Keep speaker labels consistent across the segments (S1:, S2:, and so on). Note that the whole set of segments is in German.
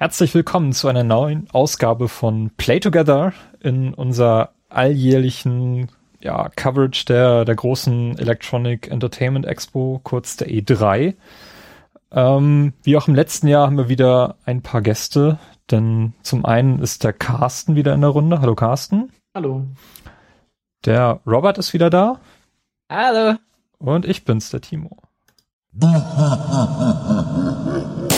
S1: Herzlich willkommen zu einer neuen Ausgabe von Play Together in unserer alljährlichen ja, Coverage der, der großen Electronic Entertainment Expo, kurz der E3. Ähm, wie auch im letzten Jahr haben wir wieder ein paar Gäste, denn zum einen ist der Carsten wieder in der Runde. Hallo Carsten.
S2: Hallo.
S1: Der Robert ist wieder da.
S3: Hallo.
S1: Und ich bin's, der Timo.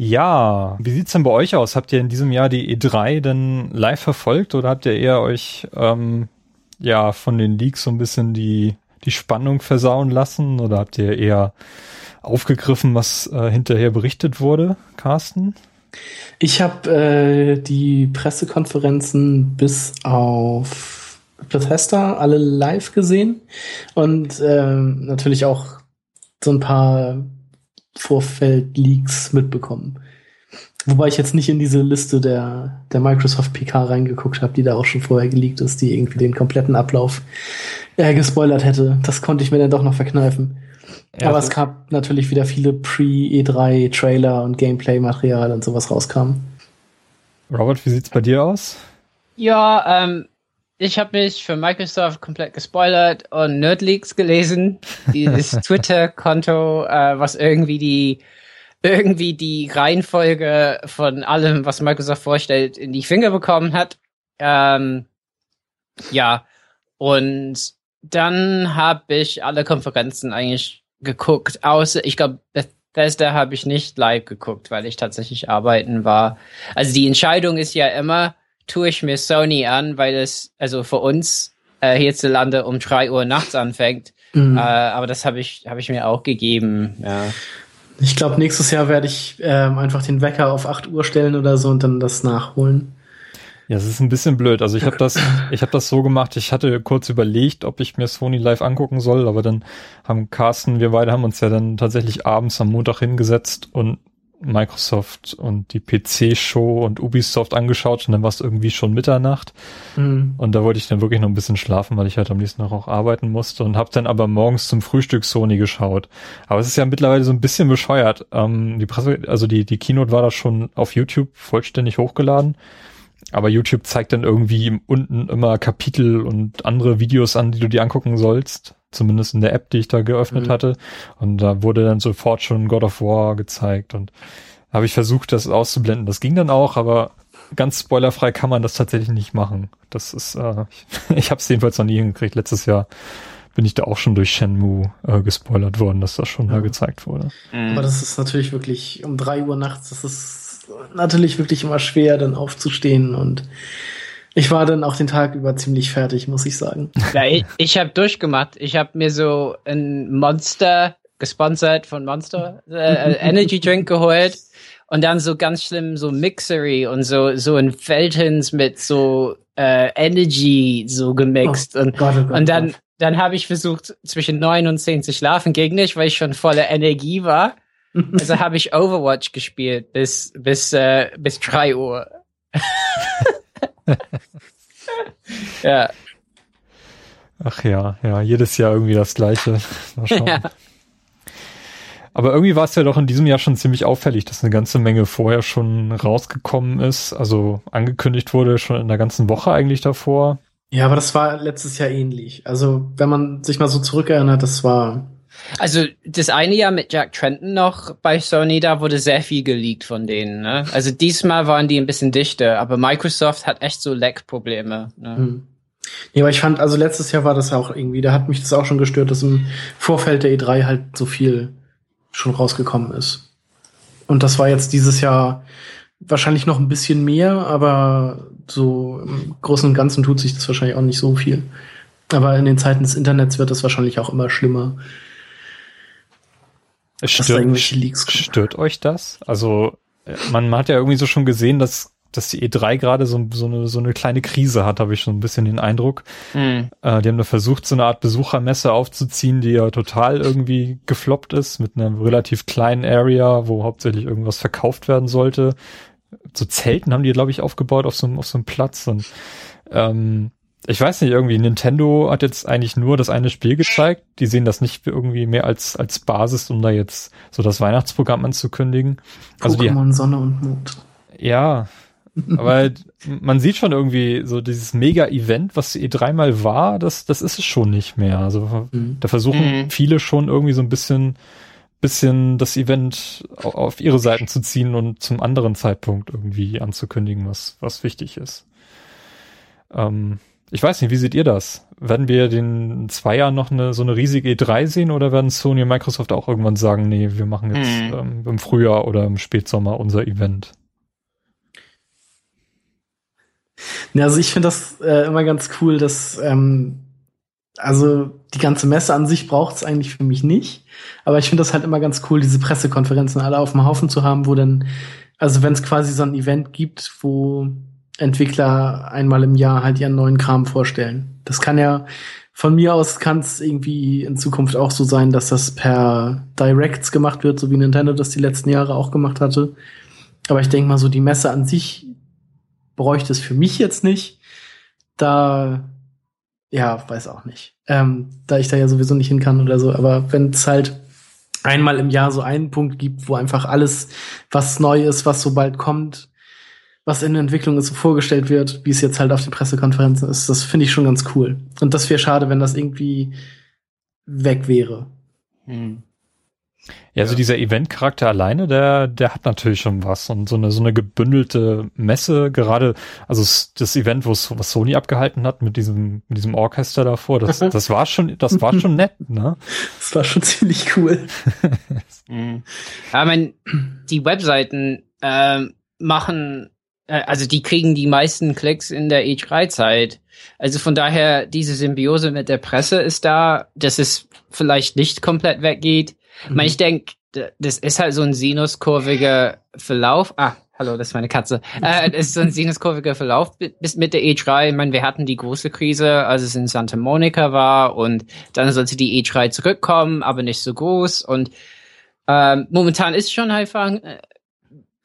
S1: Ja, wie sieht's denn bei euch aus? Habt ihr in diesem Jahr die E3 denn live verfolgt oder habt ihr eher euch ähm, ja von den Leaks so ein bisschen die die Spannung versauen lassen oder habt ihr eher aufgegriffen, was äh, hinterher berichtet wurde, Carsten?
S2: Ich habe äh, die Pressekonferenzen bis auf Bethesda alle live gesehen und ähm, natürlich auch so ein paar Vorfeld-Leaks mitbekommen. Wobei ich jetzt nicht in diese Liste der, der Microsoft PK reingeguckt habe, die da auch schon vorher geleakt ist, die irgendwie den kompletten Ablauf äh, gespoilert hätte. Das konnte ich mir dann doch noch verkneifen. Ja, Aber es gab natürlich wieder viele Pre-E3-Trailer und Gameplay-Material und sowas rauskam.
S1: Robert, wie sieht's bei dir aus?
S3: Ja, ähm, ich habe mich für Microsoft komplett gespoilert und Nerdleaks gelesen. Dieses Twitter-Konto, äh, was irgendwie die irgendwie die Reihenfolge von allem, was Microsoft vorstellt, in die Finger bekommen hat. Ähm, ja, und dann habe ich alle Konferenzen eigentlich geguckt, außer ich glaube Bethesda habe ich nicht live geguckt, weil ich tatsächlich arbeiten war. Also die Entscheidung ist ja immer, tue ich mir Sony an, weil es also für uns äh, hierzulande um drei Uhr nachts anfängt. Mhm. Äh, aber das habe ich habe ich mir auch gegeben. Ja.
S2: Ich glaube, nächstes Jahr werde ich ähm, einfach den Wecker auf 8 Uhr stellen oder so und dann das nachholen.
S1: Ja, es ist ein bisschen blöd. Also ich habe das, ich habe das so gemacht. Ich hatte kurz überlegt, ob ich mir Sony live angucken soll, aber dann haben Carsten, wir beide haben uns ja dann tatsächlich abends am Montag hingesetzt und Microsoft und die PC-Show und Ubisoft angeschaut und dann war es irgendwie schon Mitternacht. Mhm. Und da wollte ich dann wirklich noch ein bisschen schlafen, weil ich halt am nächsten Tag auch arbeiten musste und habe dann aber morgens zum Frühstück Sony geschaut. Aber es ist ja mittlerweile so ein bisschen bescheuert. Ähm, die Presse, also die, die Keynote war da schon auf YouTube vollständig hochgeladen. Aber YouTube zeigt dann irgendwie unten immer Kapitel und andere Videos an, die du dir angucken sollst zumindest in der App, die ich da geöffnet mhm. hatte. Und da wurde dann sofort schon God of War gezeigt und habe ich versucht, das auszublenden. Das ging dann auch, aber ganz spoilerfrei kann man das tatsächlich nicht machen. Das ist, äh, ich, ich habe es jedenfalls noch nie hingekriegt. Letztes Jahr bin ich da auch schon durch Shenmue äh, gespoilert worden, dass das schon ja. mal gezeigt wurde.
S2: Mhm. Aber das ist natürlich wirklich um drei Uhr nachts, das ist natürlich wirklich immer schwer, dann aufzustehen und ich war dann auch den Tag über ziemlich fertig, muss ich sagen.
S3: Ja, ich, ich habe durchgemacht. Ich habe mir so ein Monster, gesponsert von Monster, äh, Energy Drink geholt und dann so ganz schlimm so Mixery und so so ein Feltons mit so äh, Energy so gemixt oh, und, Gott, oh Gott, und dann Gott. dann habe ich versucht zwischen neun und zehn zu schlafen gegen nicht, weil ich schon voller Energie war. Also habe ich Overwatch gespielt bis bis äh, bis drei Uhr. ja.
S1: Ach ja, ja, jedes Jahr irgendwie das gleiche. Mal schauen. Ja. Aber irgendwie war es ja doch in diesem Jahr schon ziemlich auffällig, dass eine ganze Menge vorher schon rausgekommen ist. Also angekündigt wurde schon in der ganzen Woche eigentlich davor.
S2: Ja, aber das war letztes Jahr ähnlich. Also wenn man sich mal so zurückerinnert, das war
S3: also das eine Jahr mit Jack Trenton noch bei Sony, da wurde sehr viel geleakt von denen. Ne? Also diesmal waren die ein bisschen dichter, aber Microsoft hat echt so Leck-Probleme. Ne? Hm.
S2: Ja, aber ich fand, also letztes Jahr war das auch irgendwie, da hat mich das auch schon gestört, dass im Vorfeld der E3 halt so viel schon rausgekommen ist. Und das war jetzt dieses Jahr wahrscheinlich noch ein bisschen mehr, aber so im Großen und Ganzen tut sich das wahrscheinlich auch nicht so viel. Aber in den Zeiten des Internets wird das wahrscheinlich auch immer schlimmer.
S1: Stört, stört euch das? Also man hat ja irgendwie so schon gesehen, dass dass die E3 gerade so, so, eine, so eine kleine Krise hat, habe ich schon ein bisschen den Eindruck.
S3: Mhm.
S1: Äh, die haben da versucht, so eine Art Besuchermesse aufzuziehen, die ja total irgendwie gefloppt ist, mit einer relativ kleinen Area, wo hauptsächlich irgendwas verkauft werden sollte. So Zelten haben die, glaube ich, aufgebaut auf so, einem auf so einem Platz und ähm, ich weiß nicht, irgendwie Nintendo hat jetzt eigentlich nur das eine Spiel gezeigt. Die sehen das nicht irgendwie mehr als, als Basis, um da jetzt so das Weihnachtsprogramm anzukündigen. Also die,
S2: Pokémon Sonne und Mond.
S1: ja, aber man sieht schon irgendwie so dieses Mega-Event, was die E3 mal war, das, das ist es schon nicht mehr. Also
S2: Mhm.
S1: da versuchen
S3: Mhm.
S1: viele schon irgendwie so ein bisschen, bisschen das Event au- auf ihre Seiten zu ziehen und zum anderen Zeitpunkt irgendwie anzukündigen, was, was wichtig ist. Ähm, ich weiß nicht, wie seht ihr das? Werden wir den in zwei Jahren noch eine, so eine riesige E3 sehen oder werden Sony und Microsoft auch irgendwann sagen, nee, wir machen jetzt
S3: Mhm.
S1: ähm, im Frühjahr oder im Spätsommer unser Event?
S2: Ja, also ich finde das äh, immer ganz cool, dass ähm, also die ganze Messe an sich braucht es eigentlich für mich nicht, aber ich finde das halt immer ganz cool, diese Pressekonferenzen alle auf dem Haufen zu haben, wo dann, also wenn es quasi so ein Event gibt, wo Entwickler einmal im Jahr halt ihren neuen Kram vorstellen. Das kann ja von mir aus kann es irgendwie in Zukunft auch so sein, dass das per Directs gemacht wird, so wie Nintendo das die letzten Jahre auch gemacht hatte. Aber ich denke mal so, die Messe an sich bräuchte es für mich jetzt nicht. Da, ja, weiß auch nicht. Ähm, da ich da ja sowieso nicht hin kann oder so. Aber wenn es halt einmal im Jahr so einen Punkt gibt, wo einfach alles, was neu ist, was so bald kommt, was in der Entwicklung ist, so vorgestellt wird, wie es jetzt halt auf den Pressekonferenzen ist, das finde ich schon ganz cool. Und das wäre schade, wenn das irgendwie weg wäre.
S3: Mhm.
S1: Ja, also dieser Event-Charakter alleine, der, der hat natürlich schon was und so eine, so eine gebündelte Messe, gerade, also das Event, wo es, was Sony abgehalten hat mit diesem, mit diesem Orchester davor, das, das war schon, das war schon nett, ne?
S2: Das war schon ziemlich cool.
S3: Mhm. Ja, ich mein, die Webseiten ähm, machen, äh, also die kriegen die meisten Klicks in der E3-Zeit. Also von daher, diese Symbiose mit der Presse ist da, dass es vielleicht nicht komplett weggeht. Ich meine, ich denke, das ist halt so ein sinuskurviger Verlauf. Ah, hallo, das ist meine Katze. Äh, das ist so ein sinuskurviger Verlauf bi- bis mit der E3. Ich meine, wir hatten die große Krise, als es in Santa Monica war und dann sollte die E3 zurückkommen, aber nicht so groß und ähm, momentan ist schon einfach äh,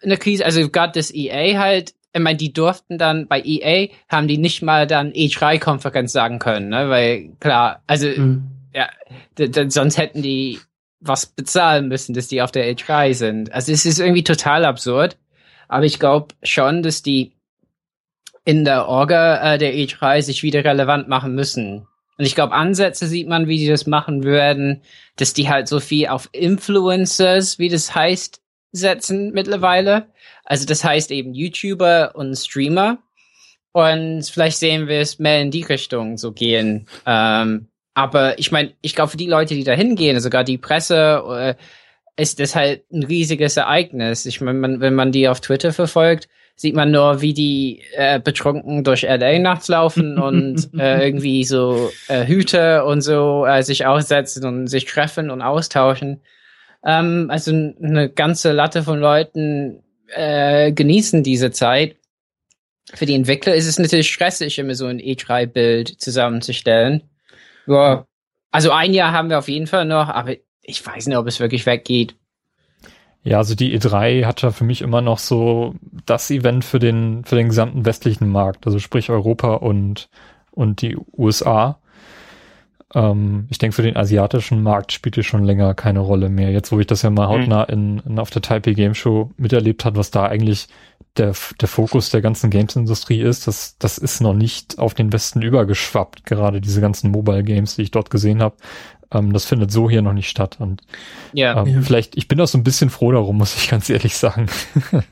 S3: eine Krise. Also gerade das EA halt, ich meine, die durften dann bei EA haben die nicht mal dann E3-Konferenz sagen können, ne? Weil klar, also
S2: Mhm.
S3: ja, sonst hätten die was bezahlen müssen, dass die auf der E3 sind. Also es ist irgendwie total absurd. Aber ich glaube schon, dass die in der Orga äh, der E3 sich wieder relevant machen müssen. Und ich glaube, Ansätze sieht man, wie die das machen würden, dass die halt so viel auf Influencers, wie das heißt, setzen mittlerweile. Also das heißt eben YouTuber und Streamer. Und vielleicht sehen wir es mehr in die Richtung so gehen. Ähm, aber ich meine, ich glaube, für die Leute, die da hingehen, sogar die Presse, äh, ist das halt ein riesiges Ereignis. Ich meine, wenn man die auf Twitter verfolgt, sieht man nur, wie die äh, betrunken durch LA nachts laufen und äh, irgendwie so äh, Hüte und so äh, sich aussetzen und sich treffen und austauschen. Ähm, also eine ganze Latte von Leuten äh, genießen diese Zeit. Für die Entwickler ist es natürlich stressig, immer so ein E3-Bild zusammenzustellen. Ja, also ein Jahr haben wir auf jeden Fall noch, aber ich weiß nicht, ob es wirklich weggeht.
S1: Ja, also die E3 hat ja für mich immer noch so das Event für den, für den gesamten westlichen Markt, also sprich Europa und, und die USA. Ähm, ich denke, für den asiatischen Markt spielt es schon länger keine Rolle mehr. Jetzt, wo ich das ja mal hautnah in, in auf der Taipei Game Show miterlebt hat, was da eigentlich der, der Fokus der ganzen Games-Industrie ist, das, das ist noch nicht auf den Westen übergeschwappt, gerade diese ganzen Mobile Games, die ich dort gesehen habe. Ähm, das findet so hier noch nicht statt. Und
S3: Ja.
S1: ähm,
S2: Ja.
S1: Vielleicht, ich bin auch so ein bisschen froh darum, muss ich ganz ehrlich sagen.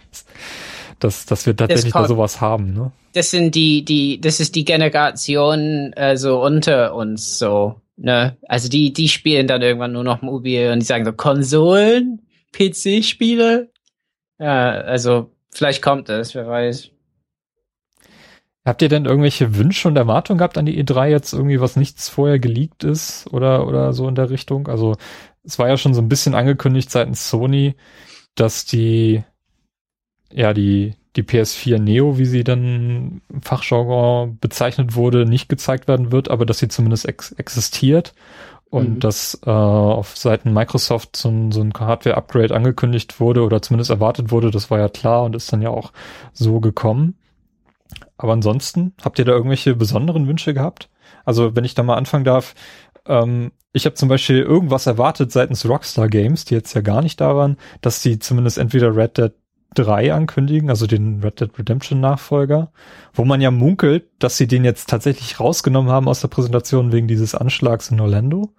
S1: dass, dass wir tatsächlich da
S3: kommt-
S1: sowas haben, ne?
S3: das sind die, die, das ist die Generation äh, so unter uns so, ne? Also die, die spielen dann irgendwann nur noch mobil und die sagen so Konsolen, PC-Spiele. Ja, also vielleicht kommt es, wer weiß.
S1: Habt ihr denn irgendwelche Wünsche und Erwartungen gehabt an die E3 jetzt irgendwie, was nichts vorher geleakt ist oder, oder so in der Richtung? Also, es war ja schon so ein bisschen angekündigt seitens Sony, dass die, ja, die, die PS4 Neo, wie sie dann im Fachjargon bezeichnet wurde, nicht gezeigt werden wird, aber dass sie zumindest ex existiert und mhm. dass äh, auf Seiten Microsoft so ein, so ein Hardware-Upgrade angekündigt wurde oder zumindest erwartet wurde, das war ja klar und ist dann ja auch so gekommen. Aber ansonsten, habt ihr da irgendwelche besonderen Wünsche gehabt? Also wenn ich da mal anfangen darf, ähm, ich habe zum Beispiel irgendwas erwartet seitens Rockstar Games, die jetzt ja gar nicht da waren, dass sie zumindest entweder Red Dead 3 ankündigen, also den Red Dead Redemption Nachfolger, wo man ja munkelt, dass sie den jetzt tatsächlich rausgenommen haben aus der Präsentation wegen dieses Anschlags in Orlando.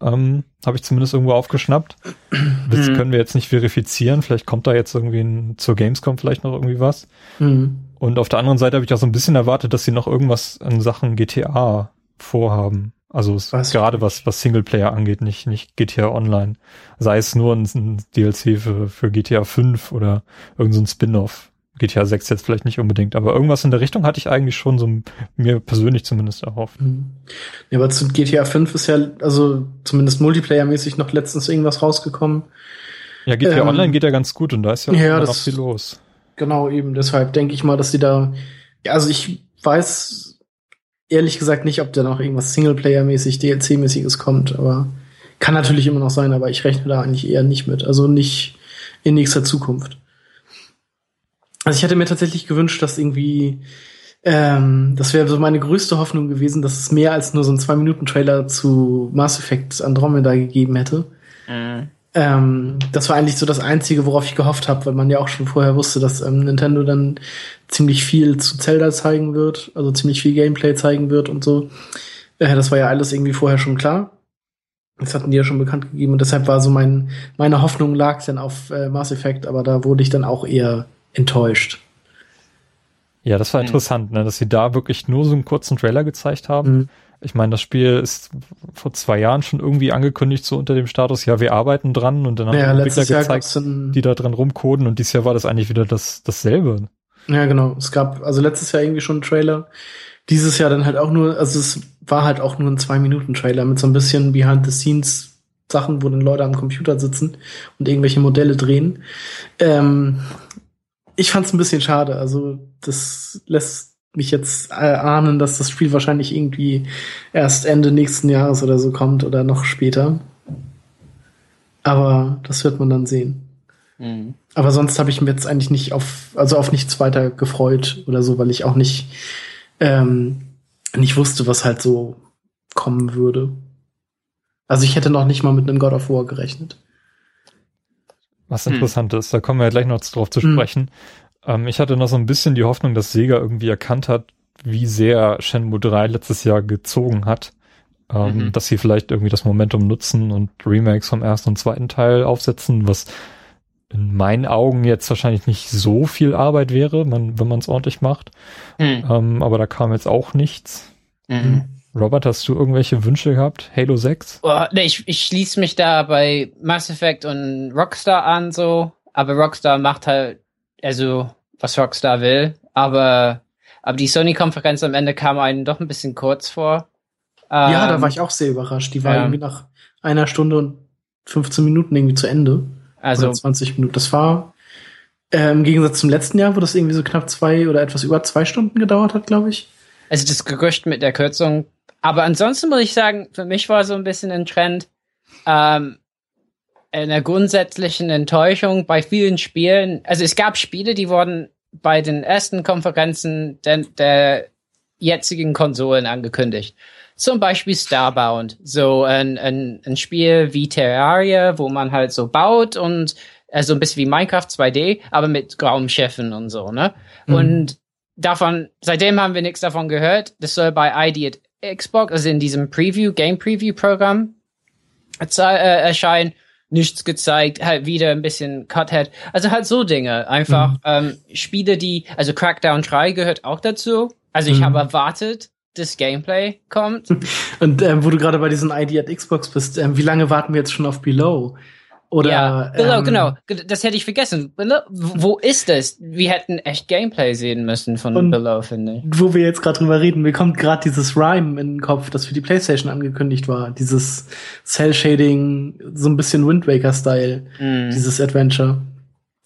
S1: Ähm, Habe ich zumindest irgendwo aufgeschnappt. Das mhm. können wir jetzt nicht verifizieren. Vielleicht kommt da jetzt irgendwie ein, zur Gamescom vielleicht noch irgendwie was. Mhm. Und auf der anderen Seite habe ich auch so ein bisschen erwartet, dass sie noch irgendwas in Sachen GTA vorhaben. Also was? gerade was, was Singleplayer angeht, nicht, nicht GTA Online. Sei es nur ein, ein DLC für, für GTA 5 oder irgendein so Spin-off. GTA 6 jetzt vielleicht nicht unbedingt, aber irgendwas in der Richtung hatte ich eigentlich schon so mir persönlich zumindest erhofft. Mhm.
S2: Ja, aber zu GTA 5 ist ja, also zumindest Multiplayer-mäßig noch letztens irgendwas rausgekommen.
S1: Ja, GTA ähm, Online geht ja ganz gut und da ist ja,
S2: ja
S1: noch viel los.
S2: Genau, eben. Deshalb denke ich mal, dass die da, ja, also ich weiß ehrlich gesagt nicht, ob da noch irgendwas Singleplayer-mäßig, DLC-mäßiges kommt, aber kann natürlich immer noch sein, aber ich rechne da eigentlich eher nicht mit. Also nicht in nächster Zukunft. Also ich hätte mir tatsächlich gewünscht, dass irgendwie, ähm, das wäre so meine größte Hoffnung gewesen, dass es mehr als nur so ein Zwei-Minuten-Trailer zu Mass Effect Andromeda gegeben hätte. Mhm. Ähm, das war eigentlich so das Einzige, worauf ich gehofft habe, weil man ja auch schon vorher wusste, dass ähm, Nintendo dann ziemlich viel zu Zelda zeigen wird, also ziemlich viel Gameplay zeigen wird und so. Äh, das war ja alles irgendwie vorher schon klar. Das hatten die ja schon bekannt gegeben und deshalb war so mein, meine Hoffnung lag dann auf äh, Mass Effect, aber da wurde ich dann auch eher enttäuscht.
S1: Ja, das war mhm. interessant, ne, dass sie da wirklich nur so einen kurzen Trailer gezeigt haben. Mhm. Ich meine, das Spiel ist vor zwei Jahren schon irgendwie angekündigt, so unter dem Status, ja, wir arbeiten dran und dann haben ja, die Entwickler gezeigt, die da dran rumcoden und dieses Jahr war das eigentlich wieder das, dasselbe.
S2: Ja, genau. Es gab also letztes Jahr irgendwie schon einen Trailer. Dieses Jahr dann halt auch nur, also es war halt auch nur ein Zwei-Minuten-Trailer mit so ein bisschen Behind-the-Scenes-Sachen, wo dann Leute am Computer sitzen und irgendwelche Modelle drehen. Ähm, ich fand es ein bisschen schade. Also das lässt mich jetzt äh, ahnen, dass das Spiel wahrscheinlich irgendwie erst Ende nächsten Jahres oder so kommt oder noch später. Aber das wird man dann sehen. Mhm. Aber sonst habe ich mir jetzt eigentlich nicht auf, also auf nichts weiter gefreut oder so, weil ich auch nicht, ähm, nicht wusste, was halt so kommen würde. Also ich hätte noch nicht mal mit einem God of War gerechnet.
S1: Was hm. interessant hm. ist, da kommen wir ja gleich noch drauf zu hm. sprechen. Hm. Ähm, ich hatte noch so ein bisschen die Hoffnung, dass Sega irgendwie erkannt hat, wie sehr Shenmue 3 letztes Jahr gezogen hat. Ähm, mhm. Dass sie vielleicht irgendwie das Momentum nutzen und Remakes vom ersten und zweiten Teil aufsetzen, was in meinen Augen jetzt wahrscheinlich nicht so viel Arbeit wäre, man, wenn man es ordentlich macht. Mhm. Ähm, aber da kam jetzt auch nichts. Mhm. Robert, hast du irgendwelche Wünsche gehabt? Halo 6?
S3: Oh, nee, ich, ich schließe mich da bei Mass Effect und Rockstar an, so. Aber Rockstar macht halt, also, was Rockstar will. Aber, aber die Sony-Konferenz am Ende kam einem doch ein bisschen kurz vor.
S2: Ja, ähm, da war ich auch sehr überrascht. Die war ähm, irgendwie nach einer Stunde und 15 Minuten irgendwie zu Ende. Also oder 20 Minuten. Das war äh, im Gegensatz zum letzten Jahr, wo das irgendwie so knapp zwei oder etwas über zwei Stunden gedauert hat, glaube ich.
S3: Also das Gerücht mit der Kürzung aber ansonsten muss ich sagen, für mich war so ein bisschen ein Trend, ähm, eine grundsätzlichen Enttäuschung bei vielen Spielen. Also es gab Spiele, die wurden bei den ersten Konferenzen der, der jetzigen Konsolen angekündigt. Zum Beispiel Starbound, so ein, ein, ein Spiel wie Terraria, wo man halt so baut und äh, so ein bisschen wie Minecraft 2D, aber mit Raumschiffen und so, ne? Mhm. Und davon, seitdem haben wir nichts davon gehört. Das soll bei ID Xbox, also in diesem Preview, Game Preview Programm äh, erscheinen. Nichts gezeigt, halt wieder ein bisschen Cuthead. Also halt so Dinge. Einfach mhm. ähm, Spiele, die, also Crackdown 3 gehört auch dazu. Also ich mhm. habe erwartet, das Gameplay kommt.
S2: Und ähm, wo du gerade bei diesen ID at Xbox bist, ähm, wie lange warten wir jetzt schon auf Below? Oder, ja,
S3: genau, ähm, genau. Das hätte ich vergessen. Wo ist es? Wir hätten echt Gameplay sehen müssen von Below, finde ich.
S2: Wo wir jetzt gerade drüber reden, mir kommt gerade dieses Rhyme in den Kopf, das für die Playstation angekündigt war. Dieses Cell-Shading, so ein bisschen Wind Waker-Style, mm. dieses Adventure.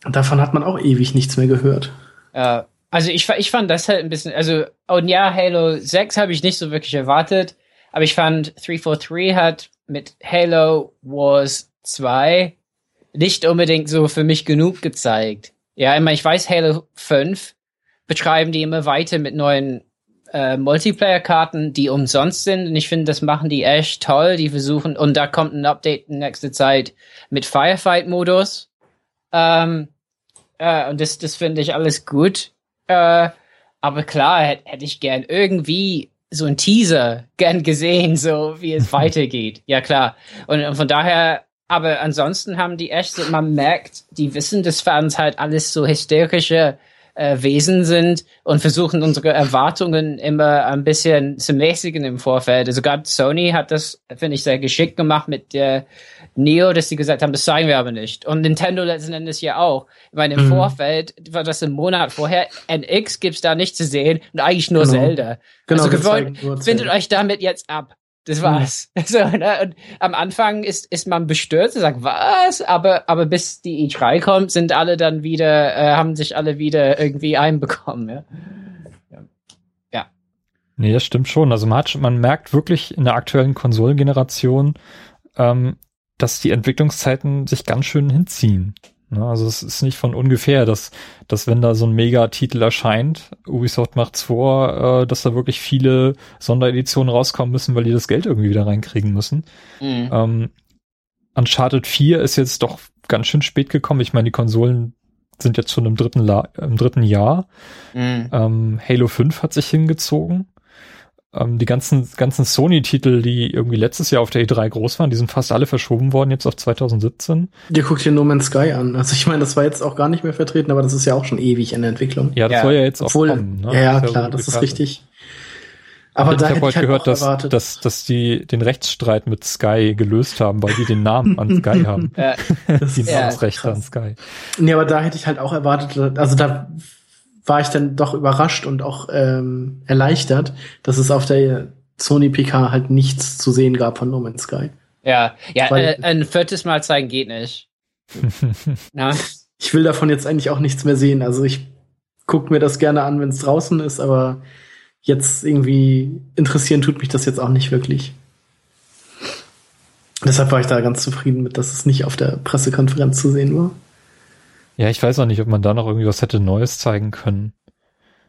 S2: Und davon hat man auch ewig nichts mehr gehört.
S3: Äh, also ich, ich fand das halt ein bisschen, also, und ja, Halo 6 habe ich nicht so wirklich erwartet, aber ich fand 343 hat mit Halo Wars 2 nicht unbedingt so für mich genug gezeigt. Ja, meine, ich weiß, Halo 5 betreiben die immer weiter mit neuen äh, Multiplayer-Karten, die umsonst sind. Und ich finde, das machen die echt toll. Die versuchen, und da kommt ein Update in nächster Zeit mit Firefight-Modus. Ähm, äh, und das, das finde ich alles gut. Äh, aber klar, hätte hätt ich gern irgendwie so ein Teaser gern gesehen, so wie es weitergeht. Ja, klar. Und, und von daher, aber ansonsten haben die echt, so, man merkt, die wissen, dass Fans halt alles so hysterische äh, Wesen sind und versuchen unsere Erwartungen immer ein bisschen zu mäßigen im Vorfeld. Also gerade Sony hat das, finde ich, sehr geschickt gemacht mit der Neo, dass sie gesagt haben, das zeigen wir aber nicht. Und Nintendo letzten Endes ja auch. Ich meine, im mhm. Vorfeld war das im Monat vorher, NX gibt's da nicht zu sehen und eigentlich nur genau. Zelda. Genau, also gewollt, findet euch damit jetzt ab. Das mhm. war's. Mhm. So, ne? Und am Anfang ist, ist man bestürzt und sagt, was? Aber, aber bis die E3 kommt, sind alle dann wieder, äh, haben sich alle wieder irgendwie einbekommen, ja. ja. ja.
S1: Nee, das stimmt schon. Also man hat, man merkt wirklich in der aktuellen Konsolengeneration, ähm, dass die Entwicklungszeiten sich ganz schön hinziehen. Ne? Also es ist nicht von ungefähr, dass, dass wenn da so ein Mega-Titel erscheint, Ubisoft macht's vor, äh, dass da wirklich viele Sondereditionen rauskommen müssen, weil die das Geld irgendwie wieder reinkriegen müssen. Mhm. Ähm, Uncharted 4 ist jetzt doch ganz schön spät gekommen. Ich meine, die Konsolen sind jetzt schon im dritten, La im dritten Jahr. Mhm. Ähm, Halo 5 hat sich hingezogen. Ähm, die ganzen, ganzen Sony-Titel, die irgendwie letztes Jahr auf der E3 groß waren, die sind fast alle verschoben worden jetzt auf 2017.
S2: Ihr guckt hier No Man's Sky an. Also ich meine, das war jetzt auch gar nicht mehr vertreten, aber das ist ja auch schon ewig in der Entwicklung.
S1: Ja, das ja. soll ja jetzt Obwohl, auch kommen.
S2: Ne? Ja, ja klar, das ist richtig.
S1: Aber da ich habe heute halt gehört, dass, dass, dass die den Rechtsstreit mit Sky gelöst haben, weil die den Namen an Sky haben. Ja, das die Namensrechte ja, an Sky.
S2: Nee, aber da hätte ich halt auch erwartet, also da war ich dann doch überrascht und auch ähm, erleichtert, dass es auf der Sony PK halt nichts zu sehen gab von No Man's Sky.
S3: Ja, ja, Weil, äh, ein viertes Mal zeigen geht nicht.
S2: Na? Ich will davon jetzt eigentlich auch nichts mehr sehen. Also ich guck mir das gerne an, wenn es draußen ist, aber jetzt irgendwie interessieren tut mich das jetzt auch nicht wirklich. Deshalb war ich da ganz zufrieden mit, dass es nicht auf der Pressekonferenz zu sehen war.
S1: Ja, ich weiß auch nicht, ob man da noch irgendwie was hätte Neues zeigen können.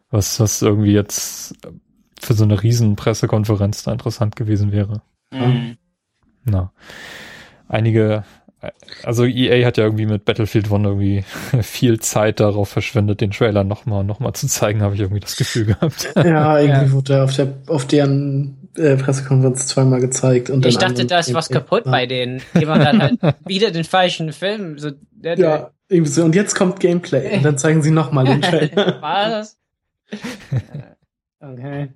S1: Was, was irgendwie jetzt für so eine riesen Pressekonferenz da interessant gewesen wäre. Mhm. Na. Einige, also EA hat ja irgendwie mit Battlefield One irgendwie viel Zeit darauf verschwendet, den Trailer nochmal noch mal zu zeigen, habe ich irgendwie das Gefühl gehabt.
S2: Ja, irgendwie ja. wurde auf, der, auf deren äh, Pressekonferenz zweimal gezeigt. Und
S3: ich dachte, da ist was kaputt bei denen. Jemand dann halt wieder den falschen Film. So,
S2: der, der, ja, irgendwie so. Und jetzt kommt Gameplay. Und dann zeigen sie nochmal den Trailer. Was?
S1: okay.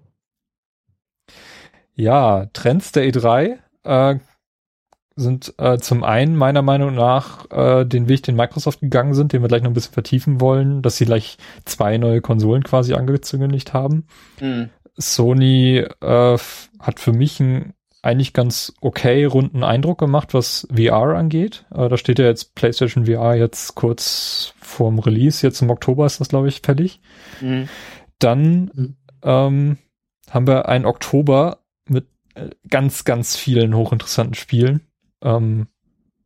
S1: Ja, Trends der E3 äh, sind äh, zum einen meiner Meinung nach äh, den Weg, den Microsoft gegangen sind, den wir gleich noch ein bisschen vertiefen wollen, dass sie gleich zwei neue Konsolen quasi angekündigt haben. Mhm. Sony äh, hat für mich einen eigentlich ganz okay runden Eindruck gemacht, was VR angeht. Äh, da steht ja jetzt PlayStation VR jetzt kurz vorm Release, jetzt im Oktober ist das, glaube ich, fertig. Mhm. Dann mhm. Ähm, haben wir einen Oktober mit äh, ganz, ganz vielen hochinteressanten Spielen. Ähm,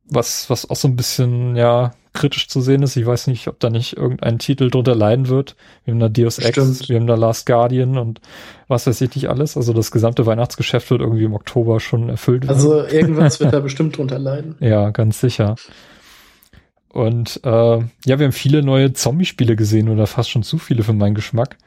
S1: was, was auch so ein bisschen, ja, kritisch zu sehen ist. Ich weiß nicht, ob da nicht irgendein Titel drunter leiden wird. Wir haben da Deus Ex, Stimmt. wir haben da Last Guardian und was weiß ich nicht alles. Also das gesamte Weihnachtsgeschäft wird irgendwie im Oktober schon erfüllt.
S2: Also werden. irgendwas wird da bestimmt drunter leiden.
S1: Ja, ganz sicher. Und äh, ja, wir haben viele neue Zombie-Spiele gesehen oder fast schon zu viele für meinen Geschmack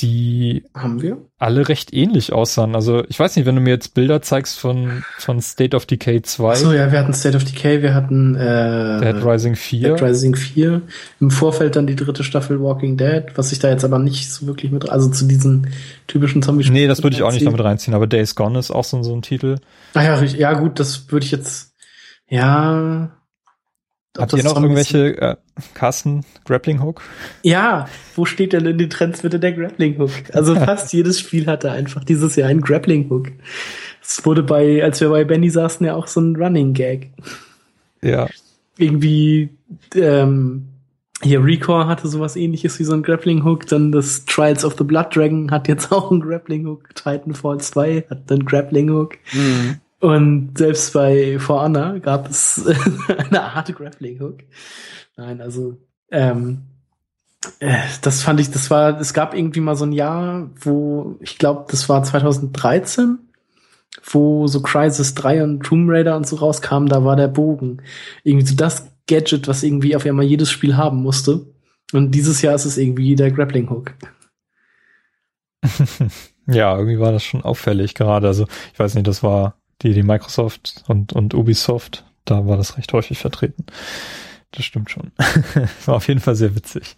S1: die
S2: haben wir
S1: alle recht ähnlich aussahen. Also ich weiß nicht, wenn du mir jetzt Bilder zeigst von von State of Decay 2.
S2: Ach so, ja, wir hatten State of Decay, wir hatten äh,
S1: Dead Rising 4.
S2: Dead Rising 4. Im Vorfeld dann die dritte Staffel Walking Dead, was ich da jetzt aber nicht so wirklich mit also zu diesen typischen Zombie
S1: Nee, das würde ich auch nicht damit reinziehen, aber Days Gone ist auch so, so ein Titel.
S2: Ah ja, ja gut, das würde ich jetzt ja
S1: Habt ihr noch irgendwelche, äh, Carsten, Grappling Hook?
S2: Ja, wo steht denn in den Trends bitte der Grappling Hook? Also fast jedes Spiel hatte einfach dieses Jahr einen Grappling Hook. Es wurde bei, als wir bei Benny saßen, ja auch so ein Running Gag.
S1: Ja.
S2: Irgendwie, ähm, hier Recore hatte sowas ähnliches wie so ein Grappling Hook, dann das Trials of the Blood Dragon hat jetzt auch einen Grappling Hook, Titanfall 2 hat dann Grappling Hook.
S3: Mhm.
S2: Und selbst bei For Honor gab es eine Art Grappling Hook. Nein, also ähm, äh, das fand ich, das war, es gab irgendwie mal so ein Jahr, wo ich glaube, das war 2013, wo so Crisis 3 und Tomb Raider und so rauskamen, da war der Bogen irgendwie so das Gadget, was irgendwie auf einmal jedes Spiel haben musste. Und dieses Jahr ist es irgendwie der Grappling Hook.
S1: ja, irgendwie war das schon auffällig gerade. Also ich weiß nicht, das war die, die Microsoft und, und Ubisoft, da war das recht häufig vertreten. Das stimmt schon. war auf jeden Fall sehr witzig.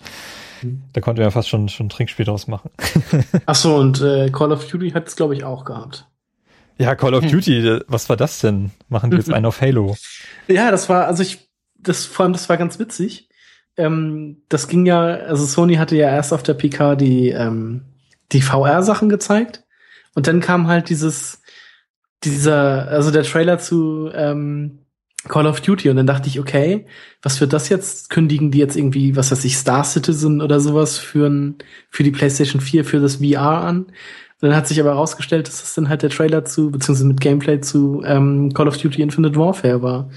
S2: Mhm.
S1: Da konnte man ja fast schon, schon ein Trinkspiel draus machen.
S2: Ach so, und äh, Call of Duty hat es, glaube ich, auch gehabt.
S1: Ja, Call of Duty, was war das denn? Machen die jetzt einen auf Halo?
S2: Ja, das war, also ich, das, vor allem, das war ganz witzig. Ähm, das ging ja, also Sony hatte ja erst auf der PK die, ähm, die VR-Sachen gezeigt. Und dann kam halt dieses, dieser, also der Trailer zu ähm, Call of Duty und dann dachte ich, okay, was wird das jetzt? Kündigen die jetzt irgendwie, was weiß ich, Star Citizen oder sowas für, ein, für die PlayStation 4, für das VR an? Und dann hat sich aber herausgestellt, dass das dann halt der Trailer zu, beziehungsweise mit Gameplay zu ähm, Call of Duty Infinite Warfare war.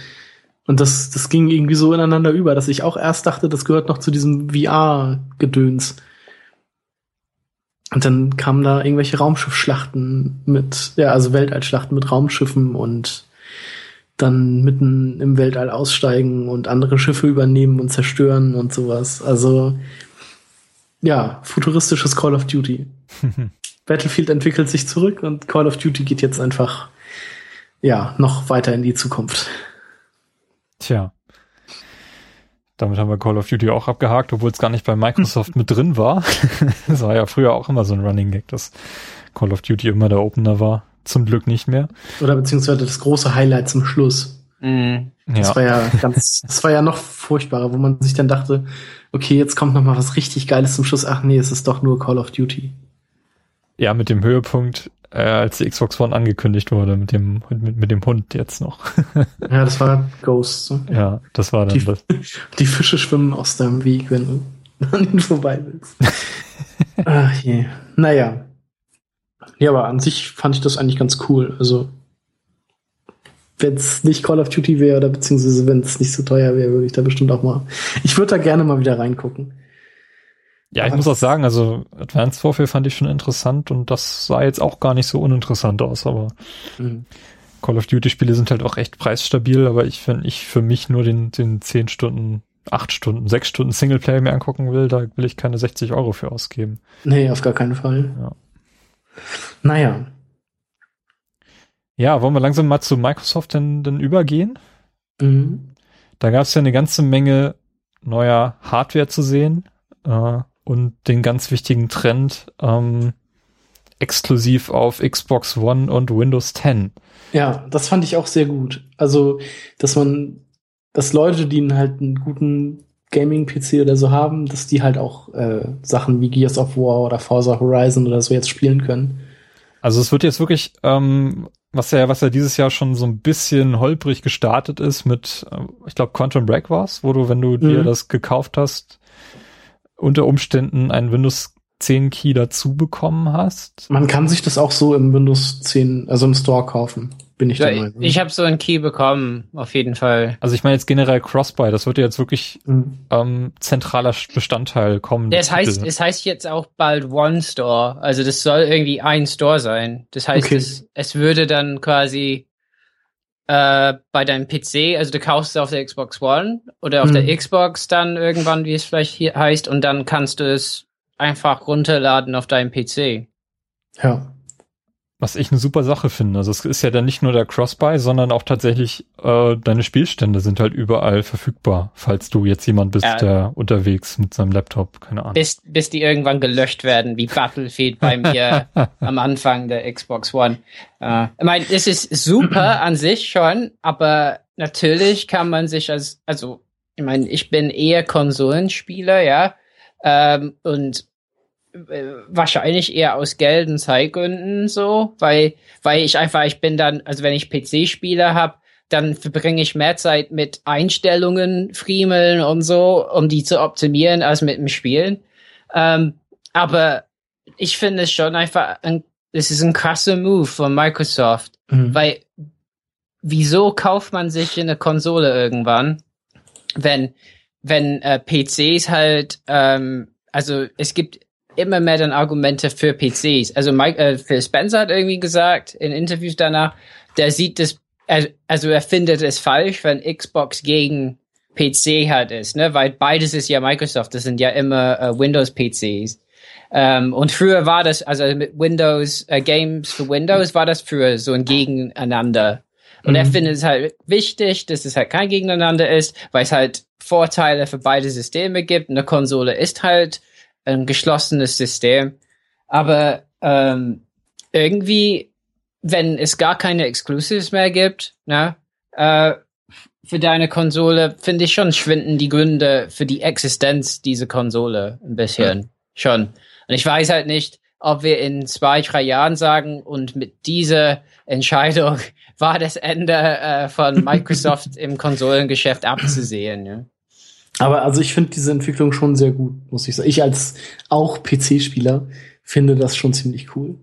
S2: Und das, das ging irgendwie so ineinander über, dass ich auch erst dachte, das gehört noch zu diesem VR-Gedöns. Und dann kamen da irgendwelche Raumschiffschlachten mit, ja, also Weltallschlachten mit Raumschiffen und dann mitten im Weltall aussteigen und andere Schiffe übernehmen und zerstören und sowas. Also ja, futuristisches Call of Duty. Battlefield entwickelt sich zurück und Call of Duty geht jetzt einfach ja noch weiter in die Zukunft.
S1: Tja. Damit haben wir Call of Duty auch abgehakt, obwohl es gar nicht bei Microsoft mit drin war. das war ja früher auch immer so ein Running Gag, dass Call of Duty immer der Opener war. Zum Glück nicht mehr.
S2: Oder beziehungsweise das große Highlight zum Schluss.
S3: Mhm.
S2: Das
S1: Ja.
S2: war ja ganz, das war ja noch furchtbarer, wo man sich dann dachte, okay, jetzt kommt noch mal was richtig Geiles zum Schluss. Ach nee, es ist doch nur Call of Duty.
S1: ja, mit dem Höhepunkt, äh, als die Xbox One angekündigt wurde, mit dem, mit, mit dem Hund jetzt noch.
S2: Ja, das war Ghost. So.
S1: ja, das war dann
S2: Die-
S1: das.
S2: Die Fische schwimmen aus deinem Weg, wenn du an ihnen vorbei willst. Ach je. Naja. Ja, aber an sich fand ich das eigentlich ganz cool. Also, wenn es nicht Call of Duty wäre oder beziehungsweise wenn es nicht so teuer wäre, würde ich da bestimmt auch mal. Ich würde da gerne mal wieder reingucken.
S1: Ja, ich muss auch sagen, also Advanced Warfare fand ich schon interessant und das sah jetzt auch gar nicht so uninteressant aus, aber
S2: Mhm.
S1: Call of Duty Spiele sind halt auch echt preisstabil, aber ich, wenn ich für mich nur den, den 10 Stunden, 8 Stunden, 6 Stunden Singleplayer mir angucken will, da will ich keine 60 Euro für ausgeben.
S2: Nee, auf gar keinen Fall.
S1: Ja.
S2: Naja.
S1: Ja, wollen wir langsam mal zu Microsoft denn, denn übergehen?
S2: Mhm.
S1: Da gab es ja eine ganze Menge neuer Hardware zu sehen äh, und den ganz wichtigen Trend ähm, exklusiv auf Xbox One und Windows 10.
S2: Ja, das fand ich auch sehr gut. Also, dass man, dass Leute, die einen halt einen guten Gaming-PC oder so haben, dass die halt auch äh, Sachen wie Gears of War oder Forza Horizon oder so jetzt spielen können.
S1: Also es wird jetzt wirklich, ähm, was ja, was ja dieses Jahr schon so ein bisschen holprig gestartet ist mit, äh, ich glaube Quantum Break war's, wo du, wenn du dir
S2: Mhm.
S1: das gekauft hast, unter Umständen einen Windows 10 Key dazu bekommen hast.
S2: Man kann sich das auch so im Windows 10, also im Store kaufen, bin ich
S3: Ja,
S2: der
S3: ich
S2: Meinung.
S3: ich habe so einen Key bekommen, auf jeden Fall.
S1: Also ich meine jetzt generell Crossbuy, das wird ja jetzt wirklich
S2: Mhm.
S1: ähm, zentraler Bestandteil kommen.
S3: Das heißt, es heißt jetzt auch bald One Store. Also das soll irgendwie ein Store sein. Das heißt,
S2: Okay.
S3: es, es würde dann quasi äh, bei deinem PC, also du kaufst es auf der Xbox One oder auf
S2: Mhm.
S3: der Xbox dann irgendwann, wie es vielleicht hier heißt, und dann kannst du es einfach runterladen auf deinem PC.
S2: Ja.
S1: Was ich eine super Sache finde. Also es ist ja dann nicht nur der Crossbuy, sondern auch tatsächlich äh, deine Spielstände sind halt überall verfügbar, falls du jetzt jemand bist,
S3: Ja.
S1: der unterwegs mit seinem Laptop, keine Ahnung.
S3: Bis, bis die irgendwann gelöscht werden, wie Battlefield bei mir am Anfang der Xbox One. Äh, ich meine, es ist super an sich schon, aber natürlich kann man sich als, also, ich meine, ich bin eher Konsolenspieler, ja, ähm, und wahrscheinlich eher aus Geld- und Zeitgründen so, weil, weil ich einfach, ich bin dann, also wenn ich PC-Spieler habe, dann verbringe ich mehr Zeit mit Einstellungen, Friemeln und so, um die zu optimieren, als mit dem Spielen. Ähm, aber ich finde es schon einfach, ein, es ist ein krasser Move von Microsoft, mhm. weil wieso kauft man sich eine Konsole irgendwann, wenn wenn äh, PCs halt, ähm, also es gibt immer mehr dann Argumente für PCs. Also Mike, äh, Phil Spencer hat irgendwie gesagt in Interviews danach, der sieht das, also er findet es falsch, wenn Xbox gegen PC halt ist, ne, weil beides ist ja Microsoft, das sind ja immer äh, Windows PCs. Ähm, und früher war das, also mit Windows, äh, Games für Windows war das früher so ein Gegeneinander. Und mhm. er findet es halt wichtig, dass es halt kein Gegeneinander ist, weil es halt Vorteile für beide Systeme gibt. Eine Konsole ist halt ein geschlossenes System. Aber ähm, irgendwie, wenn es gar keine Exclusives mehr gibt, ne, äh, für deine Konsole, finde ich schon, schwinden die Gründe für die Existenz dieser Konsole ein bisschen. Ja. Schon. Und ich weiß halt nicht, ob wir in zwei, drei Jahren sagen und mit dieser Entscheidung war das Ende äh, von Microsoft im Konsolengeschäft abzusehen. Ja.
S2: Aber also ich finde diese Entwicklung schon sehr gut, muss ich sagen. Ich als auch PC-Spieler finde das schon ziemlich cool.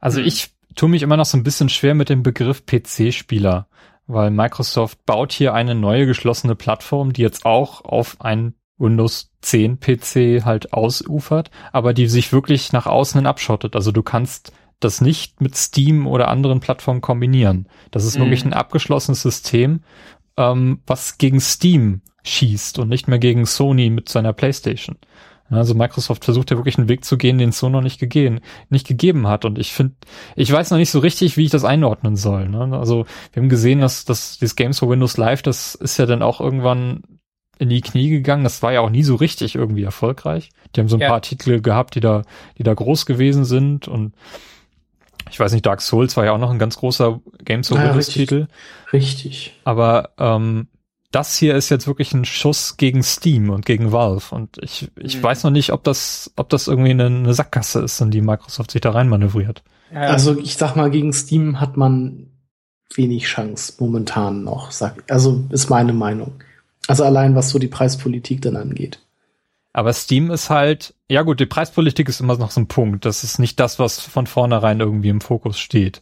S1: Also mhm. ich tue mich immer noch so ein bisschen schwer mit dem Begriff PC-Spieler, weil Microsoft baut hier eine neue geschlossene Plattform, die jetzt auch auf ein Windows 10 PC halt ausufert, aber die sich wirklich nach außen hin abschottet. Also du kannst das nicht mit Steam oder anderen Plattformen kombinieren. Das ist mhm. wirklich ein abgeschlossenes System, ähm, was gegen Steam schießt und nicht mehr gegen Sony mit seiner PlayStation. Also Microsoft versucht ja wirklich einen Weg zu gehen, den es so noch nicht gegeben, nicht gegeben hat. Und ich finde, ich weiß noch nicht so richtig, wie ich das einordnen soll. Ne? Also wir haben gesehen, dass, dass das Games for Windows Live, das ist ja dann auch irgendwann in die Knie gegangen. Das war ja auch nie so richtig irgendwie erfolgreich. Die haben so ein ja. paar Titel gehabt, die da, die da groß gewesen sind und ich weiß nicht, Dark Souls war ja auch noch ein ganz großer Games for Windows Titel.
S2: Richtig.
S1: Aber ähm, das hier ist jetzt wirklich ein Schuss gegen Steam und gegen Valve. Und ich, ich mhm. weiß noch nicht, ob das, ob das irgendwie eine, eine Sackgasse ist, in die Microsoft sich da rein manövriert.
S2: Also ich sag mal, gegen Steam hat man wenig Chance momentan noch. Sag, also ist meine Meinung. Also allein was so die Preispolitik dann angeht.
S1: Aber Steam ist halt, ja gut, die Preispolitik ist immer noch so ein Punkt. Das ist nicht das, was von vornherein irgendwie im Fokus steht.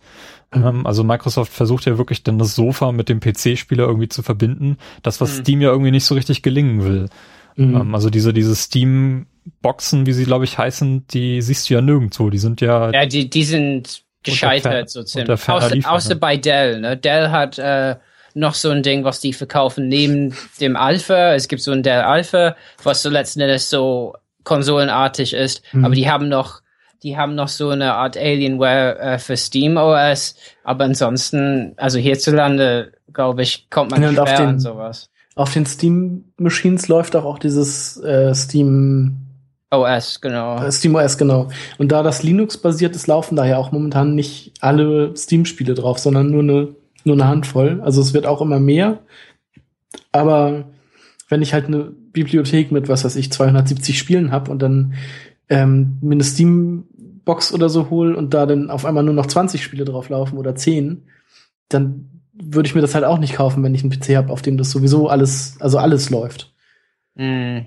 S1: Mhm. Also Microsoft versucht ja wirklich dann das Sofa mit dem PC-Spieler irgendwie zu verbinden. Das, was mhm. Steam ja irgendwie nicht so richtig gelingen will. Mhm. Ähm, also diese, diese Steam-Boxen, wie sie glaube ich heißen, die siehst du ja nirgendwo. Die sind ja.
S3: Ja, die, die sind gescheitert so ziemlich. Außer, außer bei Dell, ne? Dell hat äh, noch so ein Ding, was die verkaufen neben dem Alpha. Es gibt so ein Dell Alpha, was so letzten Endes so konsolenartig ist, mhm. aber die haben noch die haben noch so eine Art Alienware äh, für Steam OS, aber ansonsten, also hierzulande, glaube ich, kommt man nicht
S2: den, an sowas. Auf den Steam Machines läuft auch, auch dieses äh, Steam
S3: OS, genau.
S2: Äh, Steam OS, genau. Und da das Linux-basiert ist, laufen daher auch momentan nicht alle Steam-Spiele drauf, sondern nur eine, nur eine Handvoll. Also es wird auch immer mehr. Aber wenn ich halt eine Bibliothek mit, was weiß ich, 270 Spielen habe und dann ähm, mir eine Steam Box oder so hole und da dann auf einmal nur noch 20 Spiele drauf laufen oder 10, dann würde ich mir das halt auch nicht kaufen, wenn ich einen PC habe, auf dem das sowieso alles, also alles läuft. Mm.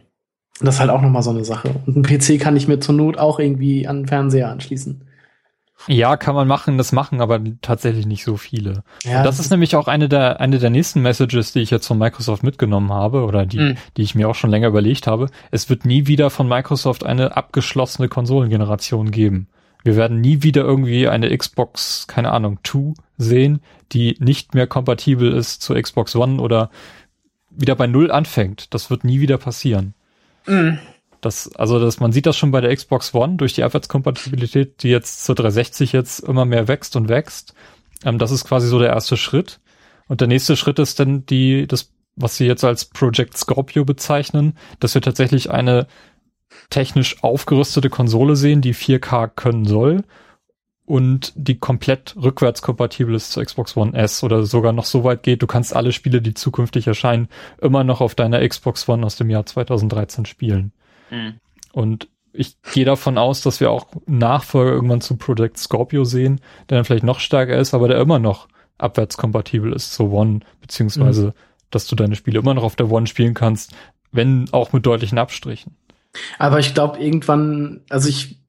S2: Das ist halt auch noch mal so eine Sache. Und einen PC kann ich mir zur Not auch irgendwie an den Fernseher anschließen.
S1: Ja, kann man machen, das machen aber tatsächlich nicht so viele. Ja, das, das ist nämlich auch eine der, eine der nächsten Messages, die ich jetzt von Microsoft mitgenommen habe oder die, mhm. die ich mir auch schon länger überlegt habe. Es wird nie wieder von Microsoft eine abgeschlossene Konsolengeneration geben. Wir werden nie wieder irgendwie eine Xbox, keine Ahnung, 2 sehen, die nicht mehr kompatibel ist zu Xbox One oder wieder bei Null anfängt. Das wird nie wieder passieren. Mhm. Das, also das, man sieht das schon bei der Xbox One durch die Abwärtskompatibilität, die jetzt zur 360 jetzt immer mehr wächst und wächst. Ähm, das ist quasi so der erste Schritt. Und der nächste Schritt ist dann die, das, was sie jetzt als Project Scorpio bezeichnen, dass wir tatsächlich eine technisch aufgerüstete Konsole sehen, die 4K können soll und die komplett rückwärtskompatibel ist zur Xbox One S oder sogar noch so weit geht, du kannst alle Spiele, die zukünftig erscheinen, immer noch auf deiner Xbox One aus dem Jahr 2013 spielen. Mhm. Und ich gehe davon aus, dass wir auch Nachfolger irgendwann zu Project Scorpio sehen, der dann vielleicht noch stärker ist, aber der immer noch abwärtskompatibel ist zur One, beziehungsweise, mhm. dass du deine Spiele immer noch auf der One spielen kannst, wenn auch mit deutlichen Abstrichen.
S2: Aber ich glaube, irgendwann, also ich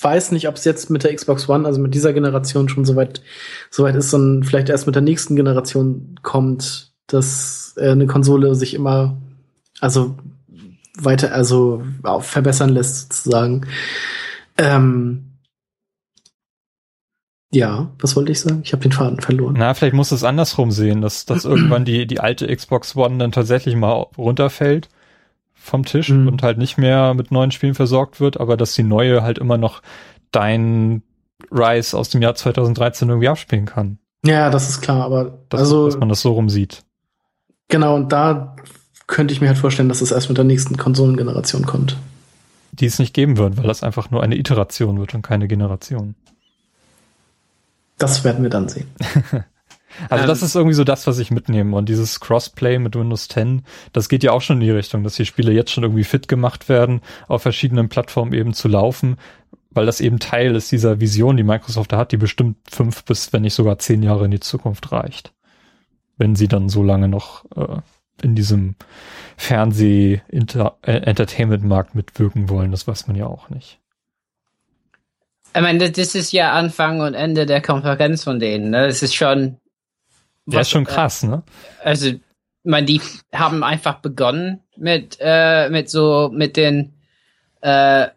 S2: weiß nicht, ob es jetzt mit der Xbox One, also mit dieser Generation schon soweit soweit ist und vielleicht erst mit der nächsten Generation kommt, dass äh, eine Konsole sich immer also weiter also verbessern lässt sozusagen. Ähm, ja, was wollte ich sagen? Ich habe den Faden verloren.
S1: Na, vielleicht muss es andersrum sehen, dass, dass irgendwann die, die alte Xbox One dann tatsächlich mal runterfällt vom Tisch mhm. und halt nicht mehr mit neuen Spielen versorgt wird, aber dass die neue halt immer noch dein Rise aus dem Jahr 2013 irgendwie abspielen kann.
S2: Ja, das ist klar, aber
S1: das,
S2: also,
S1: dass man das so rum sieht.
S2: Genau, und da könnte ich mir halt vorstellen, dass es erst mit der nächsten Konsolengeneration kommt.
S1: Die es nicht geben wird, weil das einfach nur eine Iteration wird und keine Generation.
S2: Das werden wir dann sehen.
S1: Also das ähm, ist irgendwie so das, was ich mitnehme. Und dieses Crossplay mit Windows 10, das geht ja auch schon in die Richtung, dass die Spiele jetzt schon irgendwie fit gemacht werden, auf verschiedenen Plattformen eben zu laufen, weil das eben Teil ist dieser Vision, die Microsoft da hat, die bestimmt fünf bis, wenn nicht sogar zehn Jahre in die Zukunft reicht. Wenn sie dann so lange noch äh, in diesem Fernseh-Entertainment-Markt mitwirken wollen, das weiß man ja auch nicht.
S3: Ich meine, das ist ja Anfang und Ende der Konferenz von denen. Ne? Das ist schon
S1: ja, ist schon krass, ne?
S3: Also, man, die haben einfach begonnen mit, äh, mit so, mit den äh,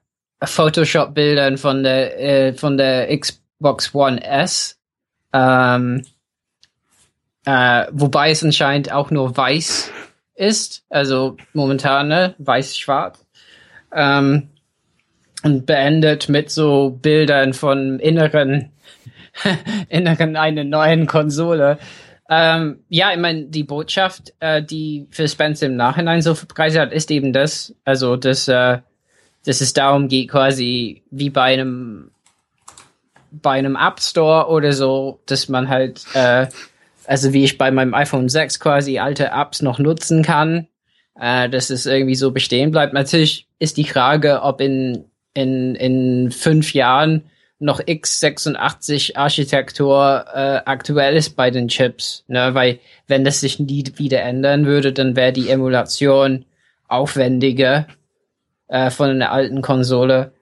S3: Photoshop-Bildern von der, äh, von der Xbox One S. Ähm, äh, wobei es anscheinend auch nur weiß ist, also momentan, ne? Weiß-schwarz. Ähm, und beendet mit so Bildern von inneren, inneren einer neuen Konsole. Ähm, ja, ich meine, die Botschaft, äh, die für Spencer im Nachhinein so verbreitet hat, ist eben das, also dass, äh, dass es darum geht, quasi wie bei einem bei einem App Store oder so, dass man halt, äh, also wie ich bei meinem iPhone 6 quasi alte Apps noch nutzen kann, äh, dass es irgendwie so bestehen bleibt. Natürlich ist die Frage, ob in, in, in fünf Jahren noch x86 Architektur äh, aktuell ist bei den Chips, ne? Weil wenn das sich nie wieder ändern würde, dann wäre die Emulation aufwendiger äh, von einer alten Konsole.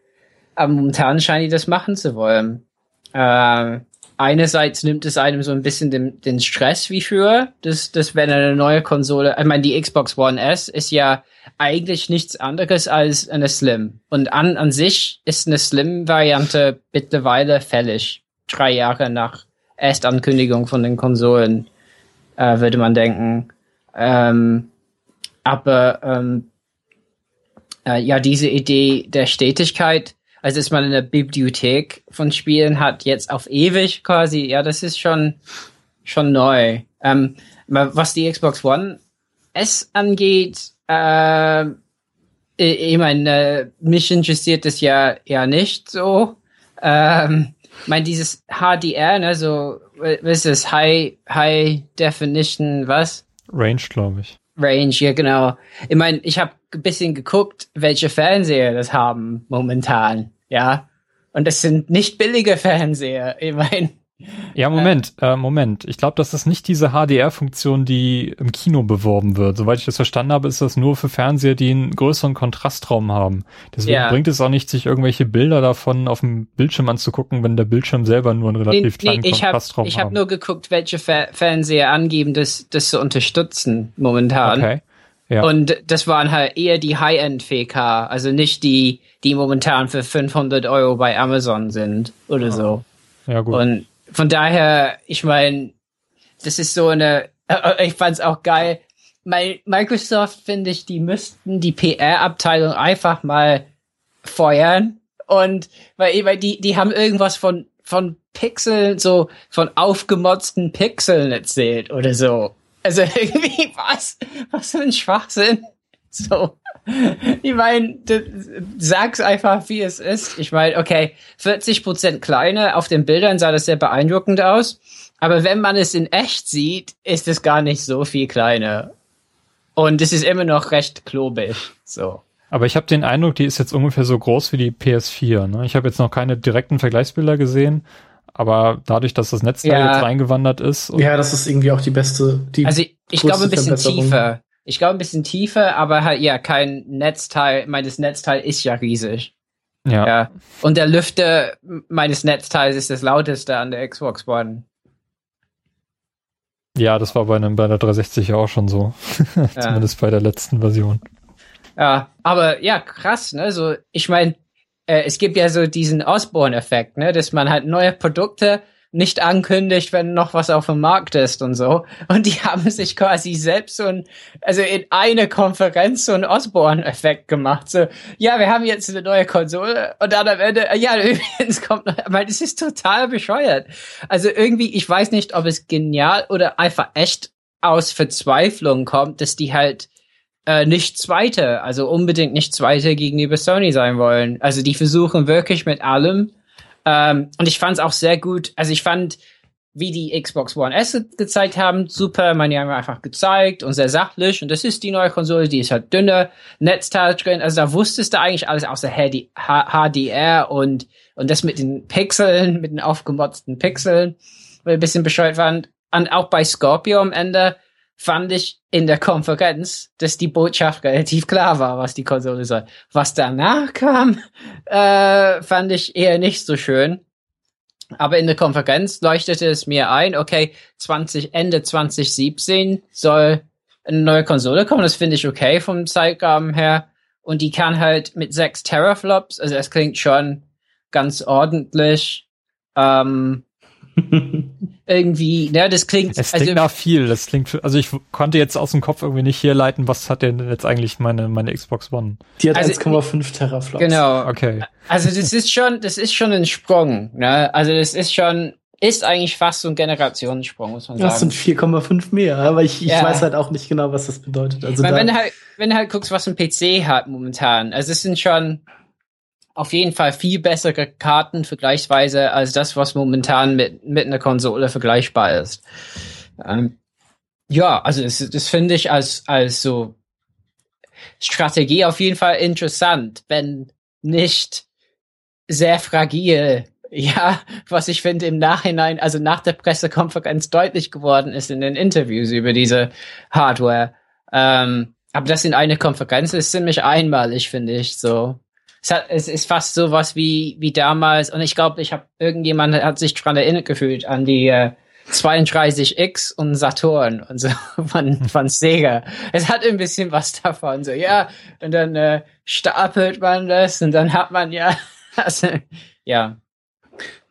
S3: Aber momentan scheinen die das machen zu wollen. Äh, einerseits nimmt es einem so ein bisschen den, den Stress wie früher, dass, dass wenn eine neue Konsole, ich meine, die Xbox One S ist ja eigentlich nichts anderes als eine Slim. Und an, an sich ist eine Slim-Variante mittlerweile fällig. Drei Jahre nach Erstankündigung von den Konsolen, äh, würde man denken. Ähm, aber ähm, äh, ja, diese Idee der Stetigkeit, also dass man eine Bibliothek von Spielen hat, jetzt auf ewig quasi, ja, das ist schon, schon neu. Ähm, was die Xbox One S angeht, äh, ich meine, äh, mich interessiert das ja ja nicht so. Ähm, ich meine, dieses HDR, ne, so, was ist das? High, High Definition, was?
S1: Range, glaube ich.
S3: Range, ja, genau. Ich meine, ich habe ein bisschen geguckt, welche Fernseher das haben momentan, ja. Und das sind nicht billige Fernseher. Ich meine,
S1: ja, Moment, äh, Moment. Ich glaube, das ist nicht diese HDR-Funktion, die im Kino beworben wird. Soweit ich das verstanden habe, ist das nur für Fernseher, die einen größeren Kontrastraum haben. Deswegen ja. bringt es auch nicht, sich irgendwelche Bilder davon auf dem Bildschirm anzugucken, wenn der Bildschirm selber nur einen relativ nee, kleinen nee, ich Kontrastraum
S3: hab, hat. Ich habe nur geguckt, welche Fer Fernseher angeben, das, das zu unterstützen momentan. Okay. Ja. Und das waren halt eher die High-End VK, also nicht die, die momentan für 500 Euro bei Amazon sind oder so. Ja, gut. Und von daher, ich meine, das ist so eine, äh, ich fand's auch geil. Microsoft finde ich, die müssten die PR-Abteilung einfach mal feuern und weil, weil die, die haben irgendwas von, von Pixeln, so von aufgemotzten Pixeln erzählt oder so. Also irgendwie was, was für ein Schwachsinn. So. Ich meine, sag's einfach, wie es ist. Ich meine, okay, 40 Prozent kleiner, auf den Bildern sah das sehr beeindruckend aus. Aber wenn man es in echt sieht, ist es gar nicht so viel kleiner. Und es ist immer noch recht klobig. So.
S1: Aber ich habe den Eindruck, die ist jetzt ungefähr so groß wie die PS4. Ne? Ich habe jetzt noch keine direkten Vergleichsbilder gesehen, aber dadurch, dass das Netzteil
S3: Ja.
S1: jetzt reingewandert ist, und
S2: Ja, das ist irgendwie auch die beste, die
S3: Also ich, ich glaube ein bisschen tiefer. Ich glaube ein bisschen tiefer, aber halt ja, kein Netzteil. Meines Netzteil ist ja riesig.
S1: ja,
S3: Ja. Und der Lüfter meines Netzteils ist das lauteste an der Xbox One.
S1: ja, das war bei einem bei der 360 ja auch schon so,
S3: Ja.
S1: zumindest bei der letzten Version.
S3: Ja, aber ja, krass, ne? So, ich meine, äh, es gibt ja so diesen Osborne-Effekt, ne, dass man halt neue Produkte nicht ankündigt, wenn noch was auf dem Markt ist und so. Und die haben sich quasi selbst so ein, also in eine Konferenz so einen Osborne-Effekt gemacht. So, ja, wir haben jetzt eine neue Konsole und dann am Ende, äh, ja, übrigens kommt noch, weil das ist total bescheuert. Also irgendwie, ich weiß nicht, ob es genial oder einfach echt aus Verzweiflung kommt, dass die halt äh, nicht Zweite, also unbedingt nicht Zweite gegenüber Sony sein wollen. Also die versuchen wirklich mit allem. Ähm, und ich fand es auch sehr gut. Also ich fand, wie die Xbox One S gezeigt haben, super. Man, haben einfach gezeigt und sehr sachlich. Und das ist die neue Konsole, die ist halt dünner, Netzteil drin. Also da wusstest du eigentlich alles außer HDR und, und das mit den Pixeln, mit den aufgemotzten Pixeln, weil ein bisschen bescheuert fand. Und auch bei Scorpio am Ende fand ich in der Konferenz, dass die Botschaft relativ klar war, was die Konsole soll. Was danach kam, äh, fand ich eher nicht so schön. Aber in der Konferenz leuchtete es mir ein, okay, 20, Ende 2017 soll eine neue Konsole kommen. Das finde ich okay vom Zeitrahmen her. Und die kann halt mit sechs Teraflops, also es klingt schon ganz ordentlich. Ähm, irgendwie, ne, das klingt,
S1: Es
S3: also,
S1: klingt nach viel. Das klingt, also ich konnte jetzt aus dem Kopf irgendwie nicht herleiten, was hat denn jetzt eigentlich meine meine Xbox One?
S2: Die hat
S3: Also-
S2: 1,5 Teraflops.
S3: genau.
S1: Okay,
S3: Also das ist schon, das ist schon ein Sprung, ne? Also das ist schon, ist eigentlich fast so ein Generationssprung, muss man
S2: Das
S3: sagen.
S2: sind 4,5 mehr, aber ich, ich
S3: Ja.
S2: weiß halt auch nicht genau, was das bedeutet. Also
S3: Weil
S2: da,
S3: wenn du halt, wenn du halt guckst, was ein PC hat momentan, also es sind schon auf jeden Fall viel bessere Karten vergleichsweise als das, was momentan mit, mit einer Konsole vergleichbar ist. Ähm, ja, also das, das finde ich als, als so Strategie auf jeden Fall interessant, wenn nicht sehr fragil. Ja, was ich finde im Nachhinein, also nach der Pressekonferenz deutlich geworden ist in den Interviews über diese Hardware. Ähm, aber das in eine Konferenz ist ziemlich einmalig, finde ich so. Es, hat, es ist fast so was wie, wie damals, und ich glaube, ich habe irgendjemand hat sich dran erinnert gefühlt an die äh, 32X und Saturn und so von, von Sega. Es hat ein bisschen was davon, so, ja, und dann äh, stapelt man das und dann hat man ja, also, ja.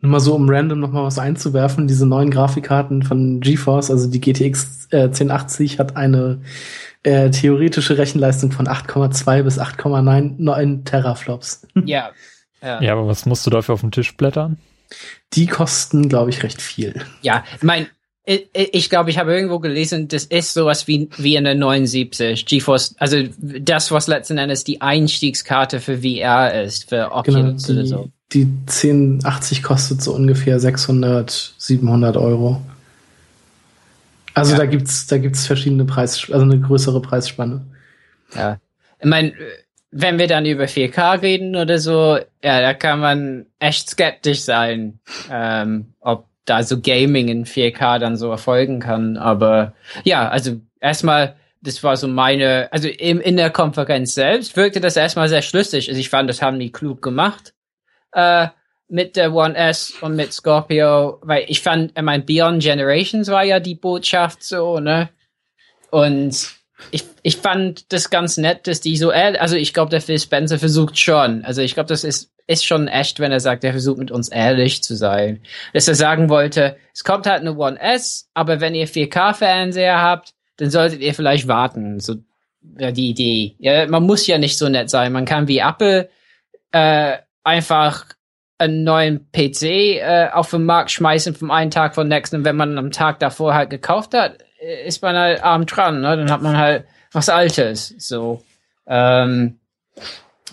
S2: nur mal so, um random noch mal was einzuwerfen, diese neuen Grafikkarten von GeForce, also die GTX äh, 1080 hat eine äh, theoretische Rechenleistung von 8,2 bis 8,9 Teraflops.
S3: Ja. Ja.
S1: ja, aber was musst du dafür auf den Tisch blättern?
S2: Die kosten, glaube ich, recht viel.
S3: Ja, mein, ich, ich glaube, ich habe irgendwo gelesen, das ist sowas wie, wie eine 79 GeForce, also das, was letzten Endes die Einstiegskarte für VR ist, für
S2: Genau,
S3: Oculus oder
S2: die,
S3: so.
S2: die 1080 kostet so ungefähr 600, 700 Euro. Also
S3: Ja.
S2: da gibt's, da gibt's verschiedene Preis, also eine größere Preisspanne.
S3: Ja. Ich meine, wenn wir dann über 4K reden oder so, ja, da kann man echt skeptisch sein, ähm, ob da so Gaming in 4K dann so erfolgen kann. Aber ja, also erstmal, das war so meine, also im, in der Konferenz selbst wirkte das erstmal sehr schlüssig. Also ich fand, das haben die klug gemacht. Äh, mit der One S und mit Scorpio, weil ich fand, ich mein, Beyond Generations war ja die Botschaft so, ne? Und ich, ich fand das ganz nett, dass die so, ehrlich- also ich glaube, der Phil Spencer versucht schon, also ich glaube, das ist, ist schon echt, wenn er sagt, er versucht mit uns ehrlich zu sein. Dass er sagen wollte, es kommt halt eine One S, aber wenn ihr 4K-Fernseher habt, dann solltet ihr vielleicht warten. So ja, die Idee. Ja, man muss ja nicht so nett sein. Man kann wie Apple äh, einfach einen neuen PC äh, auf den Markt schmeißen vom einen Tag vom nächsten. Und wenn man am Tag davor halt gekauft hat, äh, ist man halt arm dran. Ne? Dann hat man halt was Altes. So. Ähm,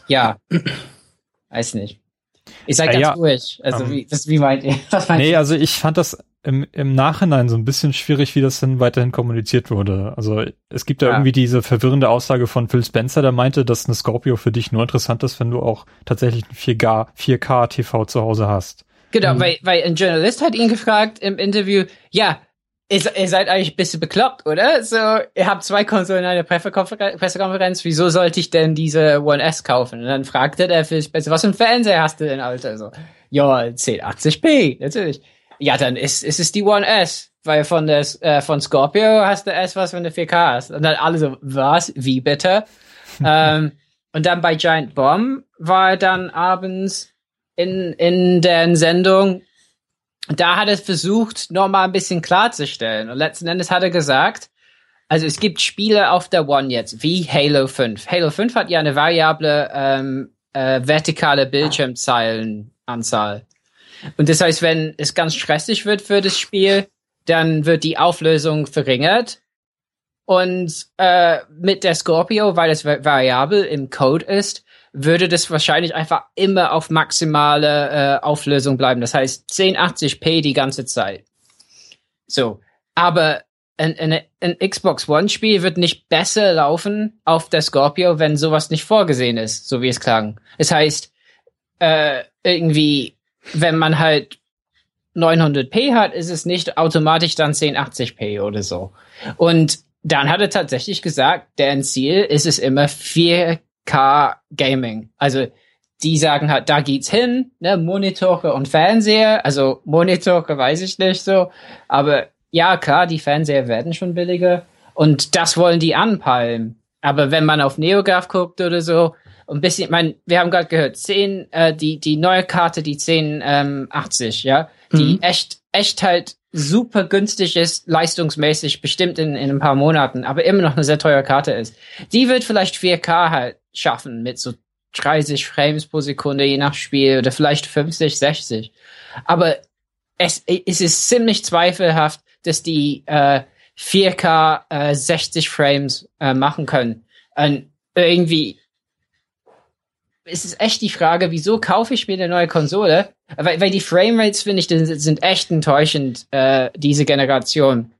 S3: ja. Weiß nicht. Ich seid
S1: Äh,
S3: ganz
S1: ja.
S3: ruhig. Also,
S1: Ähm.
S3: wie, das, wie meint ihr? Was meint
S1: Nee,
S3: ihr?
S1: also ich fand das im, im Nachhinein so ein bisschen schwierig, wie das dann weiterhin kommuniziert wurde. Also es gibt da
S3: Ja.
S1: irgendwie diese verwirrende Aussage von Phil Spencer, der meinte, dass eine Scorpio für dich nur interessant ist, wenn du auch tatsächlich ein 4K, 4K TV zu Hause hast.
S3: Genau, weil, weil ein Journalist hat ihn gefragt im Interview, ja, ihr, ihr seid eigentlich ein bisschen bekloppt, oder? So, ihr habt zwei Konsolen in einer Pressekonfer- Pressekonferenz, wieso sollte ich denn diese One S kaufen? Und dann fragte der Phil Spencer, was für ein Fernseher hast du denn, Alter? So, ja, 1080p, natürlich. Ja, dann ist, ist es die One S, weil von der, äh, von Scorpio hast du S, was von der 4K hast. Und dann alle so, was? Wie bitte? ähm, und dann bei Giant Bomb war er dann abends in, in der Sendung, da hat er versucht, nochmal ein bisschen klarzustellen. Und letzten Endes hat er gesagt, also es gibt Spiele auf der One jetzt, wie Halo 5. Halo 5 hat ja eine variable ähm, äh, vertikale Bildschirmzeilenanzahl. Und das heißt, wenn es ganz stressig wird für das Spiel, dann wird die Auflösung verringert. Und äh, mit der Scorpio, weil es variabel im Code ist, würde das wahrscheinlich einfach immer auf maximale äh, Auflösung bleiben. Das heißt 1080p die ganze Zeit. So, aber ein, ein, ein Xbox One Spiel wird nicht besser laufen auf der Scorpio, wenn sowas nicht vorgesehen ist, so wie es klang. Es heißt, äh, irgendwie, wenn man halt 900p hat, ist es nicht automatisch dann 1080p oder so. Und dann hat er tatsächlich gesagt, deren Ziel ist es immer 4K Gaming. Also die sagen halt, da geht's hin, ne, Monitore und Fernseher. Also Monitore weiß ich nicht so, aber ja klar, die Fernseher werden schon billiger und das wollen die anpeilen. Aber wenn man auf NeoGAF guckt oder so, ein bisschen, ich mein, wir haben gerade gehört, 10, äh, die die neue Karte, die 1080, ähm, ja, die mhm. echt echt halt super günstig ist, leistungsmäßig, bestimmt in, in ein paar Monaten, aber immer noch eine sehr teure Karte ist. Die wird vielleicht 4K halt schaffen mit so 30 Frames pro Sekunde je nach Spiel oder vielleicht 50, 60. Aber es, es ist ziemlich zweifelhaft, dass die äh, 4K äh, 60 Frames äh, machen können. Und irgendwie ist es echt die Frage, wieso kaufe ich mir eine neue Konsole? Weil, weil die Framerates, finde ich, sind echt enttäuschend, äh, diese Generation.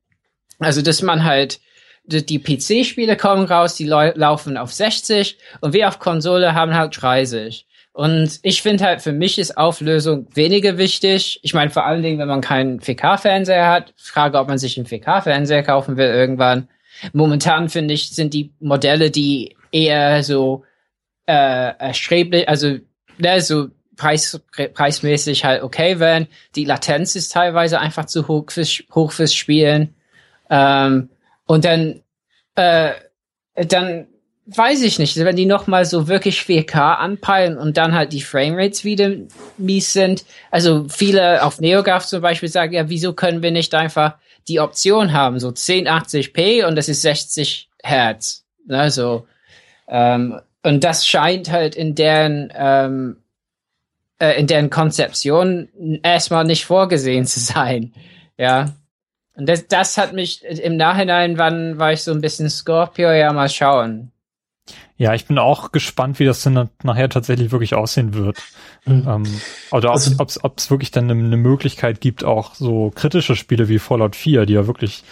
S3: Also, dass man halt, die PC-Spiele kommen raus, die laufen auf 60 und wir auf Konsole haben halt 30. Und ich finde halt, für mich ist Auflösung weniger wichtig. Ich meine, vor allen Dingen, wenn man keinen 4K-Fernseher hat, frage, ob man sich einen 4K-Fernseher kaufen will irgendwann. Momentan finde ich, sind die Modelle, die eher so äh, erstreblich, also ne, so preis, preismäßig halt okay wären. Die Latenz ist teilweise einfach zu hoch fürs, hoch fürs Spielen. Ähm, und dann, äh, dann weiß ich nicht, wenn die nochmal so wirklich 4K anpeilen und dann halt die Framerates wieder mies sind. Also viele auf NeoGAF zum Beispiel sagen, ja, wieso können wir nicht einfach die Option haben, so 1080p und das ist 60 Hertz. Ne, so, ähm, und das scheint halt in deren ähm, äh, in deren Konzeption erstmal nicht vorgesehen zu sein. Ja. Und das, das hat mich im Nachhinein, wann war ich so ein bisschen Scorpio, ja, mal schauen.
S1: Ja, ich bin auch gespannt, wie das dann nachher tatsächlich wirklich aussehen wird. Mhm. Ähm, oder ob es also, wirklich dann eine, eine Möglichkeit gibt, auch so kritische Spiele wie Fallout 4, die ja wirklich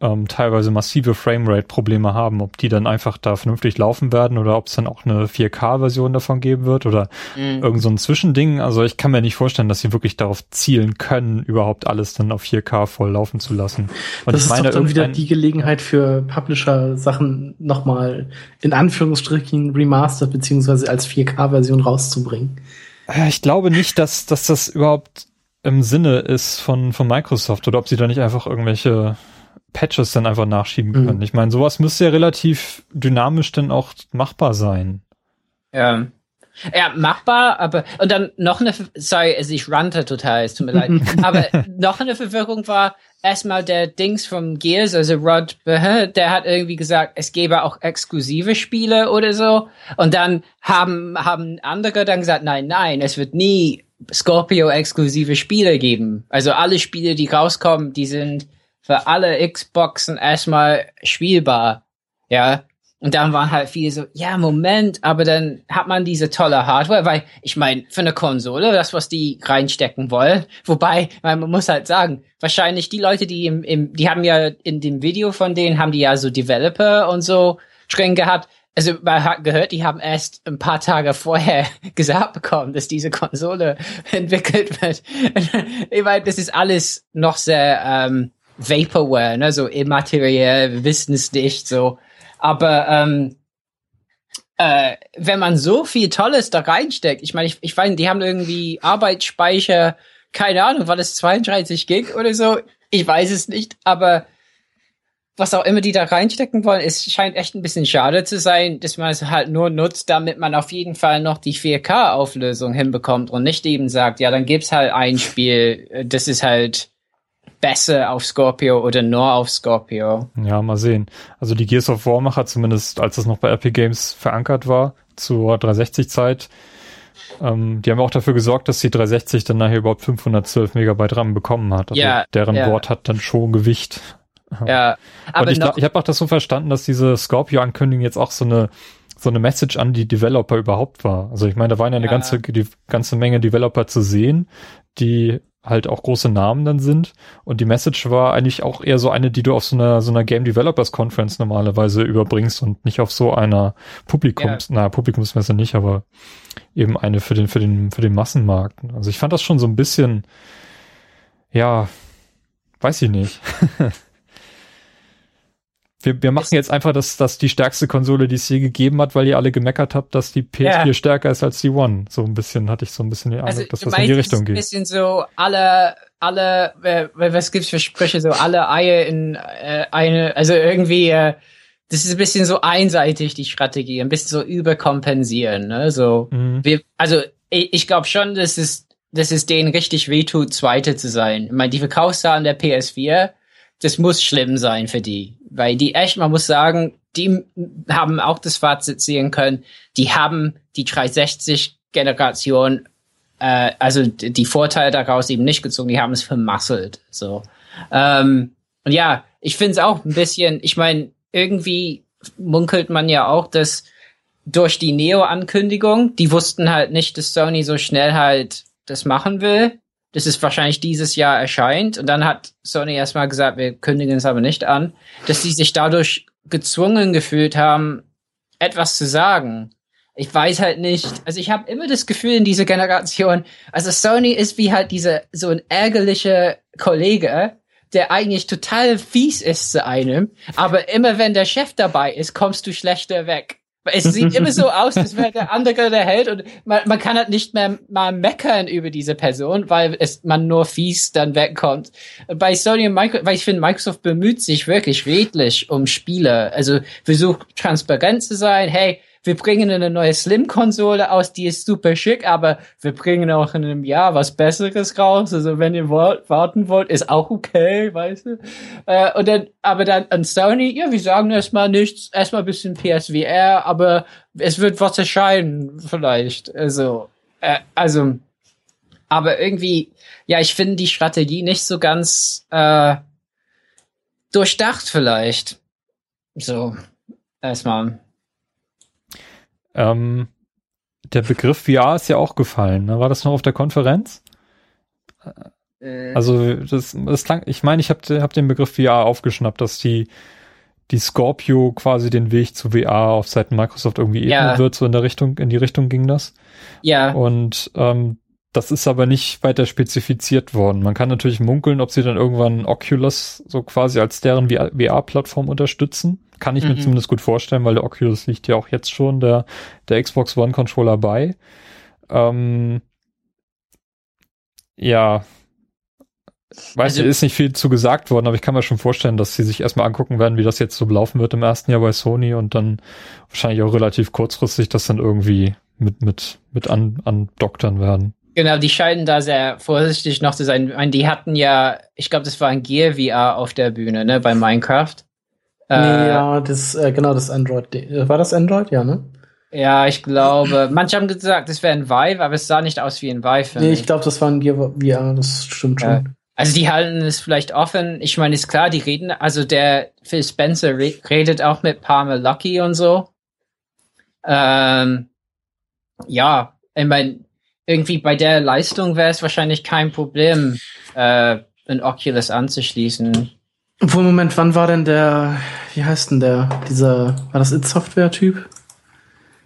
S1: ähm, teilweise massive Framerate-Probleme haben, ob die dann einfach da vernünftig laufen werden oder ob es dann auch eine 4K-Version davon geben wird oder mhm. irgend so ein Zwischending. Also ich kann mir nicht vorstellen, dass sie wirklich darauf zielen können, überhaupt alles dann auf 4K voll laufen zu lassen.
S2: Und das ich meine, ist doch dann wieder die Gelegenheit für Publisher, Sachen nochmal in Anführungsstrichen remastered beziehungsweise als 4K-Version rauszubringen.
S1: Äh, ich glaube nicht, dass, dass das überhaupt im Sinne ist von, von Microsoft oder ob sie da nicht einfach irgendwelche Patches dann einfach nachschieben können. Mhm. Ich meine, sowas müsste ja relativ dynamisch dann auch machbar sein.
S3: Ja. Ja, machbar, aber und dann noch eine, sorry, also ich rante total, es tut mir leid, aber noch eine Verwirrung war erstmal der Dings vom Gears, also Rod, der hat irgendwie gesagt, es gäbe auch exklusive Spiele oder so und dann haben, haben andere dann gesagt, nein, nein, es wird nie Scorpio exklusive Spiele geben. Also alle Spiele, die rauskommen, die sind für alle Xboxen erstmal spielbar. Ja. Und dann waren halt viele so, ja, Moment, aber dann hat man diese tolle Hardware, weil ich meine, für eine Konsole, das, was die reinstecken wollen, wobei, man muss halt sagen, wahrscheinlich die Leute, die im, im, die haben ja in dem Video von denen, haben die ja so Developer und so drin gehabt. also man hat gehört, die haben erst ein paar Tage vorher gesagt bekommen, dass diese Konsole entwickelt wird. ich meine, das ist alles noch sehr ähm, Vaporware, ne, so immateriell, wir wissen es nicht so. Aber ähm, äh, wenn man so viel Tolles da reinsteckt, ich meine, ich, ich weiß, die haben irgendwie Arbeitsspeicher, keine Ahnung, war das 32 Gig oder so? Ich weiß es nicht, aber was auch immer die da reinstecken wollen, es scheint echt ein bisschen schade zu sein, dass man es halt nur nutzt, damit man auf jeden Fall noch die 4K-Auflösung hinbekommt und nicht eben sagt, ja, dann gibt's halt ein Spiel, das ist halt besser auf Scorpio oder nur auf Scorpio.
S1: Ja, mal sehen. Also die Gears of War Macher, zumindest als das noch bei Epic Games verankert war, zur 360-Zeit, ähm, die haben auch dafür gesorgt, dass die 360 dann nachher überhaupt 512 Megabyte RAM bekommen hat. Also
S3: ja,
S1: deren
S3: ja.
S1: Wort hat dann schon Gewicht.
S3: Ja, aber
S1: Und ich, ich habe auch das so verstanden, dass diese Scorpio-Ankündigung jetzt auch so eine so eine Message an die Developer überhaupt war. Also ich meine, da waren ja eine
S3: Ja.
S1: ganze die ganze Menge Developer zu sehen, die halt auch große Namen dann sind. Und die Message war eigentlich auch eher so eine, die du auf so einer so einer Game Developers Conference normalerweise überbringst und nicht auf so einer Publikums, na Publikumsmesse nicht, aber eben eine für den für den für den Massenmarkt. Also ich fand das schon so ein bisschen, ja, weiß ich nicht. Wir, wir machen jetzt einfach das, das die stärkste Konsole, die es je gegeben hat, weil ihr alle gemeckert habt, dass die PS4
S3: Ja.
S1: stärker ist als die One. So ein bisschen hatte ich so ein bisschen die Ahnung,
S3: also
S1: dass das in die
S3: meinst, es ist
S1: Richtung
S3: ein
S1: geht.
S3: bisschen so alle, alle, äh, was gibt's für Sprüche, so alle Eier in äh, eine, also irgendwie, äh, das ist ein bisschen so einseitig, die Strategie, ein bisschen so überkompensieren, ne, so.
S1: Mhm.
S3: Wir, also ich, ich glaube schon, dass es, dass es denen richtig wehtut, Zweite zu sein. Ich meine, die Verkaufszahlen der PS4, das muss schlimm sein für die. Weil die echt, man muss sagen, die haben auch das Fazit ziehen können, die haben die 360-Generation, äh, also die Vorteile daraus eben nicht gezogen, die haben es vermasselt. So. Ähm, und ja, ich finde es auch ein bisschen, ich meine, irgendwie munkelt man ja auch, dass durch die Neo-Ankündigung, die wussten halt nicht, dass Sony so schnell halt das machen will. Das ist wahrscheinlich dieses Jahr erscheint. Und dann hat Sony erstmal gesagt, wir kündigen es aber nicht an, dass sie sich dadurch gezwungen gefühlt haben, etwas zu sagen. Ich weiß halt nicht. Also ich habe immer das Gefühl in dieser Generation, also Sony ist wie halt dieser so ein ärgerlicher Kollege, der eigentlich total fies ist zu einem, aber immer wenn der Chef dabei ist, kommst du schlechter weg. Es sieht immer so aus, als wäre der andere der Held und man, man kann halt nicht mehr mal meckern über diese Person, weil es man nur fies dann wegkommt. Bei Sony und Microsoft, weil ich finde, Microsoft bemüht sich wirklich redlich um Spiele. Also versucht transparent zu sein. Hey, wir bringen eine neue Slim-Konsole aus, die ist super schick, aber wir bringen auch in einem Jahr was Besseres raus. Also wenn ihr warten wollt, ist auch okay, weißt du. Äh, und dann, aber dann an Sony, ja, wir sagen erstmal nichts, erstmal ein bisschen PSVR, aber es wird was erscheinen, vielleicht. Also, äh, also, aber irgendwie, ja, ich finde die Strategie nicht so ganz äh, durchdacht, vielleicht. So, erstmal.
S1: Ähm, der Begriff VR ist ja auch gefallen. Ne? War das noch auf der Konferenz?
S3: Äh,
S1: Also das, das klang, ich meine, ich habe hab den Begriff VR aufgeschnappt, dass die die Scorpio quasi den Weg zu VR auf Seiten Microsoft irgendwie ebnen
S3: Ja.
S1: wird, so in der Richtung, in die Richtung ging das.
S3: ja,
S1: Und ähm, das ist aber nicht weiter spezifiziert worden. Man kann natürlich munkeln, ob sie dann irgendwann Oculus so quasi als deren VR-Plattform unterstützen. Kann ich mir
S3: Mhm.
S1: zumindest gut vorstellen, weil der Oculus liegt ja auch jetzt schon der, der Xbox One Controller bei. Ähm, ja. Weiß
S3: Also-
S1: ist nicht viel zu gesagt worden, aber ich kann mir schon vorstellen, dass sie sich erstmal angucken werden, wie das jetzt so laufen wird im ersten Jahr bei Sony und dann wahrscheinlich auch relativ kurzfristig das dann irgendwie mit, mit, mit an, andoktern werden.
S3: Genau, die scheinen da sehr vorsichtig noch zu sein. Ich meine, die hatten ja, ich glaube, das war ein Gear VR auf der Bühne, ne, bei Minecraft.
S2: Nee,
S3: Äh,
S2: ja, das, äh, genau, das Android. War das Android? Ja, ne?
S3: ja, ich glaube, manche haben gesagt, das wäre ein Vive, aber es sah nicht aus wie ein Vive.
S2: Nee, ich glaube, das war ein Gear VR, das stimmt schon.
S3: Ja. Also die halten es vielleicht offen. Ich meine, ist klar, die reden, also der Phil Spencer re redet auch mit Palmer Lucky und so. Ähm, ja, ich meine, irgendwie bei der Leistung wäre es wahrscheinlich kein Problem, äh, ein Oculus anzuschließen.
S2: Obwohl, Moment, wann war denn der, wie heißt denn der, dieser, war das It-Software-Typ?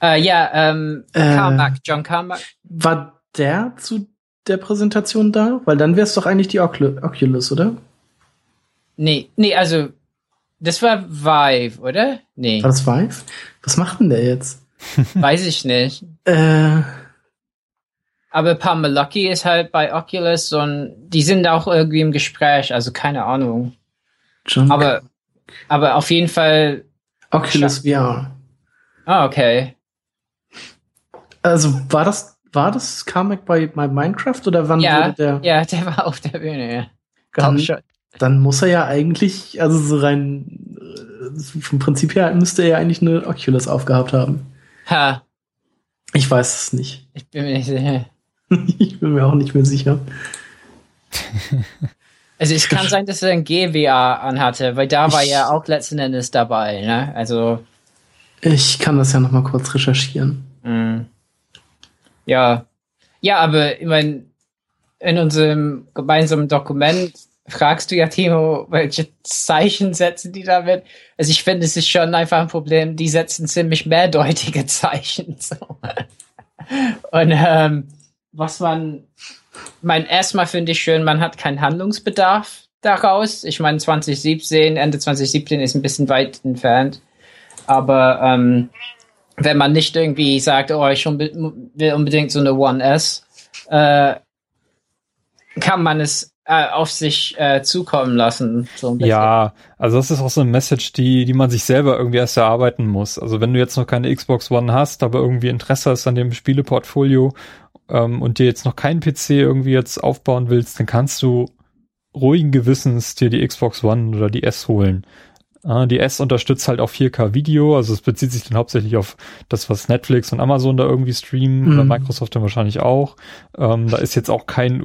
S3: Äh, ja, ähm,
S2: Äh.
S3: Carmack, John Carmack.
S2: War der zu der Präsentation da? Weil dann wäre es doch eigentlich die Ocul Oculus, oder?
S3: Nee, nee, also, das war Vive, oder? Nee,
S2: War das Vive? Was macht denn der jetzt?
S3: weiß ich nicht.
S2: Äh,
S3: Aber Pamelucky ist halt bei Oculus und die sind auch irgendwie im Gespräch, also keine Ahnung.
S2: John
S3: Aber, aber auf jeden Fall,
S2: Oculus VR.
S3: ah, okay.
S2: Also war das war das Carmack bei, bei Minecraft oder wann
S3: Ja,
S2: wurde der?
S3: ja, der war auf der Bühne, ja.
S2: Dann-
S3: schon.
S2: Dann muss er ja eigentlich, also so rein vom Prinzip her müsste er ja eigentlich eine Oculus aufgehabt haben.
S3: Ha,
S2: Ich weiß es nicht.
S3: ich bin mir nicht sicher.
S2: ich bin mir auch nicht mehr sicher.
S3: Also es kann sein, dass er ein GWA anhatte, weil da war ja auch letzten Endes dabei, ne? Also,
S2: Ich kann das ja noch mal kurz recherchieren.
S3: mh. ja. Ja, aber ich meine, in unserem gemeinsamen Dokument fragst du ja, Timo, welche Zeichen setzen die damit? Also ich finde, es ist schon einfach ein Problem, die setzen ziemlich mehrdeutige Zeichen. So. Und ähm, was man, mein erstmal finde ich schön, man hat keinen Handlungsbedarf daraus. Ich meine, 2017, Ende 2017 ist ein bisschen weit entfernt. Aber ähm, wenn man nicht irgendwie sagt, oh, ich will unbedingt so eine One S, äh, kann man es äh, auf sich äh, zukommen lassen. So.
S1: Ja, also das ist auch so eine Message, die, die man sich selber irgendwie erst erarbeiten muss. Also wenn du jetzt noch keine Xbox One hast, aber irgendwie Interesse hast an dem Spieleportfolio ähm, und dir jetzt noch keinen PC irgendwie jetzt aufbauen willst, dann kannst du ruhigen Gewissens dir die Xbox One oder die S holen. Ah, die S unterstützt halt auch 4K Video, also es bezieht sich dann hauptsächlich auf das, was Netflix und Amazon da irgendwie streamen
S2: Mhm.
S1: oder Microsoft dann wahrscheinlich auch. Ähm, da ist jetzt auch kein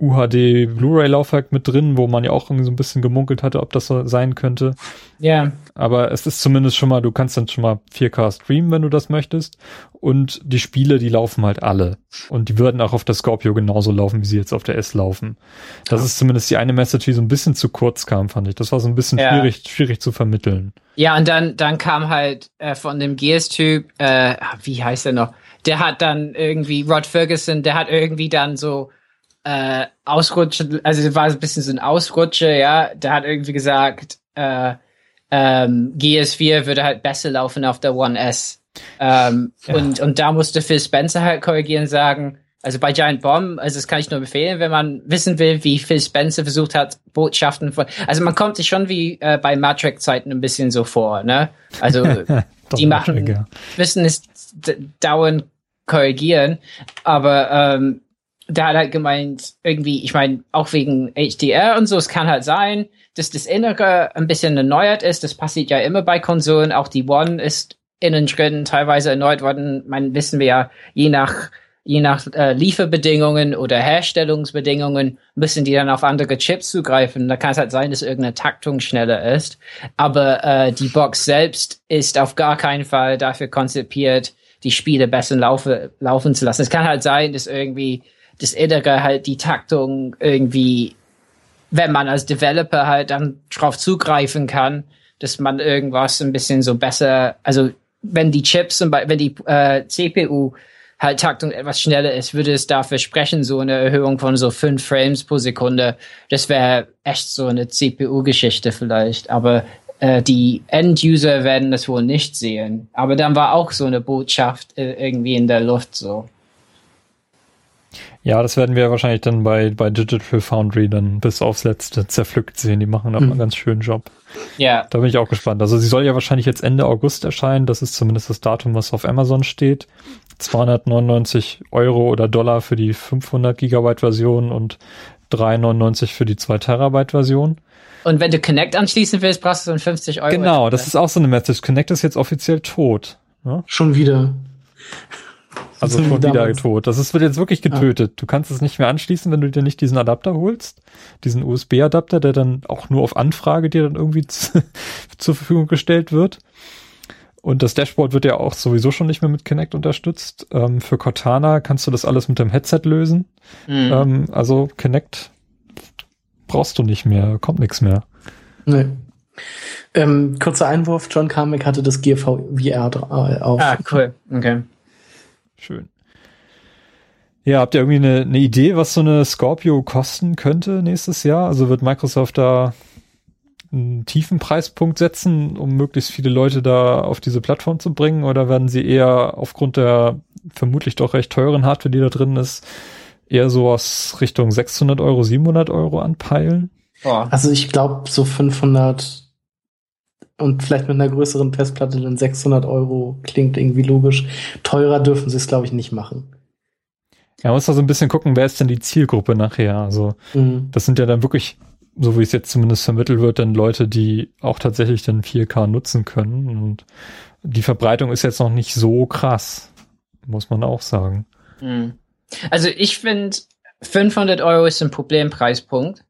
S1: UHD Blu-ray-Laufwerk mit drin, wo man ja auch irgendwie so ein bisschen gemunkelt hatte, ob das so sein könnte.
S3: Ja,
S1: Aber es ist zumindest schon mal, du kannst dann schon mal 4K streamen, wenn du das möchtest. Und die Spiele, die laufen halt alle. Und die würden auch auf der Scorpio genauso laufen, wie sie jetzt auf der S laufen. Das
S2: Ja.
S1: ist zumindest die eine Message, die so ein bisschen zu kurz kam, fand ich. Das war so ein bisschen
S3: Ja.
S1: schwierig, schwierig zu vermitteln.
S3: Ja, und dann, dann kam halt äh, von dem Gears-Typ, äh, wie heißt er noch? Der hat dann irgendwie, Rod Ferguson, der hat irgendwie dann so äh, Ausrutsche, also war ein bisschen so ein Ausrutsche, ja. Der hat irgendwie gesagt, äh, ähm, Gears 4 würde halt besser laufen auf der One S. Ähm,
S1: Ja.
S3: und, und da musste Phil Spencer halt korrigieren sagen, also bei Giant Bomb, also das kann ich nur empfehlen, wenn man wissen will, wie Phil Spencer versucht hat, Botschaften von, also man kommt sich schon wie äh, bei Matrix-Zeiten ein bisschen so vor, ne? Also die machen,
S1: Patrick, ja.
S3: wissen es dauernd korrigieren, aber ähm, da hat er halt gemeint, irgendwie, ich meine, auch wegen HDR und so, es kann halt sein, dass das Innere ein bisschen erneuert ist. Das passiert ja immer bei Konsolen. Auch die One ist innen drin teilweise erneuert worden. Man wissen wir ja, je nach je nach äh, Lieferbedingungen oder Herstellungsbedingungen müssen die dann auf andere Chips zugreifen. Da kann es halt sein, dass irgendeine Taktung schneller ist. Aber äh, die Box selbst ist auf gar keinen Fall dafür konzipiert, die Spiele besser laufe, laufen zu lassen. Es kann halt sein, dass irgendwie das Innere halt die Taktung irgendwie, wenn man als Developer halt dann drauf zugreifen kann, dass man irgendwas ein bisschen so besser, also wenn die Chips und wenn die äh, CPU halt Taktung etwas schneller ist, würde es dafür sprechen, so eine Erhöhung von so fünf Frames pro Sekunde. Das wäre echt so eine CPU-Geschichte vielleicht. Aber äh, die End-User werden das wohl nicht sehen. Aber dann war auch so eine Botschaft äh, irgendwie in der Luft so.
S1: Ja, das werden wir wahrscheinlich dann bei, bei Digital Foundry dann bis aufs Letzte zerpflückt sehen. Die machen da
S2: Mhm.
S1: mal einen ganz schönen Job.
S3: Ja,
S1: Da bin ich auch gespannt. Also sie soll ja wahrscheinlich jetzt Ende August erscheinen. Das ist zumindest das Datum, was auf Amazon steht. 299 Euro oder Dollar für die 500 Gigabyte Version und 3,99 für die 2 Terabyte Version.
S3: Und wenn du Connect anschließen willst, brauchst du dann 50 Euro.
S1: Genau, das ist auch so eine Message. Connect ist jetzt offiziell tot. Ne?
S2: Schon wieder.
S1: Also schon wieder tot. Das ist, wird jetzt wirklich getötet. Du kannst es nicht mehr anschließen, wenn du dir nicht diesen Adapter holst. Diesen USB-Adapter, der dann auch nur auf Anfrage dir dann irgendwie zu, zur Verfügung gestellt wird. Und das Dashboard wird ja auch sowieso schon nicht mehr mit Kinect unterstützt. Ähm, für Cortana kannst du das alles mit dem Headset lösen.
S3: Mhm.
S1: Ähm, also Kinect brauchst du nicht mehr, kommt nichts mehr.
S2: Nee. Ähm, kurzer Einwurf, John Carmack hatte das GV VR äh, auf.
S3: Ah, cool. Okay.
S1: Schön. Ja, habt ihr irgendwie eine, eine Idee, was so eine Scorpio kosten könnte nächstes Jahr? Also wird Microsoft da einen tiefen Preispunkt setzen, um möglichst viele Leute da auf diese Plattform zu bringen? Oder werden sie eher aufgrund der vermutlich doch recht teuren Hardware, die da drin ist, eher sowas Richtung 600 Euro, 700 Euro anpeilen?
S2: Also ich glaube so 500 und vielleicht mit einer größeren Festplatte dann 600 Euro klingt irgendwie logisch. Teurer dürfen sie es glaube ich nicht machen.
S1: Ja, man muss da so ein bisschen gucken, wer ist denn die Zielgruppe nachher? Also, mhm. das sind ja dann wirklich, so wie es jetzt zumindest vermittelt wird, dann Leute, die auch tatsächlich dann 4K nutzen können. Und die Verbreitung ist jetzt noch nicht so krass, muss man auch sagen.
S3: Mhm. Also, ich finde, 500 Euro ist ein Problempreispunkt.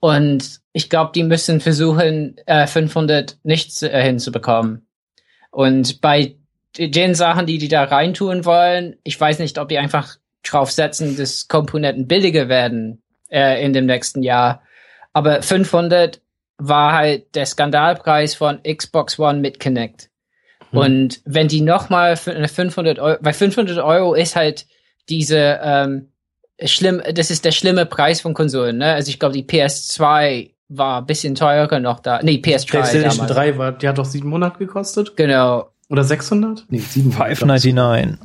S3: Und ich glaube, die müssen versuchen, äh, 500 nicht äh, hinzubekommen. Und bei den Sachen, die die da reintun wollen, ich weiß nicht, ob die einfach drauf setzen, dass Komponenten billiger werden äh, in dem nächsten Jahr. Aber 500 war halt der Skandalpreis von Xbox One mit Connect. Hm. Und wenn die nochmal für eine 500 Euro, weil 500 Euro ist halt diese ähm, schlimm, das ist der schlimme Preis von Konsolen. Ne? Also ich glaube, die PS2 war ein bisschen teurer noch da. Nee, PS3.
S2: PlayStation 3 war, die hat doch 700 gekostet.
S3: Genau.
S2: Oder 600?
S1: Nee, 700. 599.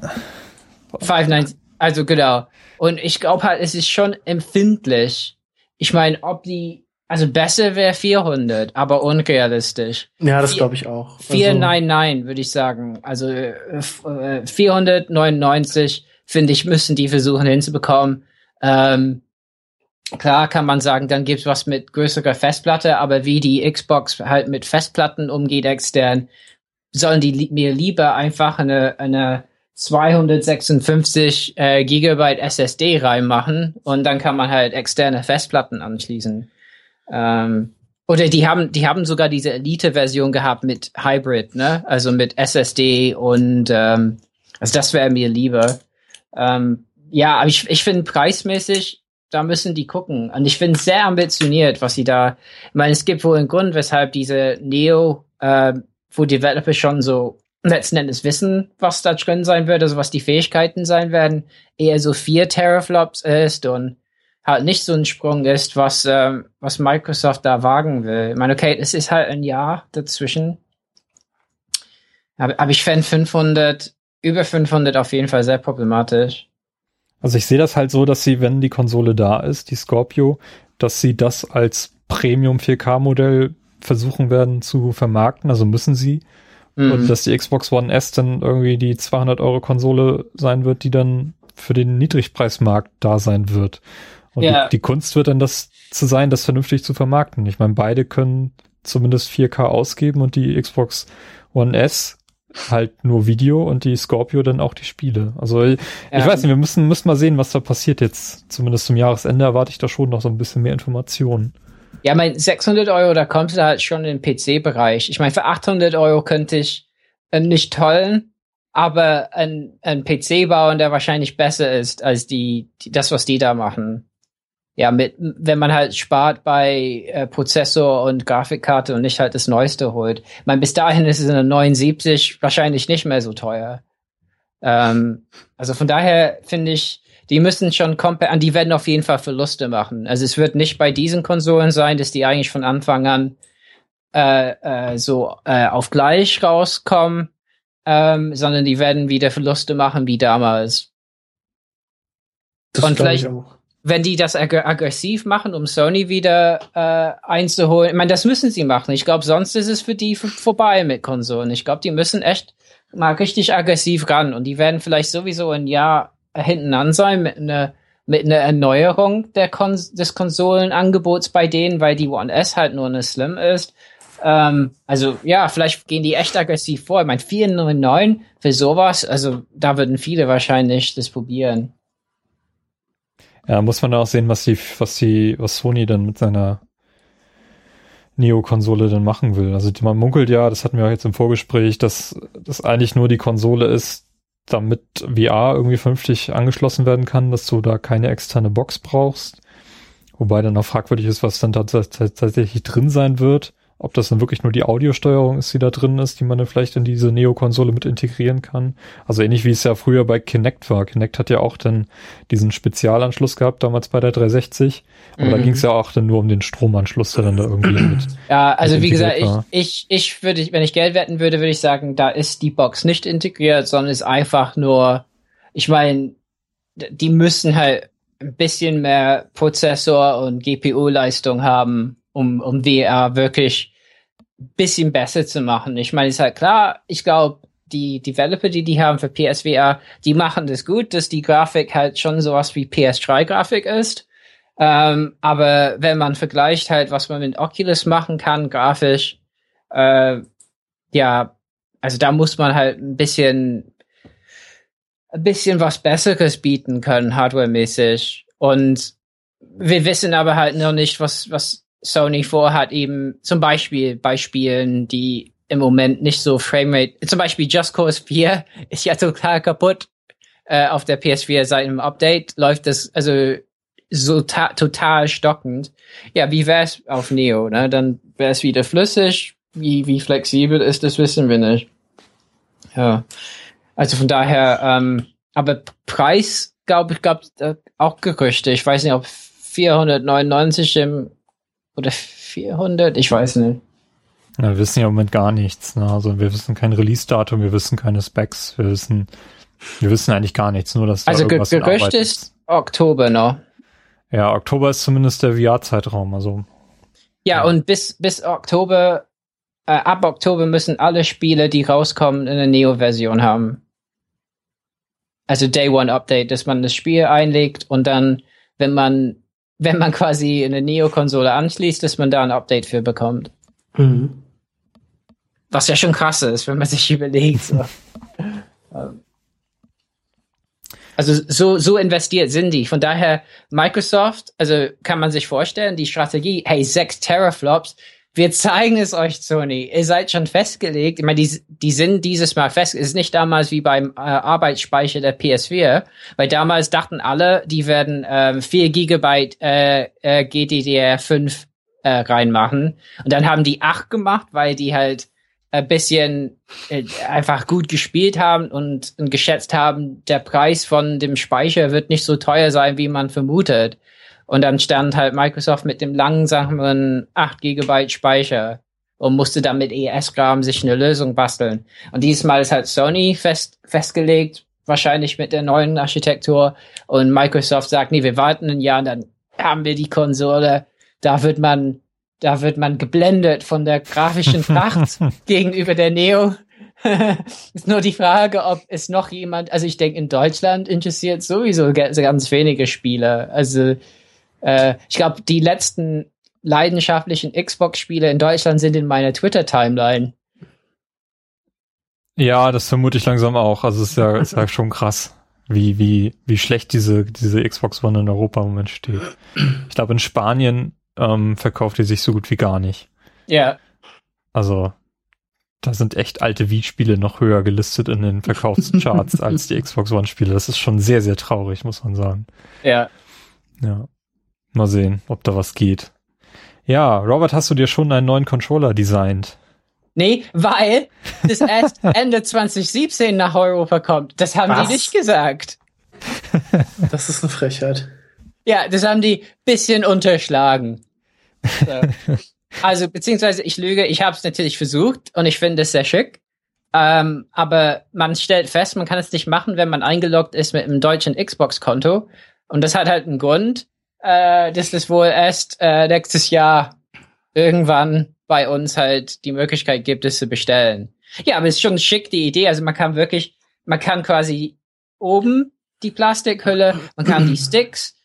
S3: 599. Also genau. Und ich glaube halt, es ist schon empfindlich. Ich meine, ob die, also besser wäre 400, aber unrealistisch.
S2: Ja, das glaube ich auch.
S3: 499 also, würde ich sagen. Also äh, 499 äh, finde ich, müssen die versuchen hinzubekommen. Ähm, klar kann man sagen, dann gibt's was mit größerer Festplatte, aber wie die Xbox halt mit Festplatten umgeht extern, sollen die li mir lieber einfach eine, eine 256 äh, Gigabyte SSD reinmachen und dann kann man halt externe Festplatten anschließen. Ähm, oder die haben, die haben sogar diese Elite-Version gehabt mit Hybrid, ne? Also mit SSD und ähm, also das wäre mir lieber. Ähm, ja, aber ich, ich finde preismäßig, da müssen die gucken. Und ich finde sehr ambitioniert, was sie da. Ich meine, es gibt wohl einen Grund, weshalb diese Neo, äh, wo Developer schon so letzten Endes wissen, was da drin sein wird, also was die Fähigkeiten sein werden, eher so vier Teraflops ist und halt nicht so ein Sprung ist, was, ähm, was Microsoft da wagen will. Ich meine, okay, es ist halt ein Jahr dazwischen. Aber, aber ich fände 500, über 500 auf jeden Fall sehr problematisch.
S1: Also ich sehe das halt so, dass sie, wenn die Konsole da ist, die Scorpio, dass sie das als Premium 4K Modell versuchen werden zu vermarkten, also müssen sie. Mhm. Und dass die Xbox One S dann irgendwie die 200 Euro Konsole sein wird, die dann für den Niedrigpreismarkt da sein wird. Und ja. die, die, Kunst wird dann das zu sein, das vernünftig zu vermarkten. Ich meine, beide können zumindest 4K ausgeben und die Xbox One S halt nur Video und die Scorpio dann auch die Spiele. Also ich, ich weiß nicht, wir müssen, müssen mal sehen, was da passiert jetzt. Zumindest zum Jahresende erwarte ich da schon noch so ein bisschen mehr Informationen.
S3: Ja, mein 600 Euro, da kommt halt schon in den PC-Bereich. Ich meine, für 800 Euro könnte ich äh, nicht tollen, aber ein, ein PC bauen, der wahrscheinlich besser ist als die, die das, was die da machen. Ja, mit, wenn man halt spart bei äh, Prozessor und Grafikkarte und nicht halt das Neueste holt. Ich meine, bis dahin ist es eine 79 wahrscheinlich nicht mehr so teuer. Ähm, also von daher finde ich, die müssen schon komplett, die werden auf jeden Fall Verluste machen. Also es wird nicht bei diesen Konsolen sein, dass die eigentlich von Anfang an äh, äh, so äh, auf gleich rauskommen, ähm, sondern die werden wieder Verluste machen wie damals. Das Und vielleicht, wenn die das ag aggressiv machen, um Sony wieder äh, einzuholen, ich meine, das müssen sie machen. Ich glaube, sonst ist es für die vorbei mit Konsolen. Ich glaube, die müssen echt mal richtig aggressiv ran und die werden vielleicht sowieso ein Jahr hinten an sein mit einer mit einer Erneuerung der Kon des Konsolenangebots bei denen, weil die One S halt nur eine Slim ist. Ähm, also ja, vielleicht gehen die echt aggressiv vor. Ich meine, 499 für sowas, also da würden viele wahrscheinlich das probieren.
S1: Ja, muss man auch sehen, was die, was die, was Sony dann mit seiner Neo-Konsole dann machen will. Also man munkelt ja, das hatten wir auch jetzt im Vorgespräch, dass das eigentlich nur die Konsole ist, damit VR irgendwie vernünftig angeschlossen werden kann, dass du da keine externe Box brauchst. Wobei dann auch fragwürdig ist, was dann tatsächlich drin sein wird. Ob das dann wirklich nur die Audiosteuerung ist, die da drin ist, die man dann vielleicht in diese Neo-Konsole mit integrieren kann. Also ähnlich wie es ja früher bei Kinect war. Kinect hat ja auch dann diesen Spezialanschluss gehabt, damals bei der 360. Aber mhm. da ging es ja auch dann nur um den Stromanschluss, der dann da irgendwie mit.
S3: Ja, also wie gesagt, ich, ich, ich würde, wenn ich Geld wetten würde, würde ich sagen, da ist die Box nicht integriert, sondern ist einfach nur, ich meine, die müssen halt ein bisschen mehr Prozessor und GPU-Leistung haben, um, um VR wirklich bisschen besser zu machen. Ich meine, ist halt klar, ich glaube, die Developer, die die haben für PSVR, die machen das gut, dass die Grafik halt schon sowas wie PS3-Grafik ist. Ähm, aber wenn man vergleicht halt, was man mit Oculus machen kann, grafisch, äh, ja, also da muss man halt ein bisschen, ein bisschen was Besseres bieten können, hardware-mäßig. Und wir wissen aber halt noch nicht, was, was Sony vorhat, eben zum Beispiel bei Spielen, die im Moment nicht so Framerate, zum Beispiel Just Cause 4 ist ja total kaputt. Äh, auf der PS4 seit dem Update läuft das also so total stockend. Ja, wie wär's auf Neo, ne? Dann wär's wieder flüssig. Wie, wie flexibel ist, das wissen wir nicht. Ja. Also von daher, ähm, aber Preis, glaube ich, gab auch Gerüchte. Ich weiß nicht, ob 499 im oder 400, ich weiß nicht.
S1: Ja, wir wissen ja im Moment gar nichts. Ne? Also wir wissen kein Release-Datum, wir wissen keine Specs, wir wissen, wir wissen eigentlich gar nichts, nur dass
S3: da Also irgendwas Gerücht ist, ist Oktober noch.
S1: Ja, Oktober ist zumindest der VR-Zeitraum, also.
S3: Ja, ja, und bis, bis Oktober, äh, ab Oktober müssen alle Spiele, die rauskommen, eine Neo-Version haben. Also Day One Update, dass man das Spiel einlegt und dann, wenn man wenn man quasi eine Neo-Konsole anschließt, dass man da ein Update für bekommt. Mhm. Was ja schon krass ist, wenn man sich überlegt. So. Also so, so investiert sind die. Von daher, Microsoft, also kann man sich vorstellen, die Strategie, hey, sechs Teraflops, wir zeigen es euch, Sony. Ihr seid schon festgelegt. Ich meine, die, die sind dieses Mal fest. Es ist nicht damals wie beim äh, Arbeitsspeicher der PS4, weil damals dachten alle, die werden ähm, 4 Gigabyte äh, äh, GDDR5 äh, reinmachen. Und dann haben die 8 gemacht, weil die halt ein bisschen äh, einfach gut gespielt haben und, und geschätzt haben, der Preis von dem Speicher wird nicht so teuer sein, wie man vermutet. Und dann stand halt Microsoft mit dem langsamen 8 GB Speicher und musste dann mit ES-Rahmen sich eine Lösung basteln. Und dieses Mal ist halt Sony fest, festgelegt, wahrscheinlich mit der neuen Architektur. Und Microsoft sagt, nee, wir warten ein Jahr und dann haben wir die Konsole. Da wird man, da wird man geblendet von der grafischen Pracht gegenüber der Neo. ist nur die Frage, ob es noch jemand, also ich denke, in Deutschland interessiert sowieso ganz wenige Spiele. Also äh, ich glaube, die letzten leidenschaftlichen Xbox-Spiele in Deutschland sind in meiner Twitter-Timeline.
S1: Ja, das vermute ich langsam auch. Also es ist ja, ist ja schon krass, wie, wie, wie schlecht diese, diese Xbox One in Europa im Moment steht. Ich glaube, in Spanien ähm, verkauft die sich so gut wie gar nicht.
S3: Ja.
S1: Also, da sind echt alte Wii-Spiele noch höher gelistet in den Verkaufscharts als die Xbox One-Spiele. Das ist schon sehr, sehr traurig, muss man sagen.
S3: Ja.
S1: Ja. Mal sehen, ob da was geht. Ja, Robert, hast du dir schon einen neuen Controller designt?
S3: Nee, weil das erst Ende 2017 nach Europa kommt. Das haben was? die nicht gesagt.
S2: Das ist eine Frechheit.
S3: Ja, das haben die bisschen unterschlagen. So. Also, beziehungsweise ich lüge, ich habe es natürlich versucht und ich finde es sehr schick. Ähm, aber man stellt fest, man kann es nicht machen, wenn man eingeloggt ist mit einem deutschen Xbox-Konto. Und das hat halt einen Grund äh, dass es wohl erst äh, nächstes Jahr irgendwann bei uns halt die Möglichkeit gibt, es zu bestellen. Ja, aber es ist schon schick, die Idee. Also man kann wirklich, man kann quasi oben die Plastikhülle, man kann die Sticks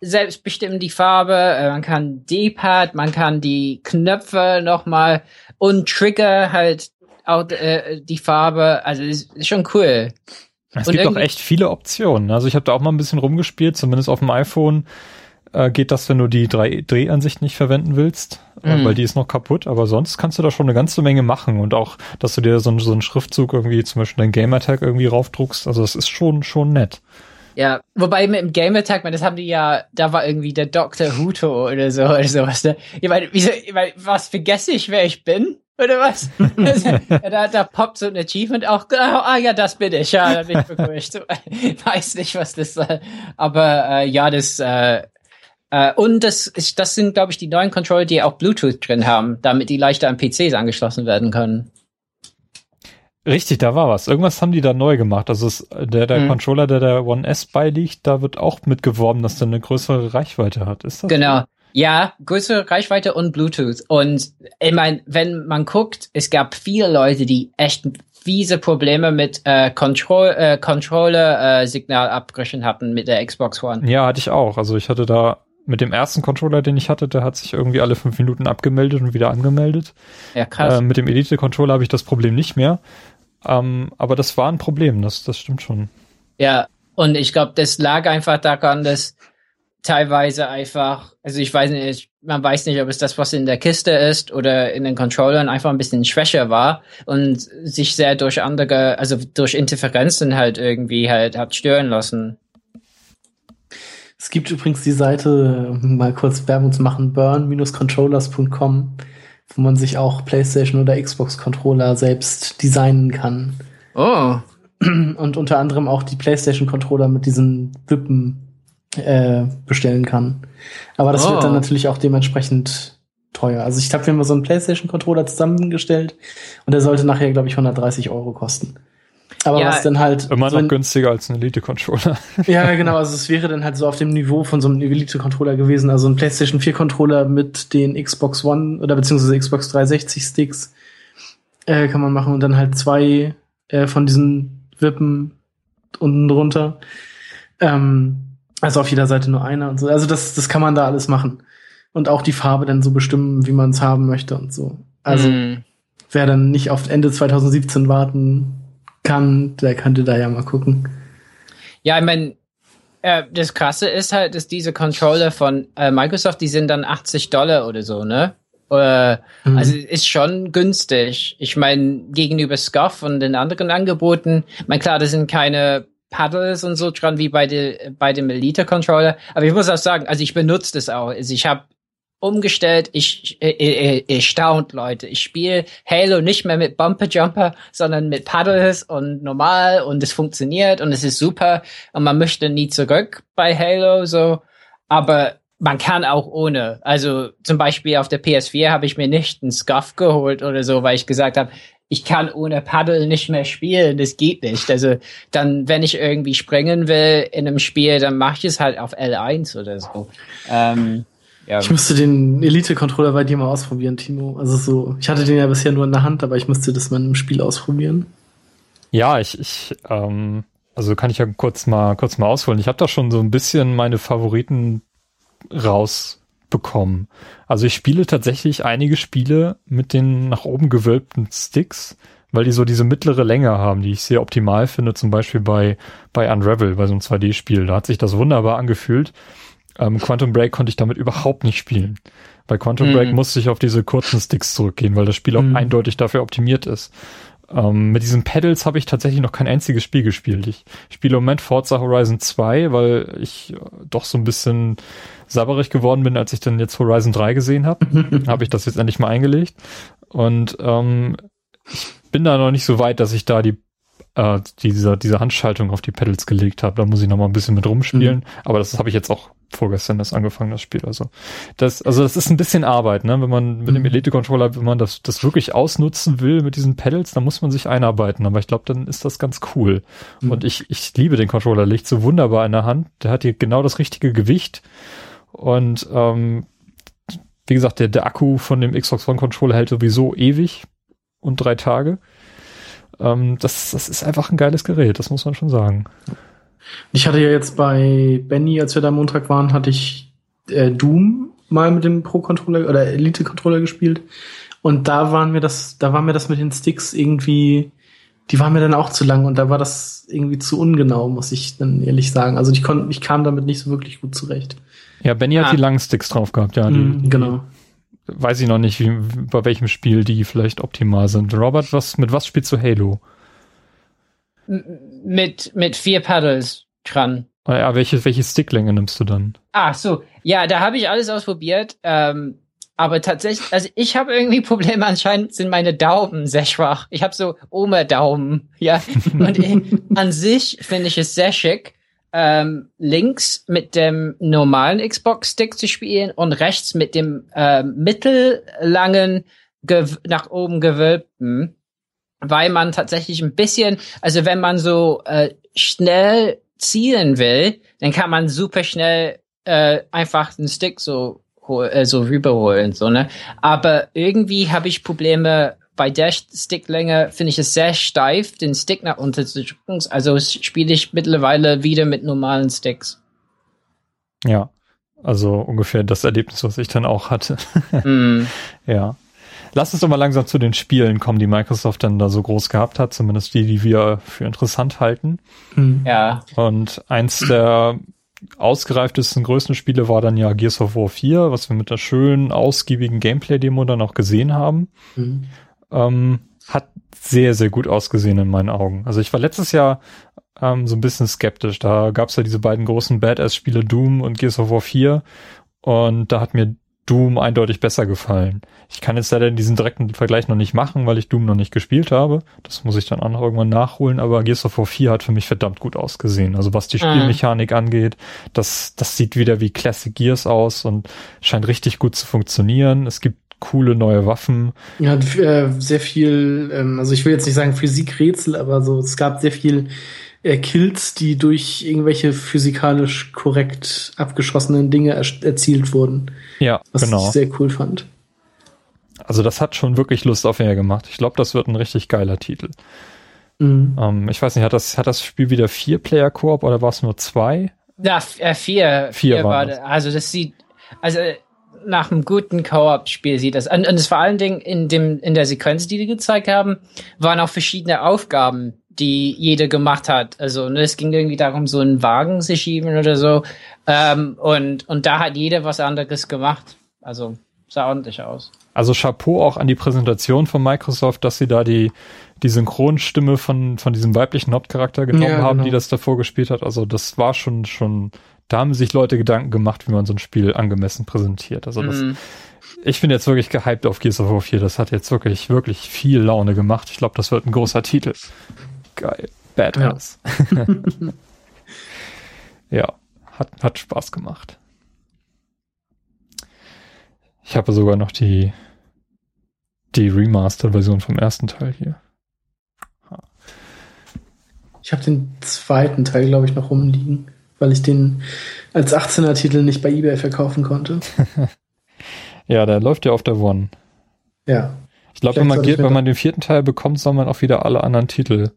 S3: selbst bestimmen, die Farbe, äh, man kann D-Pad, man kann die Knöpfe nochmal und Trigger halt auch äh, die Farbe. Also ist, ist schon cool.
S1: Es und gibt auch echt viele Optionen. Also ich habe da auch mal ein bisschen rumgespielt, zumindest auf dem iPhone äh, geht das, wenn du die 3D-Ansicht nicht verwenden willst, äh, mhm. weil die ist noch kaputt. Aber sonst kannst du da schon eine ganze Menge machen und auch, dass du dir so, so einen Schriftzug irgendwie, zum Beispiel dein Gamertag irgendwie raufdruckst. Also das ist schon, schon nett.
S3: Ja, wobei mit dem Game Attack, das haben die ja, da war irgendwie der Dr. Huto oder so oder sowas. Ne? Ich meine, wieso, ich meine, was vergesse ich, wer ich bin? Oder was? da, da poppt so ein Achievement auch, ah ja, das bin ich, ja, da bin ich begrüßt. Weiß nicht, was das soll. Aber äh, ja, das äh, äh, und das ist, das sind, glaube ich, die neuen Controller, die auch Bluetooth drin haben, damit die leichter an PCs angeschlossen werden können.
S1: Richtig, da war was. Irgendwas haben die da neu gemacht. Also es, der, der mhm. Controller, der der One S beiliegt, da wird auch mitgeworben, dass der eine größere Reichweite hat. Ist das?
S3: Genau. So? Ja, größere Reichweite und Bluetooth. Und ich meine, wenn man guckt, es gab viele Leute, die echt fiese Probleme mit äh, Control, äh, Controller-Signalabbrüchen äh, hatten mit der Xbox One.
S1: Ja, hatte ich auch. Also ich hatte da mit dem ersten Controller, den ich hatte, der hat sich irgendwie alle fünf Minuten abgemeldet und wieder angemeldet.
S3: Ja, krass.
S1: Äh, mit dem Elite-Controller habe ich das Problem nicht mehr. Ähm, aber das war ein Problem, das, das stimmt schon.
S3: Ja, und ich glaube, das lag einfach daran, dass teilweise einfach, also ich weiß nicht, man weiß nicht, ob es das, was in der Kiste ist oder in den Controllern einfach ein bisschen schwächer war und sich sehr durch andere, also durch Interferenzen halt irgendwie halt hat stören lassen.
S2: Es gibt übrigens die Seite, mal kurz Werbung zu machen, burn-controllers.com, wo man sich auch PlayStation oder Xbox Controller selbst designen kann.
S3: Oh.
S2: Und unter anderem auch die PlayStation Controller mit diesen Wippen äh, bestellen kann. Aber das oh. wird dann oh. natürlich auch dementsprechend teuer. Also ich habe mir mal so einen PlayStation Controller zusammengestellt und der sollte nachher, glaube ich, 130 Euro kosten. Aber ja, was dann halt.
S1: Immer so noch günstiger als ein Elite-Controller.
S2: ja, genau. Also es wäre dann halt so auf dem Niveau von so einem Elite-Controller gewesen. Also ein PlayStation 4-Controller mit den Xbox One oder beziehungsweise Xbox 360 Sticks äh, kann man machen und dann halt zwei äh, von diesen Wippen unten drunter. Ähm, also auf jeder Seite nur einer und so. Also das, das kann man da alles machen. Und auch die Farbe dann so bestimmen, wie man es haben möchte und so. Also mm. wer dann nicht auf Ende 2017 warten kann, der könnte da ja mal gucken.
S3: Ja, ich meine, äh, das Krasse ist halt, dass diese Controller von äh, Microsoft, die sind dann 80 Dollar oder so, ne? Äh, mhm. Also ist schon günstig. Ich meine, gegenüber Scuff und den anderen Angeboten, mein klar, das sind keine Paddles und so dran wie bei, de, bei dem Elite-Controller. Aber ich muss auch sagen, also ich benutze das auch. Also ich habe umgestellt. Ich, ich, ich, ich staunt, Leute. Ich spiele Halo nicht mehr mit Bumper Jumper, sondern mit Paddles und normal und es funktioniert und es ist super und man möchte nie zurück bei Halo so. Aber man kann auch ohne. Also zum Beispiel auf der PS4 habe ich mir nicht einen Scuff geholt oder so, weil ich gesagt habe, ich kann ohne Paddle nicht mehr spielen, das geht nicht. Also dann, wenn ich irgendwie springen will in einem Spiel, dann mache ich es halt auf L1 oder so. Ähm,
S2: ja. Ich müsste den Elite-Controller bei dir mal ausprobieren, Timo. Also so, ich hatte den ja bisher nur in der Hand, aber ich müsste das mal im Spiel ausprobieren.
S1: Ja, ich, ich ähm, also kann ich ja kurz mal kurz mal ausholen. Ich habe da schon so ein bisschen meine Favoriten rausbekommen. Also ich spiele tatsächlich einige Spiele mit den nach oben gewölbten Sticks, weil die so diese mittlere Länge haben, die ich sehr optimal finde, zum Beispiel bei, bei Unravel, bei so einem 2D-Spiel. Da hat sich das wunderbar angefühlt. Ähm, Quantum Break konnte ich damit überhaupt nicht spielen. Bei Quantum mhm. Break musste ich auf diese kurzen Sticks zurückgehen, weil das Spiel auch mhm. eindeutig dafür optimiert ist. Ähm, mit diesen Pedals habe ich tatsächlich noch kein einziges Spiel gespielt. Ich spiele im Moment Forza Horizon 2, weil ich äh, doch so ein bisschen sabberig geworden bin, als ich dann jetzt Horizon 3 gesehen habe. habe ich das jetzt endlich mal eingelegt. Und ähm, ich bin da noch nicht so weit, dass ich da die äh, diese, diese Handschaltung auf die Pedals gelegt habe. Da muss ich noch mal ein bisschen mit rumspielen. Mhm. Aber das habe ich jetzt auch vorgestern erst angefangen, das Spiel. Also das, also das ist ein bisschen Arbeit, ne? Wenn man mit dem mhm. Elite-Controller, wenn man das, das wirklich ausnutzen will mit diesen Pedals, dann muss man sich einarbeiten. Aber ich glaube, dann ist das ganz cool. Mhm. Und ich, ich liebe den Controller, liegt so wunderbar in der Hand. Der hat hier genau das richtige Gewicht. Und ähm, wie gesagt, der, der Akku von dem Xbox One Controller hält sowieso ewig und drei Tage. Ähm, das, das ist einfach ein geiles Gerät, das muss man schon sagen.
S2: Ich hatte ja jetzt bei Benny, als wir da am Montag waren, hatte ich äh, Doom mal mit dem Pro-Controller oder Elite-Controller gespielt. Und da waren mir das, da war mir das mit den Sticks irgendwie, die waren mir dann auch zu lang und da war das irgendwie zu ungenau, muss ich dann ehrlich sagen. Also ich konnte, ich kam damit nicht so wirklich gut zurecht.
S1: Ja, Benny ah. hat die langen Sticks drauf gehabt, ja. Die,
S2: mm, genau.
S1: Weiß ich noch nicht, wie, bei welchem Spiel die vielleicht optimal sind. Robert, was, mit was spielst du Halo?
S3: mit, mit vier Paddles dran.
S1: Ah Ja, welche, welche Sticklänge nimmst du dann?
S3: Ah, so. Ja, da habe ich alles ausprobiert. Ähm, aber tatsächlich, also ich habe irgendwie Probleme. Anscheinend sind meine Daumen sehr schwach. Ich habe so Oma-Daumen, ja. Und ich, an sich finde ich es sehr schick, ähm, links mit dem normalen Xbox-Stick zu spielen und rechts mit dem ähm, mittellangen, nach oben gewölbten, weil man tatsächlich ein bisschen, also wenn man so äh, schnell zielen will, dann kann man super schnell äh, einfach den Stick so äh, so rüberholen, so ne. Aber irgendwie habe ich Probleme bei der Sticklänge. Finde ich es sehr steif, den Stick nach unten zu drücken. Also spiele ich mittlerweile wieder mit normalen Sticks.
S1: Ja. Also ungefähr das Erlebnis, was ich dann auch hatte.
S3: mm.
S1: ja. Lass uns doch mal langsam zu den Spielen kommen, die Microsoft dann da so groß gehabt hat, zumindest die, die wir für interessant halten.
S2: Hm.
S3: Ja.
S1: Und eins der ausgereiftesten, größten Spiele war dann ja Gears of War 4, was wir mit der schönen, ausgiebigen Gameplay-Demo dann auch gesehen haben.
S2: Hm.
S1: Ähm, hat sehr, sehr gut ausgesehen in meinen Augen. Also ich war letztes Jahr ähm, so ein bisschen skeptisch. Da gab es ja diese beiden großen Badass-Spiele Doom und Gears of War 4 und da hat mir Doom eindeutig besser gefallen. Ich kann jetzt leider diesen direkten Vergleich noch nicht machen, weil ich Doom noch nicht gespielt habe. Das muss ich dann auch noch irgendwann nachholen, aber Gears of War 4 hat für mich verdammt gut ausgesehen. Also was die
S3: Mhm.
S1: Spielmechanik angeht, das, das sieht wieder wie Classic Gears aus und scheint richtig gut zu funktionieren. Es gibt coole neue Waffen.
S2: Ja, äh, sehr viel, ähm, also ich will jetzt nicht sagen Physikrätsel, aber so, es gab sehr viel äh, Kills, die durch irgendwelche physikalisch korrekt abgeschossenen Dinge er erzielt wurden.
S1: Ja,
S2: Was
S1: genau.
S2: ich sehr cool fand.
S1: Also das hat schon wirklich Lust auf mehr gemacht. Ich glaube, das wird ein richtig geiler Titel.
S2: Mhm.
S1: Ähm, ich weiß nicht, hat das, hat das Spiel wieder vier Player Koop oder war es nur zwei?
S3: Ja, äh, vier.
S1: Vier
S3: war
S1: waren
S3: da. Also das sieht, also nach einem guten Co-op-Spiel sieht das. Und, und es vor allen Dingen in dem, in der Sequenz, die die gezeigt haben, waren auch verschiedene Aufgaben, die jeder gemacht hat. Also ne, es ging irgendwie darum, so einen Wagen zu schieben oder so. Ähm, und, und da hat jeder was anderes gemacht. Also sah ordentlich aus.
S1: Also Chapeau auch an die Präsentation von Microsoft, dass sie da die, die Synchronstimme von, von diesem weiblichen Hauptcharakter genommen
S2: Ja,
S1: haben,
S2: genau.
S1: die das davor gespielt hat. Also das war schon, schon, da haben sich Leute Gedanken gemacht, wie man so ein Spiel angemessen präsentiert. Also das,
S3: Mhm.
S1: ich bin jetzt wirklich gehypt auf Gears of War 4. Das hat jetzt wirklich, wirklich viel Laune gemacht. Ich glaube, das wird ein großer Titel. Geil. Badass. Ja, hat, hat Spaß gemacht. Ich habe sogar noch die, die Remastered-Version vom ersten Teil hier.
S2: Ich habe den zweiten Teil, glaube ich, noch rumliegen, weil ich den als 18er-Titel nicht bei eBay verkaufen konnte.
S1: Ja, der läuft ja auf der One.
S2: Ja.
S1: Ich glaube, wenn man geht, wenn man den vierten Teil bekommt, soll man auch wieder alle anderen Titel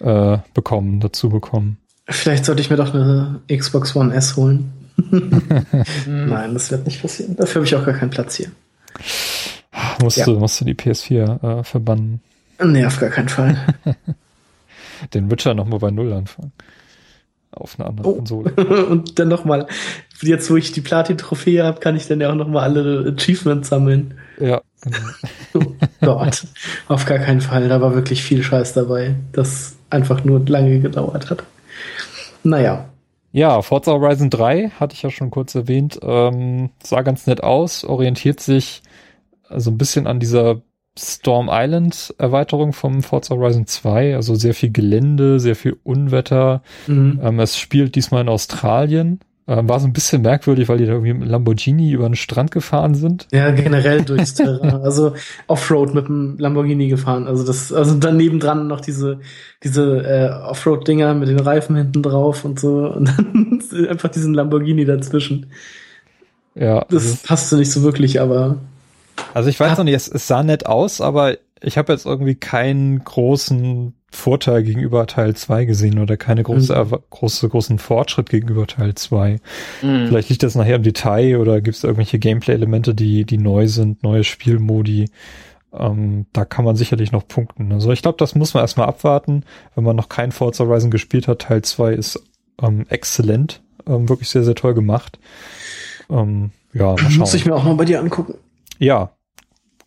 S1: äh, bekommen, dazu bekommen.
S2: Vielleicht sollte ich mir doch eine Xbox One S holen. Nein, das wird nicht passieren. Dafür habe ich auch gar keinen Platz hier.
S1: Musst,
S2: Ja.
S1: du, musst du die PS4 äh, verbannen.
S2: Nee, auf gar keinen Fall.
S1: Den Witcher nochmal bei Null anfangen. Auf einer anderen
S2: Oh.
S1: Konsole.
S2: Und dann nochmal, jetzt wo ich die Platin-Trophäe habe, kann ich dann ja auch nochmal alle Achievements sammeln.
S1: Ja, genau.
S2: Gott, auf gar keinen Fall. Da war wirklich viel Scheiß dabei, das einfach nur lange gedauert hat. Naja,
S1: Ja, Forza Horizon 3 hatte ich ja schon kurz erwähnt, ähm, sah ganz nett aus, orientiert sich so ein bisschen an dieser Storm Island Erweiterung vom Forza Horizon 2, also sehr viel Gelände, sehr viel Unwetter.
S2: mhm.
S1: Ähm, es spielt diesmal in Australien. Ähm, war so ein bisschen merkwürdig, weil die da irgendwie mit einem Lamborghini über den Strand gefahren sind.
S2: ja, generell durchs Terrain. Also Offroad mit dem Lamborghini gefahren. Also das, also daneben dran noch diese, diese äh, Offroad-Dinger mit den Reifen hinten drauf und so. Und dann einfach diesen Lamborghini dazwischen.
S1: Ja,
S2: Das
S1: also,
S2: passte nicht so wirklich, aber
S1: also ich weiß noch nicht, es, es sah nett aus, aber ich habe jetzt irgendwie keinen großen Vorteil gegenüber Teil 2 gesehen oder keine große,
S2: Mhm.
S1: Große, großen Fortschritt gegenüber Teil 2.
S3: Mhm.
S1: Vielleicht liegt das nachher im Detail oder gibt es irgendwelche Gameplay-Elemente, die, die neu sind, neue Spielmodi. Ähm, da kann man sicherlich noch punkten. Also ich glaube, das muss man erstmal abwarten. Wenn man noch kein Forza Horizon gespielt hat, Teil 2 ist ähm, exzellent. Ähm, wirklich sehr, sehr toll gemacht. Ähm, ja, mal schauen.
S2: muss ich mir auch mal bei dir angucken.
S1: Ja,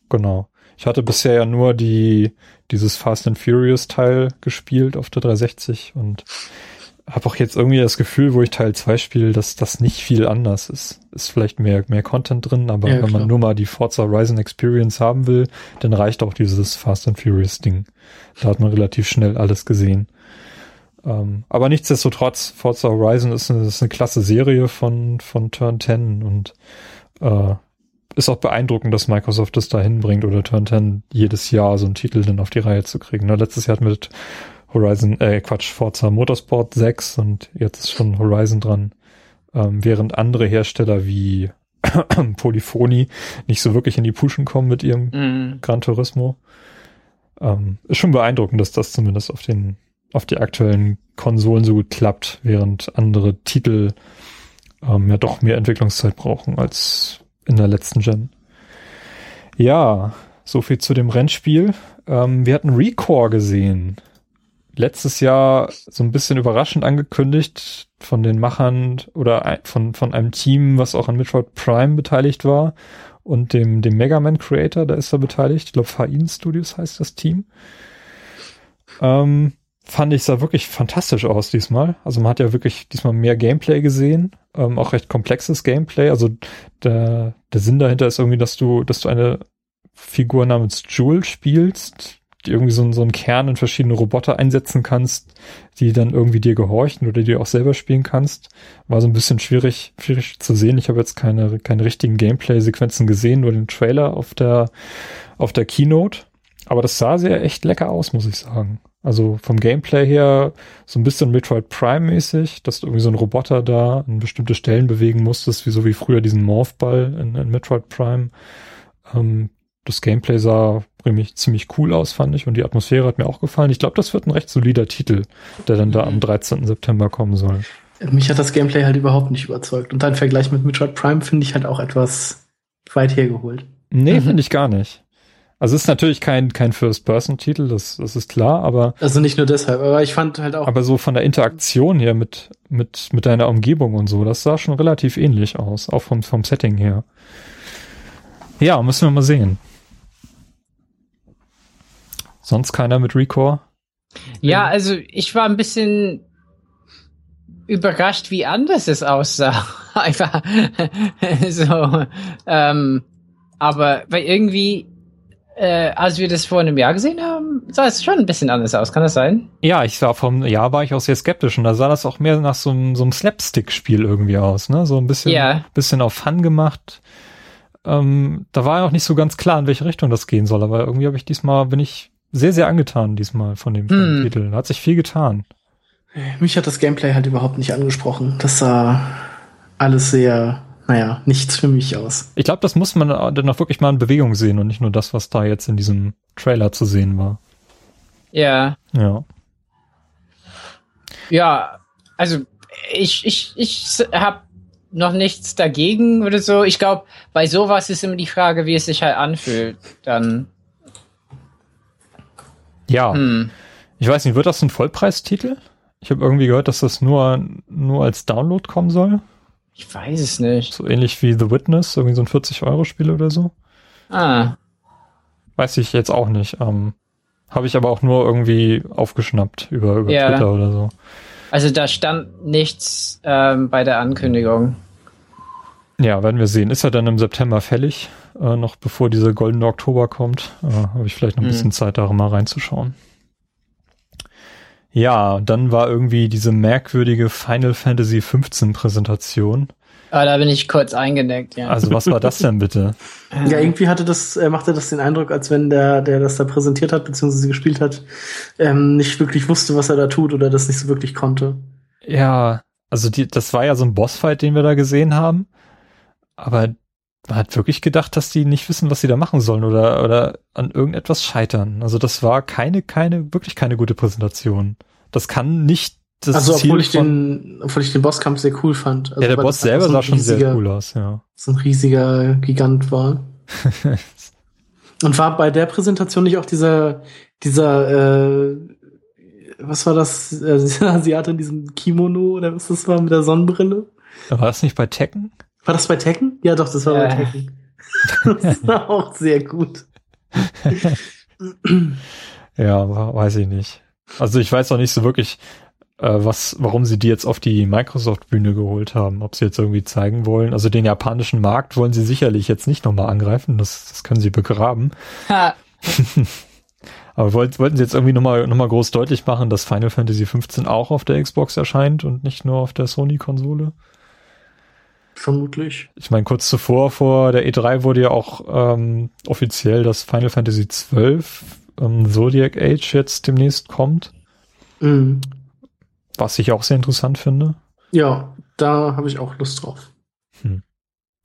S1: genau. Ich hatte bisher ja nur die, dieses Fast and Furious Teil gespielt auf der 360 und habe auch jetzt irgendwie das Gefühl, wo ich Teil 2 spiele, dass das nicht viel anders ist. Ist vielleicht mehr, mehr Content drin, aber
S2: Ja,
S1: wenn
S2: klar.
S1: man nur mal die Forza Horizon Experience haben will, dann reicht auch dieses Fast and Furious Ding. Da hat man relativ schnell alles gesehen. Ähm, aber nichtsdestotrotz, Forza Horizon ist eine, ist eine klasse Serie von, von Turn 10 und äh, ist auch beeindruckend, dass Microsoft das da hinbringt oder Turn 10 jedes Jahr so einen Titel dann auf die Reihe zu kriegen. Ne, letztes Jahr hat mit Horizon, äh, Quatsch, Forza Motorsport 6 und jetzt ist schon Horizon dran. Ähm, während andere Hersteller wie Polyphony nicht so wirklich in die Puschen kommen mit ihrem
S3: Mhm.
S1: Gran Turismo. Ähm, ist schon beeindruckend, dass das zumindest auf den, auf die aktuellen Konsolen so gut klappt, während andere Titel ähm, ja doch mehr Entwicklungszeit brauchen als in der letzten Gen. Ja, so viel zu dem Rennspiel. Ähm, wir hatten Recore gesehen. Letztes Jahr so ein bisschen überraschend angekündigt von den Machern oder von, von einem Team, was auch an Metroid Prime beteiligt war und dem, dem Mega Man Creator, da ist er beteiligt. Ich glaube, Fain Studios heißt das Team. Ähm, fand ich, sah wirklich fantastisch aus diesmal. Also man hat ja wirklich diesmal mehr Gameplay gesehen, ähm, auch recht komplexes Gameplay. Also der, der Sinn dahinter ist irgendwie, dass du, dass du eine Figur namens Jewel spielst, die irgendwie so, so einen Kern in verschiedene Roboter einsetzen kannst, die dann irgendwie dir gehorchen oder die du auch selber spielen kannst. War so ein bisschen schwierig, schwierig zu sehen. Ich habe jetzt keine, keine richtigen Gameplay-Sequenzen gesehen, nur den Trailer auf der, auf der Keynote. Aber das sah sehr echt lecker aus, muss ich sagen. Also vom Gameplay her so ein bisschen Metroid Prime-mäßig, dass du irgendwie so einen Roboter da an bestimmte Stellen bewegen musstest, wie so wie früher diesen Morph-Ball in, in Metroid Prime. Ähm, das Gameplay sah ziemlich, ziemlich cool aus, fand ich, und die Atmosphäre hat mir auch gefallen. Ich glaube, das wird ein recht solider Titel, der dann da am 13. September kommen soll.
S2: Mich hat das Gameplay halt überhaupt nicht überzeugt. Und dein Vergleich mit Metroid Prime finde ich halt auch etwas weit hergeholt.
S1: Nee,
S3: Mhm.
S1: finde ich gar nicht. Also es ist natürlich kein, kein First-Person-Titel, das, das ist klar, aber
S2: Also nicht nur deshalb, aber ich fand halt auch.
S1: Aber so von der Interaktion her mit, mit, mit deiner Umgebung und so, das sah schon relativ ähnlich aus, auch vom, vom Setting her. Ja, müssen wir mal sehen. Sonst keiner mit Recore?
S3: Ja, also ich war ein bisschen überrascht, wie anders es aussah. Einfach so. Ähm, aber weil irgendwie, äh, als wir das vor einem Jahr gesehen haben, sah es schon ein bisschen anders aus. Kann das sein?
S1: Ja, ich sah vom Jahr war ich auch sehr skeptisch und da sah das auch mehr nach so einem, so einem Slapstick-Spiel irgendwie aus, ne? So ein bisschen,
S3: Ja.
S1: bisschen auf Fun gemacht. Ähm, da war ja auch nicht so ganz klar, in welche Richtung das gehen soll, aber irgendwie habe ich diesmal, bin ich sehr, sehr angetan diesmal von dem, von dem
S3: Hm.
S1: Titel. Da hat sich viel getan.
S2: Mich hat das Gameplay halt überhaupt nicht angesprochen. Das sah alles sehr, naja, nichts für mich aus.
S1: Ich glaube, das muss man dann auch wirklich mal in Bewegung sehen und nicht nur das, was da jetzt in diesem Trailer zu sehen war.
S3: Ja.
S1: Ja.
S3: Ja, also ich, ich, ich habe noch nichts dagegen oder so. Ich glaube, bei sowas ist immer die Frage, wie es sich halt anfühlt. Dann,
S1: Ja.
S3: hm.
S1: Ich weiß nicht, wird das ein Vollpreistitel? Ich habe irgendwie gehört, dass das nur, nur als Download kommen soll.
S3: Ich weiß es nicht.
S1: So ähnlich wie The Witness, irgendwie so ein 40-Euro-Spiel oder so.
S3: Ah,
S1: Weiß ich jetzt auch nicht. Ähm, habe ich aber auch nur irgendwie aufgeschnappt über, über
S3: Ja.
S1: Twitter oder so.
S3: also da stand nichts ähm, bei der Ankündigung.
S1: Ja, werden wir sehen. Ist er dann im September fällig? Äh, noch bevor dieser goldene Oktober kommt. Äh, habe ich vielleicht noch ein
S3: Hm.
S1: bisschen Zeit, da mal reinzuschauen. Ja, und dann war irgendwie diese merkwürdige Final Fantasy 15 Präsentation.
S3: Ah, da bin ich kurz eingenickt, ja.
S1: Also was war das denn bitte?
S2: Ja, irgendwie hatte das, äh, machte das den Eindruck, als wenn der, der das da präsentiert hat, beziehungsweise gespielt hat, ähm, nicht wirklich wusste, was er da tut oder das nicht so wirklich konnte.
S1: Ja, also die, das war ja so ein Bossfight, den wir da gesehen haben. Aber man hat wirklich gedacht, dass die nicht wissen, was sie da machen sollen oder, oder an irgendetwas scheitern. Also das war keine, keine, wirklich keine gute Präsentation. Das kann nicht das
S2: also,
S1: Ziel
S2: obwohl ich
S1: von,
S2: den, obwohl ich den Bosskampf sehr cool fand. Also,
S1: ja, der Boss selber
S2: so
S1: sah schon sehr cool aus, ja.
S2: So ein riesiger Gigant war. Und war bei der Präsentation nicht auch dieser, dieser, äh, was war das, äh, dieser Asiate in diesem Kimono oder was das war mit der Sonnenbrille?
S1: War das nicht bei Tekken?
S2: War das bei Tekken? Ja, doch, das war bei
S3: Ja.
S2: Tekken. Das war auch sehr gut.
S1: Ja, weiß ich nicht. Also ich weiß auch nicht so wirklich, äh, was, warum sie die jetzt auf die Microsoft-Bühne geholt haben. Ob sie jetzt irgendwie zeigen wollen. Also den japanischen Markt wollen sie sicherlich jetzt nicht nochmal angreifen. Das, das können sie begraben.
S3: Ha.
S1: Aber wollt, wollten sie jetzt irgendwie nochmal noch mal groß deutlich machen, dass Final Fantasy 15 auch auf der Xbox erscheint und nicht nur auf der Sony-Konsole?
S2: Vermutlich.
S1: Ich meine, kurz zuvor, vor der E3 wurde ja auch ähm, offiziell, dass Final Fantasy 12 ähm, Zodiac Age jetzt demnächst kommt.
S2: Mhm.
S1: Was ich auch sehr interessant finde.
S2: Ja, da habe ich auch Lust drauf.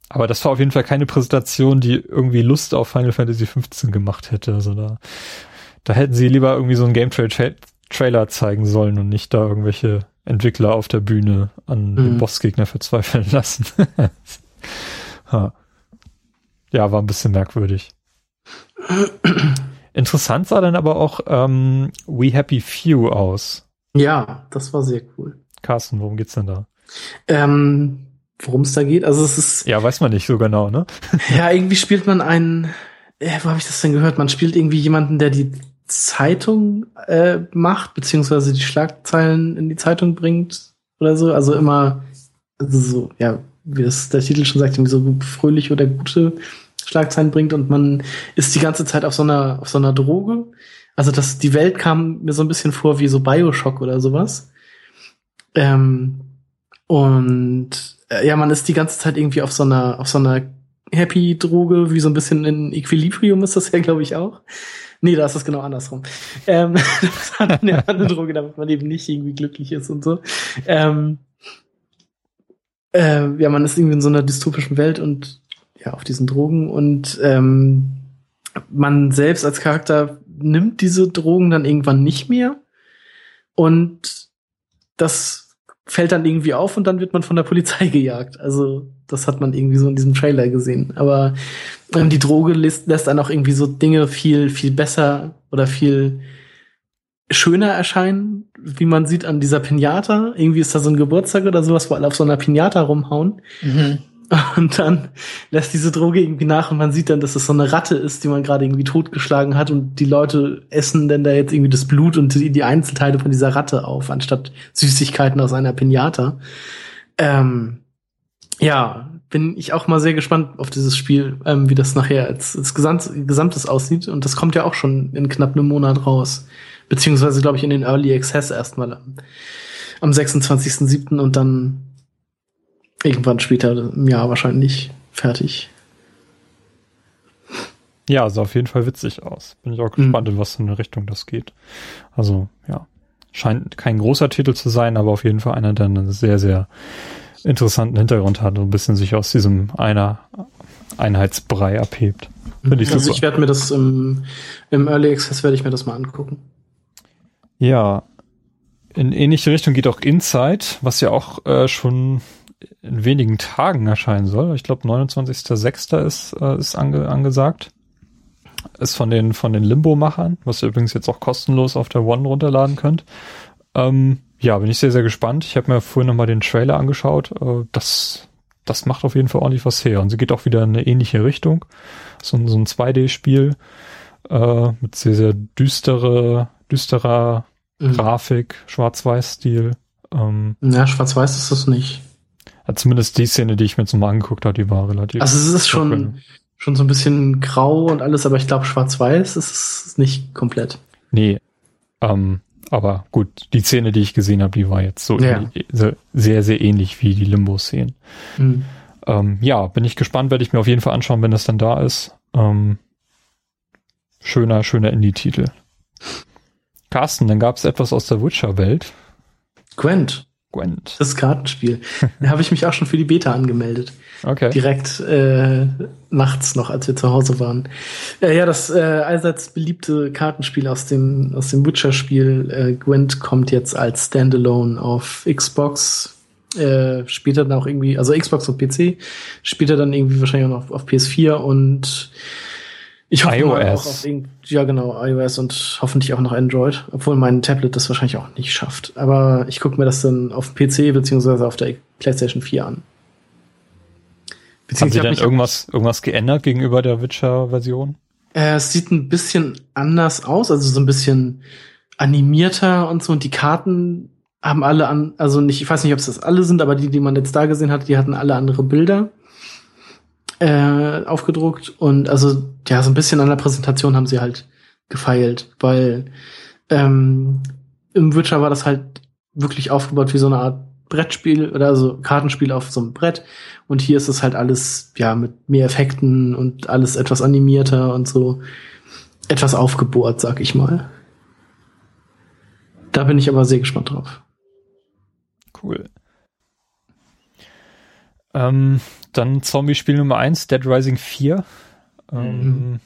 S1: Aber das war auf jeden Fall keine Präsentation, die irgendwie Lust auf Final Fantasy 15 gemacht hätte. Also da, da hätten sie lieber irgendwie so einen Game Tra Tra Trailer zeigen sollen und nicht da irgendwelche Entwickler auf der Bühne an
S2: Mhm.
S1: Bossgegner verzweifeln lassen. Ja, war ein bisschen merkwürdig. Interessant sah dann aber auch ähm, We Happy Few aus.
S2: Ja, das war sehr cool.
S1: Carsten, worum geht's denn da?
S2: Ähm, worum es da geht? Also es ist,
S1: Ja, weiß man nicht so genau, ne?
S2: ja, irgendwie spielt man einen, äh, wo habe ich das denn gehört? Man spielt irgendwie jemanden, der die Zeitung äh, macht, beziehungsweise die Schlagzeilen in die Zeitung bringt oder so. Also immer, also so, ja, wie das der Titel schon sagt, irgendwie so fröhlich oder gute Schlagzeilen bringt und man ist die ganze Zeit auf so einer, auf so einer Droge. Also das, die Welt kam mir so ein bisschen vor wie so Bioshock oder sowas. Ähm, und äh, ja, man ist die ganze Zeit irgendwie auf so einer, auf so einer Happy-Droge, wie so ein bisschen in Equilibrium ist das ja, glaube ich, auch. Nee, da ist es genau andersrum. Ähm, das hat eine andere Droge, damit man eben nicht irgendwie glücklich ist und so. Ähm, äh, ja, man ist irgendwie in so einer dystopischen Welt und ja, auf diesen Drogen und ähm, man selbst als Charakter nimmt diese Drogen dann irgendwann nicht mehr und das fällt dann irgendwie auf und dann wird man von der Polizei gejagt. Also das hat man irgendwie so in diesem Trailer gesehen. Aber ähm, die Droge lässt, lässt dann auch irgendwie so Dinge viel, viel besser oder viel schöner erscheinen, wie man sieht an dieser Pinata. Irgendwie ist da so ein Geburtstag oder sowas, wo alle auf so einer Pinata rumhauen.
S3: Mhm.
S2: Und dann lässt diese Droge irgendwie nach und man sieht dann, dass es so eine Ratte ist, die man gerade irgendwie totgeschlagen hat und die Leute essen dann da jetzt irgendwie das Blut und die, die Einzelteile von dieser Ratte auf, anstatt Süßigkeiten aus einer Pinata. Ähm, ja, bin ich auch mal sehr gespannt auf dieses Spiel, ähm, wie das nachher als, als Gesamt, Gesamtes aussieht. Und das kommt ja auch schon in knapp einem Monat raus. Beziehungsweise, glaube ich, in den Early Access erstmal am, am 26.07. und dann irgendwann später im Jahr wahrscheinlich fertig.
S1: Ja, sah auf jeden Fall witzig aus. Bin ich auch
S2: Mhm.
S1: gespannt, in was für eine Richtung das geht. Also, ja. Scheint kein großer Titel zu sein, aber auf jeden Fall einer, der einen sehr, sehr interessanten Hintergrund hat und ein bisschen sich aus diesem einer Einheitsbrei abhebt. Finde ich
S2: also
S1: super.
S2: ich werde mir das im, im Early Access werde ich mir das mal angucken.
S1: Ja, in ähnliche Richtung geht auch Inside, was ja auch äh, schon in wenigen Tagen erscheinen soll. Ich glaube, 29.06. ist, äh, ist ange angesagt. Ist von den, von den Limbo-Machern, was ihr übrigens jetzt auch kostenlos auf der One runterladen könnt. Ähm, ja, bin ich sehr, sehr gespannt. Ich habe mir vorhin nochmal den Trailer angeschaut. Äh, das, das macht auf jeden Fall ordentlich was her. Und sie geht auch wieder in eine ähnliche Richtung. So, ein- so ein 2D-Spiel äh, mit sehr, sehr düstere, düsterer
S2: Mhm.
S1: Grafik, Schwarz-Weiß-Stil. Ähm,
S2: Ja, schwarz-weiß ist das nicht.
S1: Ja, zumindest die Szene, die ich mir jetzt nochmal angeguckt habe, die war relativ.
S2: Also es ist schon, schon so ein bisschen grau und alles, aber ich glaube, schwarz-weiß ist es nicht komplett.
S1: Nee. Ähm, aber gut, die Szene, die ich gesehen habe, die war jetzt so
S2: Ja.
S1: sehr, sehr ähnlich wie die Limbo-Szenen.
S2: Mhm.
S1: Ähm, ja, bin ich gespannt, werde ich mir auf jeden Fall anschauen, wenn das dann da ist. Ähm, schöner, schöner Indie-Titel. Carsten, dann gab es etwas aus der Witcher-Welt.
S2: Gwent,
S1: Gwent.
S2: das Kartenspiel. da habe ich mich auch schon für die Beta angemeldet.
S1: Okay.
S2: Direkt äh, nachts noch, als wir zu Hause waren. Äh, ja, das äh, allseits beliebte Kartenspiel aus dem, aus dem Witcher-Spiel äh, Gwent kommt jetzt als Standalone auf Xbox. Äh, später dann auch irgendwie, also Xbox und PC, später dann irgendwie wahrscheinlich auch noch auf PS4 und ich hoffe
S1: iOS.
S2: auch auf ja genau, iOS und hoffentlich auch noch Android, obwohl mein Tablet das wahrscheinlich auch nicht schafft. Aber ich gucke mir das dann auf dem PC beziehungsweise auf der PlayStation 4 an.
S1: Haben Sie denn irgendwas, irgendwas geändert gegenüber der Witcher-Version?
S2: Äh, es sieht ein bisschen anders aus, also so ein bisschen animierter und so. Und die Karten haben alle an, also nicht, ich weiß nicht, ob es das alle sind, aber die, die man jetzt da gesehen hat, die hatten alle andere Bilder äh, aufgedruckt und also ja, so ein bisschen an der Präsentation haben sie halt gefeilt, weil ähm, im Witcher war das halt wirklich aufgebaut wie so eine Art Brettspiel oder so Kartenspiel auf so einem Brett und hier ist es halt alles ja mit mehr Effekten und alles etwas animierter und so etwas aufgebohrt, sag ich mal. Da bin ich aber sehr gespannt drauf.
S1: Cool. Ähm, dann Zombie-Spiel Nummer 1, Dead Rising 4. Ähm,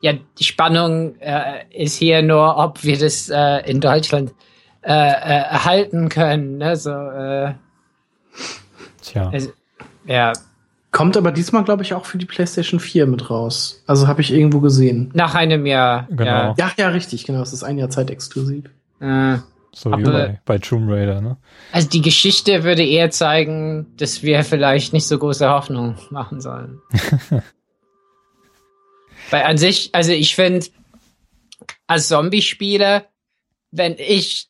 S3: Ja, die Spannung äh, ist hier nur, ob wir das äh, in Deutschland äh, äh, erhalten können. Ne? So, äh,
S1: Tja.
S3: es, ja,
S2: Kommt aber diesmal, glaube ich, auch für die PlayStation 4 mit raus. Also habe ich irgendwo gesehen.
S3: nach einem Jahr.
S1: Genau.
S2: Ja, ja, richtig, genau. Es ist ein Jahr zeitexklusiv.
S3: Ja. Äh,
S1: So wie
S3: Aber-
S1: bei, bei Tomb Raider, ne?
S3: Also die Geschichte würde eher zeigen, dass wir vielleicht nicht so große Hoffnung machen sollen. Weil an sich, also ich finde, als Zombie-Spieler, wenn ich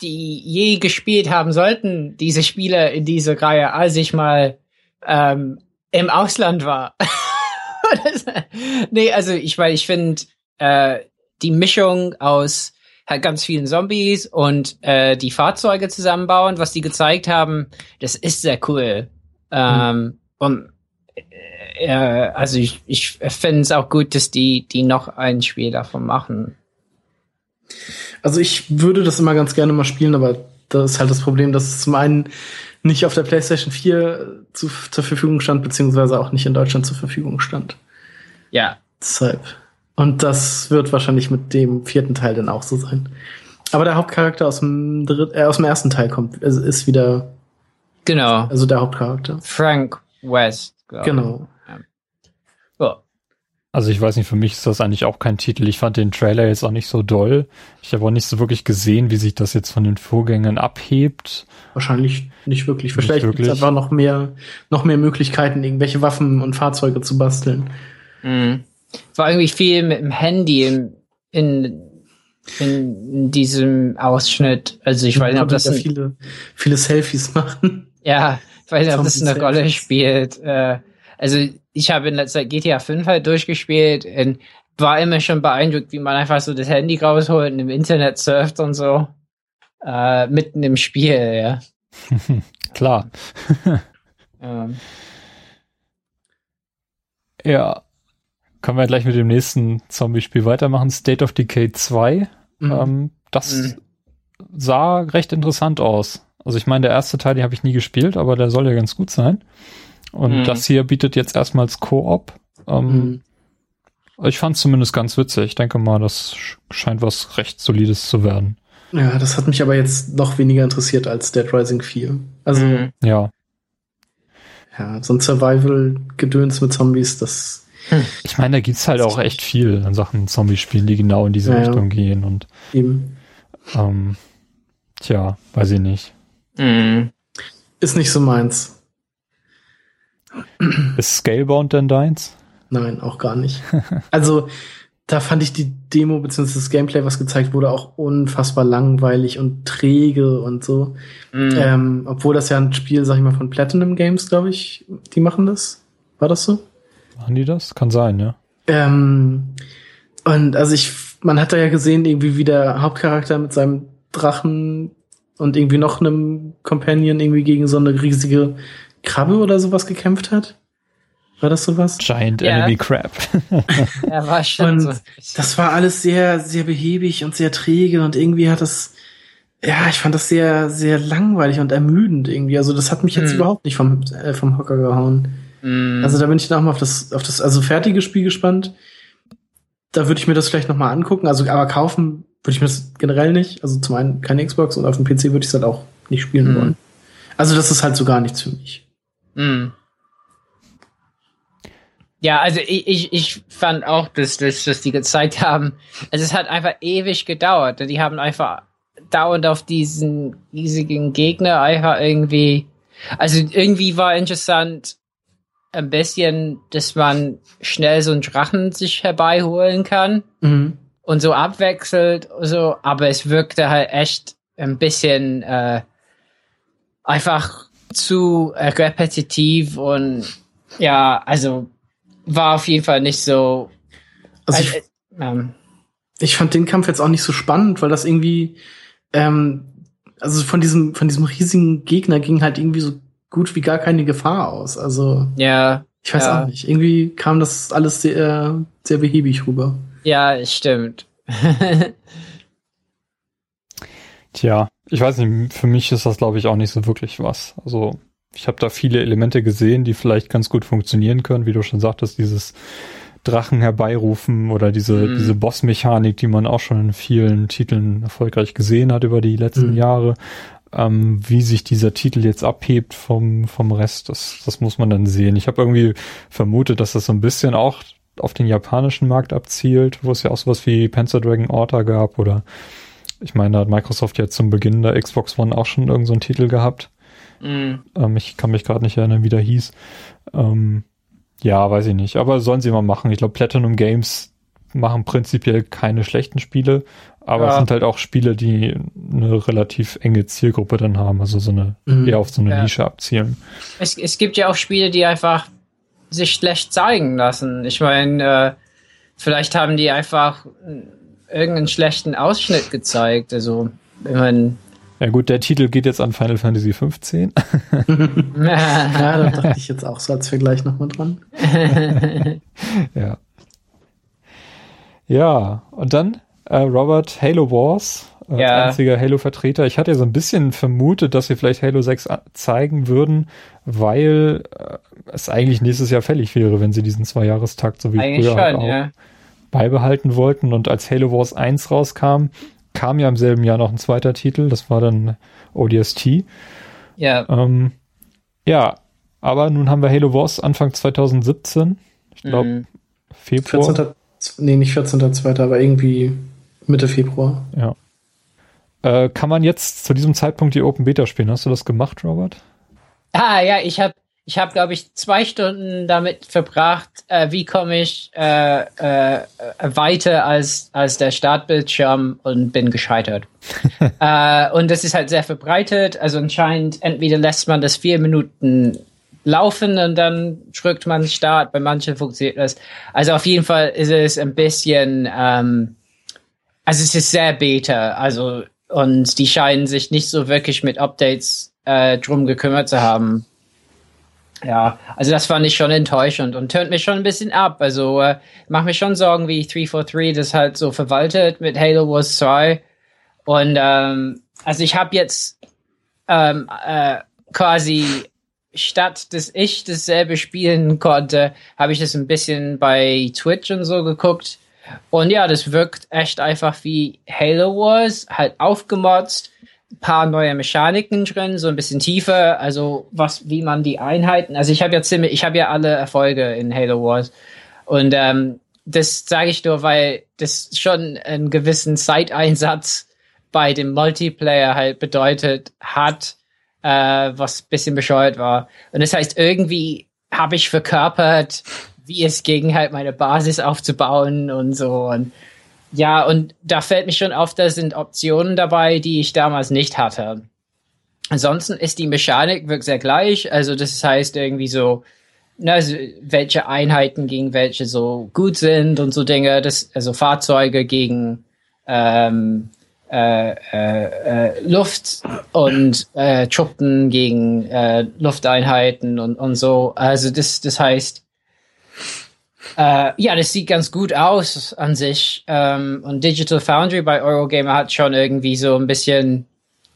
S3: die je gespielt haben sollten, diese Spiele in dieser Reihe, als ich mal ähm, im Ausland war. Nee, also ich, weil ich finde, äh, die Mischung aus halt ganz vielen Zombies und äh, die Fahrzeuge zusammenbauen, was die gezeigt haben, das ist sehr cool. Ähm, und äh, also ich, ich finde es auch gut, dass die, die noch ein Spiel davon machen.
S2: Also ich würde das immer ganz gerne mal spielen, aber das ist halt das Problem, dass es zum einen nicht auf der PlayStation 4 zu, zur Verfügung stand, beziehungsweise auch nicht in Deutschland zur Verfügung stand.
S3: Ja.
S2: Deshalb. Und das wird wahrscheinlich mit dem vierten Teil dann auch so sein. Aber der Hauptcharakter aus dem, dritt, äh, aus dem ersten Teil kommt, ist, ist wieder,
S3: Genau.
S2: also der Hauptcharakter.
S3: Frank West.
S2: Genau.
S3: Ja.
S1: Also ich weiß nicht, für mich ist das eigentlich auch kein Titel. Ich fand den Trailer jetzt auch nicht so doll. Ich habe auch nicht so wirklich gesehen, wie sich das jetzt von den Vorgängern abhebt.
S2: Wahrscheinlich nicht wirklich. Vielleicht gibt es einfach noch mehr, noch mehr Möglichkeiten, irgendwelche Waffen und Fahrzeuge zu basteln.
S3: Mhm. War irgendwie viel mit dem Handy in, in, in diesem Ausschnitt. Also ich weiß nicht, ob das ein,
S2: viele, viele Selfies machen.
S3: Ja, ich weiß nicht, ob das eine. Rolle spielt. Äh, also ich habe in letzter Zeit GTA 5 halt durchgespielt und war immer schon beeindruckt, wie man einfach so das Handy rausholt und im Internet surft und so. Äh, mitten im Spiel, ja.
S1: Klar.
S3: Ähm,
S1: Ja. Können wir gleich mit dem nächsten Zombie-Spiel weitermachen. State of Decay 2.
S2: Mhm.
S1: Ähm, das
S3: Mhm.
S1: sah recht interessant aus. Also ich meine, der erste Teil, den habe ich nie gespielt, aber der soll ja ganz gut sein. Und
S3: Mhm.
S1: das hier bietet jetzt erstmals Koop. Ähm,
S2: Mhm.
S1: Ich fand es zumindest ganz witzig. Ich denke mal, das sch- scheint was recht Solides zu werden.
S2: Ja, das hat mich aber jetzt noch weniger interessiert als Dead Rising 4. Also.
S1: Ja.
S2: ja, so ein Survival-Gedöns mit Zombies, das,
S1: Ich meine, da gibt's halt auch echt viel an Sachen Zombie-Spielen, die genau in diese
S2: Ja, ja.
S1: Richtung gehen. Und
S2: eben,
S1: ähm, tja, weiß ich nicht.
S3: Mhm.
S2: ist nicht so meins.
S1: Ist Scalebound denn deins?
S2: Nein, auch gar nicht. also, da fand ich die Demo bzw. das Gameplay, was gezeigt wurde, auch unfassbar langweilig und träge und so.
S3: Mhm.
S2: Ähm, obwohl das ja ein Spiel, sag ich mal, von Platinum Games, glaube ich, die machen das. War das so?
S1: Machen die das? Kann sein, ja.
S2: Ähm, und also ich, man hat da ja gesehen, irgendwie wie der Hauptcharakter mit seinem Drachen und irgendwie noch einem Companion irgendwie gegen so eine riesige Krabbe oder sowas gekämpft hat. War das sowas?
S1: Giant
S3: Ja.
S1: Enemy Crab.
S3: Er war schon
S2: Und
S3: so.
S2: das war alles sehr, sehr behäbig und sehr träge und irgendwie hat das, ja, ich fand das sehr, sehr langweilig und ermüdend irgendwie. Also das hat mich jetzt
S3: Hm.
S2: überhaupt nicht vom, äh, vom Hocker gehauen.
S3: Mhm.
S2: Also da bin ich dann auch mal auf das, auf das, also fertige Spiel gespannt. Da würde ich mir das vielleicht noch mal angucken. Also, aber kaufen würde ich mir das generell nicht. Also zum einen keine Xbox und auf dem PC würde ich es halt auch nicht spielen
S3: Mhm.
S2: wollen. Also das ist halt so gar nichts für mich.
S3: Mhm. Ja, also ich, ich, ich fand auch, dass, dass, dass die gezeigt haben, also es hat einfach ewig gedauert. Die haben einfach dauernd auf diesen riesigen Gegner einfach irgendwie, also irgendwie war interessant ein bisschen, dass man schnell so einen Drachen sich herbeiholen kann
S2: Mhm.
S3: und so abwechselt, so, aber es wirkte halt echt ein bisschen äh, einfach zu äh, repetitiv und ja, also war auf jeden Fall nicht so.
S2: Also ich,
S3: äh, ähm,
S2: ich fand den Kampf jetzt auch nicht so spannend, weil das irgendwie, ähm, also von diesem, von diesem riesigen Gegner ging halt irgendwie so gut wie gar keine Gefahr aus. Also
S3: ja.
S2: Ich weiß
S3: ja.
S2: auch nicht. Irgendwie kam das alles sehr, sehr behäbig rüber.
S3: Ja, stimmt.
S1: Tja, ich weiß nicht, für mich ist das, glaube ich, auch nicht so wirklich was. Also ich habe da viele Elemente gesehen, die vielleicht ganz gut funktionieren können, wie du schon sagtest, dieses Drachen herbeirufen oder diese,
S3: Mhm.
S1: diese Boss-Mechanik, die man auch schon in vielen Titeln erfolgreich gesehen hat über die letzten
S2: Mhm.
S1: Jahre. Ähm, wie sich dieser Titel jetzt abhebt vom, vom Rest, das, das muss man dann sehen. Ich habe irgendwie vermutet, dass das so ein bisschen auch auf den japanischen Markt abzielt, wo es ja auch sowas wie Panzer Dragon Orta gab oder ich meine, da hat Microsoft ja zum Beginn der Xbox One auch schon irgendeinen so einen Titel gehabt.
S3: Mm,
S1: Ähm, ich kann mich gerade nicht erinnern, wie der hieß. Ähm, ja, weiß ich nicht. Aber sollen sie mal machen. Ich glaube, Platinum Games machen prinzipiell keine schlechten Spiele, aber es
S3: Ja.
S1: sind halt auch Spiele, die eine relativ enge Zielgruppe dann haben, also so eine
S2: Mhm.
S1: eher auf so eine
S3: Ja.
S1: Nische abzielen.
S3: es, es gibt ja auch Spiele, die einfach sich schlecht zeigen lassen. Ich meine, äh, vielleicht haben die einfach irgendeinen schlechten Ausschnitt gezeigt. Also, wenn man
S1: Ja gut, der Titel geht jetzt an Final Fantasy 15.
S2: Ja, da dachte ich jetzt auch so als Vergleich nochmal dran.
S1: ja. Ja, und dann äh, Robert Halo Wars, äh,
S3: Ja.
S1: einziger Halo-Vertreter. Ich hatte ja so ein bisschen vermutet, dass sie vielleicht Halo 6 a- zeigen würden, weil äh, es eigentlich nächstes Jahr fällig wäre, wenn sie diesen Zwei-Jahrestakt so wie
S3: Eigentlich
S1: früher halt
S3: schon,
S1: auch
S3: ja.
S1: beibehalten wollten. Und als Halo Wars 1 rauskam, kam ja im selben Jahr noch ein zweiter Titel, das war dann ODST.
S3: Ja,
S1: Ähm, ja, aber nun haben wir Halo Wars Anfang 2017. Ich glaube,
S3: Mhm.
S1: Februar.
S2: 14. Nee, nicht 14.2., aber irgendwie Mitte Februar.
S1: Ja. Äh, kann man jetzt zu diesem Zeitpunkt die Open Beta spielen? Hast du das gemacht, Robert?
S3: Ah, ja, ich habe, ich hab, glaube ich, zwei Stunden damit verbracht, äh, wie komme ich äh, äh, weiter als, als der Startbildschirm und bin gescheitert. äh, und das ist halt sehr verbreitet. Also anscheinend, entweder lässt man das vier Minuten laufen und dann drückt man Start. Bei manchen funktioniert das. Also auf jeden Fall ist es ein bisschen, ähm, also es ist sehr beta. Also und die scheinen sich nicht so wirklich mit Updates äh, drum gekümmert zu haben. Ja, also das fand ich schon enttäuschend und tönt mich schon ein bisschen ab. Also äh, macht mir schon Sorgen, wie 343 das halt so verwaltet mit Halo Wars 2. Und ähm, also ich habe jetzt ähm, äh, quasi statt dass ich dasselbe spielen konnte, habe ich das ein bisschen bei Twitch und so geguckt. Und ja, das wirkt echt einfach wie Halo Wars, halt aufgemotzt, paar neue Mechaniken drin, so ein bisschen tiefer, also was, wie man die Einheiten, also ich habe ja ziemlich, ich habe ja alle Erfolge in Halo Wars und ähm, das sage ich nur, weil das schon einen gewissen Zeiteinsatz bei dem Multiplayer halt bedeutet hat, äh, was bisschen bescheuert war. Und das heißt, irgendwie habe ich verkörpert, wie es ging, halt meine Basis aufzubauen und so. Und ja, und da fällt mich schon auf, da sind Optionen dabei, die ich damals nicht hatte. Ansonsten ist die Mechanik wirklich sehr gleich. Also das heißt irgendwie so, na, also welche Einheiten gegen welche so gut sind und so Dinge, das, also Fahrzeuge gegen ähm, äh, äh, äh, Luft und äh, Truppen gegen äh, Lufteinheiten und, und so. Also das, das heißt, äh, ja, das sieht ganz gut aus an sich. Ähm, und Digital Foundry bei Eurogamer hat schon irgendwie so ein bisschen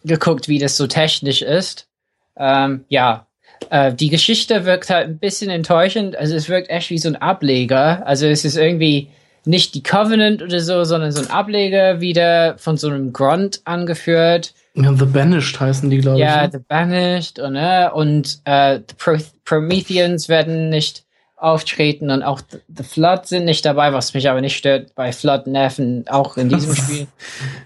S3: geguckt, wie das so technisch ist. Ähm, ja, äh, die Geschichte wirkt halt ein bisschen enttäuschend. Also es wirkt echt wie so ein Ableger. Also es ist irgendwie nicht die Covenant oder so, sondern so ein Ableger wieder von so einem Grunt angeführt.
S2: Ja, The Banished heißen die, glaube
S3: Ja,
S2: ich.
S3: The Banished und, äh, und äh, the Pro Prometheans werden nicht auftreten und auch The, Flood sind nicht dabei, was mich aber nicht stört bei Flood nerven auch in diesem Spiel.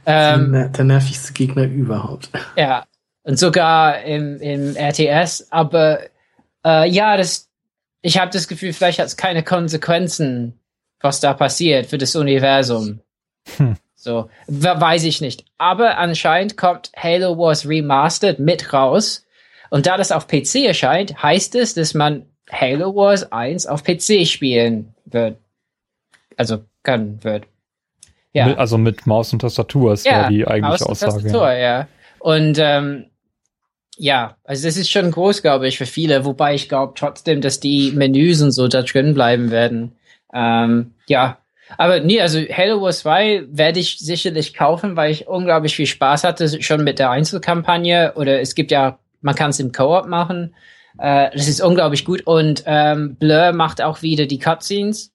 S3: Ähm,
S2: der, der nervigste Gegner überhaupt.
S3: ja, und sogar im, im RTS, aber äh, ja, das, ich habe das Gefühl, vielleicht hat es keine Konsequenzen, was da passiert für das Universum.
S1: Hm.
S3: So, weiß ich nicht. Aber anscheinend kommt Halo Wars Remastered mit raus. Und da das auf PC erscheint, heißt es, dass man Halo Wars 1 auf PC spielen wird. Also können wird.
S1: Ja. Mit, also mit Maus und Tastatur ist ja, die eigentliche Maus Aussage. Und Tastatur,
S3: ja. ja. Und ähm, ja, also das ist schon groß, glaube ich, für viele, wobei ich glaube trotzdem, dass die Menüs und so da drin bleiben werden. Ähm, ja, aber nee, also Halo Wars 2 werde ich sicherlich kaufen, weil ich unglaublich viel Spaß hatte, schon mit der Einzelkampagne. Oder es gibt ja, man kann es im Koop machen. Äh, das ist unglaublich gut. Und ähm, Blur macht auch wieder die Cutscenes.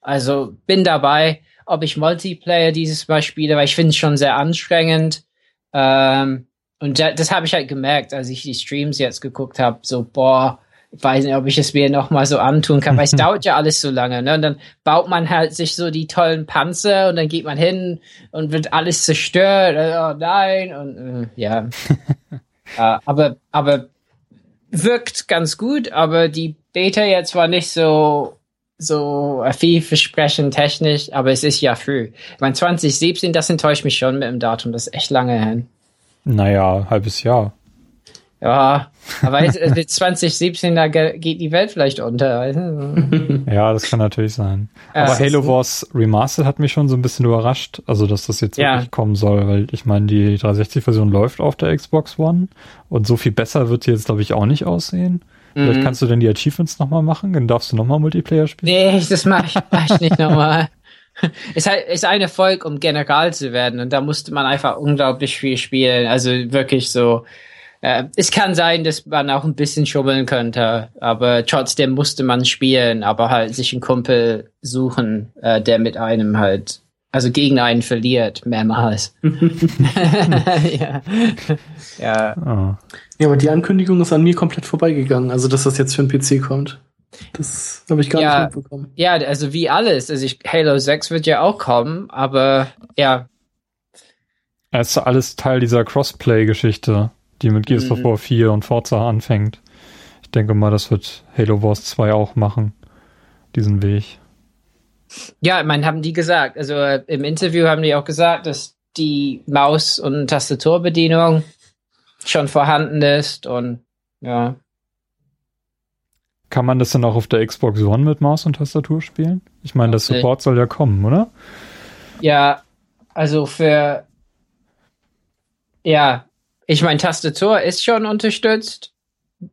S3: Also bin dabei, ob ich Multiplayer dieses Mal spiele, weil ich finde es schon sehr anstrengend. Ähm, und das, das habe ich halt gemerkt, als ich die Streams jetzt geguckt habe. So, boah, ich weiß nicht, ob ich es mir noch mal so antun kann, weil es dauert ja alles so lange. Ne? Und dann baut man halt sich so die tollen Panzer und dann geht man hin und wird alles zerstört. Oh nein und äh, ja. äh, aber aber wirkt ganz gut, aber die Beta jetzt war nicht so so vielversprechend technisch, aber es ist ja früh. Ich meine 2017, das enttäuscht mich schon mit dem Datum, das ist echt lange hin.
S1: Naja, halbes Jahr.
S3: Ja, aber mit 2017, da geht die Welt vielleicht unter.
S1: ja, das kann natürlich sein. Ja, aber Halo Wars Remastered hat mich schon so ein bisschen überrascht, also dass das jetzt ja. wirklich kommen soll, weil ich meine, die 360-Version läuft auf der Xbox One und so viel besser wird sie jetzt, glaube ich, auch nicht aussehen. Vielleicht mhm. kannst du denn die Achievements nochmal machen, dann darfst du nochmal Multiplayer spielen.
S3: Nee, das mache ich, mach ich nicht nochmal. ist halt ist ein Erfolg, um General zu werden und da musste man einfach unglaublich viel spielen. Also wirklich so. Äh, es kann sein, dass man auch ein bisschen schummeln könnte, aber trotzdem musste man spielen, aber halt sich einen Kumpel suchen, äh, der mit einem halt, also gegen einen verliert, mehrmals.
S2: ja. Ja. Oh. ja, aber die Ankündigung ist an mir komplett vorbeigegangen, also dass das jetzt für einen PC kommt. Das habe ich gar ja, nicht mitbekommen.
S3: Ja, also wie alles. Also ich, Halo 6 wird ja auch kommen, aber ja.
S1: Es ist alles Teil dieser Crossplay-Geschichte, die mit Gears of mhm. War 4 und Forza anfängt. Ich denke mal, das wird Halo Wars 2 auch machen, diesen Weg.
S3: Ja, ich meine, haben die gesagt. Also äh, im Interview haben die auch gesagt, dass die Maus- und Tastaturbedienung schon vorhanden ist und ja.
S1: Kann man das dann auch auf der Xbox One mit Maus und Tastatur spielen? Ich meine, das Support soll ja kommen, oder?
S3: Ja, also für ja, ich meine, Tastatur ist schon unterstützt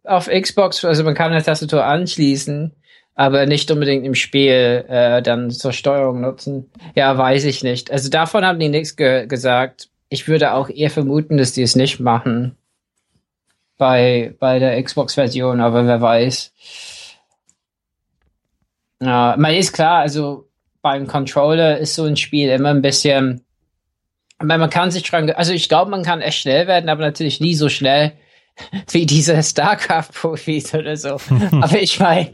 S3: auf Xbox, also man kann eine Tastatur anschließen, aber nicht unbedingt im Spiel äh, dann zur Steuerung nutzen. Ja, weiß ich nicht. Also davon haben die nichts ge gesagt. Ich würde auch eher vermuten, dass die es nicht machen bei, bei der Xbox-Version, aber wer weiß. Ja, man ist klar, also beim Controller ist so ein Spiel immer ein bisschen, man kann sich dran, also ich glaube, man kann echt schnell werden, aber natürlich nie so schnell wie diese StarCraft-Profis oder so. aber ich meine,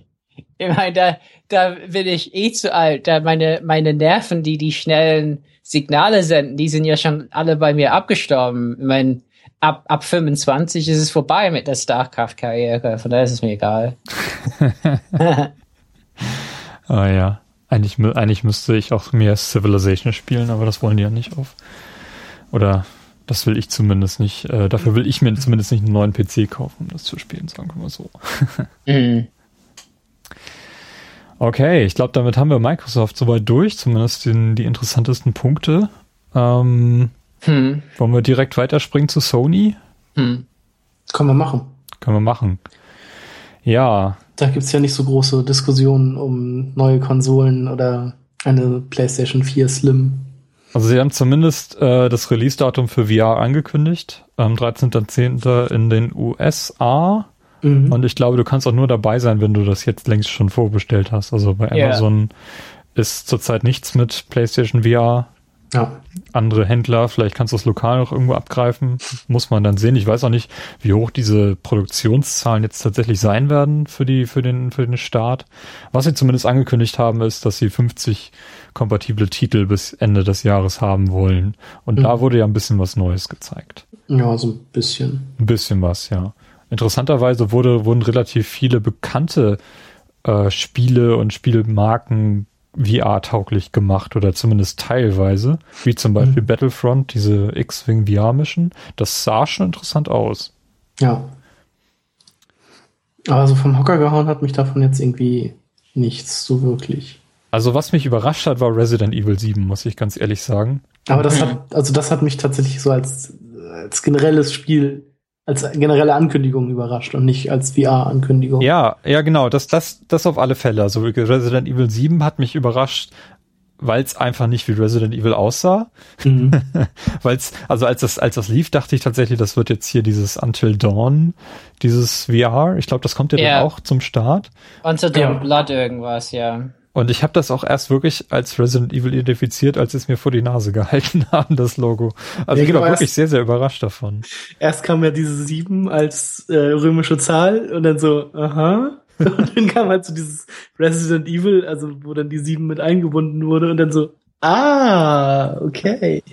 S3: ich meine, da, da bin ich eh zu alt. Da meine, meine Nerven, die die schnellen Signale senden, die sind ja schon alle bei mir abgestorben. Ich meine, ab, ab 25 ist es vorbei mit der StarCraft-Karriere. Von daher ist es mir egal.
S1: oh ja. Eigentlich, eigentlich müsste ich auch mehr Civilization spielen, aber das wollen die ja nicht auf. Oder das will ich zumindest nicht. Äh, dafür will ich mir zumindest nicht einen neuen PC kaufen, um das zu spielen, sagen wir mal so. mhm. Okay, ich glaube, damit haben wir Microsoft soweit durch, zumindest den, die interessantesten Punkte. Ähm, hm. Wollen wir direkt weiterspringen zu Sony? Hm.
S2: Können wir machen.
S1: Können wir machen. Ja.
S2: Da gibt's ja nicht so große Diskussionen um neue Konsolen oder eine PlayStation 4 Slim.
S1: Also sie haben zumindest äh, das Release-Datum für VR angekündigt, am 13.10. in den USA. Mhm. Und ich glaube, du kannst auch nur dabei sein, wenn du das jetzt längst schon vorbestellt hast. Also bei Amazon yeah. ist zurzeit nichts mit PlayStation VR. Ja. Andere Händler, vielleicht kannst du es lokal noch irgendwo abgreifen. Muss man dann sehen. Ich weiß auch nicht, wie hoch diese Produktionszahlen jetzt tatsächlich sein werden für die, für den, für den Start. Was sie zumindest angekündigt haben, ist, dass sie 50 kompatible Titel bis Ende des Jahres haben wollen. Und mhm. da wurde ja ein bisschen was Neues gezeigt.
S2: Ja, so ein bisschen.
S1: Ein bisschen was, ja. Interessanterweise wurde, wurden relativ viele bekannte äh, Spiele und Spielmarken VR-tauglich gemacht oder zumindest teilweise, wie zum Beispiel
S2: Mhm.
S1: Battlefront, diese X-Wing VR-Mission. Das sah schon interessant aus.
S2: Ja. Aber so vom Hocker gehauen hat mich davon jetzt irgendwie nichts so wirklich.
S1: Also was mich überrascht hat, war Resident Evil 7, muss ich ganz ehrlich sagen.
S2: Aber das hat, also das hat mich tatsächlich so als, als generelles Spiel, als generelle Ankündigung überrascht und nicht als VR-Ankündigung.
S1: Ja, ja, genau, das, das, das auf alle Fälle. Also Resident Evil 7 hat mich überrascht, weil es einfach nicht wie Resident Evil aussah.
S2: Mhm.
S1: Weil es, also als das, als das lief, dachte ich tatsächlich, das wird jetzt hier dieses Until Dawn, dieses VR. Ich glaube, das kommt ja,
S3: Ja.
S1: dann auch zum Start.
S3: Unter dem
S2: Ja.
S3: Blood irgendwas, ja.
S1: Und ich habe das auch erst wirklich als Resident Evil identifiziert, als sie es mir vor die Nase gehalten haben, das Logo. Also
S2: Ja,
S1: ich
S2: genau,
S1: war wirklich
S2: erst-
S1: sehr, sehr überrascht davon.
S2: Erst kam ja diese sieben als äh, römische Zahl und dann so, aha. Und dann kam halt so dieses Resident Evil, also wo dann die sieben mit eingebunden wurde und dann so, ah, okay.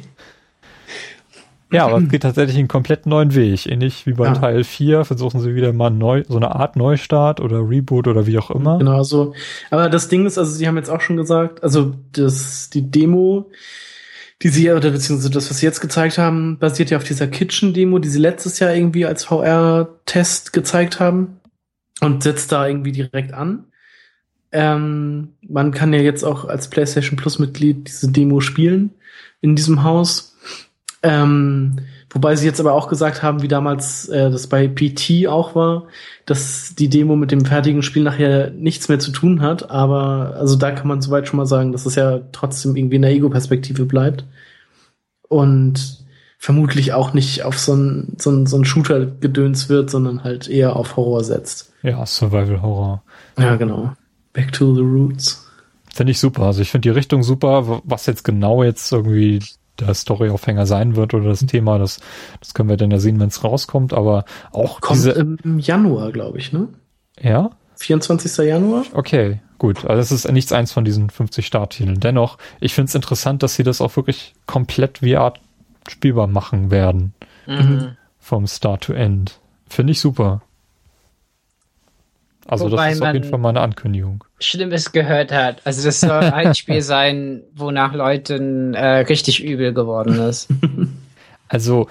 S1: Ja, aber es geht tatsächlich einen komplett neuen Weg. Ähnlich wie bei
S2: Ja.
S1: Teil 4 versuchen sie wieder mal neu, so eine Art Neustart oder Reboot oder wie auch immer.
S2: Genau so. Aber das Ding ist, also sie haben jetzt auch schon gesagt, also das, die Demo, die sie, oder beziehungsweise das, was sie jetzt gezeigt haben, basiert ja auf dieser Kitchen-Demo, die sie letztes Jahr irgendwie als VR-Test gezeigt haben und setzt da irgendwie direkt an. Ähm, man kann ja jetzt auch als PlayStation Plus-Mitglied diese Demo spielen in diesem Haus. Ähm, wobei sie jetzt aber auch gesagt haben, wie damals äh, das bei PT auch war, dass die Demo mit dem fertigen Spiel nachher nichts mehr zu tun hat. Aber also da kann man soweit schon mal sagen, dass es ja trotzdem irgendwie in der Ego-Perspektive bleibt. Und vermutlich auch nicht auf so ein, so ein, so ein Shooter-Gedöns wird, sondern halt eher auf Horror setzt.
S1: Ja, Survival Horror.
S2: Ja, genau. Back to the roots.
S1: Finde ich super. Also ich finde die Richtung super. Was jetzt genau jetzt irgendwie der Storyaufhänger sein wird oder das Thema, das, das können wir dann ja sehen, wenn es rauskommt. Aber auch
S2: Kommt
S1: diese,
S2: im Januar, glaube ich, ne?
S1: ja,
S2: 24. Januar?
S1: okay, gut. Also es ist nichts eins von diesen 50 Starttiteln. Dennoch, ich finde es interessant, dass sie das auch wirklich komplett VR spielbar machen werden.
S3: Mhm.
S1: Vom Start to End. Finde ich super. Also
S3: Wobei
S1: das ist auf jeden Fall meine Ankündigung.
S3: Schlimmes gehört hat. Also das soll ein Spiel sein, wonach Leuten äh, richtig übel geworden ist.
S1: Also,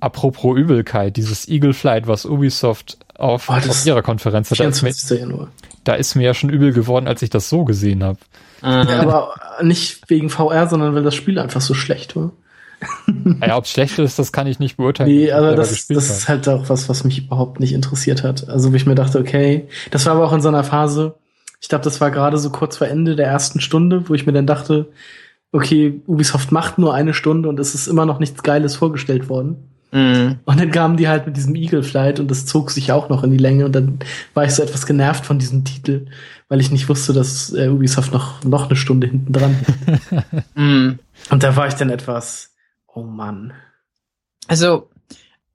S1: apropos Übelkeit, dieses Eagle Flight, was Ubisoft auf,
S2: das
S1: auf ihrer Konferenz hat, da ist, mir,
S2: 24. Januar.
S1: da ist mir ja schon übel geworden, als ich das so gesehen habe.
S2: Ja, aber nicht wegen VR, sondern weil das Spiel einfach so schlecht war.
S1: Ja, ob es schlecht ist, das kann ich nicht beurteilen.
S2: Nee, aber das, das ist halt auch was, was mich überhaupt nicht interessiert hat. Also, wo ich mir dachte, okay, das war aber auch in so einer Phase, ich glaube, das war gerade so kurz vor Ende der ersten Stunde, wo ich mir dann dachte, okay, Ubisoft macht nur eine Stunde und es ist immer noch nichts Geiles vorgestellt worden.
S3: Mhm.
S2: Und dann kamen die halt mit diesem Eagle Flight und das zog sich auch noch in die Länge und dann war ich so etwas genervt von diesem Titel, weil ich nicht wusste, dass äh, Ubisoft noch, noch eine Stunde hinten dran.
S3: Mhm.
S2: Und da war ich dann etwas, oh Mann.
S3: Also,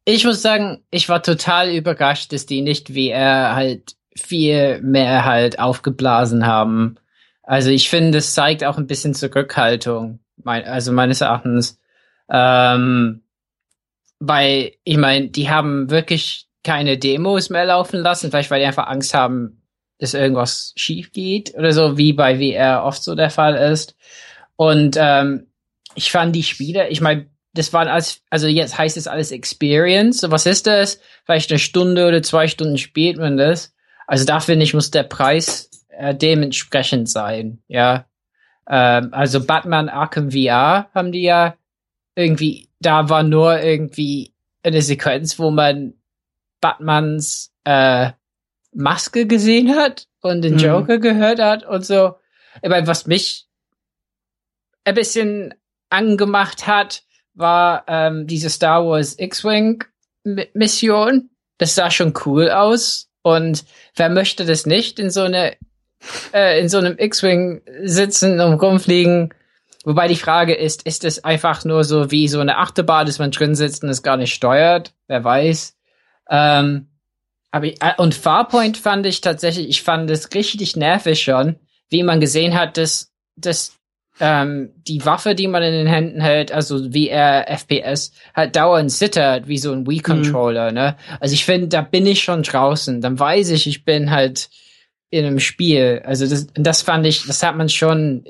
S3: ich muss sagen, ich war total überrascht, dass die nicht VR halt viel mehr halt aufgeblasen haben. Also ich finde, es zeigt auch ein bisschen Zurückhaltung, mein, also meines Erachtens. Ähm, weil, ich meine, die haben wirklich keine Demos mehr laufen lassen, vielleicht weil die einfach Angst haben, dass irgendwas schief geht oder so, wie bei VR oft so der Fall ist. Und ähm, ich fand die Spiele, ich meine, das waren alles, also jetzt heißt es alles Experience. So, was ist das? Vielleicht eine Stunde oder zwei Stunden spielt man das. Also da finde ich, muss der Preis äh, dementsprechend sein, ja. Ähm, also Batman Arkham VR haben die ja irgendwie, da war nur irgendwie eine Sequenz, wo man Batmans äh, Maske gesehen hat und den
S2: Mhm.
S3: Joker gehört hat und so. Aber was mich ein bisschen angemacht hat, war ähm, diese Star Wars X-Wing Mi- Mission. Das sah schon cool aus. Und wer möchte das nicht in so eine äh, in so einem X-Wing sitzen und rumfliegen? Wobei die Frage ist, ist es einfach nur so wie so eine Achterbahn, dass man drin sitzt und es gar nicht steuert? Wer weiß. Ähm, aber äh, und Farpoint fand ich tatsächlich, ich fand es richtig nervig schon, wie man gesehen hat, dass, dass ähm, die Waffe, die man in den Händen hält, also wie er FPS, halt dauernd zittert, wie so ein Wii-Controller, ne? Also ich finde, da bin ich schon draußen. Dann weiß ich, ich bin halt in einem Spiel. Also das, das fand ich, das hat man schon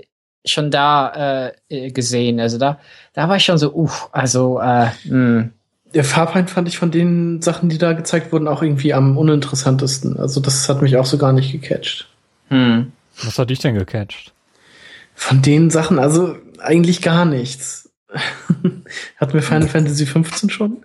S3: schon da äh, gesehen. Also da, da war ich schon so, uff, also äh, mh.
S2: Der Farbind fand ich von den Sachen, die da gezeigt wurden, auch irgendwie am uninteressantesten. Also das hat mich auch so gar nicht gecatcht.
S1: Hm. Was hat dich denn gecatcht?
S2: Von den Sachen, also eigentlich gar nichts. Hatten wir Final Fantasy 15 schon?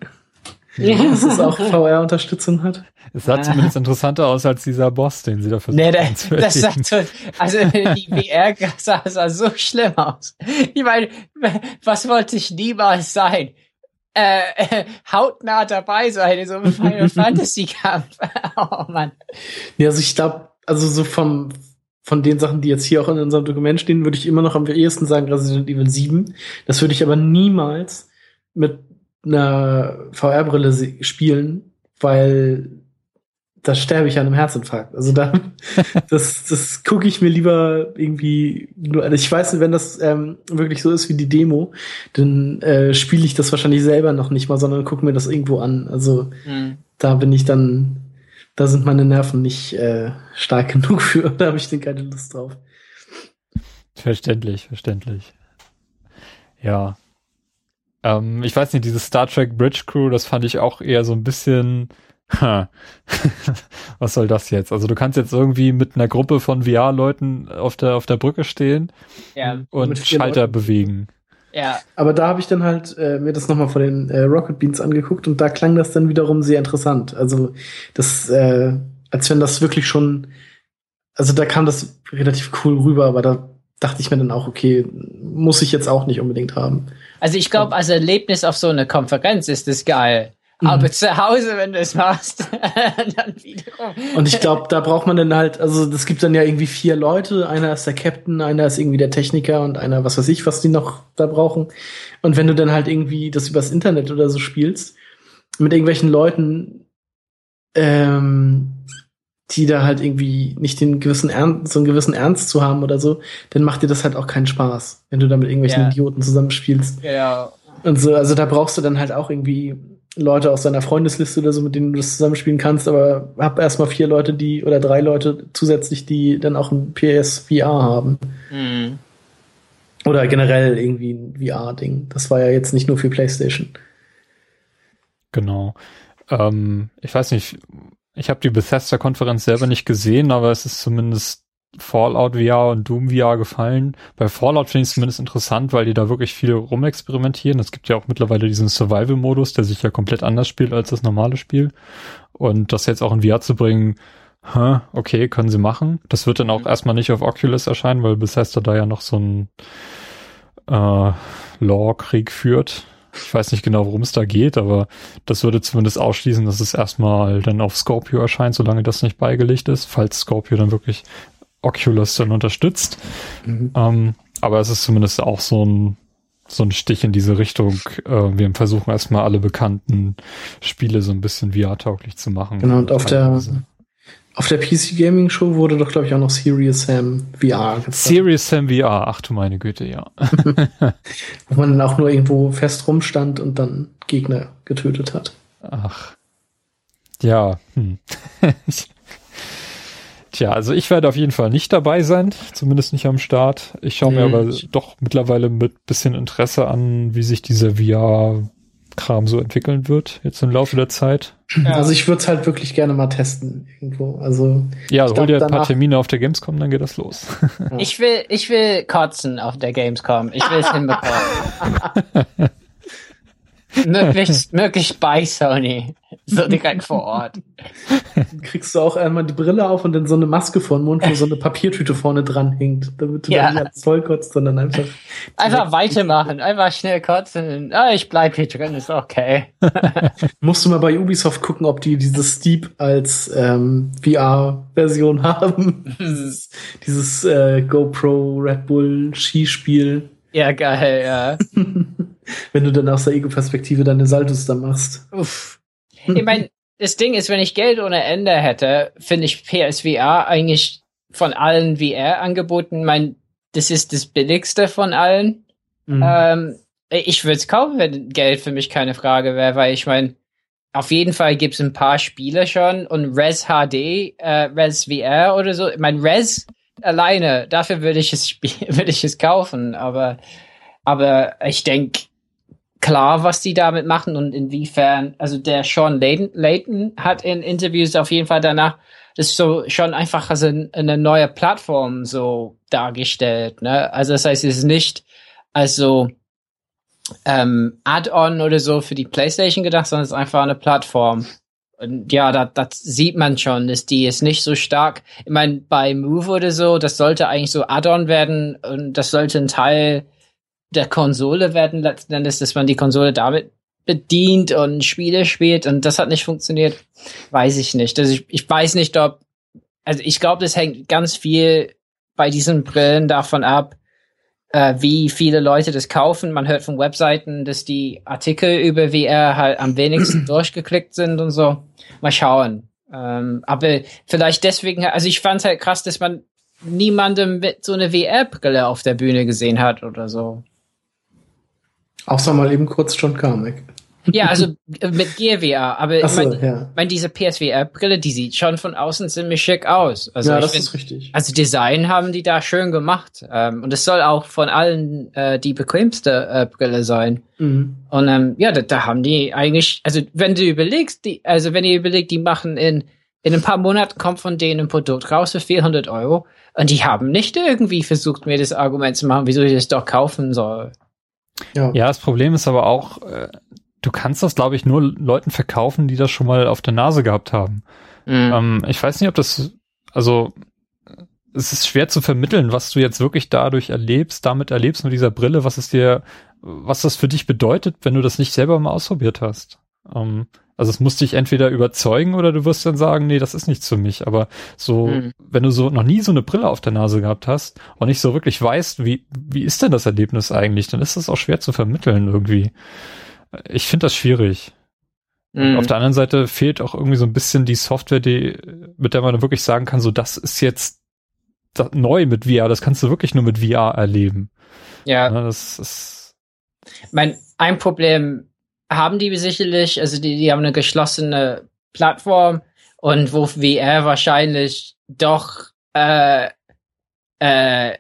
S2: Ja. Dass es auch VR-Unterstützung hat.
S1: Es sah zumindest interessanter aus als dieser Boss, den sie da versucht
S3: nee, das, das sah so, Also die VR sah, sah so schlimm aus. Ich meine, was wollte ich niemals sein? Äh, äh, hautnah dabei sein in so einem Final Fantasy Kampf. oh Mann.
S2: Ja, also ich glaube, also so vom von den Sachen, die jetzt hier auch in unserem Dokument stehen, würde ich immer noch am ehesten sagen Resident Evil 7. Das würde ich aber niemals mit einer VR-Brille spielen, weil da sterbe ich an einem Herzinfarkt. Also da, das, das gucke ich mir lieber irgendwie nur. Also ich weiß nicht, wenn das ähm, wirklich so ist wie die Demo, dann äh, spiele ich das wahrscheinlich selber noch nicht mal, sondern gucke mir das irgendwo an. Also mhm. da bin ich dann, da sind meine Nerven nicht äh, stark genug für. Da habe ich denn keine Lust drauf.
S1: Verständlich, verständlich. Ja, ähm, ich weiß nicht, dieses Star Trek Bridge Crew, das fand ich auch eher so ein bisschen. Ha. Was soll das jetzt? Also du kannst jetzt irgendwie mit einer Gruppe von VR-Leuten auf der auf der Brücke stehen ja, und Schalter Leuten. bewegen.
S2: Ja. Aber da habe ich dann halt äh, mir das nochmal von den äh, Rocket Beans angeguckt und da klang das dann wiederum sehr interessant. Also das, äh, als wenn das wirklich schon, also da kam das relativ cool rüber, aber da dachte ich mir dann auch, okay, muss ich jetzt auch nicht unbedingt haben.
S3: Also ich glaube, als Erlebnis auf so einer Konferenz ist das geil. Mhm. Aber zu Hause, wenn du es machst,
S2: dann wiederum. Und ich glaube, da braucht man dann halt, also es gibt dann ja irgendwie vier Leute. Einer ist der Captain, einer ist irgendwie der Techniker und einer, was weiß ich, was die noch da brauchen. Und wenn du dann halt irgendwie das übers Internet oder so spielst, mit irgendwelchen Leuten, ähm, die da halt irgendwie nicht den gewissen Ernst, so einen gewissen Ernst zu haben oder so, dann macht dir das halt auch keinen Spaß, wenn du da mit irgendwelchen yeah. Idioten zusammenspielst.
S3: Ja.
S2: Und so, also da brauchst du dann halt auch irgendwie Leute aus deiner Freundesliste oder so, mit denen du das zusammenspielen kannst, aber hab erstmal vier Leute, die, oder drei Leute zusätzlich, die dann auch ein PSVR haben. Mhm. Oder generell irgendwie ein VR-Ding. Das war ja jetzt nicht nur für PlayStation.
S1: Genau. Ähm, ich weiß nicht, ich habe die Bethesda-Konferenz selber nicht gesehen, aber es ist zumindest Fallout VR und Doom VR gefallen. Bei Fallout finde ich es zumindest interessant, weil die da wirklich viel rumexperimentieren. Es gibt ja auch mittlerweile diesen Survival-Modus, der sich ja komplett anders spielt als das normale Spiel. Und das jetzt auch in VR zu bringen, huh, okay, können sie machen. Das wird dann auch mhm. erstmal nicht auf Oculus erscheinen, weil Bethesda da ja noch so ein äh, Law-Krieg führt. Ich weiß nicht genau, worum es da geht, aber das würde zumindest ausschließen, dass es erstmal dann auf Scorpio erscheint, solange das nicht beigelegt ist, falls Scorpio dann wirklich Oculus dann unterstützt. Mhm. Ähm, aber es ist zumindest auch so ein, so ein Stich in diese Richtung. Äh, wir versuchen erstmal alle bekannten Spiele so ein bisschen VR-tauglich zu machen.
S2: Genau, und auf der, auf der PC Gaming Show wurde doch, glaube ich, auch noch Serious Sam VR
S1: gezeigt. Serious Sam VR, ach du meine Güte, ja.
S2: Wo man dann auch nur irgendwo fest rumstand und dann Gegner getötet hat.
S1: Ach. Ja, hm. Tja, also ich werde auf jeden Fall nicht dabei sein, zumindest nicht am Start. Ich schaue mir hm. aber doch mittlerweile mit bisschen Interesse an, wie sich dieser VR Kram so entwickeln wird, jetzt im Laufe der Zeit.
S2: Ja. Also ich würde es halt wirklich gerne mal testen irgendwo. Also
S1: ja, hol dir ein paar Termine auf der Gamescom, dann geht das los.
S3: Ja. Ich will, ich will kotzen auf der Gamescom. Ich will es hinbekommen. möglichst, möglichst bei Sony. So direkt vor Ort.
S2: Dann kriegst du auch einmal die Brille auf und dann so eine Maske vor den Mund, wo so eine Papiertüte vorne dran hängt, damit du ja. dann nicht alles voll kotzt, sondern einfach.
S3: Einfach weitermachen, einfach schnell kotzen. Ah, ich bleib hier drin, ist okay.
S2: Musst du mal bei Ubisoft gucken, ob die dieses Steep als ähm, VR-Version haben. dieses dieses äh, GoPro Red Bull Skispiel.
S3: Ja, geil, ja.
S2: wenn du dann aus der Ego-Perspektive deine Saltos da machst. Uff.
S3: Ich meine, das Ding ist, wenn ich Geld ohne Ende hätte, finde ich PSVR eigentlich von allen VR-Angeboten, mein, das ist das billigste von allen. Mhm. Ähm, ich würde es kaufen, wenn Geld für mich keine Frage wäre, weil ich meine, auf jeden Fall gibt es ein paar Spiele schon und Res HD, äh, Res VR oder so. Ich meine, Res alleine, dafür würde ich es würde ich es kaufen, aber aber ich denke klar, was die damit machen und inwiefern, also der Sean Layton, Layton hat in Interviews auf jeden Fall danach das so schon einfach als eine, neue Plattform so dargestellt, ne? Also das heißt, es ist nicht also ähm, Add-on oder so für die PlayStation gedacht, sondern es ist einfach eine Plattform. Und ja, das, das sieht man schon, dass die ist nicht so stark. Ich meine, bei Move oder so, das sollte eigentlich so Add-on werden und das sollte ein Teil der Konsole werden letzten Endes, dass man die Konsole damit bedient und Spiele spielt und das hat nicht funktioniert. Weiß ich nicht. Also ich, ich weiß nicht, ob, also ich glaube, das hängt ganz viel bei diesen Brillen davon ab, äh, wie viele Leute das kaufen. Man hört von Webseiten, dass die Artikel über VR halt am wenigsten durchgeklickt sind und so. Mal schauen. Ähm, aber vielleicht deswegen, also ich fand es halt krass, dass man niemandem mit so eine VR-Brille auf der Bühne gesehen hat oder so.
S2: Außer mal eben kurz John Carmack.
S3: Ja, also mit Gear VR, aber
S2: so,
S3: ich meine,
S2: ja.
S3: mein, diese PSVR-Brille, die sieht schon von außen ziemlich schick aus. Also
S2: ja, das
S3: find,
S2: ist richtig.
S3: Also Design haben die da schön gemacht. Ähm, und es soll auch von allen äh, die bequemste äh, Brille sein.
S2: Mhm.
S3: Und ähm, ja, da, da haben die eigentlich, also wenn du überlegst, die, also wenn ihr überlegt, die machen in, in ein paar Monaten kommt von denen ein Produkt raus für 400 Euro. Und die haben nicht irgendwie versucht, mir das Argument zu machen, wieso ich das doch kaufen soll.
S2: Ja.
S1: Ja, das Problem ist aber auch, äh, du kannst das, glaube ich, nur Leuten verkaufen, die das schon mal auf der Nase gehabt haben.
S3: Mhm.
S1: Ähm, ich weiß nicht, ob das, also es ist schwer zu vermitteln, was du jetzt wirklich dadurch erlebst, damit erlebst mit dieser Brille, was es dir, was das für dich bedeutet, wenn du das nicht selber mal ausprobiert hast. Ähm, also es muss dich entweder überzeugen oder du wirst dann sagen, nee, das ist nichts für mich. Aber so,
S3: Mhm.
S1: wenn du so noch nie so eine Brille auf der Nase gehabt hast und nicht so wirklich weißt, wie, wie ist denn das Erlebnis eigentlich, dann ist das auch schwer zu vermitteln irgendwie. Ich finde das schwierig.
S3: Mhm.
S1: Auf der anderen Seite fehlt auch irgendwie so ein bisschen die Software, die, mit der man dann wirklich sagen kann, so das ist jetzt da, neu mit VR, das kannst du wirklich nur mit VR erleben.
S3: ja.
S1: Ne, das ist,
S3: mein, ein Problem haben die sicherlich, also die, die haben eine geschlossene Plattform und wo VR wahrscheinlich doch äh, äh,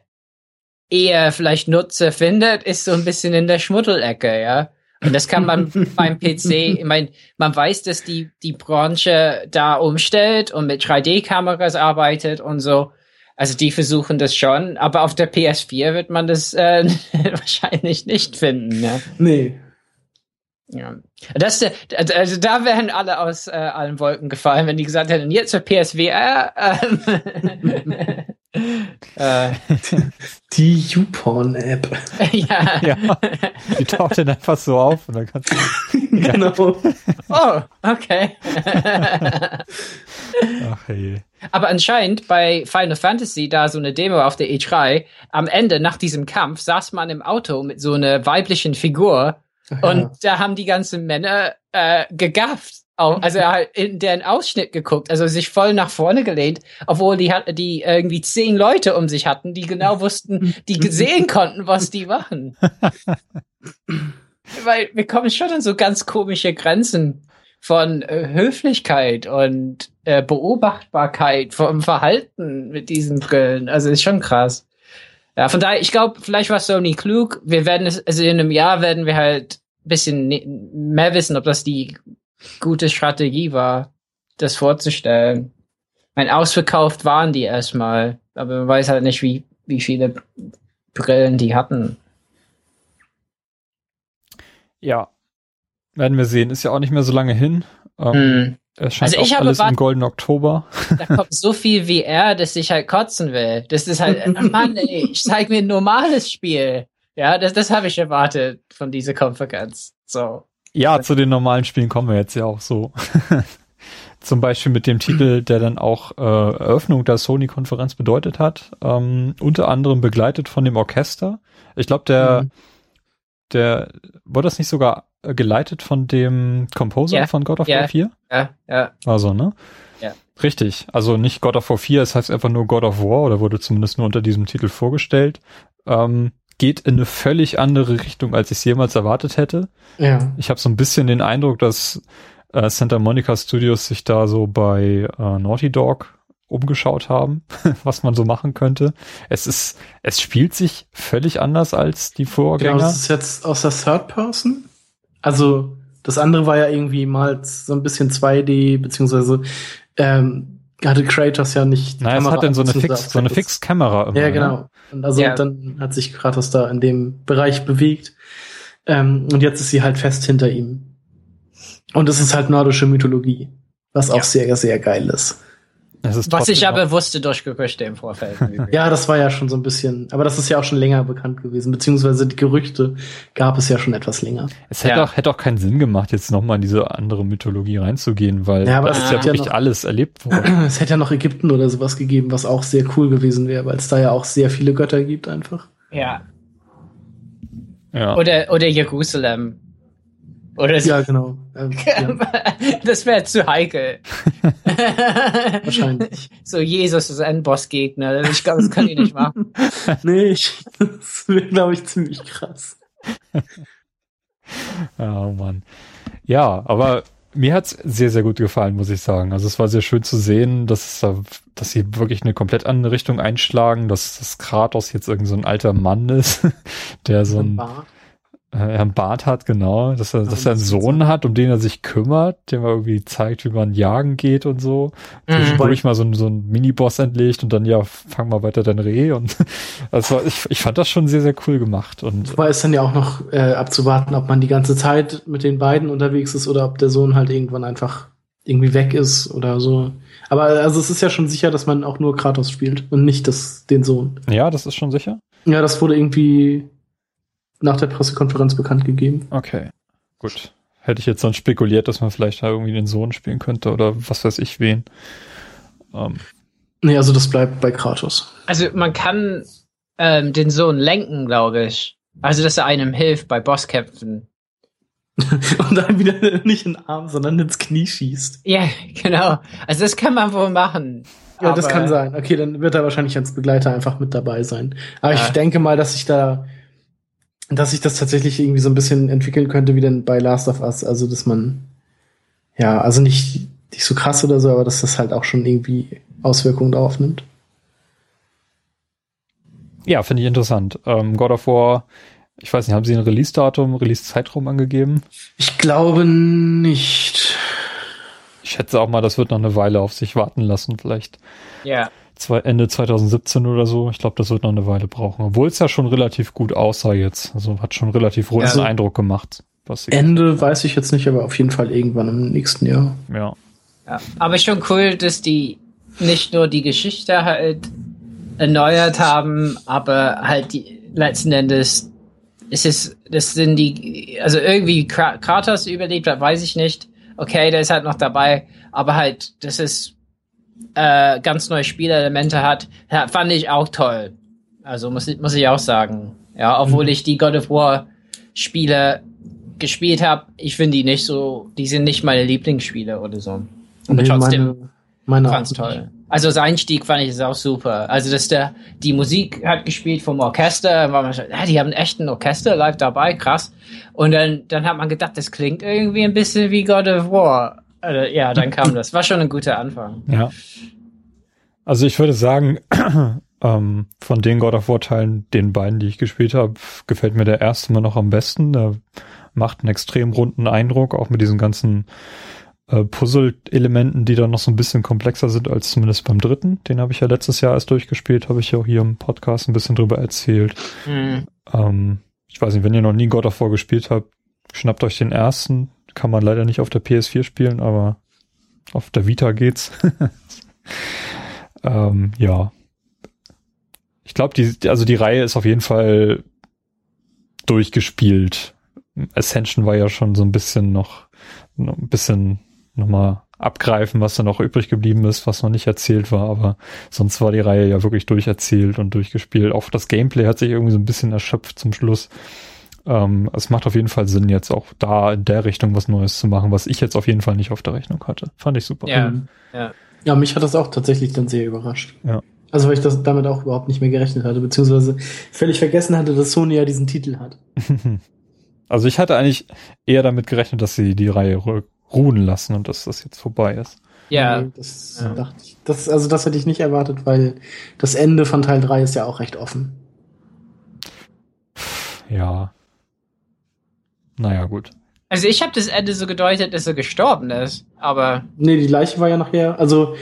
S3: eher vielleicht Nutzer findet, ist so ein bisschen in der Schmuddelecke, ja. Und das kann man beim PC, ich meine, man weiß, dass die, die Branche da umstellt und mit 3D-Kameras arbeitet und so. Also die versuchen das schon, aber auf der PS4 wird man das äh, wahrscheinlich nicht finden. Ne?
S2: Nee.
S3: Ja. Das, also da wären alle aus äh, allen Wolken gefallen, wenn die gesagt hätten, jetzt für PSVR. Ähm, äh,
S2: Die YouPorn-App.
S3: ja.
S1: ja, die taucht dann einfach so auf und dann kannst du,
S2: genau.
S3: Oh, okay.
S1: ach hey.
S3: Aber anscheinend bei Final Fantasy, da so eine Demo auf der E3, am Ende nach diesem Kampf saß man im Auto mit so einer weiblichen Figur und da haben die ganzen Männer äh, gegafft. Also er hat in deren Ausschnitt geguckt, also sich voll nach vorne gelehnt, obwohl die hat, die irgendwie zehn Leute um sich hatten, die genau wussten, die gesehen konnten, was die machen. Weil wir kommen schon an so ganz komische Grenzen von äh, Höflichkeit und äh, Beobachtbarkeit vom Verhalten mit diesen Brillen. Also ist schon krass. Ja, von daher, ich glaube, vielleicht war Sony klug. Wir werden es, also in einem Jahr werden wir halt ein bisschen ne- mehr wissen, ob das die gute Strategie war, das vorzustellen. Mein ausverkauft waren die erstmal, aber man weiß halt nicht, wie, wie viele Brillen die hatten.
S1: Ja. Werden wir sehen. Ist ja auch nicht mehr so lange hin. Ähm,
S3: Hm.
S1: Es scheint
S3: Also ich habe
S1: alles im goldenen Oktober.
S3: Da kommt so viel VR, dass ich halt kotzen will. Das ist halt, äh, Mann, ey, ich zeig mir ein normales Spiel. Ja, das, das habe ich erwartet von dieser Konferenz. So.
S1: Ja, zu den normalen Spielen kommen wir jetzt ja auch so. Zum Beispiel mit dem Titel, der dann auch äh, Eröffnung der Sony-Konferenz bedeutet hat. Ähm, unter anderem begleitet von dem Orchester. Ich glaube, der,
S2: Mhm.
S1: der, wurde das nicht sogar geleitet von dem Composer
S3: Ja,
S1: von God of
S3: ja.
S1: War 4?
S3: Ja, ja.
S1: Also, ne?
S3: Ja.
S1: Richtig. Also nicht God of War 4, es heißt einfach nur God of War oder wurde zumindest nur unter diesem Titel vorgestellt. Ähm, geht in eine völlig andere Richtung, als ich es jemals erwartet hätte.
S2: Ja.
S1: Ich habe so ein bisschen den Eindruck, dass äh, Santa Monica Studios sich da so bei äh, Naughty Dog umgeschaut haben, was man so machen könnte. Es ist, es spielt sich völlig anders als die Vorgänger.
S2: Genau, das ist jetzt aus der Third Person. Also das andere war ja irgendwie mal so ein bisschen 2D, beziehungsweise ähm, hatte Kratos ja nicht.
S1: Nein, es hat dann so eine Fix, so eine Fix-Kamera.
S2: Ja, genau. Ne? Und also ja. dann hat sich Kratos da in dem Bereich bewegt. Ähm, und jetzt ist sie halt fest hinter ihm. Und es ist halt nordische Mythologie, was auch ja. sehr, sehr geil ist.
S3: Was ich aber wusste durch Gerüchte im Vorfeld.
S2: ja, das war ja schon so ein bisschen, aber das ist ja auch schon länger bekannt gewesen, beziehungsweise die Gerüchte gab es ja schon etwas länger.
S1: Es hätte, ja. auch, hätte auch keinen Sinn gemacht, jetzt nochmal in diese andere Mythologie reinzugehen, weil
S2: ja, aber das ist ja
S1: wirklich
S2: noch,
S1: alles erlebt worden.
S2: Es hätte ja noch Ägypten oder sowas gegeben, was auch sehr cool gewesen wäre, weil es da ja auch sehr viele Götter gibt einfach.
S3: Ja.
S1: Ja.
S3: Oder, oder Jerusalem. Oder
S2: so. Ja, genau.
S3: Ähm, ja. Das wäre zu heikel.
S2: Wahrscheinlich.
S3: So, Jesus ist ein Bossgegner. Ich glaube, das kann ich nicht machen.
S2: nee, ich, das wäre, glaube ich, ziemlich krass.
S1: oh Mann. Ja, aber mir hat's sehr, sehr gut gefallen, muss ich sagen. Also es war sehr schön zu sehen, dass, dass sie wirklich eine komplett andere Richtung einschlagen, dass das Kratos jetzt irgend so ein alter Mann ist, der so ein, Bar äh, er einen Bart hat, genau, dass er, dass er einen Sohn hat, um den er sich kümmert, dem er irgendwie zeigt, wie man jagen geht und so. Mhm. Zwischendurch mal so, so ein Miniboss entlegt und dann, ja, fang mal weiter dein Reh und also ich, ich fand das schon sehr, sehr cool gemacht. Und
S2: Wobei es dann ja auch noch äh, abzuwarten, ob man die ganze Zeit mit den beiden unterwegs ist oder ob der Sohn halt irgendwann einfach irgendwie weg ist oder so. Aber also es ist ja schon sicher, dass man auch nur Kratos spielt und nicht das, den Sohn.
S1: Ja, das ist schon sicher.
S2: Ja, das wurde irgendwie nach der Pressekonferenz bekannt gegeben.
S1: Okay, gut. Hätte ich jetzt sonst spekuliert, dass man vielleicht da irgendwie den Sohn spielen könnte oder was weiß ich wen.
S2: Ähm. Nee, also das bleibt bei Kratos.
S3: Also man kann ähm, den Sohn lenken, glaube ich. Also dass er einem hilft bei Bosskämpfen.
S2: Und dann wieder nicht in den Arm, sondern ins Knie schießt.
S3: Ja, genau. Also das kann man wohl machen.
S2: Ja, das kann sein. Okay, dann wird er wahrscheinlich als Begleiter einfach mit dabei sein. Aber ja. ich denke mal, dass sich da dass sich das tatsächlich irgendwie so ein bisschen entwickeln könnte wie denn bei Last of Us. Also, dass man, ja, also nicht, nicht so krass oder so, aber dass das halt auch schon irgendwie Auswirkungen darauf nimmt.
S1: Ja, finde ich interessant. Ähm, God of War, ich weiß nicht, haben Sie ein Release-Datum, Release-Zeitraum angegeben?
S2: Ich glaube nicht.
S1: Ich schätze auch mal, das wird noch eine Weile auf sich warten lassen, vielleicht.
S3: Ja
S1: zwei, Ende 2017 oder so. Ich glaube, das wird noch eine Weile brauchen. Obwohl es ja schon relativ gut aussah jetzt. Also hat schon relativ runden also, Eindruck gemacht.
S2: Ende weiß ich jetzt nicht, aber auf jeden Fall irgendwann im nächsten Jahr.
S1: Ja.
S3: ja. Aber schon cool, dass die nicht nur die Geschichte halt erneuert haben, aber halt die letzten Endes ist es, das sind die, also irgendwie Kratos überlebt hat, weiß ich nicht. Okay, der ist halt noch dabei, aber halt, das ist äh, ganz neue Spielelemente hat, fand ich auch toll. Also muss, muss ich auch sagen. Ja, obwohl mhm. ich die God of War Spiele gespielt habe, ich finde die nicht so, die sind nicht meine Lieblingsspiele oder so. Aber nee, trotzdem meine, meine fand's toll. Also das Einstieg fand ich es auch super. Also dass der die Musik hat gespielt vom Orchester, war man schon, ja, die haben echt ein Orchester live dabei, krass. Und dann dann hat man gedacht, das klingt irgendwie ein bisschen wie God of War. Also, ja, dann kam das. War schon ein guter Anfang.
S1: Ja. Also ich würde sagen, ähm, von den God of War Teilen, den beiden, die ich gespielt habe, gefällt mir der erste immer noch am besten. Der macht einen extrem runden Eindruck, auch mit diesen ganzen äh, Puzzle-Elementen, die dann noch so ein bisschen komplexer sind als zumindest beim dritten. Den habe ich ja letztes Jahr erst durchgespielt, habe ich ja auch hier im Podcast ein bisschen drüber erzählt. Mhm. Ähm, ich weiß nicht, wenn ihr noch nie God of War gespielt habt, schnappt euch den ersten, kann man leider nicht auf der PS4 spielen, aber auf der Vita geht's. ähm, ja. Ich glaube, die, also die Reihe ist auf jeden Fall durchgespielt. Ascension war ja schon so ein bisschen noch, noch ein bisschen nochmal abgreifen, was da noch übrig geblieben ist, was noch nicht erzählt war, aber sonst war die Reihe ja wirklich durcherzählt und durchgespielt. Auch das Gameplay hat sich irgendwie so ein bisschen erschöpft zum Schluss. Ähm, es macht auf jeden Fall Sinn, jetzt auch da in der Richtung was Neues zu machen, was ich jetzt auf jeden Fall nicht auf der Rechnung hatte. Fand ich super.
S3: Ja, mhm. ja.
S2: ja mich hat das auch tatsächlich dann sehr überrascht.
S1: Ja.
S2: Also weil ich das damit auch überhaupt nicht mehr gerechnet hatte, beziehungsweise völlig vergessen hatte, dass Sony ja diesen Titel hat.
S1: Also ich hatte eigentlich eher damit gerechnet, dass sie die Reihe ruhen lassen und dass das jetzt vorbei ist.
S3: Ja.
S2: Nee, das
S3: Ja.
S2: dachte ich. Das, also das hätte ich nicht erwartet, weil das Ende von Teil 3 ist ja auch recht offen.
S1: Ja. Naja, gut.
S3: Also ich habe das Ende so gedeutet, dass er gestorben ist, aber
S2: Nee, die Leiche war ja nachher, also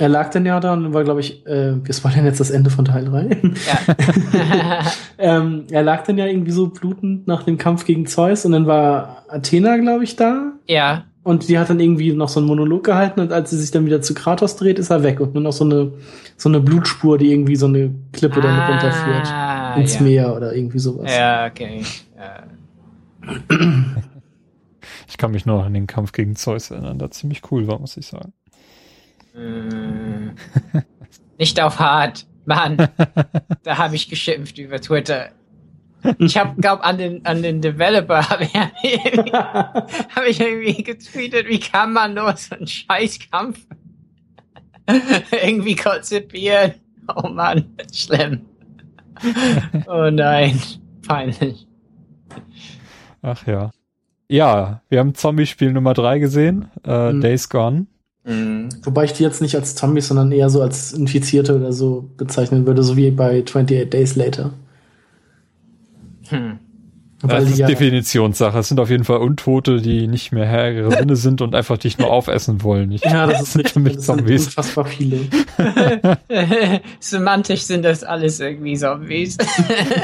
S2: er lag dann ja da und war, glaube ich, äh, das war denn jetzt das Ende von Teil 3.
S3: ja.
S2: ähm, er lag dann ja irgendwie so blutend nach dem Kampf gegen Zeus und dann war Athena, glaube ich, da.
S3: ja.
S2: Und die hat dann irgendwie noch so einen Monolog gehalten und als sie sich dann wieder zu Kratos dreht, ist er weg und nur noch so eine, so eine Blutspur, die irgendwie so eine Klippe dann runterführt.
S3: Ah,
S2: Ins
S3: ja.
S2: Meer oder irgendwie sowas.
S3: Ja, okay. Ja.
S1: Ich kann mich nur noch an den Kampf gegen Zeus erinnern, der ziemlich cool war, muss ich sagen.
S3: Mm. Nicht auf hart, Mann. da habe ich geschimpft über Twitter. Ich habe, glaub, an den an den Developer habe ich, irgendwie- hab ich irgendwie getweetet, wie kann man nur so einen Scheißkampf irgendwie konzipieren? Oh Mann, schlimm. Oh nein, peinlich.
S1: Ach ja. Ja, wir haben Zombie-Spiel Nummer drei gesehen, äh,
S2: Mhm.
S1: Days Gone.
S3: Mm.
S2: Wobei ich die jetzt nicht als Zombies, sondern eher so als Infizierte oder so bezeichnen würde, so wie bei 28 Days Later.
S3: Hm.
S2: Weil
S1: Das
S2: die
S1: ist
S2: ja,
S1: Definitionssache. Es sind auf jeden Fall Untote, die nicht mehr Herr ihrer Sinne sind und einfach dich nur aufessen wollen. Ich,
S2: ja, das ist
S1: sind für mich
S2: das sind
S1: Zombies.
S2: unfassbar viele.
S3: Semantisch sind das alles irgendwie Zombies.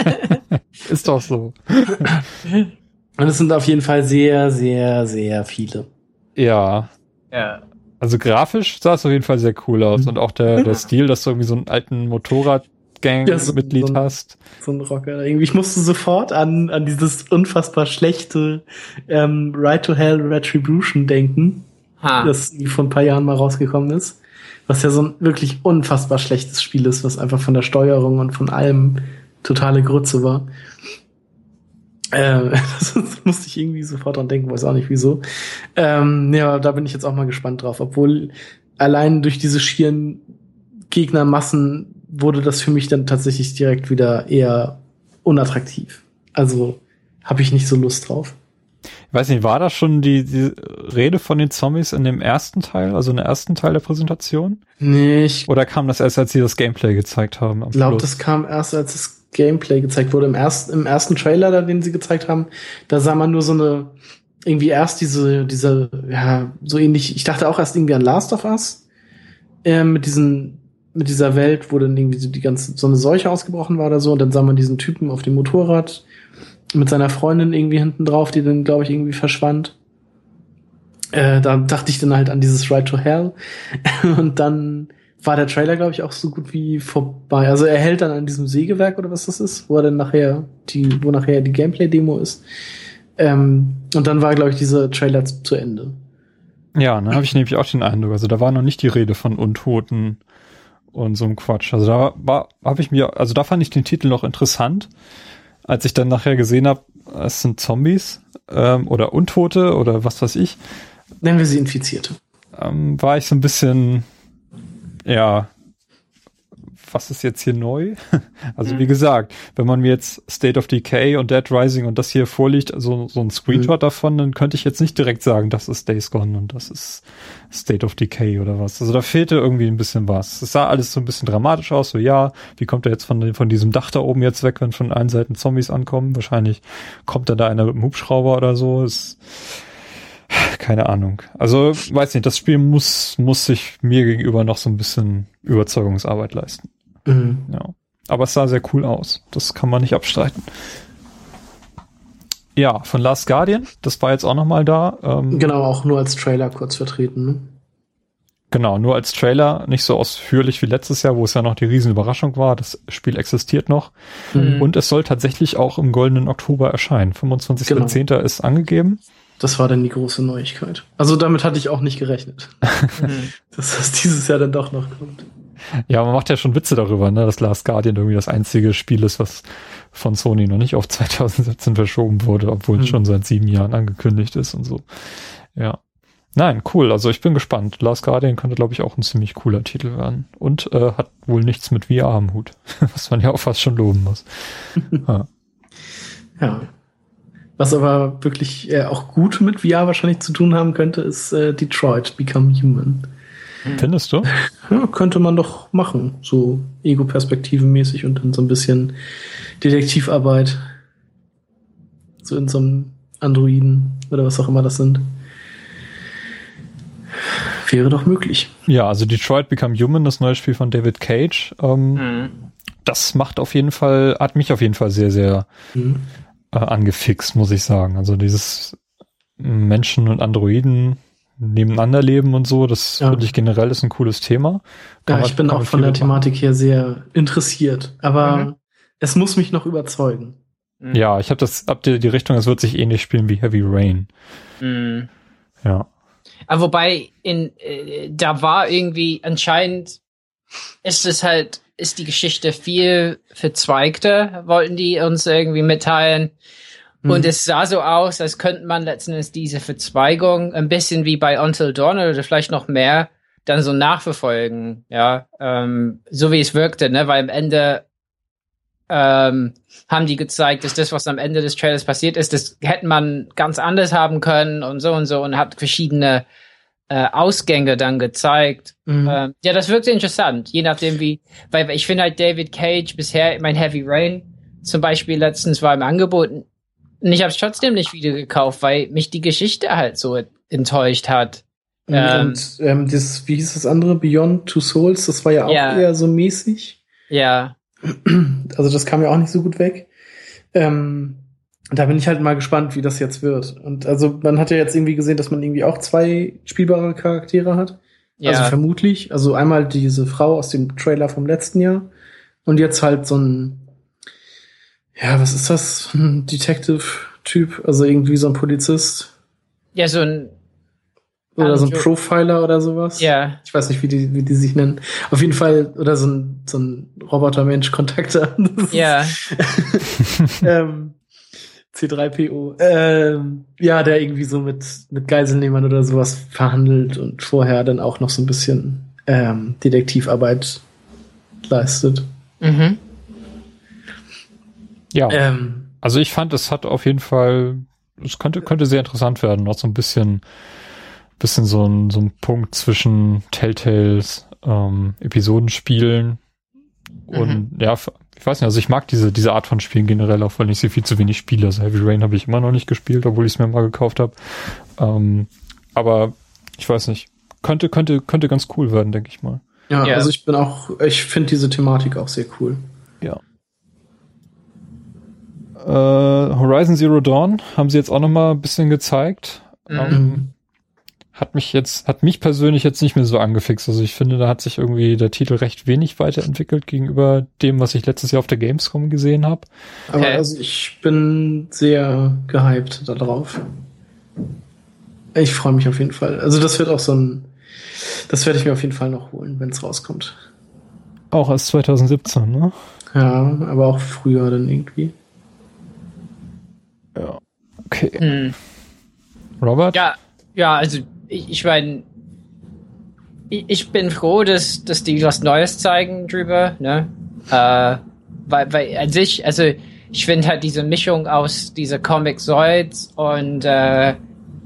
S1: Ist doch so.
S2: Und es sind auf jeden Fall sehr, sehr, sehr viele.
S1: Ja.
S3: ja.
S1: Also grafisch sah es auf jeden Fall sehr cool aus.
S2: Mhm.
S1: Und auch der, der Stil, dass du irgendwie so einen alten Motorradgang-Mitglied
S2: Ja, so-
S1: hast.
S2: So ein Rocker. Irgendwie, ich musste sofort an, an dieses unfassbar schlechte ähm, Right to Hell Retribution denken,
S3: Ha.
S2: das irgendwie vor ein paar Jahren mal rausgekommen ist. Was ja so ein wirklich unfassbar schlechtes Spiel ist, was einfach von der Steuerung und von allem totale Grütze war. Äh, das musste ich irgendwie sofort dran denken, weiß auch nicht wieso. Ähm, ja, da bin ich jetzt auch mal gespannt drauf, obwohl allein durch diese schieren Gegnermassen wurde das für mich dann tatsächlich direkt wieder eher unattraktiv. Also habe ich nicht so Lust drauf.
S1: Ich weiß nicht, war das schon die, die Rede von den Zombies in dem ersten Teil, also in der ersten Teil der Präsentation?
S2: Nee, ich
S1: Oder kam das erst, als sie das Gameplay gezeigt haben? am
S2: glaube, das kam erst, als das Gameplay gezeigt wurde. Im ersten, im ersten Trailer, da, den sie gezeigt haben, da sah man nur so eine, irgendwie erst diese, diese, ja, so ähnlich, ich dachte auch erst irgendwie an Last of Us, äh, mit diesen, mit dieser Welt, wo dann irgendwie so die ganze, so eine Seuche ausgebrochen war oder so, und dann sah man diesen Typen auf dem Motorrad mit seiner Freundin irgendwie hinten drauf, die dann, glaube ich, irgendwie verschwand. Äh, da dachte ich dann halt an dieses Ride to Hell. Und dann war der Trailer, glaube ich, auch so gut wie vorbei. Also er hält dann an diesem Sägewerk oder was das ist, wo er dann nachher die, wo nachher die Gameplay-Demo ist. Ähm, und dann war, glaube ich, dieser Trailer zu, zu Ende.
S1: Ja, ne, habe ich nämlich auch den Eindruck. Also da war noch nicht die Rede von Untoten und so einem Quatsch. Also da war, habe ich mir, also da fand ich den Titel noch interessant, als ich dann nachher gesehen habe, es sind Zombies ähm, oder Untote oder was weiß ich,
S2: Nennen wir sie Infizierte.
S1: ähm, war ich so ein bisschen, ja, was ist jetzt hier neu? Also wie gesagt, wenn man mir jetzt State of Decay und Dead Rising und das hier vorliegt, also so ein Screenshot davon, dann könnte ich jetzt nicht direkt sagen, das ist Days Gone und das ist State of Decay oder was. Also da fehlte irgendwie ein bisschen was. Es sah alles so ein bisschen dramatisch aus, so ja, wie kommt er jetzt von, von diesem Dach da oben jetzt weg, wenn von allen Seiten Zombies ankommen? Wahrscheinlich kommt da da einer mit dem Hubschrauber oder so. Es, keine Ahnung. Also, weiß nicht, das Spiel muss, muss sich mir gegenüber noch so ein bisschen Überzeugungsarbeit leisten.
S2: Mhm.
S1: Ja. Aber es sah sehr cool aus. Das kann man nicht abstreiten. Ja, von Last Guardian, das war jetzt auch nochmal da. Ähm,
S2: Genau, auch nur als Trailer kurz vertreten. Ne?
S1: Genau, nur als Trailer, nicht so ausführlich wie letztes Jahr, wo es ja noch die Riesenüberraschung war. Das Spiel existiert noch.
S2: Mhm.
S1: Und es soll tatsächlich auch im goldenen Oktober erscheinen. 25.10. ist angegeben.
S2: Das war dann die große Neuigkeit. Also damit hatte ich auch nicht gerechnet, dass das dieses Jahr dann doch noch kommt.
S1: Ja, man macht ja schon Witze darüber, ne, dass Last Guardian irgendwie das einzige Spiel ist, was von Sony noch nicht auf 2017 verschoben wurde, obwohl es
S2: Hm.
S1: schon seit sieben Jahren angekündigt ist und so. Ja. Nein, cool. Also ich bin gespannt. Last Guardian könnte, glaube ich, auch ein ziemlich cooler Titel werden. Und äh, hat wohl nichts mit VR am Hut, was man ja auch fast schon loben muss. ja.
S2: Ja. Was aber wirklich äh, auch gut mit VR wahrscheinlich zu tun haben könnte, ist äh, Detroit Become Human.
S1: Findest du?
S2: Ja, könnte man doch machen, so Ego-Perspektiven-mäßig und dann so ein bisschen Detektivarbeit. So in so einem Androiden oder was auch immer das sind. Wäre doch möglich.
S1: Ja, also Detroit Become Human, das neue Spiel von David Cage. Ähm,
S3: Mhm.
S1: Das macht auf jeden Fall, hat mich auf jeden Fall sehr, sehr
S2: Mhm.
S1: Äh, angefixt, muss ich sagen. Also dieses Menschen und Androiden nebeneinander leben und so, das
S2: Ja.
S1: finde ich generell ist ein cooles Thema. Kann
S2: Ja,
S1: man-
S2: ich bin auch von der
S1: mitmachen.
S2: Thematik her sehr interessiert. Aber
S3: Mhm.
S2: es muss mich noch überzeugen.
S3: Mhm.
S1: Ja, ich habe das, ab die, die Richtung, es wird sich ähnlich spielen wie Heavy Rain.
S3: Mhm.
S1: Ja.
S3: Aber wobei in äh, da war irgendwie anscheinend ist es halt ist die Geschichte viel verzweigter, wollten die uns irgendwie mitteilen. Und
S2: Mhm.
S3: es sah so aus, als könnte man letzten Endes diese Verzweigung ein bisschen wie bei Until Dawn oder vielleicht noch mehr dann so nachverfolgen, ja, ähm, so wie es wirkte, ne, weil am Ende ähm, haben die gezeigt, dass das, was am Ende des Trailers passiert ist, das hätte man ganz anders haben können und so und so und hat verschiedene äh, Ausgänge dann gezeigt.
S2: Mhm.
S3: Ähm, ja, das wirkte interessant, je nachdem wie, weil ich finde halt David Cage bisher, mein Heavy Rain zum Beispiel letztens war im Angebot und ich habe es trotzdem nicht wieder gekauft, weil mich die Geschichte halt so enttäuscht hat. Ähm,
S2: und ähm, das, wie hieß das andere? Beyond Two Souls, das war ja auch
S3: Ja.
S2: eher so mäßig.
S3: Ja,
S2: Also das kam ja auch nicht so gut weg. Ähm, da bin ich halt mal gespannt, wie das jetzt wird. Und also man hat ja jetzt irgendwie gesehen, dass man irgendwie auch zwei spielbare Charaktere hat.
S3: ja,
S2: Also vermutlich. Also einmal diese Frau aus dem Trailer vom letzten Jahr und jetzt halt so ein, ja, was ist das? Ein Detective-Typ, also irgendwie so ein Polizist
S3: ja, so ein,
S2: oder so ein Profiler oder sowas.
S3: ja,
S2: Ich weiß nicht, wie die, wie die sich nennen. Auf jeden Fall, oder so ein, so ein Roboter-Mensch-Kontakter.
S3: Ja,
S2: ähm, C3PO. Ähm, ja, der irgendwie so mit, mit Geiselnehmern oder sowas verhandelt und vorher dann auch noch so ein bisschen ähm, Detektivarbeit leistet.
S3: mhm.
S1: Ja.
S2: Ähm,
S1: Also ich fand, es hat auf jeden Fall, es könnte, könnte sehr interessant werden. Noch so ein bisschen, bisschen so ein, so ein Punkt zwischen Telltales, ähm, Episodenspielen und ja, f- ich weiß nicht, also ich mag diese, diese Art von Spielen generell auch, weil ich sie viel zu wenig spiele. Also Heavy Rain habe ich immer noch nicht gespielt, obwohl ich es mir mal gekauft habe. Ähm, aber ich weiß nicht, könnte, könnte, könnte ganz cool werden, denke ich mal.
S2: ja,
S3: Ja.
S2: also ich bin auch, ich finde diese Thematik auch sehr cool.
S1: Ja. Äh, Horizon Zero Dawn haben sie jetzt auch noch mal ein bisschen gezeigt.
S3: Mhm.
S1: Ähm, hat mich jetzt, hat mich persönlich jetzt nicht mehr so angefixt. Also ich finde, da hat sich irgendwie der Titel recht wenig weiterentwickelt gegenüber dem, was ich letztes Jahr auf der Gamescom gesehen habe.
S2: Aber
S3: Okay.
S2: also ich bin sehr gehypt darauf. Ich freue mich auf jeden Fall. Also das wird auch so ein, das werde ich mir auf jeden Fall noch holen, wenn es rauskommt.
S1: Auch erst 2017, ne?
S2: Ja, aber auch früher dann irgendwie.
S1: Ja. Okay.
S3: Mhm.
S1: Robert?
S3: Ja, ja, also ich, ich meine, ich, ich bin froh, dass, dass die was Neues zeigen drüber, ne? Äh, weil, weil an sich, also ich finde halt diese Mischung aus dieser Comic Zoids und äh,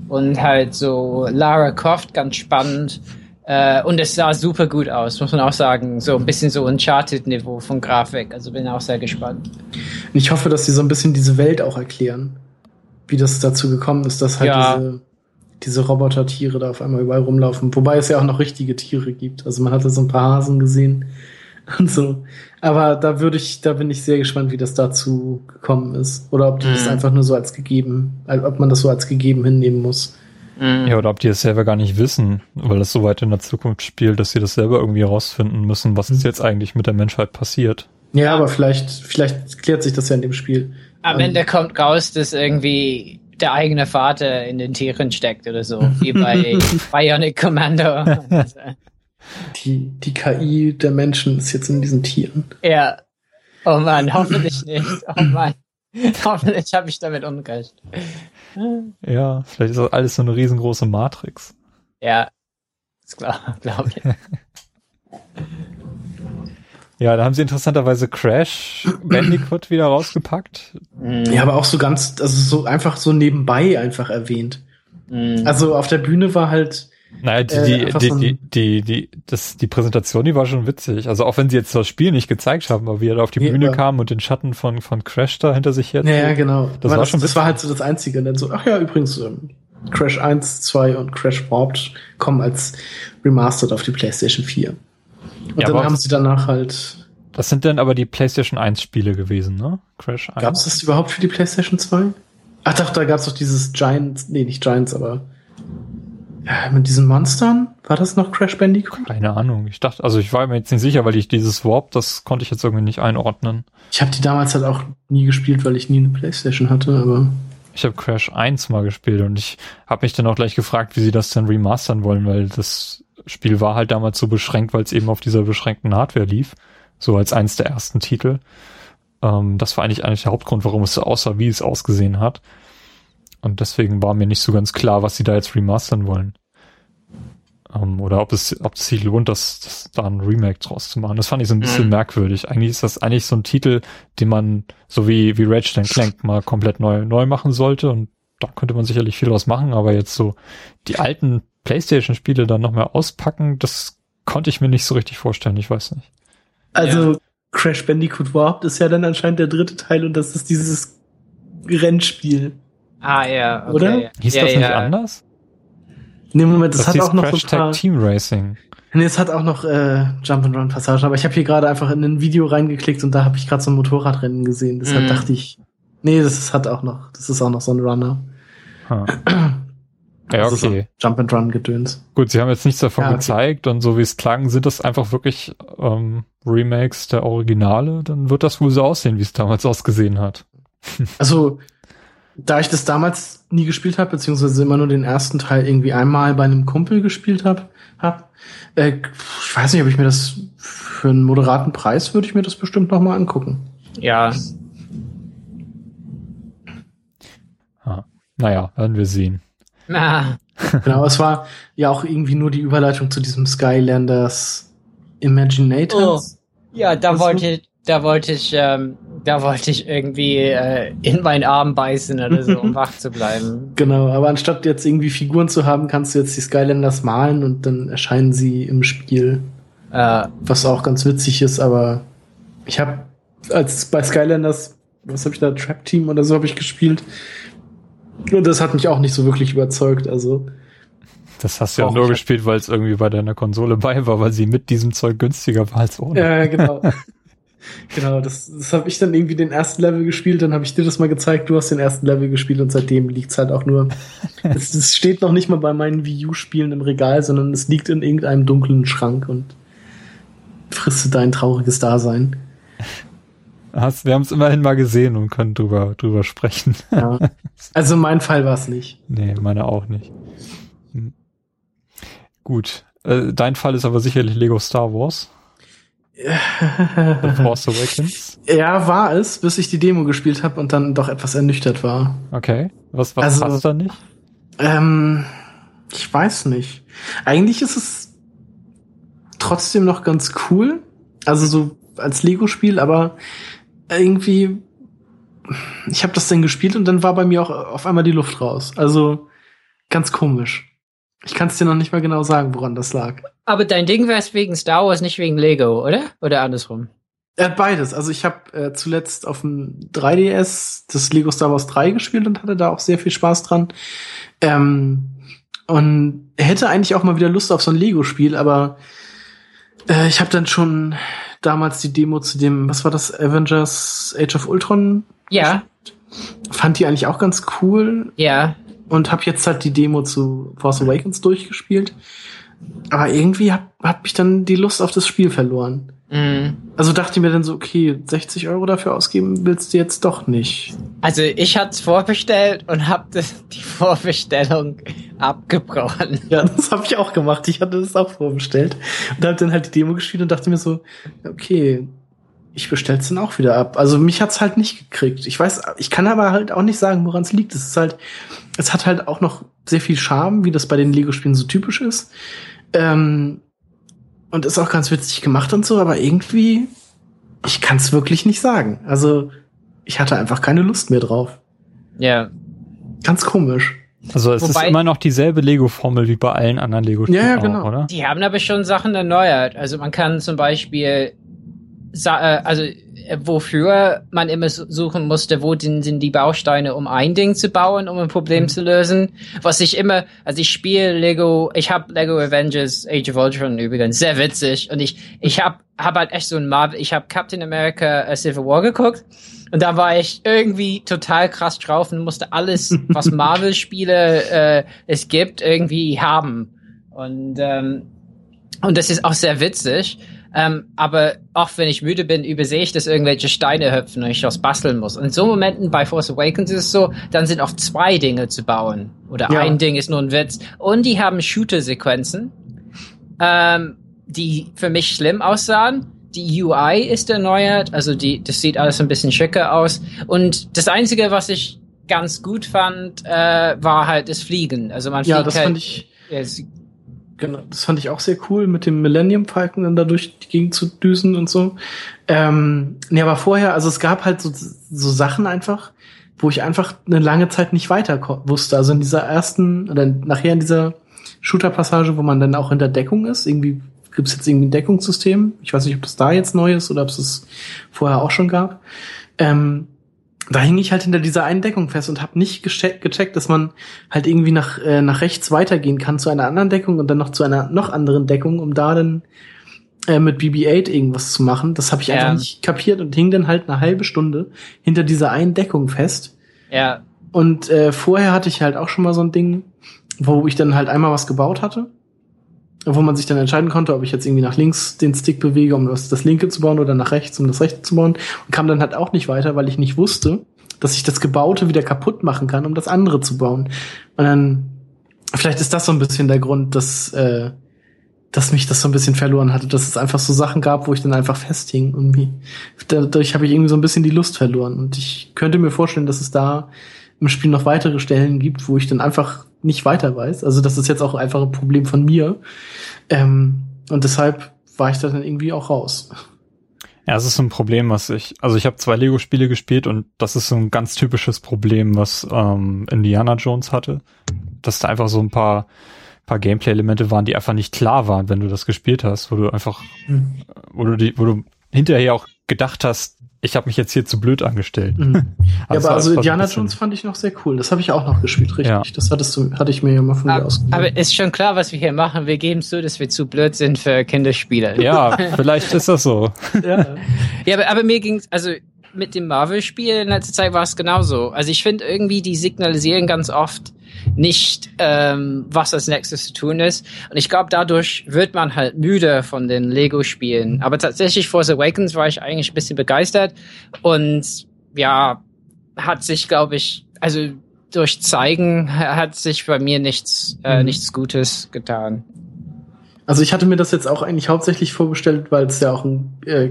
S3: und halt so Lara Croft ganz spannend. Äh, und es sah super gut aus, muss man auch sagen. So ein bisschen so Uncharted-Niveau von Grafik. Also bin auch sehr gespannt.
S2: Und ich hoffe, dass sie so ein bisschen diese Welt auch erklären. Wie das dazu gekommen ist, dass halt
S3: Ja.
S2: diese, diese Robotertiere da auf einmal überall rumlaufen. Wobei es ja auch noch richtige Tiere gibt. Also man hatte so ein paar Hasen gesehen und so. Aber da würde ich, da bin ich sehr gespannt, wie das dazu gekommen ist. Oder ob die das
S3: Mhm.
S2: einfach nur so als gegeben, also ob man das so als gegeben hinnehmen muss.
S3: Mhm.
S1: Ja, oder ob die es selber gar nicht wissen, weil das so weit in der Zukunft spielt, dass sie das selber irgendwie herausfinden müssen, was ist jetzt eigentlich mit der Menschheit passiert.
S2: Ja, aber vielleicht, vielleicht klärt sich das ja in dem Spiel.
S3: Am
S2: Ähm,
S3: Ende kommt raus, dass irgendwie der eigene Vater in den Tieren steckt oder so, wie bei Bionic Commando.
S2: Die, die KI der Menschen ist jetzt in diesen Tieren.
S3: ja. Oh Mann, hoffentlich nicht. Oh Mann. Hoffentlich habe ich damit unrecht.
S1: Ja, vielleicht ist das alles so eine riesengroße Matrix.
S3: Ja, ist klar, glaube ich.
S1: Ja, da haben sie interessanterweise Crash Bandicoot wieder rausgepackt.
S2: Ja, aber auch so ganz, also so einfach so nebenbei einfach erwähnt.
S3: Mhm.
S2: Also auf der Bühne war halt,
S1: Naja, die,
S2: Äh,
S1: die,
S2: einfach
S1: die,
S2: so
S1: die, die, die, das, die Präsentation, die war schon witzig. Also auch wenn sie jetzt das Spiel nicht gezeigt haben, aber wie er da auf die
S2: Nee,
S1: Bühne
S2: aber-
S1: kam und den Schatten von, von Crash da hinter sich her.
S2: ja, ja, genau.
S1: Das war schon
S2: das war halt so das Einzige. Und dann so, ach ja, übrigens, ähm, Crash 1, 2 und Crash Warped kommen als Remastered auf die PlayStation 4. Und
S1: Ja,
S2: dann haben sie danach halt,
S1: Das sind dann aber die PlayStation 1 Spiele gewesen, ne? Crash 1.
S2: gab es das überhaupt für die PlayStation 2? Ach doch, da gab es doch dieses Giants, nee, nicht Giants, aber ja, mit diesen Monstern? War das noch Crash Bandicoot?
S1: Keine Ahnung. Ich dachte, also ich war mir jetzt nicht sicher, weil ich dieses Warp, das konnte ich jetzt irgendwie nicht einordnen.
S2: Ich habe die damals halt auch nie gespielt, weil ich nie eine PlayStation hatte, aber
S1: Ich habe Crash 1 mal gespielt und ich habe mich dann auch gleich gefragt, wie sie das denn remastern wollen, weil das Spiel war halt damals so beschränkt, weil es eben auf dieser beschränkten Hardware lief, so als eins der ersten Titel. Ähm, das war eigentlich eigentlich der Hauptgrund, warum es so aussah, wie es ausgesehen hat. Und deswegen war mir nicht so ganz klar, was sie da jetzt remastern wollen. Ähm, oder ob es, ob es sich lohnt, das, das da ein Remake draus zu machen. Das fand ich so ein bisschen
S3: Mhm.
S1: merkwürdig. Eigentlich ist das eigentlich so ein Titel, den man, so wie, wie Ratchet Clank mal komplett neu, neu machen sollte. Und da könnte man sicherlich viel draus machen, aber jetzt so die alten Playstation-Spiele dann noch mehr auspacken, das konnte ich mir nicht so richtig vorstellen. Ich weiß nicht.
S2: Also Crash Bandicoot Warped ist ja dann anscheinend der dritte Teil und das ist dieses Rennspiel.
S3: Ah, ja, okay.
S2: Oder?
S1: Hieß
S3: ja,
S1: das
S3: ja.
S1: nicht anders?
S2: Nee, Moment, das,
S1: Das
S2: hat
S1: hieß
S2: auch noch
S1: Crash
S2: so ein paar,
S1: Tag Team Racing.
S2: nee, es hat auch noch äh, Jump and Run Passagen, aber ich habe hier gerade einfach in ein Video reingeklickt und da habe ich gerade so ein Motorradrennen gesehen. Deshalb
S3: Mhm.
S2: dachte ich, nee, das ist, hat auch noch, das ist auch noch so ein Runner.
S1: Ha. Ja,
S2: Das ist so
S1: okay.
S2: Jump and Run Gedöns.
S1: Gut, sie haben jetzt nichts davon
S2: Ja, okay.
S1: gezeigt und so wie es klang, sind das einfach wirklich ähm, Remakes der Originale. Dann wird das wohl so aussehen, wie es damals ausgesehen hat.
S2: Also, da ich das damals nie gespielt habe, beziehungsweise immer nur den ersten Teil irgendwie einmal bei einem Kumpel gespielt habe, hab, äh, ich weiß nicht, ob ich mir das für einen moderaten Preis würde ich mir das bestimmt noch mal angucken.
S3: Ja,
S1: Ha. Naja, werden wir sehen.
S3: Na,
S2: Genau, es war ja auch irgendwie nur die Überleitung zu diesem Skylanders Imaginators.
S3: ja, da wollte, da wollte ich, ähm, da wollte ich irgendwie äh, in meinen Arm beißen oder so, um wach zu bleiben.
S2: Genau, aber anstatt jetzt irgendwie Figuren zu haben, kannst du jetzt die Skylanders malen und dann erscheinen sie im Spiel.
S3: Äh,
S2: Was auch ganz witzig ist, aber ich habe als bei Skylanders, was habe ich da, Trap Team oder so habe ich gespielt. Und das hat mich auch nicht so wirklich überzeugt. Also,
S1: Das hast du ja nur gespielt, weil es irgendwie bei deiner Konsole bei war, weil sie mit diesem Zeug günstiger war als ohne.
S2: ja, genau. genau, das, das habe ich dann irgendwie den ersten Level gespielt, dann habe ich dir das mal gezeigt, du hast den ersten Level gespielt und seitdem liegt's halt auch nur. es, es steht noch nicht mal bei meinen Wii U-Spielen im Regal, sondern es liegt in irgendeinem dunklen Schrank und frisst dein trauriges Dasein.
S1: Hast, wir haben es immerhin mal gesehen und können drüber, drüber sprechen.
S2: Ja. Also mein Fall war es nicht.
S1: nee, meine auch nicht. Hm. Gut. Äh, dein Fall ist aber sicherlich Lego Star Wars. The Force Awakens.
S2: Ja, war es, bis ich die Demo gespielt habe und dann doch etwas ernüchtert war.
S1: Okay. Was, was
S2: Also-
S1: passt da nicht?
S2: Ähm, ich weiß nicht. Eigentlich ist es trotzdem noch ganz cool. Also so als Lego-Spiel, aber irgendwie, ich habe das dann gespielt und dann war bei mir auch auf einmal die Luft raus. Also ganz komisch. Ich kann es dir noch nicht mal genau sagen, woran das lag.
S3: aber dein Ding wäre es wegen Star Wars, nicht wegen Lego, oder? Oder andersrum?
S2: Äh, beides. Also ich habe äh, zuletzt auf dem 3DS das Lego Star Wars 3 gespielt und hatte da auch sehr viel Spaß dran. Ähm, und hätte eigentlich auch mal wieder Lust auf so ein Lego-Spiel, aber äh, ich habe dann schon damals die Demo zu dem, was war das, Avengers Age of Ultron,
S3: Ja,
S2: fand die eigentlich auch ganz cool
S3: ja.
S2: und habe jetzt halt die Demo zu Force Awakens durchgespielt. Aber irgendwie hat, hat mich dann die Lust auf das Spiel verloren.
S3: Mhm.
S2: Also dachte ich mir dann so, okay, 60 Euro dafür ausgeben willst du jetzt doch nicht.
S3: Also ich hatte es vorbestellt und hab das, die Vorbestellung abgebrochen.
S2: Ja, das habe ich auch gemacht. Ich hatte das auch vorbestellt und habe dann halt die Demo gespielt und dachte mir so, okay, ich bestell's dann auch wieder ab. Also mich hat's halt nicht gekriegt. Ich weiß, ich kann aber halt auch nicht sagen, woran es liegt. Es ist halt, es hat halt auch noch sehr viel Charme, wie das bei den Lego-Spielen so typisch ist. Ähm, und ist auch ganz witzig gemacht und so, aber irgendwie Ich kann es wirklich nicht sagen. Also, ich hatte einfach keine Lust mehr drauf.
S3: Ja.
S2: Ganz komisch.
S1: Also es
S3: Wobei-
S1: ist immer noch dieselbe Lego-Formel wie bei allen anderen Lego-Spielen
S2: Ja, ja,
S1: auch,
S2: genau.
S1: oder?
S3: Die haben aber schon Sachen erneuert. Also man kann zum Beispiel, also äh, wofür man immer su- suchen musste, wo denn sind die Bausteine, um ein Ding zu bauen, um ein Problem
S2: Mhm.
S3: zu lösen. Was ich immer, also ich spiele Lego, ich habe Lego Avengers Age of Ultron übrigens, sehr witzig. Und ich, ich habe hab halt echt so ein Marvel, ich habe Captain America äh, Civil War geguckt. Und da war ich irgendwie total krass drauf und musste alles, was Marvel-Spiele äh, es gibt, irgendwie haben. Und ähm, und das ist auch sehr witzig. Ähm, aber auch wenn ich müde bin, übersehe ich, dass irgendwelche Steine hüpfen und ich was basteln muss. Und in so Momenten bei Force Awakens ist es so, dann sind auch zwei Dinge zu bauen. Oder
S2: Ja.
S3: ein Ding ist nur ein Witz. Und die haben Shooter-Sequenzen, ähm, die für mich schlimm aussahen. Die UI ist erneuert, also die, das sieht alles ein bisschen schicker aus. Und das Einzige, was ich ganz gut fand, äh, war halt das Fliegen. Also man
S2: Ja,
S3: fliegt
S2: das
S3: halt,
S2: fand ich,
S3: ja,
S2: genau, das fand ich auch sehr cool, mit dem Millennium Falcon dann da durch die Gegend zu düsen und so. Ähm, nee, aber vorher, also es gab halt so, so Sachen einfach, wo ich einfach eine lange Zeit nicht weiter wusste. Also in dieser ersten, oder nachher in dieser Shooter-Passage, wo man dann auch in der Deckung ist, irgendwie gibt's jetzt irgendwie ein Deckungssystem. Ich weiß nicht, ob das da jetzt neu ist oder ob es es vorher auch schon gab. Ähm, da hing ich halt hinter dieser einen Deckung fest und habe nicht gecheckt, gecheckt, dass man halt irgendwie nach, äh, nach rechts weitergehen kann zu einer anderen Deckung und dann noch zu einer noch anderen Deckung, um da dann äh, mit BB-8 irgendwas zu machen. Das habe ich
S3: Ja.
S2: einfach nicht kapiert und hing dann halt eine halbe Stunde hinter dieser einen Deckung fest.
S3: ja,
S2: Und äh, vorher hatte ich halt auch schon mal so ein Ding, wo ich dann halt einmal was gebaut hatte, wo man sich dann entscheiden konnte, ob ich jetzt irgendwie nach links den Stick bewege, um das, das linke zu bauen oder nach rechts, um das rechte zu bauen. Und kam dann halt auch nicht weiter, weil ich nicht wusste, dass ich das Gebaute wieder kaputt machen kann, um das andere zu bauen. Und dann, vielleicht ist das so ein bisschen der Grund, dass, äh, dass mich das so ein bisschen verloren hatte, dass es einfach so Sachen gab, wo ich dann einfach festhing. Irgendwie. Dadurch habe ich irgendwie so ein bisschen die Lust verloren. Und ich könnte mir vorstellen, dass es da im Spiel noch weitere Stellen gibt, wo ich dann einfach nicht weiter weiß. Also das ist jetzt auch einfach ein Problem von mir. Ähm, und deshalb war ich da dann irgendwie auch raus.
S1: Ja, es ist ein Problem, was ich, also ich habe zwei Lego-Spiele gespielt und das ist so ein ganz typisches Problem, was ähm, Indiana Jones hatte, dass da einfach so ein paar paar Gameplay-Elemente waren, die einfach nicht klar waren, wenn du das gespielt hast, wo du einfach, wo du die, wo du hinterher auch gedacht hast, ich habe mich jetzt hier zu blöd angestellt.
S2: Mhm. Ja,
S1: Also
S2: aber also
S1: so
S2: Indiana Jones fand ich noch sehr cool. Das habe ich auch noch gespielt, richtig.
S1: Ja.
S2: Das hattest du, hatte ich mir ja mal von dir
S3: aber,
S2: ausgegeben.
S3: aber ist schon klar, was wir hier machen. Wir geben zu, dass wir zu blöd sind für Kinderspiele.
S1: Ja, vielleicht ist das so.
S2: ja.
S3: Ja, aber, aber mir ging's, also mit dem Marvel-Spiel in letzter Zeit war es genauso. Also ich finde irgendwie, die signalisieren ganz oft nicht, ähm, was als nächstes zu tun ist. Und ich glaube, dadurch wird man halt müde von den Lego-Spielen. Aber tatsächlich Force Awakens war ich eigentlich ein bisschen begeistert. Und ja, hat sich, glaube ich, also durch Zeigen hat sich bei mir nichts, äh,
S2: Mhm.
S3: nichts Gutes getan.
S2: Also ich hatte mir das jetzt auch eigentlich hauptsächlich vorbestellt, weil es ja auch einen äh,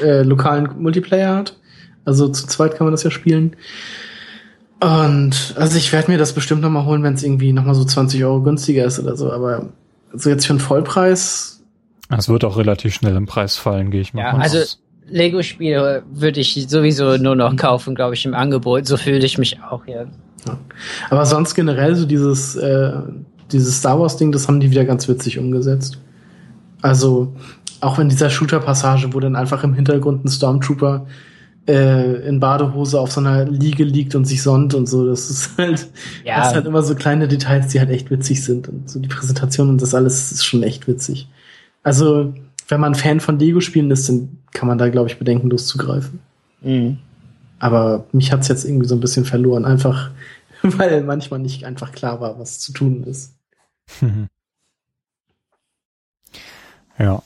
S2: äh, lokalen Multiplayer hat. Also zu zweit kann man das ja spielen. Und also ich werde mir das bestimmt noch mal holen, wenn es irgendwie noch mal so 20 Euro günstiger ist oder so. Aber so jetzt für einen Vollpreis,
S1: Es wird auch relativ schnell im Preis fallen, gehe ich mal
S3: Ja, also
S1: aus.
S3: Lego-Spiele würde ich sowieso nur noch kaufen, glaube ich, im Angebot. So fühle ich mich auch hier.
S2: aber sonst generell so dieses äh, dieses Star Wars Ding, das haben die wieder ganz witzig umgesetzt. Also auch in dieser Shooter-Passage, wo dann einfach im Hintergrund ein Stormtrooper äh, in Badehose auf so einer Liege liegt und sich sonnt und so. Das ist halt,
S3: Ja.
S2: das sind halt immer so kleine Details, die halt echt witzig sind. Und so die Präsentation und das alles ist schon echt witzig. Also, wenn man Fan von Lego-Spielen ist, dann kann man da, glaube ich, bedenkenlos zugreifen.
S3: Mhm.
S2: Aber mich hat's jetzt irgendwie so ein bisschen verloren, einfach weil manchmal nicht einfach klar war, was zu tun ist.
S1: Ja.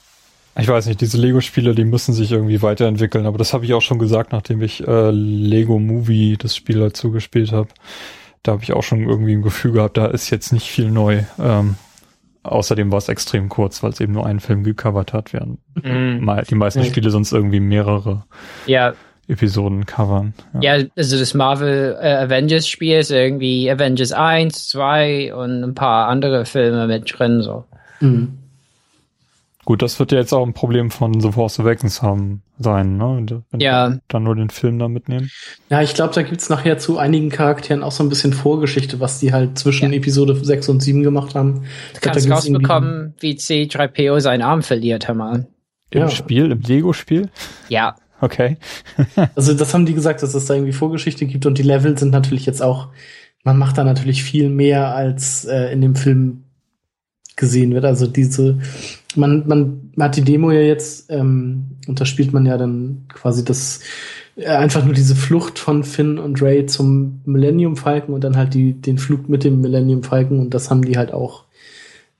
S1: Ich weiß nicht, diese Lego-Spiele, die müssen sich irgendwie weiterentwickeln, aber das habe ich auch schon gesagt, nachdem ich äh, Lego Movie das Spiel dazu gespielt habe. Da habe ich auch schon irgendwie ein Gefühl gehabt, da ist jetzt nicht viel neu. Ähm, außerdem war es extrem kurz, weil es eben nur einen Film gecovert hat, während mal die meisten. Spiele sonst irgendwie mehrere
S3: Ja,
S1: Episoden covern. Ja.
S3: ja, also das Marvel äh, Avengers Spiel ist irgendwie Avengers 1, 2 und ein paar andere Filme mit drin, so.
S2: Mhm.
S1: Gut, das wird ja jetzt auch ein Problem von The Force Awakens haben sein, ne? Wenn
S3: Ja.
S1: dann nur den Film da mitnehmen.
S2: Ja, ich glaube, da gibt's nachher zu einigen Charakteren auch so ein bisschen Vorgeschichte, was die halt zwischen Episode 6 und 7 gemacht haben. Ich
S3: Du
S2: glaub, da
S3: kannst
S2: irgendwie-
S3: rausbekommen, wie C3PO seinen Arm verliert, hör mal.
S1: Im
S2: Ja.
S1: Spiel, im Lego-Spiel?
S3: Ja.
S1: Okay.
S2: Also das haben die gesagt, dass es da irgendwie Vorgeschichte gibt und die Level sind natürlich jetzt auch, man macht da natürlich viel mehr als äh, in dem Film gesehen wird. Also diese, man, man hat die Demo ja jetzt, ähm, und da spielt man ja dann quasi das, äh, einfach nur diese Flucht von Finn und Ray zum Millennium Falcon und dann halt die, den Flug mit dem Millennium Falcon und das haben die halt auch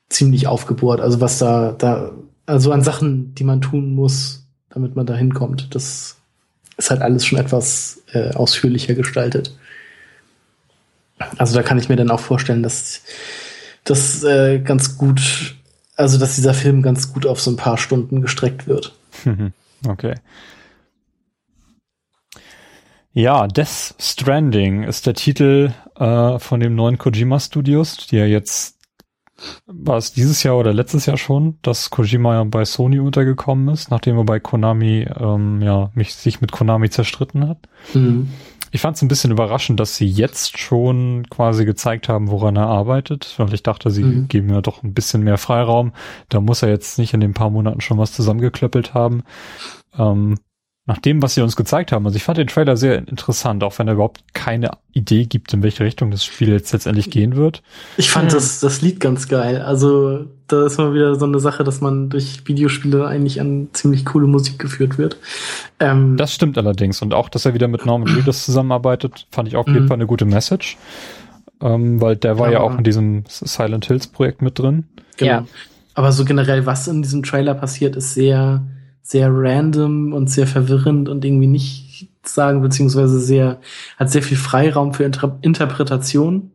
S2: ziemlich aufgebohrt. Also was da, da, also an Sachen, die man tun muss, damit man da hinkommt. Das ist halt alles schon etwas äh, ausführlicher gestaltet. Also da kann ich mir dann auch vorstellen, dass das äh, ganz gut, also dass dieser Film ganz gut auf so ein paar Stunden gestreckt wird.
S1: okay. Ja, Death Stranding ist der Titel äh, von dem neuen Kojima Studios, die ja jetzt war es dieses Jahr oder letztes Jahr schon, dass Kojima ja bei Sony untergekommen ist, nachdem er bei Konami ähm, ja mich sich mit Konami zerstritten hat.
S2: Mhm.
S1: Ich fand es ein bisschen überraschend, dass sie jetzt schon quasi gezeigt haben, woran er arbeitet, weil ich dachte, sie
S2: Mhm.
S1: geben ja doch ein bisschen mehr Freiraum. Da muss er jetzt nicht in den paar Monaten schon was zusammengeklöppelt haben. Ähm, nach dem, was sie uns gezeigt haben, also ich fand den Trailer sehr interessant, auch wenn er überhaupt keine Idee gibt, in welche Richtung das Spiel jetzt letztendlich gehen wird.
S2: Ich fand
S3: Mhm.
S2: das, das Lied ganz geil. Also da ist mal wieder so eine Sache, dass man durch Videospiele eigentlich an ziemlich coole Musik geführt wird. Ähm,
S1: Das stimmt allerdings. Und auch, dass er wieder mit Norman Reedus zusammenarbeitet, fand ich auf jeden
S2: Mhm.
S1: Fall eine gute Message. Ähm, weil der war ja,
S2: Ja.
S1: auch in diesem Silent Hills Projekt mit drin.
S2: Genau.
S3: Ja.
S2: Aber so generell, was in diesem Trailer passiert, ist sehr, sehr random und sehr verwirrend und irgendwie nicht sagen, beziehungsweise sehr, hat sehr viel Freiraum für Inter Interpretation.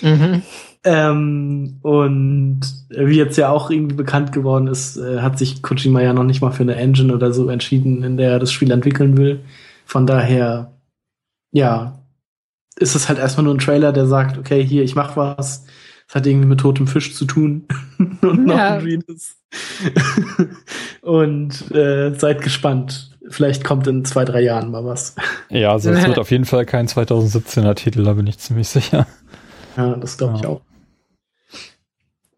S3: Mhm.
S2: Ähm, und wie jetzt ja auch irgendwie bekannt geworden ist, äh, hat sich Kojima ja noch nicht mal für eine Engine oder so entschieden, in der er das Spiel entwickeln will. Von daher, ja, ist es halt erstmal nur ein Trailer, der sagt, okay, hier, ich mach was. Es hat irgendwie mit totem Fisch zu tun. und noch
S3: Ja.
S2: ein Readers. und äh, seid gespannt. Vielleicht kommt in zwei, drei Jahren mal was.
S1: Ja, also es wird auf jeden Fall kein 2017er Titel, da bin ich ziemlich sicher.
S2: Ja, das glaube ich
S1: Ja.
S2: auch.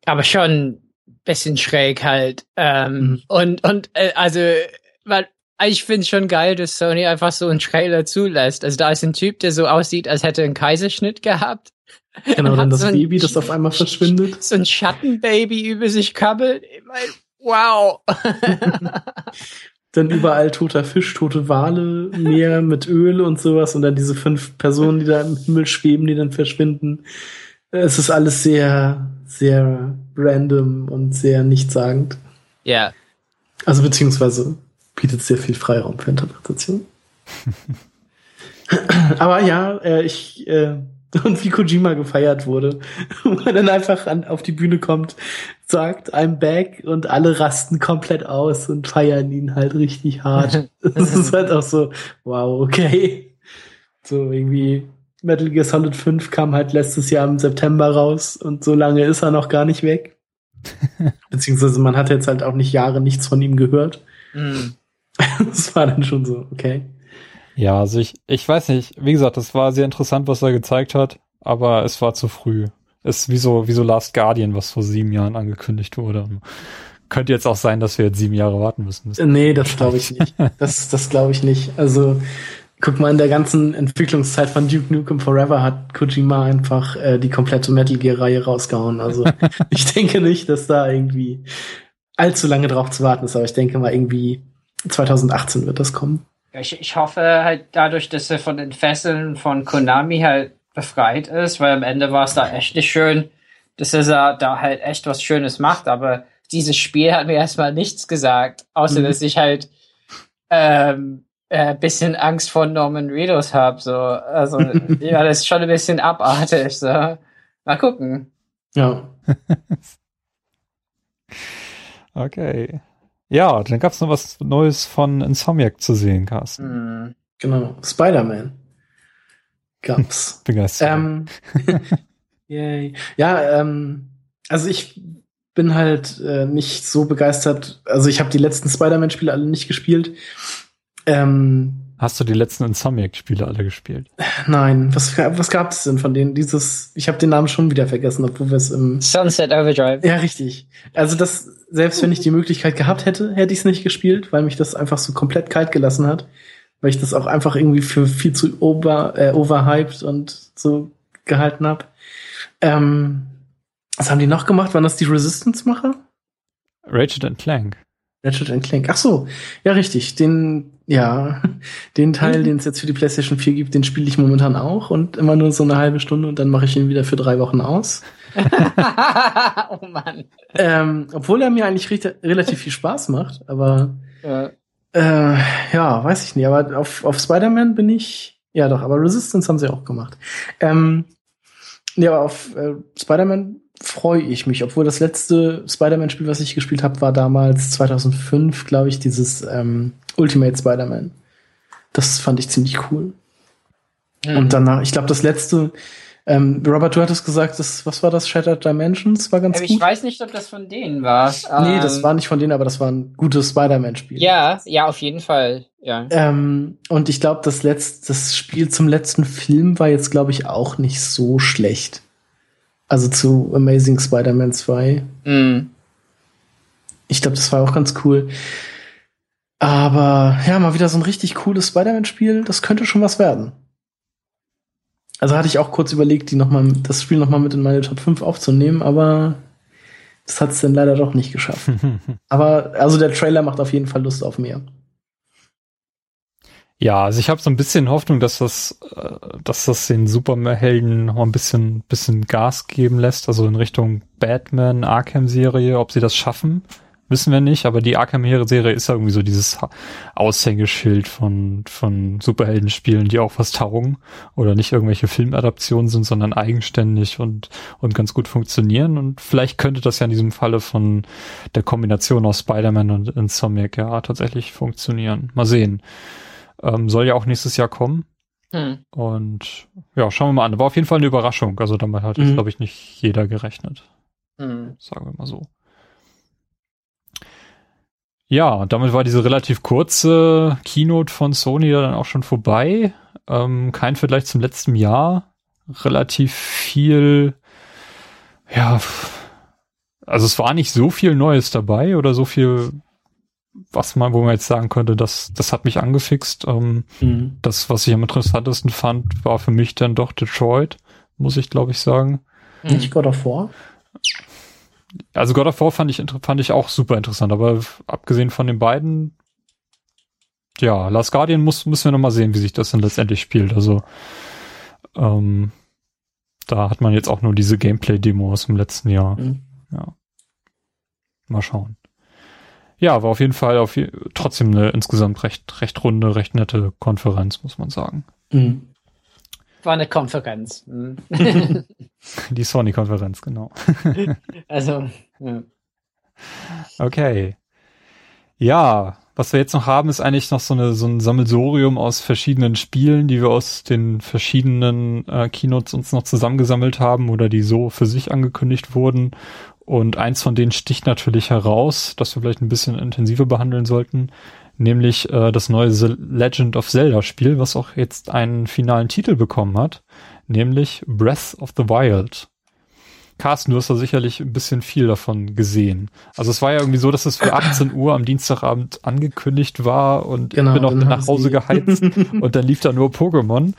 S3: Aber schon ein bisschen schräg halt. Ähm,
S2: Mhm.
S3: Und, und äh, also, weil ich finde schon geil, dass Sony einfach so einen Trailer zulässt. Also da ist ein Typ, der so aussieht, als hätte er einen Kaiserschnitt gehabt.
S2: Genau, dann das
S3: so
S2: Baby, das auf einmal verschwindet.
S3: So ein Schattenbaby über sich kabbelt. Ich mein, wow.
S2: dann überall toter Fisch, tote Wale, Meer mit Öl und sowas und dann diese fünf Personen, die da im Himmel schweben, die dann verschwinden. Es ist alles sehr, sehr random und sehr nichtssagend.
S3: ja.
S2: Also beziehungsweise bietet sehr viel Freiraum für Interpretation. Aber ja, äh, ich äh, und wie Kojima gefeiert wurde, wo er dann einfach an, auf die Bühne kommt, sagt I'm back und alle rasten komplett aus und feiern ihn halt richtig hart. Das ist halt auch so, wow, okay. So irgendwie Metal Gear Solid 5 kam halt letztes Jahr im September raus und so lange ist er noch gar nicht weg. Beziehungsweise man hat jetzt halt auch nicht Jahre nichts von ihm gehört.
S3: Hm.
S2: Das war dann schon so, okay.
S1: Ja, also ich, ich weiß nicht, wie gesagt, das war sehr interessant, was er gezeigt hat, aber es war zu früh. Ist wie so, wie so Last Guardian, was vor sieben Jahren angekündigt wurde. Könnte jetzt auch sein, dass wir jetzt sieben Jahre warten müssen.
S2: Nee, das glaube ich nicht. Das, das glaube ich nicht. Also, guck mal, in der ganzen Entwicklungszeit von Duke Nukem Forever hat Kojima einfach äh, die komplette Metal Gear-Reihe rausgehauen. Also, ich denke nicht, dass da irgendwie allzu lange drauf zu warten ist, aber ich denke mal irgendwie 2018 wird das kommen.
S3: Ich, ich hoffe halt dadurch, dass er von den Fesseln von Konami halt befreit ist, weil am Ende war es da echt nicht schön, dass er da, halt echt was Schönes macht, aber dieses Spiel hat mir erstmal nichts gesagt, außer
S2: Mhm.
S3: dass ich halt ähm, äh, bisschen Angst vor Norman Reedus habe. So. Also, ja, das ist schon ein bisschen abartig. So. Mal gucken.
S2: Ja.
S1: Okay. Ja, dann gab's noch was Neues von Insomniac zu sehen, Carsten.
S3: Hm.
S2: Genau. Spider-Man gab's.
S1: Begeistert.
S2: ähm, yay. Ja, ähm, also ich bin halt äh, nicht so begeistert. Also ich habe die letzten Spider-Man-Spiele alle nicht gespielt. Ähm,
S1: Hast du die letzten Insomniac-Spiele alle gespielt?
S2: nein, was, was gab es denn von denen? Dieses, ich habe den Namen schon wieder vergessen, obwohl wir es im
S3: Sunset Overdrive.
S2: Ja, richtig. Also das, selbst wenn ich die Möglichkeit gehabt hätte, hätte ich es nicht gespielt, weil mich das einfach so komplett kalt gelassen hat. Weil ich das auch einfach irgendwie für viel zu over, äh, overhyped und so gehalten habe. Ähm, was haben die noch gemacht? Waren das die Resistance-Macher?
S1: Ratchet and Clank.
S2: Ratchet and Clank. Ach so, ja richtig. Den, ja, den Teil, den es jetzt für die PlayStation 4 gibt, den spiele ich momentan auch und immer nur so eine halbe Stunde und dann mache ich ihn wieder für drei Wochen aus.
S3: oh Mann.
S2: Ähm, obwohl er mir eigentlich re relativ viel Spaß macht, aber
S3: Ja.
S2: äh, ja, weiß ich nicht. Aber auf, auf Spider-Man bin ich, ja doch, aber Resistance haben sie auch gemacht. Ähm, ja, aber auf äh, Spider-Man freue ich mich, obwohl das letzte Spider-Man-Spiel, was ich gespielt habe, war damals 2005, glaube ich, dieses ähm, Ultimate Spider-Man. Das fand ich ziemlich cool.
S3: Mhm.
S2: Und danach, ich glaube, das letzte, ähm, Robert, du hattest gesagt, das, was war das? Shattered Dimensions war ganz
S3: Aber
S2: gut.
S3: ich weiß nicht, ob das von denen war.
S2: nee,
S3: Ähm,
S2: das war nicht von denen, aber das war ein gutes Spider-Man-Spiel.
S3: Ja, ja, auf jeden Fall. Ja.
S2: Ähm, und ich glaube, das letzte, das Spiel zum letzten Film war jetzt, glaube ich, auch nicht so schlecht. Also zu Amazing Spider-Man 2.
S3: Mhm.
S2: Ich glaube, das war auch ganz cool. Aber ja, mal wieder so ein richtig cooles Spider-Man-Spiel, das könnte schon was werden. Also hatte ich auch kurz überlegt, die noch mal, das Spiel nochmal mit in meine Top 5 aufzunehmen, aber das hat es dann leider doch nicht geschafft. aber also der Trailer macht auf jeden Fall Lust auf mehr.
S1: Ja, also ich habe so ein bisschen Hoffnung, dass das, äh, dass das den Superhelden noch ein bisschen, bisschen Gas geben lässt, also in Richtung Batman, Arkham-Serie. Ob sie das schaffen, wissen wir nicht, aber die Arkham-Serie ist ja irgendwie so dieses Aushängeschild von, von Superheldenspielen, die auch was taugen oder nicht irgendwelche Filmadaptionen sind, sondern eigenständig und, und ganz gut funktionieren. Und vielleicht könnte das ja in diesem Falle von der Kombination aus Spider-Man und Insomniac ja tatsächlich funktionieren. Mal sehen. Ähm, soll ja auch nächstes Jahr kommen.
S3: Hm.
S1: Und ja, schauen wir mal an. War auf jeden Fall eine Überraschung. Also damit hat jetzt,
S2: Mhm.
S1: glaube ich, nicht jeder gerechnet.
S3: Hm.
S1: Sagen wir mal so. Ja, damit war diese relativ kurze Keynote von Sony dann auch schon vorbei. Ähm, kein Vergleich zum letzten Jahr. Relativ viel, ja, also es war nicht so viel Neues dabei oder so viel, was man, wo man jetzt sagen könnte, das, das hat mich angefixt. Ähm, das, was ich am interessantesten fand, war für mich dann doch Detroit, muss ich glaube ich sagen.
S3: Hm.
S2: Nicht God of War?
S1: Also God of War fand ich, fand ich auch super interessant, aber abgesehen von den beiden, ja, Last Guardian muss, müssen wir noch mal sehen, wie sich das dann letztendlich spielt. Also, ähm, da hat man jetzt auch nur diese Gameplay-Demo aus dem letzten Jahr.
S2: Mhm.
S1: Ja. Mal schauen. Ja, war auf jeden Fall auf trotzdem eine insgesamt recht, recht runde, recht nette Konferenz, muss man sagen.
S2: Mhm.
S3: War eine Konferenz. Hm.
S1: Die Sony-Konferenz, genau.
S3: also, ja.
S1: Okay. Ja, was wir jetzt noch haben, ist eigentlich noch so, eine, so ein Sammelsurium aus verschiedenen Spielen, die wir aus den verschiedenen äh, Keynotes uns noch zusammengesammelt haben oder die so für sich angekündigt wurden. Und eins von denen sticht natürlich heraus, dass wir vielleicht ein bisschen intensiver behandeln sollten, nämlich äh, das neue The Legend of Zelda Spiel, was auch jetzt einen finalen Titel bekommen hat, nämlich Breath of the Wild. Carsten, du hast da sicherlich ein bisschen viel davon gesehen. Also es war ja irgendwie so, dass es für 18 Uhr am Dienstagabend angekündigt war und
S2: Genau,
S1: ich bin auch nach Hause geheizt und dann lief da nur Pokémon.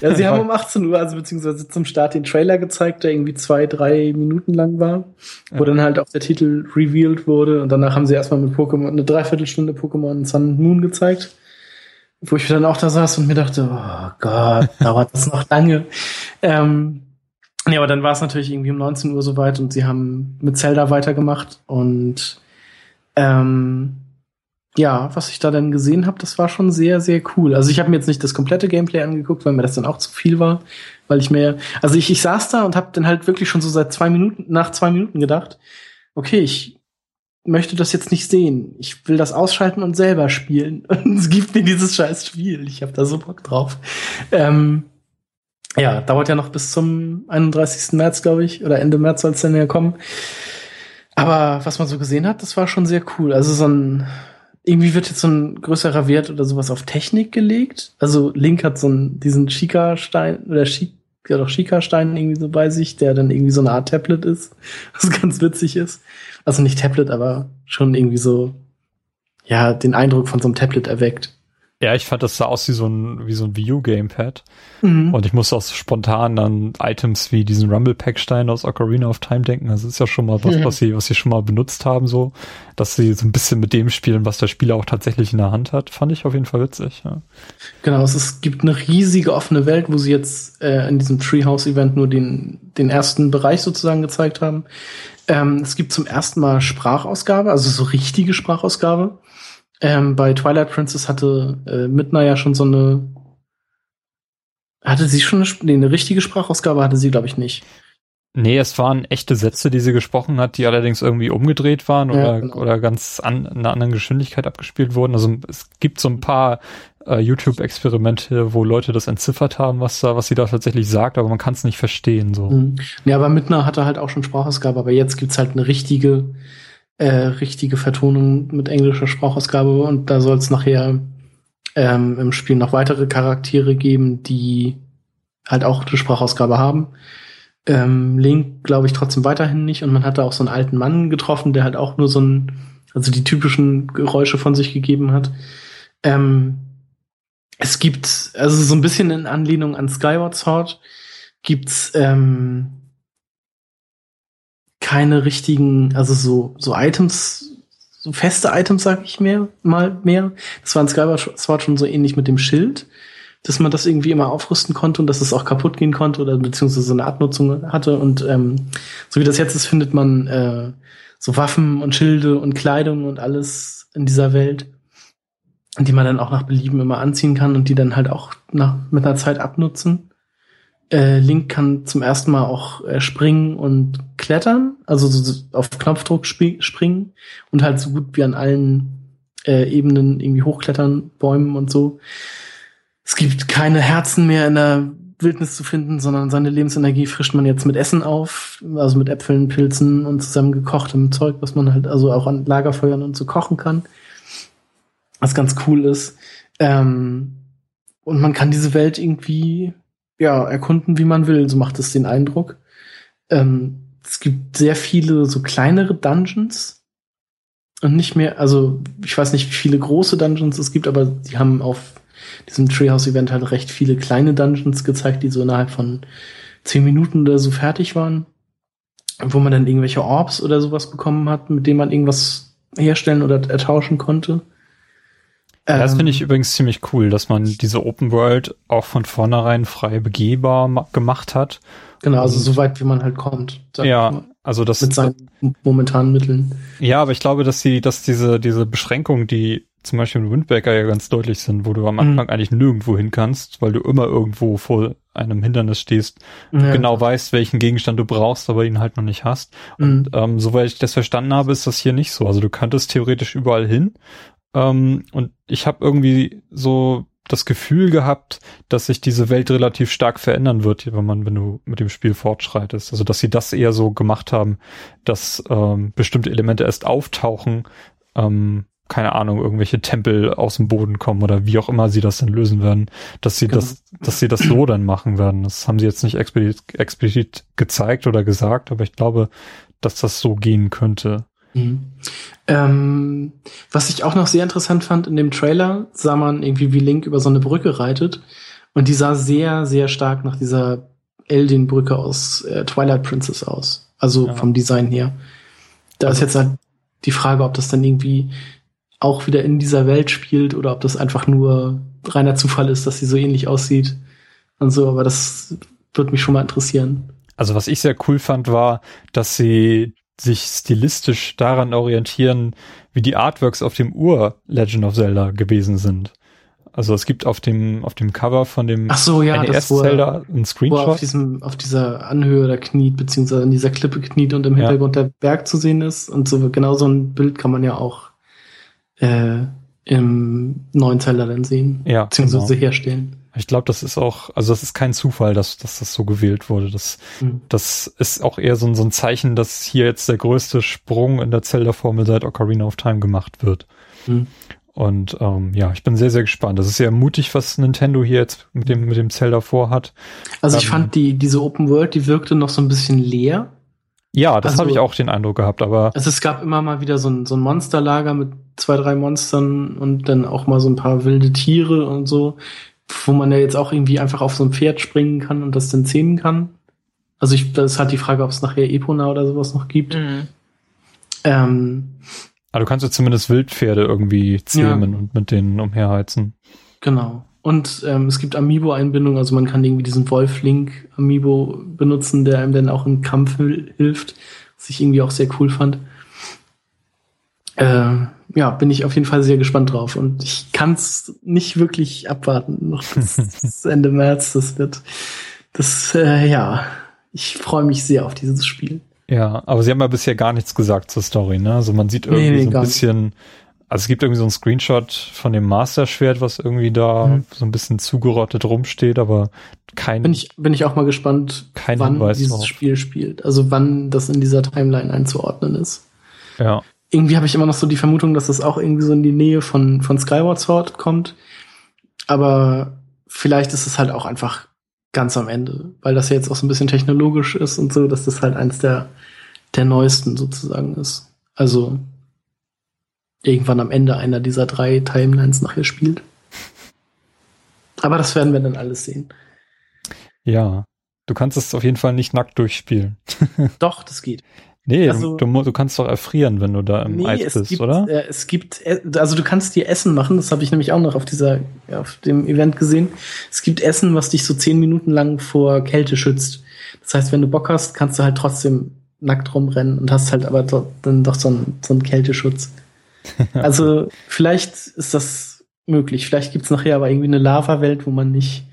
S2: Ja, sie haben um 18 Uhr, also beziehungsweise zum Start den Trailer gezeigt, der irgendwie zwei, drei Minuten lang war, wo dann halt auch der Titel revealed wurde und danach haben sie erstmal mit Pokémon eine Dreiviertelstunde Pokémon Sun and Moon gezeigt, wo ich dann auch da saß und mir dachte, oh Gott, dauert das noch lange. Ähm, nee, aber dann war es natürlich irgendwie um 19 Uhr soweit und sie haben mit Zelda weitergemacht und ähm, ja, was ich da dann gesehen habe, das war schon sehr, sehr cool. Also ich habe mir jetzt nicht das komplette Gameplay angeguckt, weil mir das dann auch zu viel war, weil ich mir, also ich, ich saß da und habe dann halt wirklich schon so seit zwei Minuten, nach zwei Minuten gedacht, okay, ich möchte das jetzt nicht sehen. Ich will das ausschalten und selber spielen. Und es gibt mir dieses scheiß Spiel. Ich habe da so Bock drauf. Ähm, ja, dauert ja noch bis zum 31. März, glaube ich, oder Ende März soll es dann ja kommen. Aber was man so gesehen hat, das war schon sehr cool. Also so ein, irgendwie wird jetzt so ein größerer Wert oder sowas auf Technik gelegt. Also Link hat so einen, diesen Shika-Stein oder Shika, ja doch Shika-Stein irgendwie so bei sich, der dann irgendwie so eine Art Tablet ist, was ganz witzig ist. Also nicht Tablet, aber schon irgendwie so, ja, den Eindruck von so einem Tablet erweckt.
S1: Ja, ich fand, das sah aus wie so ein, wie so ein Wii U Gamepad.
S2: Mhm.
S1: Und ich musste auch so spontan an Items wie diesen Rumble Pack Stein aus Ocarina of Time denken. Das ist ja schon mal was,
S2: Mhm.
S1: was sie, was sie schon mal benutzt haben, so. Dass sie so ein bisschen mit dem spielen, was der Spieler auch tatsächlich in der Hand hat. Fand ich auf jeden Fall witzig, ja.
S2: Genau, es, ist, gibt eine riesige offene Welt, wo sie jetzt äh, in diesem Treehouse-Event nur den, den ersten Bereich sozusagen gezeigt haben. Ähm, es gibt zum ersten Mal Sprachausgabe, also so richtige Sprachausgabe. Ähm, bei Twilight Princess hatte äh, Midna ja schon so eine. Hatte sie schon eine, nee, eine richtige Sprachausgabe? Hatte sie, glaube ich, nicht.
S1: Nee, es waren echte Sätze, die sie gesprochen hat, die allerdings irgendwie umgedreht waren
S2: Ja,
S1: oder,
S2: genau.
S1: oder ganz an in einer anderen Geschwindigkeit abgespielt wurden. Also es gibt so ein paar äh, YouTube-Experimente, wo Leute das entziffert haben, was da, was sie da tatsächlich sagt, aber man kann es nicht verstehen. So.
S2: Mhm. Ja, aber Midna hatte halt auch schon Sprachausgabe, aber jetzt gibt's halt eine richtige, äh, richtige Vertonung mit englischer Sprachausgabe und da soll es nachher ähm, im Spiel noch weitere Charaktere geben, die halt auch eine Sprachausgabe haben. Ähm, Link glaube ich trotzdem weiterhin nicht und man hat da auch so einen alten Mann getroffen, der halt auch nur so ein, also die typischen Geräusche von sich gegeben hat. Ähm, es gibt, also so ein bisschen in Anlehnung an Skyward Sword, gibt's ähm, keine richtigen, also so, so Items, so feste Items, sag ich mehr, mal mehr. Das war in Skyward Sword schon so ähnlich mit dem Schild, dass man das irgendwie immer aufrüsten konnte und dass es auch kaputt gehen konnte oder beziehungsweise so eine Abnutzung hatte. Und ähm, so wie das jetzt ist, findet man äh, so Waffen und Schilde und Kleidung und alles in dieser Welt, die man dann auch nach Belieben immer anziehen kann und die dann halt auch nach, mit einer Zeit abnutzen. Äh, Link kann zum ersten Mal auch äh, springen und klettern, also so, auf Knopfdruck sp springen und halt so gut wie an allen äh, Ebenen irgendwie hochklettern, Bäumen und so. Es gibt keine Herzen mehr in der Wildnis zu finden, sondern seine Lebensenergie frischt man jetzt mit Essen auf, also mit Äpfeln, Pilzen und zusammengekochtem Zeug, was man halt also auch an Lagerfeuern und so kochen kann. Was ganz cool ist. Ähm, und man kann diese Welt irgendwie ja, erkunden, wie man will, so macht es den Eindruck. Ähm, es gibt sehr viele so kleinere Dungeons und nicht mehr, also ich weiß nicht, wie viele große Dungeons es gibt, aber die haben auf diesem Treehouse-Event halt recht viele kleine Dungeons gezeigt, die so innerhalb von zehn Minuten oder so fertig waren, wo man dann irgendwelche Orbs oder sowas bekommen hat, mit denen man irgendwas herstellen oder ertauschen konnte.
S1: Das
S2: Ähm,
S1: finde ich übrigens ziemlich cool, dass man diese Open World auch von vornherein frei begehbar ma- gemacht hat.
S2: Genau, also so weit, wie man halt kommt.
S1: Ja, also das,
S2: Mit seinen momentanen Mitteln.
S1: ja, aber ich glaube, dass sie, dass diese, diese Beschränkungen, die zum Beispiel in Windbreaker ja ganz deutlich sind, wo du am
S2: Mhm.
S1: Anfang eigentlich nirgendwo hin kannst, weil du immer irgendwo vor einem Hindernis stehst,
S2: Ja.
S1: genau weißt, welchen Gegenstand du brauchst, aber ihn halt noch nicht hast.
S2: Mhm.
S1: Ähm, soweit ich das verstanden habe, ist das hier nicht so. Also du könntest theoretisch überall hin. Ähm, und ich habe irgendwie so das Gefühl gehabt, dass sich diese Welt relativ stark verändern wird, wenn man, wenn du mit dem Spiel fortschreitest. Also dass sie das eher so gemacht haben, dass ähm, bestimmte Elemente erst auftauchen, ähm, keine Ahnung, irgendwelche Tempel aus dem Boden kommen oder wie auch immer sie das dann lösen werden, dass sie
S2: Genau.
S1: das, dass sie das so dann machen werden. Das haben sie jetzt nicht explizit, explizit gezeigt oder gesagt, aber ich glaube, dass das so gehen könnte.
S2: Mhm. Ähm, was ich auch noch sehr interessant fand in dem Trailer, sah man irgendwie, wie Link über so eine Brücke reitet. Und die sah sehr, sehr stark nach dieser Eldin-Brücke aus äh, Twilight Princess aus. Also
S1: Ja.
S2: vom Design her. Da
S1: Also-
S2: ist jetzt halt die Frage, ob das dann irgendwie auch wieder in dieser Welt spielt oder ob das einfach nur reiner Zufall ist, dass sie so ähnlich aussieht und so. Aber das würde mich schon mal interessieren.
S1: Also was ich sehr cool fand, war, dass sie sich stilistisch daran orientieren, wie die Artworks auf dem Ur Legend of Zelda gewesen sind. Also es gibt auf dem auf dem Cover von dem
S2: Ach so, ja,
S1: NES Zelda ein
S2: er auf
S1: Screenshot.
S2: diesem, auf dieser Anhöhe da kniet, beziehungsweise an dieser Klippe kniet und im
S1: Ja.
S2: Hintergrund der Berg zu sehen ist. Und so genau so ein Bild kann man ja auch äh, im neuen Zelda dann sehen,
S1: Ja,
S2: beziehungsweise
S1: genau.
S2: herstellen.
S1: Ich glaube, das ist auch, also das ist kein Zufall, dass, dass das so gewählt wurde. Das,
S2: Mhm.
S1: das ist auch eher so, ein- so ein Zeichen, dass hier jetzt der größte Sprung in der Zelda-Formel seit Ocarina of Time gemacht wird.
S2: Mhm.
S1: Und ähm, ja, ich bin sehr, sehr gespannt. Das ist sehr mutig, was Nintendo hier jetzt mit dem, mit dem Zelda vorhat.
S2: Also ich
S1: Ähm,
S2: fand die, diese Open World, die wirkte noch so ein bisschen leer.
S1: Ja, das
S2: Also-
S1: habe ich auch den Eindruck gehabt, aber
S2: Also es gab immer mal wieder so ein, so ein Monsterlager mit zwei, drei Monstern und dann auch mal so ein paar wilde Tiere und so, wo man ja jetzt auch irgendwie einfach auf so ein Pferd springen kann und das dann zähmen kann. Also ich, das ist halt die Frage, ob es nachher Epona oder sowas noch gibt.
S3: Mhm.
S2: Ähm,
S1: ah, du kannst ja zumindest Wildpferde irgendwie zähmen und mit denen umherheizen.
S2: genau. Und ähm, es gibt Amiibo-Einbindungen, also man kann irgendwie diesen Wolf-Link-Amiibo benutzen, der einem dann auch im Kampf hil- hilft, was ich irgendwie auch sehr cool fand. Äh, ja, bin ich auf jeden Fall sehr gespannt drauf und ich kann es nicht wirklich abwarten. Noch bis, Ende März, das wird, das, äh, ja, ich freue mich sehr auf dieses Spiel.
S1: Ja, aber sie haben ja bisher gar nichts gesagt zur Story, ne? Also man sieht irgendwie
S2: Nee, nee,
S1: so ein
S2: gar nicht.
S1: bisschen, also es gibt irgendwie so ein Screenshot von dem Master-Schwert, was irgendwie da
S2: Mhm.
S1: so ein bisschen zugerottet rumsteht, aber kein,
S2: Bin ich, bin ich auch mal gespannt, wann
S1: Hinweis
S2: dieses
S1: drauf.
S2: Spiel spielt. Also wann das in dieser Timeline einzuordnen ist.
S1: ja,
S2: irgendwie habe ich immer noch so die Vermutung, dass das auch irgendwie so in die Nähe von, von Skyward Sword kommt. Aber vielleicht ist es halt auch einfach ganz am Ende, weil das ja jetzt auch so ein bisschen technologisch ist und so, dass das halt eins der, der neuesten sozusagen ist. Also irgendwann am Ende einer dieser drei Timelines nachher spielt. Aber das werden wir dann alles sehen.
S1: ja. Du kannst es auf jeden Fall nicht nackt durchspielen.
S2: Doch, das geht.
S1: Nee,
S2: Also-
S1: du, du, kannst doch erfrieren, wenn du da im Eis
S2: es
S1: bist,
S2: gibt,
S1: oder?
S2: Äh, es gibt, äh, also du kannst dir Essen machen, das habe ich nämlich auch noch auf dieser, auf dem Event gesehen. Es gibt Essen, was dich so zehn Minuten lang vor Kälte schützt. Das heißt, wenn du Bock hast, kannst du halt trotzdem nackt rumrennen und hast halt aber dort dann doch so einen, so einen Kälteschutz. Also vielleicht ist das möglich. Vielleicht gibt's nachher aber irgendwie eine Lava-Welt, wo man nicht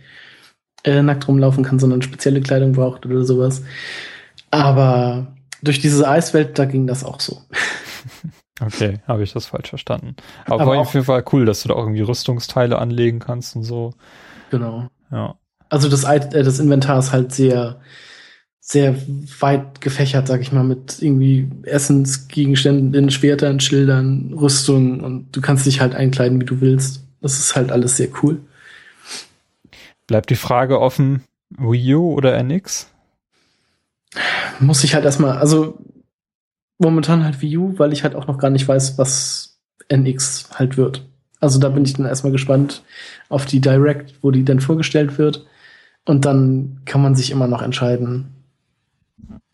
S2: äh, nackt rumlaufen kann, sondern spezielle Kleidung braucht oder sowas. Aber durch diese Eiswelt, da ging das auch so.
S1: Okay, habe ich das falsch verstanden. Aber,
S2: Aber
S1: war auf jeden Fall cool, dass du da auch irgendwie Rüstungsteile anlegen kannst und so.
S2: Genau.
S1: Ja.
S2: Also das, äh, das Inventar ist halt sehr, sehr weit gefächert, sag ich mal, mit irgendwie Essensgegenständen, Schwertern, Schildern, Rüstungen und du kannst dich halt einkleiden, wie du willst. Das ist halt alles sehr cool.
S1: Bleibt die Frage offen, Wii U oder NX?
S2: Muss ich halt erstmal, also momentan halt Wii U, weil ich halt auch noch gar nicht weiß, was NX halt wird. Also da bin ich dann erstmal gespannt auf die Direct, wo die dann vorgestellt wird. Und dann kann man sich immer noch entscheiden,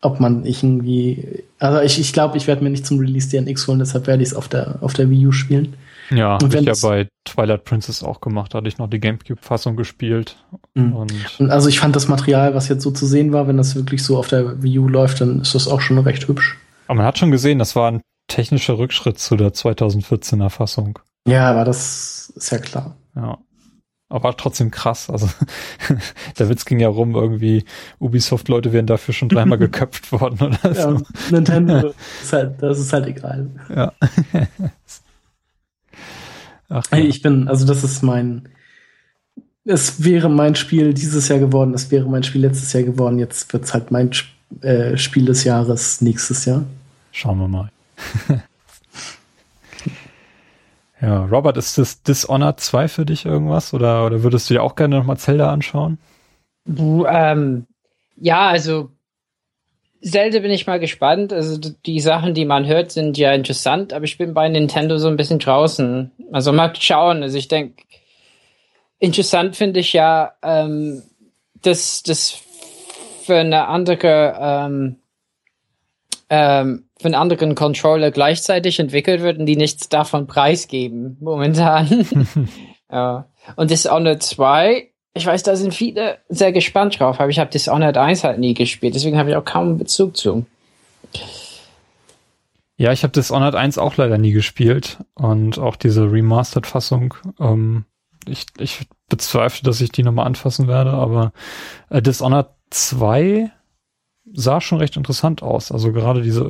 S2: ob man irgendwie. Also ich, ich glaube, ich werde mir nicht zum Release die NX holen, deshalb werde ich es auf der, auf der Wii U spielen.
S1: Ja,
S2: Und
S1: habe ich ja bei Twilight Princess auch gemacht. Da hatte ich noch die Gamecube-Fassung gespielt.
S2: Mhm.
S1: Und
S2: Und also ich fand das Material, was jetzt so zu sehen war, wenn das wirklich so auf der Wii U läuft, dann ist das auch schon recht hübsch.
S1: aber man hat schon gesehen, das war ein technischer Rückschritt zu der 2014er Fassung.
S2: Ja, aber das ist ja klar.
S1: Ja. Aber war trotzdem krass. Also der Witz ging ja rum, irgendwie Ubisoft-Leute wären dafür schon dreimal geköpft worden oder
S2: Ja,
S1: so.
S2: Nintendo ist halt, das ist halt egal.
S1: Ja. Ach, ja.
S2: Ich bin, also das ist mein, es wäre mein Spiel dieses Jahr geworden, es wäre mein Spiel letztes Jahr geworden, jetzt wird's halt mein äh, Spiel des Jahres nächstes Jahr.
S1: Schauen wir mal. ja, Robert, ist das Dishonored 2 für dich irgendwas? Oder, oder würdest du dir auch gerne nochmal Zelda anschauen?
S3: Du, ähm, ja, also Zelda bin ich mal gespannt. Also die Sachen, die man hört, sind ja interessant, aber ich bin bei Nintendo so ein bisschen draußen. Also mal schauen. Also ich denke, interessant finde ich ja, ähm, dass das für eine andere, ähm, ähm, für einen anderen Controller gleichzeitig entwickelt wird und die nichts davon preisgeben momentan. ja. Und Dishonored 2, ich weiß, da sind viele sehr gespannt drauf, aber ich habe Dishonored 1 halt nie gespielt, deswegen habe ich auch kaum einen Bezug zu.
S1: Ja, ich habe Dishonored 1 auch leider nie gespielt und auch diese Remastered-Fassung. Ähm, ich, ich bezweifle, dass ich die nochmal anfassen werde, aber äh, Dishonored 2 sah schon recht interessant aus. Also gerade diese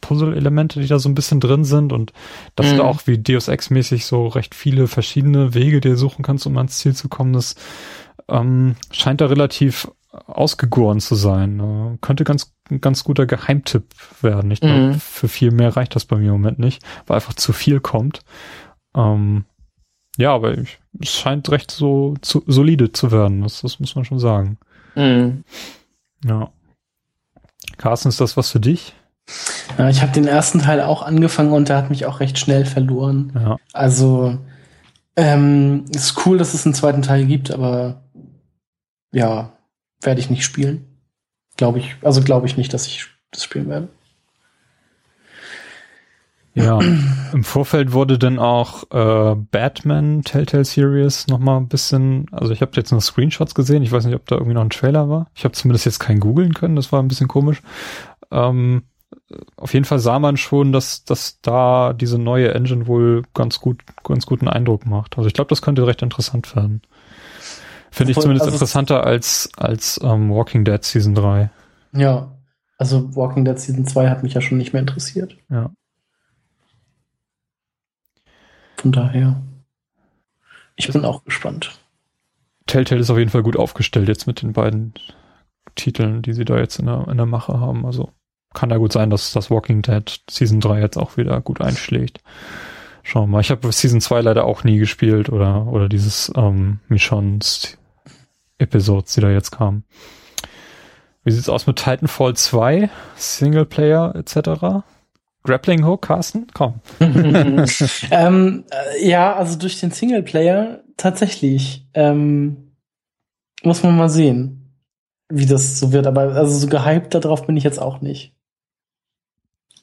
S1: Puzzle-Elemente, die da so ein bisschen drin sind und dass du
S3: Mhm.
S1: da auch wie Deus Ex-mäßig so recht viele verschiedene Wege dir suchen kannst, um ans Ziel zu kommen, das ähm, scheint da relativ ausgegoren zu sein. Äh, könnte ganz, ganz guter Geheimtipp werden. Ich glaube,
S3: Mhm.
S1: für viel mehr reicht das bei mir im Moment nicht, weil einfach zu viel kommt. Ähm, ja, aber ich, es scheint recht so zu, solide zu werden. Das, das muss man schon sagen.
S3: Mhm.
S1: Ja. Carsten, ist das was für dich?
S2: Ja, ich habe den ersten Teil auch angefangen und der hat mich auch recht schnell verloren.
S1: Ja.
S2: Also ähm, ist cool, dass es einen zweiten Teil gibt, aber ja, werde ich nicht spielen. Glaube ich, also glaube ich nicht, dass ich das spielen werde.
S1: Ja, im Vorfeld wurde dann auch äh, Batman Telltale Series noch mal ein bisschen, also ich habe jetzt nur Screenshots gesehen, ich weiß nicht, ob da irgendwie noch ein Trailer war. Ich habe zumindest jetzt kein googeln können, das war ein bisschen komisch. Ähm, auf jeden Fall sah man schon, dass, dass da diese neue Engine wohl ganz gut, ganz guten Eindruck macht. Also ich glaube, das könnte recht interessant werden. Finde ich zumindest
S2: also es-
S1: interessanter als, als ähm, Walking Dead Season 3.
S2: Ja, also Walking Dead Season 2 hat mich ja schon nicht mehr interessiert.
S1: Ja.
S2: Von daher. Ich bin auch gespannt.
S1: Telltale ist auf jeden Fall gut aufgestellt jetzt mit den beiden Titeln, die sie da jetzt in der, in der Mache haben. Also kann ja gut sein, dass das Walking Dead Season 3 jetzt auch wieder gut einschlägt. Schauen wir mal. Ich habe Season 2 leider auch nie gespielt oder, oder dieses ähm, Michons Episodes, die da jetzt kamen. Wie sieht's aus mit Titanfall 2, Singleplayer etc.? Grappling Hook, Carsten? Komm.
S2: ähm, äh, ja, also durch den Singleplayer tatsächlich. Ähm, muss man mal sehen, wie das so wird. Aber also so gehypt darauf bin ich jetzt auch nicht.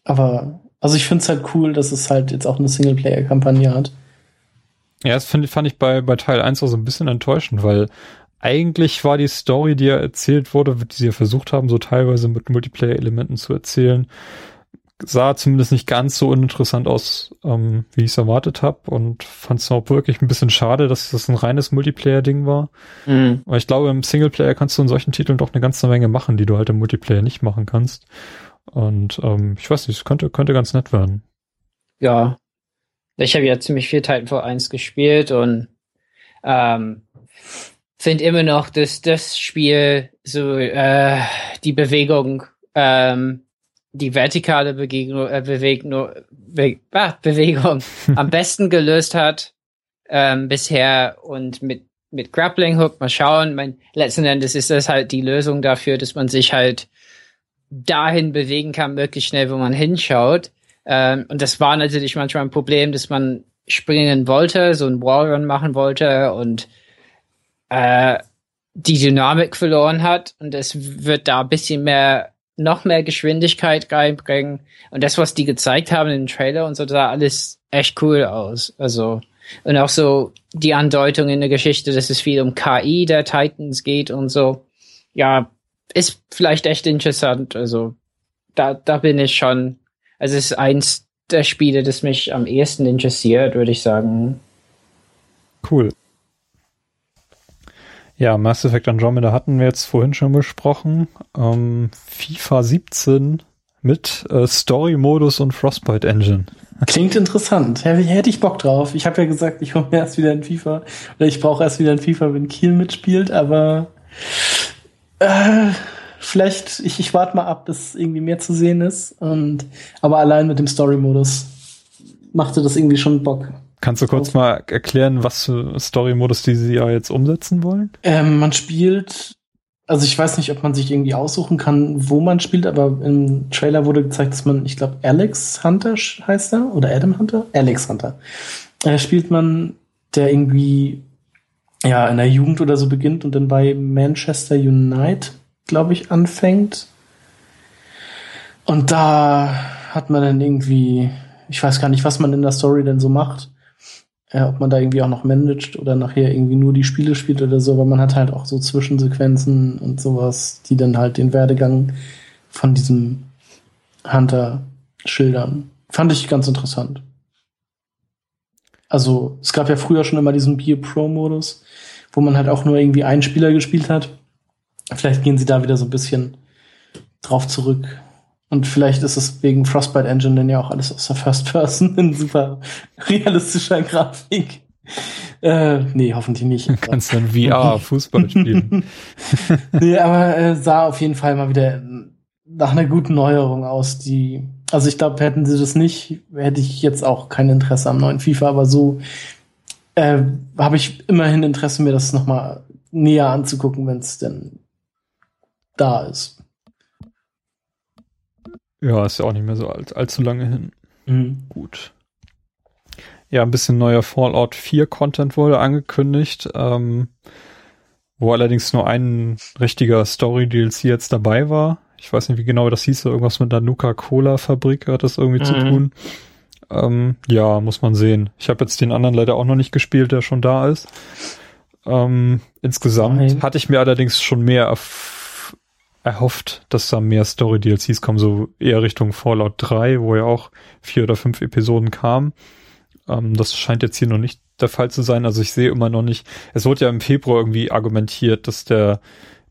S2: Aber also ich finde es halt cool, dass es halt jetzt auch eine Singleplayer-Kampagne hat.
S1: Ja, das find, fand ich bei, bei Teil 1 auch so ein bisschen enttäuschend, weil eigentlich war die Story, die ja erzählt wurde, die sie ja versucht haben, so teilweise mit Multiplayer-Elementen zu erzählen, sah zumindest nicht ganz so uninteressant aus, ähm, wie ich es erwartet habe und fand es auch wirklich ein bisschen schade, dass das ein reines Multiplayer-Ding war.
S3: Mhm.
S1: Weil ich glaube, im Singleplayer kannst du in solchen Titeln doch eine ganze Menge machen, die du halt im Multiplayer nicht machen kannst. Und ähm, ich weiß nicht, es könnte, könnte ganz nett werden.
S3: Ja. Ich habe ja ziemlich viel Titanfall 1 gespielt und ähm, finde immer noch, dass das Spiel so äh, die Bewegung, ähm, die vertikale Begegnung, äh, Bewegung, Be ah, Bewegung am besten gelöst hat ähm, bisher und mit mit Grappling Hook mal schauen. Mein, letzten Endes ist das halt die Lösung dafür, dass man sich halt dahin bewegen kann, möglichst schnell, wo man hinschaut. Ähm, und das war natürlich manchmal ein Problem, dass man springen wollte, so ein Wallrun machen wollte und äh, die Dynamik verloren hat. Und es wird da ein bisschen mehr, noch mehr Geschwindigkeit reinbringen. Und das, was die gezeigt haben im Trailer und so, sah alles echt cool aus. Also, und auch so die Andeutung in der Geschichte, dass es viel um KI der Titans geht und so. Ja, ist vielleicht echt interessant. Also, da, da bin ich schon. Also, es ist eins der Spiele, das mich am ehesten interessiert, würde ich sagen.
S1: Cool. Ja, Mass Effect Andromeda hatten wir jetzt vorhin schon besprochen. Ähm, FIFA 17 mit äh, Story-Modus und Frostbite Engine.
S2: Klingt interessant. Hätte, ich Bock drauf. Ich habe ja gesagt, ich hole mir erst wieder ein FIFA. Oder ich brauche erst wieder ein FIFA, wenn Kiel mitspielt, aber äh, vielleicht, ich, ich warte mal ab, bis irgendwie mehr zu sehen ist. Und, aber allein mit dem Story-Modus machte das irgendwie schon Bock.
S1: Kannst du kurz mal erklären, was für Story-Modus die sie ja jetzt umsetzen wollen?
S2: Ähm, man spielt, also ich weiß nicht, ob man sich irgendwie aussuchen kann, wo man spielt, aber im Trailer wurde gezeigt, dass man, ich glaube, Alex Hunter heißt er oder Adam Hunter? Alex Hunter. Äh, spielt man, der irgendwie ja in der Jugend oder so beginnt und dann bei Manchester United, glaube ich, anfängt. Und da hat man dann irgendwie, ich weiß gar nicht, was man in der Story denn so macht äh, ob man da irgendwie auch noch managt oder nachher irgendwie nur die Spiele spielt oder so, weil man hat halt auch so Zwischensequenzen und sowas, die dann halt den Werdegang von diesem Hunter schildern. Fand ich ganz interessant. Also, es gab ja früher schon immer diesen Beer Pro-Modus, wo man halt auch nur irgendwie einen Spieler gespielt hat. Vielleicht gehen sie da wieder so ein bisschen drauf zurück. Und vielleicht ist es wegen Frostbite Engine dann ja auch alles aus der First Person in super realistischer Grafik. Äh, nee, hoffentlich nicht.
S1: Kannst dann VR Fußball spielen.
S2: nee, aber äh, sah auf jeden Fall mal wieder nach einer guten Neuerung aus, die, also ich glaube, hätten sie das nicht, hätte ich jetzt auch kein Interesse am neuen FIFA, aber so äh, habe ich immerhin Interesse, mir das nochmal näher anzugucken, wenn es denn da ist.
S1: Ja, ist ja auch nicht mehr so all, allzu lange hin.
S2: Mhm.
S1: Gut. Ja, ein bisschen neuer Fallout 4 Content wurde angekündigt, ähm, wo allerdings nur ein richtiger Story DLC jetzt dabei war. Ich weiß nicht, wie genau das hieß, irgendwas mit der Nuka-Cola-Fabrik hat das irgendwie mhm. zu tun. Ähm, ja, muss man sehen. Ich habe jetzt den anderen leider auch noch nicht gespielt, der schon da ist. Ähm, insgesamt Nein. hatte ich mir allerdings schon mehr erf erhofft, dass da mehr Story-DLCs kommen, so eher Richtung Fallout 3, wo ja auch vier oder fünf Episoden kamen. Ähm, das scheint jetzt hier noch nicht der Fall zu sein. Also ich sehe immer noch nicht. Es wurde ja im Februar irgendwie argumentiert, dass der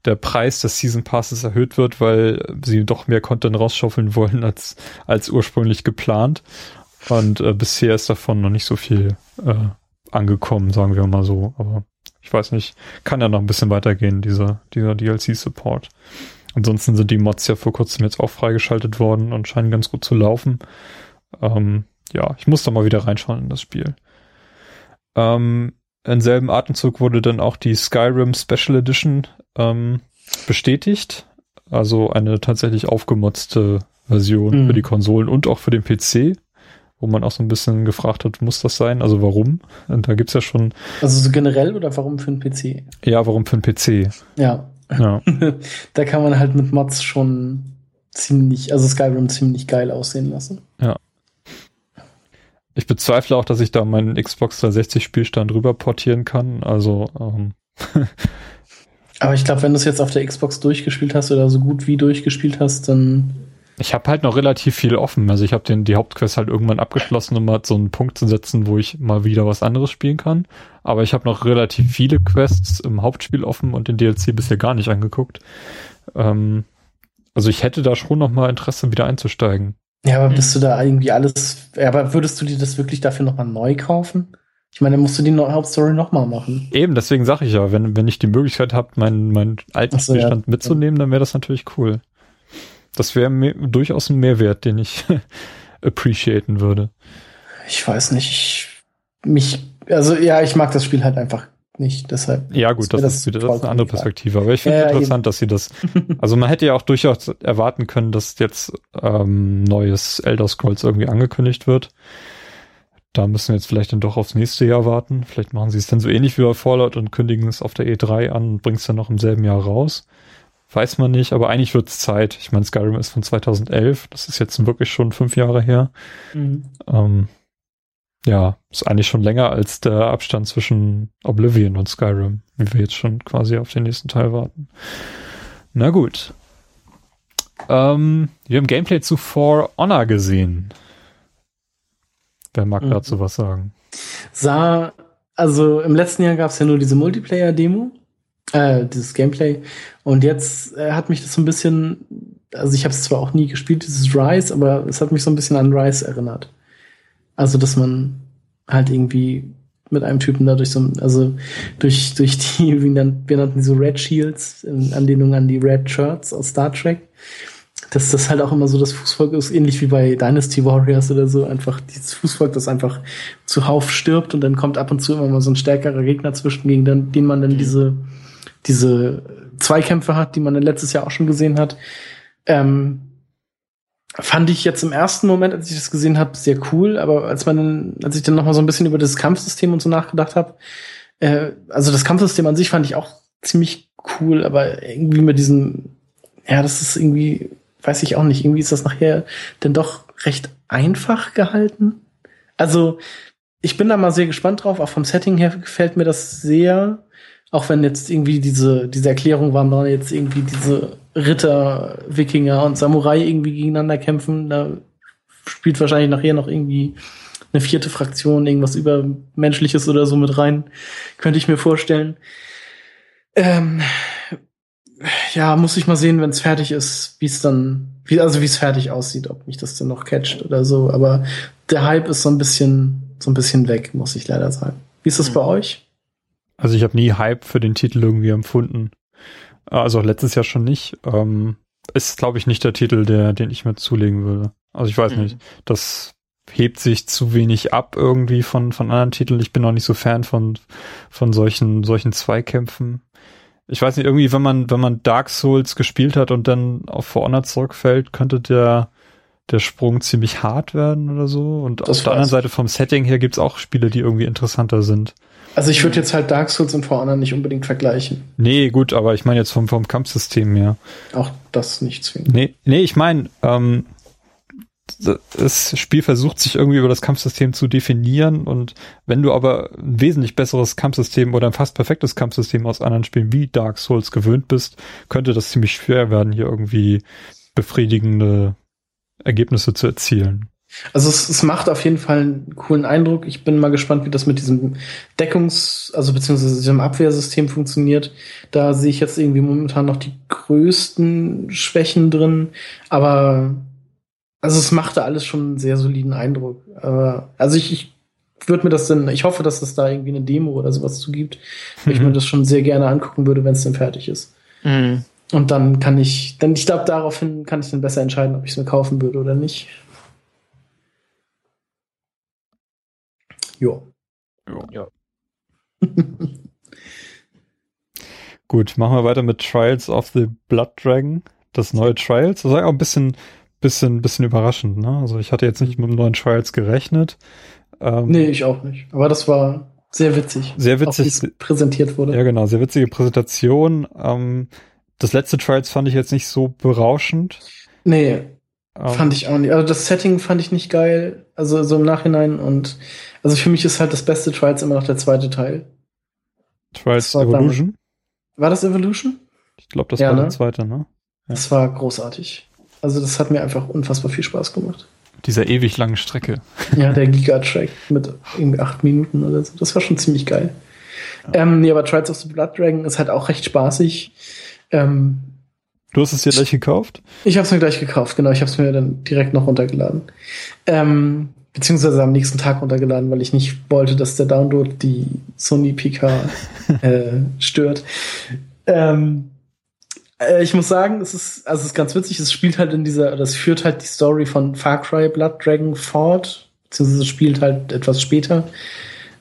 S1: der Preis des Season Passes erhöht wird, weil sie doch mehr Content rausschaufeln wollen als, als ursprünglich geplant. Und äh, bisher ist davon noch nicht so viel äh, angekommen, sagen wir mal so. Aber ich weiß nicht, kann ja noch ein bisschen weitergehen, dieser, dieser DLC-Support. Ansonsten sind die Mods ja vor kurzem jetzt auch freigeschaltet worden und scheinen ganz gut zu laufen. Ähm, ja, ich muss da mal wieder reinschauen in das Spiel. Ähm, im selben Atemzug wurde dann auch die Skyrim Special Edition ähm, bestätigt. Also eine tatsächlich aufgemotzte Version mhm. für die Konsolen und auch für den PC, wo man auch so ein bisschen gefragt hat, muss das sein? Also warum? Und da gibt's ja schon.
S2: Also so generell oder warum für den PC?
S1: Ja, warum für den PC?
S2: Ja. Ja. da kann man halt mit Mods schon ziemlich, also Skyrim ziemlich geil aussehen lassen.
S1: Ja. Ich bezweifle auch, dass ich da meinen Xbox 360 Spielstand rüber portieren kann. Also ähm,
S2: Aber ich glaube, wenn du es jetzt auf der Xbox durchgespielt hast oder so gut wie durchgespielt hast, dann.
S1: Ich habe halt noch relativ viel offen. Also ich habe den die Hauptquest halt irgendwann abgeschlossen, um mal so einen Punkt zu setzen, wo ich mal wieder was anderes spielen kann. Aber ich habe noch relativ viele Quests im Hauptspiel offen und den DLC bisher gar nicht angeguckt. Ähm, also ich hätte da schon noch mal Interesse, wieder einzusteigen.
S2: Ja, aber bist du da irgendwie alles? Ja, aber würdest du dir das wirklich dafür noch mal neu kaufen? Ich meine, dann musst du die Hauptstory nochmal machen.
S1: Eben, deswegen sage ich ja, wenn, wenn ich die Möglichkeit habe, meinen, meinen alten so, Spielstand ja. mitzunehmen, dann wäre das natürlich cool. Das wäre durchaus ein Mehrwert, den ich appreciaten würde.
S2: Ich weiß nicht, ich, mich, also ja, ich mag das Spiel halt einfach nicht, deshalb.
S1: Ja, gut, das, das, ist wieder das ist eine andere Perspektive, aber ich finde ja, interessant, eben. dass sie das, also man hätte ja auch durchaus erwarten können, dass jetzt ähm, neues Elder Scrolls irgendwie angekündigt wird. Da müssen wir jetzt vielleicht dann doch aufs nächste Jahr warten. Vielleicht machen sie es dann so ähnlich wie bei Fallout und kündigen es auf der E3 an und bringen es dann noch im selben Jahr raus. Weiß man nicht, aber eigentlich wird es Zeit. Ich meine, Skyrim ist von 2011. Das ist jetzt wirklich schon fünf Jahre her. Mhm. Ähm, ja, ist eigentlich schon länger als der Abstand zwischen Oblivion und Skyrim, wie wir jetzt schon quasi auf den nächsten Teil warten. Na gut. Ähm, wir haben Gameplay zu For Honor gesehen. Wer mag mhm. dazu was sagen?
S2: Sah, also im letzten Jahr gab es ja nur diese Multiplayer-Demo, äh, dieses Gameplay. Und jetzt äh, hat mich das so ein bisschen, also ich habe es zwar auch nie gespielt, dieses Rise, aber es hat mich so ein bisschen an Rise erinnert. Also, dass man halt irgendwie mit einem Typen dadurch so, also durch, durch die, wie nannten, wir nannten die so Red Shields, in Anlehnung an die Red Shirts aus Star Trek, dass das halt auch immer so das Fußvolk ist, ähnlich wie bei Dynasty Warriors oder so, einfach dieses Fußvolk, das einfach zuhauf stirbt und dann kommt ab und zu immer mal so ein stärkerer Gegner zwischen, gegen den, den man dann diese, diese Zweikämpfe hat, die man letztes Jahr auch schon gesehen hat. Ähm, fand ich jetzt im ersten Moment, als ich das gesehen habe, sehr cool, aber als man dann, als ich dann noch mal so ein bisschen über das Kampfsystem und so nachgedacht habe, äh, also das Kampfsystem an sich fand ich auch ziemlich cool, aber irgendwie mit diesem, ja, das ist irgendwie weiß ich auch nicht, irgendwie ist das nachher denn doch recht einfach gehalten. Also, ich bin da mal sehr gespannt drauf. Auch vom Setting her gefällt mir das sehr. Auch wenn jetzt irgendwie diese, diese Erklärung war, da jetzt irgendwie diese Ritter, Wikinger und Samurai irgendwie gegeneinander kämpfen. Da spielt wahrscheinlich nachher noch irgendwie eine vierte Fraktion, irgendwas Übermenschliches oder so mit rein. Könnte ich mir vorstellen. Ähm, ja, muss ich mal sehen, wenn es fertig ist, wie es dann, wie, also wie es fertig aussieht, ob mich das denn noch catcht oder so. Aber der Hype ist so ein bisschen, so ein bisschen weg, muss ich leider sagen. Wie ist das
S3: Hm.
S2: bei euch?
S1: Also ich habe nie Hype für den Titel irgendwie empfunden. Also auch letztes Jahr schon nicht. Ähm, ist, glaube ich, nicht der Titel, der, den ich mir zulegen würde. Also ich weiß
S3: Mhm.
S1: nicht. Das hebt sich zu wenig ab irgendwie von, von anderen Titeln. Ich bin auch nicht so Fan von, von solchen, solchen Zweikämpfen. Ich weiß nicht, irgendwie, wenn man, wenn man Dark Souls gespielt hat und dann auf For Honor zurückfällt, könnte der, der Sprung ziemlich hart werden oder so. Und
S2: Das
S1: auf der anderen Seite vom Setting her gibt's auch Spiele, die irgendwie interessanter sind.
S2: Also ich würde jetzt halt Dark Souls und For Honor nicht unbedingt vergleichen.
S1: Nee, gut, aber ich meine jetzt vom, vom Kampfsystem her.
S2: Auch das nicht zwingend.
S1: Nee, nee, ich meine, ähm, das Spiel versucht sich irgendwie über das Kampfsystem zu definieren und wenn du aber ein wesentlich besseres Kampfsystem oder ein fast perfektes Kampfsystem aus anderen Spielen wie Dark Souls gewöhnt bist, könnte das ziemlich schwer werden, hier irgendwie befriedigende Ergebnisse zu erzielen.
S2: Also es, es macht auf jeden Fall einen coolen Eindruck. Ich bin mal gespannt, wie das mit diesem Deckungs-, also beziehungsweise diesem Abwehrsystem funktioniert. Da sehe ich jetzt irgendwie momentan noch die größten Schwächen drin. Aber also es machte alles schon einen sehr soliden Eindruck. Aber also ich, ich würde mir das dann, ich hoffe, dass es da irgendwie eine Demo oder sowas zu gibt, weil ich
S1: Mhm.
S2: mir das schon sehr gerne angucken würde, wenn es dann fertig ist.
S3: Mhm.
S2: Und dann kann ich, dann ich glaube, daraufhin kann ich dann besser entscheiden, ob ich es mir kaufen würde oder nicht. Jo.
S3: Ja.
S1: Gut, machen wir weiter mit Trials of the Blood Dragon. Das neue Trials. Das war ja auch ein bisschen, bisschen, bisschen überraschend, ne? Also ich hatte jetzt nicht mit dem neuen Trials gerechnet. Ähm,
S2: Nee, ich auch nicht. Aber das war sehr witzig.
S1: Sehr
S2: Auch
S1: witzig.
S2: wie es präsentiert wurde.
S1: Ja, genau, sehr witzige Präsentation. Ähm, das letzte Trials fand ich jetzt nicht so berauschend.
S2: Nee,
S1: Ähm,
S2: fand ich auch nicht. Also das Setting fand ich nicht geil. Also so im Nachhinein. Und also für mich ist halt das beste Trials immer noch der zweite Teil.
S1: Trials
S2: war
S1: Evolution.
S2: War das Evolution?
S1: Ich glaube, das
S2: Ja,
S1: war
S2: ne?
S1: der zweite, ne? Ja.
S2: Das war großartig. Also das hat mir einfach unfassbar viel Spaß gemacht.
S1: Dieser ewig langen Strecke.
S2: Ja, der Giga-Track mit irgendwie acht Minuten oder so. Das war schon ziemlich geil. Ähm, nee, aber Trials of the Blood Dragon ist halt auch recht spaßig. Ähm,
S1: Du hast es dir gleich gekauft?
S2: ich habe es mir gleich gekauft, genau. Ich habe es mir dann direkt noch runtergeladen. Ähm, beziehungsweise am nächsten Tag runtergeladen, weil ich nicht wollte, dass der Download die Sony PK äh, stört. Ähm, äh, ich muss sagen, es ist, also es ist ganz witzig, es spielt halt in dieser, das führt halt die Story von Far Cry Blood Dragon fort, beziehungsweise es spielt halt etwas später,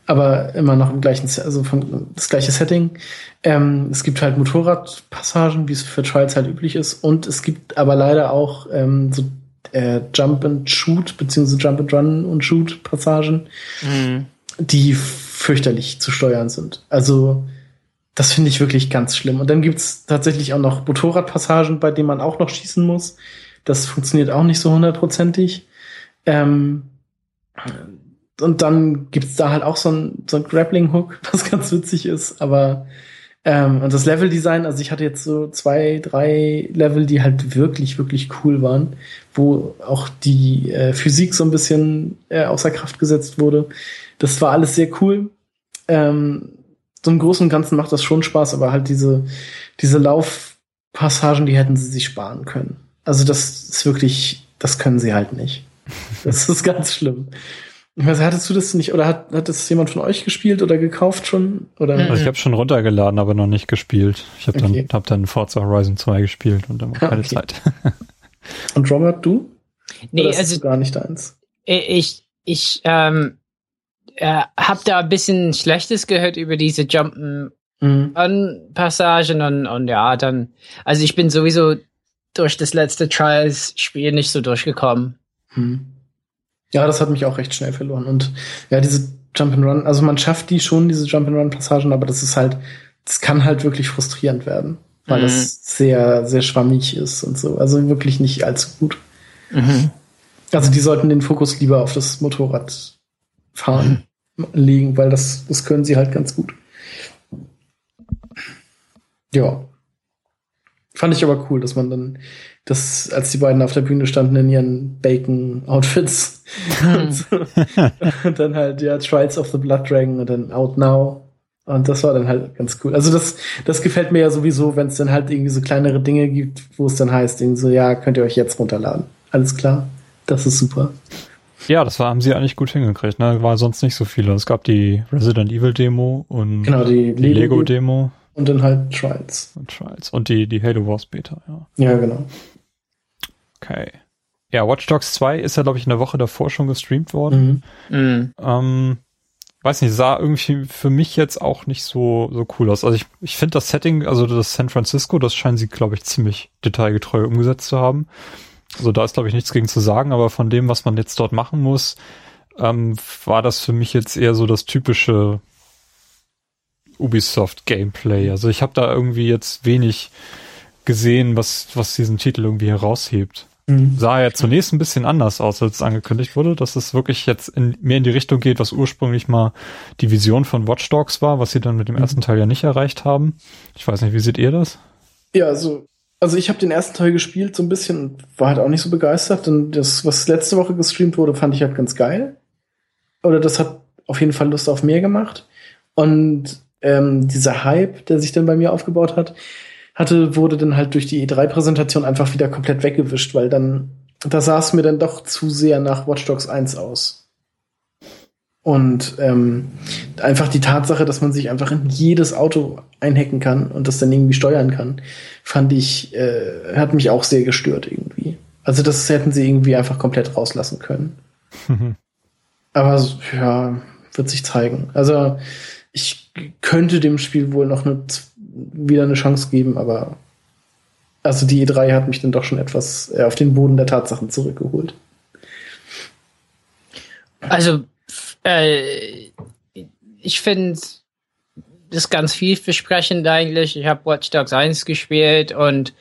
S2: aber immer noch im gleichen, also von, das gleiche Setting. Ähm, es gibt halt Motorradpassagen, wie es für Trials halt üblich ist, und es gibt aber leider auch ähm, so äh, Jump and Shoot, beziehungsweise Jump and Run und Shoot Passagen,
S3: Mhm.
S2: die fürchterlich zu steuern sind. Also das finde ich wirklich ganz schlimm. Und dann gibt's tatsächlich auch noch Motorradpassagen, bei denen man auch noch schießen muss. Das funktioniert auch nicht so hundertprozentig. Ähm, und dann gibt's da halt auch so ein, so ein Grappling-Hook, was ganz witzig ist. Aber ähm, und das Level-Design, also ich hatte jetzt so zwei, drei Level, die halt wirklich, wirklich cool waren, wo auch die äh, Physik so ein bisschen äh, außer Kraft gesetzt wurde. Das war alles sehr cool. Ähm, so Großen und Ganzen macht das schon Spaß, aber halt diese, diese Laufpassagen, die hätten sie sich sparen können. Also das ist wirklich, das können sie halt nicht. Das ist ganz schlimm. Ich weiß, hattest du das nicht, oder hat, hat das jemand von euch gespielt oder gekauft schon? Oder?
S3: Mhm.
S1: Also ich habe schon runtergeladen, aber noch nicht gespielt. Ich habe
S2: Okay.
S1: dann, hab dann Forza Horizon 2 gespielt und dann war keine
S2: Okay.
S1: Zeit.
S2: Und Robert, du?
S3: Nee,
S2: oder ist
S3: also
S2: gar nicht deins?
S3: ich, ich ähm, äh, habe da ein bisschen Schlechtes gehört über diese Jumpen
S2: Mhm.
S3: an Passagen und, und ja, dann, also ich bin sowieso durch das letzte Trials-Spiel nicht so durchgekommen.
S2: Hm. Ja, das hat mich auch recht schnell verloren. Und ja, diese Jump'n'Run, also man schafft die schon, diese Jump'n'Run-Passagen, aber das ist halt, das kann halt wirklich frustrierend werden, weil
S3: Mhm.
S2: das sehr, sehr schwammig ist und so. Also wirklich nicht allzu gut.
S3: Mhm.
S2: Also die sollten den Fokus lieber auf das Motorradfahren legen, weil das, das können sie halt ganz gut. Ja. Fand ich aber cool, dass man dann, das, als die beiden auf der Bühne standen in ihren Bacon-Outfits und, so, und dann halt, ja, Trials of the Blood Dragon und dann Out Now. Und das war dann halt ganz cool. Also das, das gefällt mir ja sowieso, wenn es dann halt irgendwie so kleinere Dinge gibt, wo es dann heißt, irgendwie so, ja, könnt ihr euch jetzt runterladen. Alles klar. Das ist super.
S1: Ja, das war, haben sie eigentlich gut hingekriegt, ne? War sonst nicht so viele. Es gab die Resident Evil Demo und
S2: Genau, die,
S1: die Lego Demo
S2: und dann halt Trials.
S1: und Trials und die, die Halo Wars Beta, ja.
S2: Ja, genau.
S1: Okay. Ja, Watch Dogs 2 ist ja, glaube ich, in der Woche davor schon gestreamt worden.
S2: Mhm.
S3: Mhm.
S1: Ähm, weiß nicht, sah irgendwie für mich jetzt auch nicht so, so cool aus. Also ich, ich finde das Setting, also das San Francisco, das scheinen sie, glaube ich, ziemlich detailgetreu umgesetzt zu haben. Also da ist, glaube ich, nichts gegen zu sagen, aber von dem, was man jetzt dort machen muss, ähm, war das für mich jetzt eher so das typische Ubisoft-Gameplay. Also ich habe da irgendwie jetzt wenig gesehen, was, was diesen Titel irgendwie heraushebt
S2: Mhm.
S1: sah ja zunächst ein bisschen anders aus, als es angekündigt wurde, dass es wirklich jetzt in, mehr in die Richtung geht, was ursprünglich mal die Vision von Watch Dogs war, was sie dann mit dem
S2: Mhm.
S1: ersten Teil ja nicht erreicht haben. Ich weiß nicht, wie seht ihr das?
S2: Ja, also, also ich habe den ersten Teil gespielt so ein bisschen und war halt auch nicht so begeistert. Und das, was letzte Woche gestreamt wurde, fand ich halt ganz geil. Oder das hat auf jeden Fall Lust auf mehr gemacht. Und ähm, dieser Hype, der sich dann bei mir aufgebaut hat, hatte, wurde dann halt durch die E3-Präsentation einfach wieder komplett weggewischt, weil dann, da sah es mir dann doch zu sehr nach Watch Dogs 1 aus. Und ähm, einfach die Tatsache, dass man sich einfach in jedes Auto einhacken kann und das dann irgendwie steuern kann, fand ich, äh, hat mich auch sehr gestört irgendwie. Also das hätten sie irgendwie einfach komplett rauslassen können. Aber so, ja, wird sich zeigen. Also ich könnte dem Spiel wohl noch eine, wieder eine Chance geben, aber also die E3 hat mich dann doch schon etwas äh, auf den Boden der Tatsachen zurückgeholt.
S3: Also, äh, ich finde das ganz vielversprechend eigentlich. Ich habe Watch Dogs 1 gespielt und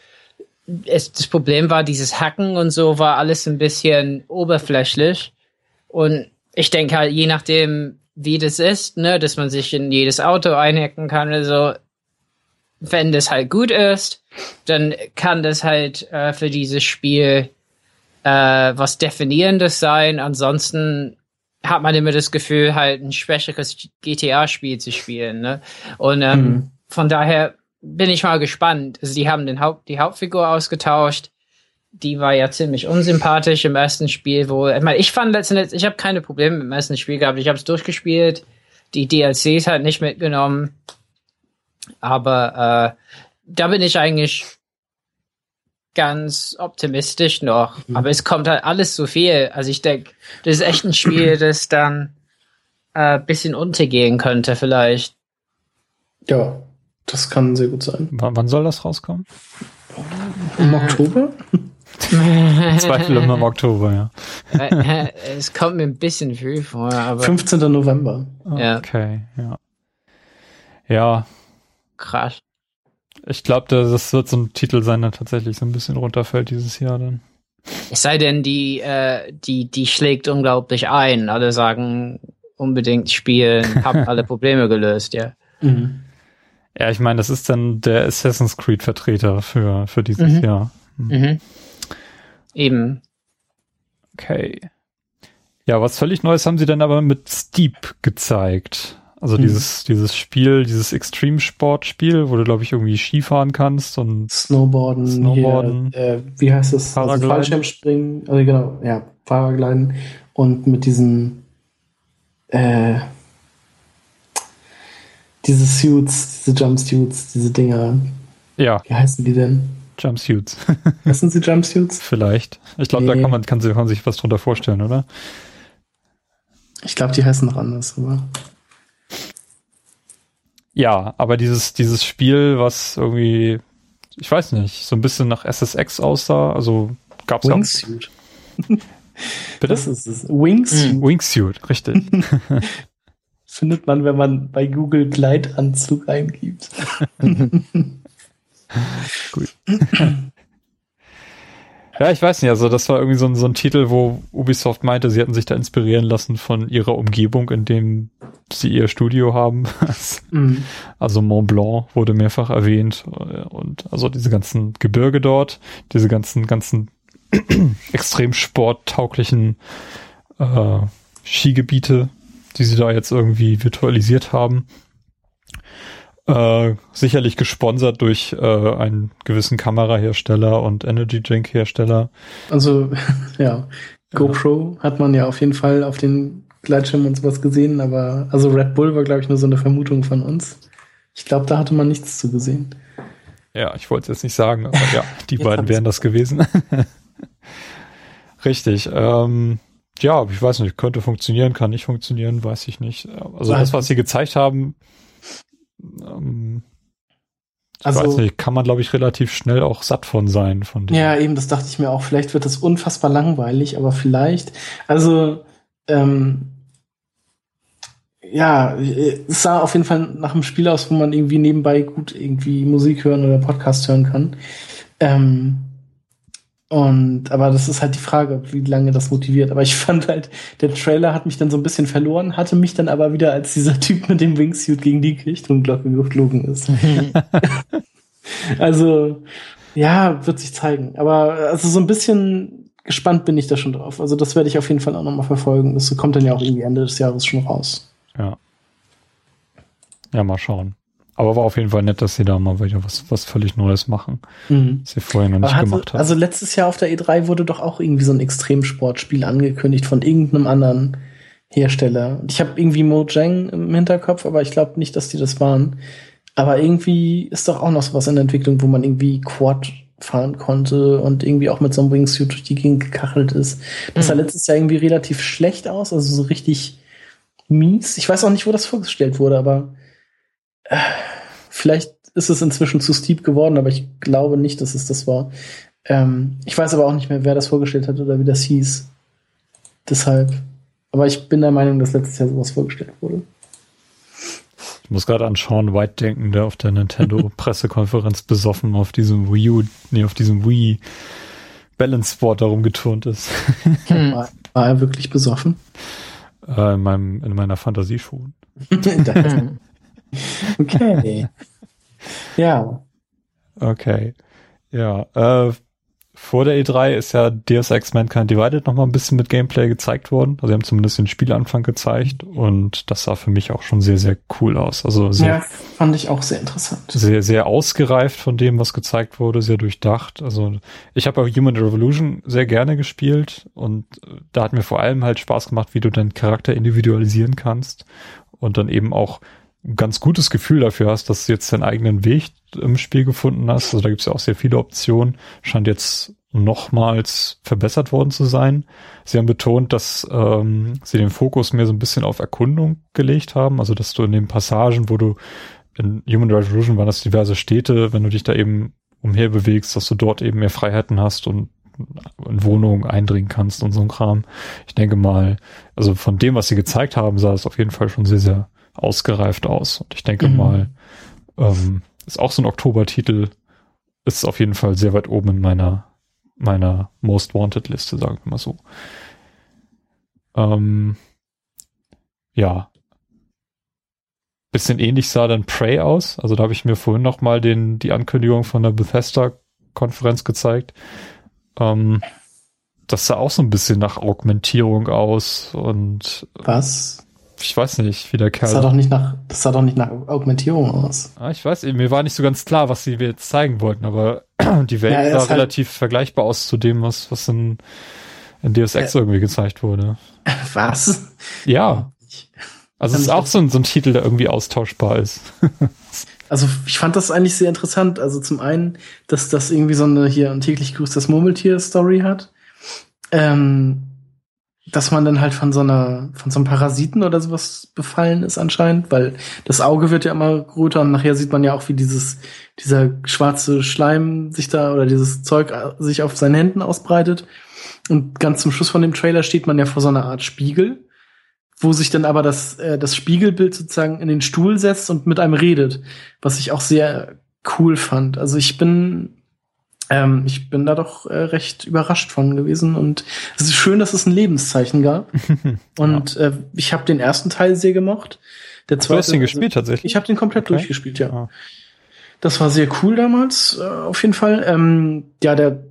S3: es, das Problem war, dieses Hacken und so war alles ein bisschen oberflächlich. Und ich denke halt, je nachdem, wie das ist, ne, dass man sich in jedes Auto einhacken kann oder so, wenn das halt gut ist, dann kann das halt äh, für dieses Spiel äh, was Definierendes sein. Ansonsten hat man immer das Gefühl, halt ein schwächeres GTA-Spiel zu spielen. Ne? Und ähm,
S2: Mhm.
S3: von daher bin ich mal gespannt. Also die haben den Haupt, die Hauptfigur ausgetauscht. Die war ja ziemlich unsympathisch im ersten Spiel, wo ich meine, ich fand letztendlich, ich habe keine Probleme mit dem ersten Spiel gehabt. Ich habe es durchgespielt, die DLCs halt nicht mitgenommen, aber äh, da bin ich eigentlich ganz optimistisch noch.
S2: Mhm.
S3: Aber es kommt halt alles so viel. Also ich denke, das ist echt ein Spiel, das dann äh, bisschen untergehen könnte vielleicht.
S2: Ja, das kann sehr gut sein.
S1: W wann soll das rauskommen?
S2: Im Oktober?
S1: Zweifel immer im Oktober, ja.
S3: Äh, es kommt mir ein bisschen früh vor, aber
S2: 15. November.
S3: Ja.
S1: Okay, ja. Ja,
S3: krass.
S1: ich glaube, das wird so ein Titel sein, der tatsächlich so ein bisschen runterfällt dieses Jahr dann.
S3: Es sei denn, die, äh, die, die schlägt unglaublich ein. Alle sagen unbedingt spielen, hab alle Probleme gelöst, ja.
S2: Mhm.
S1: Ja, ich meine, das ist dann der Assassin's Creed Vertreter für, für dieses
S3: Mhm.
S1: Jahr.
S3: Mhm. Eben.
S1: Okay. Ja, was völlig Neues haben sie dann aber mit Steep gezeigt. Also
S2: Mhm.
S1: dieses, dieses Spiel, dieses Extreme-Sport-Spiel, wo du, glaube ich, irgendwie Skifahren kannst und
S2: Snowboarden,
S1: Snowboarden.
S2: Hier, äh, wie heißt das? Also. Fallschirmspringen, also genau, ja, Paragliden und mit diesen äh, diese Suits, diese Jumpsuits, diese Dinger,
S1: ja,
S2: wie heißen die denn?
S1: Jumpsuits.
S2: Sind die Jumpsuits?
S1: Vielleicht. Ich glaube, da
S2: Nee.
S1: kann man, kann, sich- kann man sich was drunter vorstellen, oder?
S2: Ich glaube, die heißen noch anders, aber
S1: Ja, aber dieses, dieses Spiel, was irgendwie, ich weiß nicht, so ein bisschen nach SSX aussah, also gab's ja.
S2: Wingsuit.
S1: Bitte?
S2: Das ist es. Wingsuit
S1: Wingsuit, richtig.
S2: findet man, wenn man bei Google Gleitanzug eingibt.
S1: Gut. Ja, ich weiß nicht, also das war irgendwie so ein, so ein Titel, wo Ubisoft meinte, sie hätten sich da inspirieren lassen von ihrer Umgebung, in dem sie ihr Studio haben.
S2: Mhm.
S1: Also Mont Blanc wurde mehrfach erwähnt äh, und also diese ganzen Gebirge dort, diese ganzen, ganzen extrem sporttauglichen äh, Skigebiete, die sie da jetzt irgendwie virtualisiert haben. Äh, sicherlich gesponsert durch äh, einen gewissen Kamerahersteller und Energy Drink Hersteller.
S2: Also, ja, GoPro ja. hat man ja auf jeden Fall auf den Gleitschirm und sowas gesehen, aber also Red Bull war, glaube ich, nur so eine Vermutung von uns. Ich glaube, da hatte man nichts zu gesehen.
S1: Ja, ich wollte es jetzt nicht sagen, aber ja, die beiden wären das gewesen. Richtig. Ähm, ja, ich weiß nicht, könnte funktionieren, kann nicht funktionieren, weiß ich nicht. Also das, was sie gezeigt haben, ähm, ich also, weiß nicht, kann man, glaube ich, relativ schnell auch satt von sein. Von
S2: dem. Ja, eben, das dachte ich mir auch. Vielleicht wird das unfassbar langweilig, aber vielleicht, also, ähm, ja, es sah auf jeden Fall nach einem Spiel aus, wo man irgendwie nebenbei gut irgendwie Musik hören oder Podcast hören kann. Ähm, und, aber das ist halt die Frage, wie lange das motiviert. Aber ich fand halt, der Trailer hat mich dann so ein bisschen verloren, hatte mich dann aber wieder als dieser Typ mit dem Wingsuit gegen die Richtung geflogen ist. also, ja, wird sich zeigen. Aber also so ein bisschen gespannt bin ich da schon drauf. Also das werde ich auf jeden Fall auch nochmal verfolgen. Das kommt dann ja auch irgendwie Ende des Jahres schon raus.
S1: Ja. Ja, mal schauen. Aber war auf jeden Fall nett, dass sie da mal wieder was, was völlig Neues machen. Mhm. Was sie vorher noch nicht hatte, gemacht haben.
S2: Also letztes Jahr auf der E3 wurde doch auch irgendwie so ein Extremsportspiel angekündigt von irgendeinem anderen Hersteller. Ich habe irgendwie Mojang im Hinterkopf, aber ich glaube nicht, dass die das waren. Aber irgendwie ist doch auch noch sowas in der Entwicklung, wo man irgendwie Quad fahren konnte und irgendwie auch mit so einem Wingsuit durch die Gegend gekachelt ist. Das mhm. sah letztes Jahr irgendwie relativ schlecht aus, also so richtig mies. Ich weiß auch nicht, wo das vorgestellt wurde, aber vielleicht ist es inzwischen zu steep geworden, aber ich glaube nicht, dass es das war. Ähm, ich weiß aber auch nicht mehr, wer das vorgestellt hat oder wie das hieß. Deshalb. Aber ich bin der Meinung, dass letztes Jahr sowas vorgestellt wurde.
S1: Ich muss gerade an Sean White denken, der auf der Nintendo-Pressekonferenz besoffen auf diesem Wii U, nee, auf diesem Wii Balance Sport darum geturnt ist.
S2: War, war er wirklich besoffen?
S1: Äh, in, meinem, in meiner Fantasie schon.
S2: Okay. ja.
S1: Okay. Ja. Äh, vor der E3 ist ja Deus Ex Mankind Divided noch mal ein bisschen mit Gameplay gezeigt worden. Also sie haben zumindest den Spielanfang gezeigt und das sah für mich auch schon sehr, sehr cool aus. Also sehr,
S2: ja, fand ich auch sehr interessant.
S1: Sehr, sehr ausgereift von dem, was gezeigt wurde, sehr durchdacht. Also ich habe auch Human Revolution sehr gerne gespielt und da hat mir vor allem halt Spaß gemacht, wie du deinen Charakter individualisieren kannst und dann eben auch ganz gutes Gefühl dafür hast, dass du jetzt deinen eigenen Weg im Spiel gefunden hast. Also da gibt es ja auch sehr viele Optionen. Scheint jetzt nochmals verbessert worden zu sein. Sie haben betont, dass ähm, sie den Fokus mehr so ein bisschen auf Erkundung gelegt haben. Also dass du in den Passagen, wo du in Human Revolution waren das diverse Städte, wenn du dich da eben umher bewegst, dass du dort eben mehr Freiheiten hast und in Wohnungen eindringen kannst und so ein Kram. Ich denke mal, also von dem, was sie gezeigt haben, sah es auf jeden Fall schon sehr, sehr ausgereift aus. Und ich denke mhm. mal, ähm, ist auch so ein Oktobertitel, ist auf jeden Fall sehr weit oben in meiner, meiner Most Wanted Liste, sagen wir mal so. Ähm, ja. Bisschen ähnlich sah dann Prey aus. Also da habe ich mir vorhin noch mal den, die Ankündigung von der Bethesda-Konferenz gezeigt. Ähm, das sah auch so ein bisschen nach Augmentierung aus und
S2: was?
S1: Ich weiß nicht, wie der Kerl.
S2: Das sah doch nicht nach, das sah doch nicht nach Augmentierung aus.
S1: Ah, ich weiß, mir war nicht so ganz klar, was sie jetzt zeigen wollten, aber die Welt ja, sah halt relativ vergleichbar aus zu dem, was, was in, in Deus Ex äh, irgendwie gezeigt wurde.
S2: Was?
S1: Ja. Also es ist auch so ein, so ein Titel, der irgendwie austauschbar ist.
S2: also ich fand das eigentlich sehr interessant. Also zum einen, dass das irgendwie so eine hier ein täglich grüßt das Murmeltier-Story hat. Ähm, dass man dann halt von so einer, von so einem Parasiten oder sowas befallen ist anscheinend, weil das Auge wird ja immer größer und nachher sieht man ja auch, wie dieses, dieser schwarze Schleim sich da oder dieses Zeug äh, sich auf seinen Händen ausbreitet. Und ganz zum Schluss von dem Trailer steht man ja vor so einer Art Spiegel, wo sich dann aber das, äh, das Spiegelbild sozusagen in den Stuhl setzt und mit einem redet, was ich auch sehr cool fand. Also ich bin ähm, ich bin da doch äh, recht überrascht von gewesen und es ist schön, dass es ein Lebenszeichen gab. und ja. äh, ich habe den ersten Teil sehr gemocht. Der zweite,
S1: du hast den gespielt tatsächlich?
S2: Ich habe den komplett okay. durchgespielt, ja. Ah. Das war sehr cool damals, äh, auf jeden Fall. Ähm, ja, der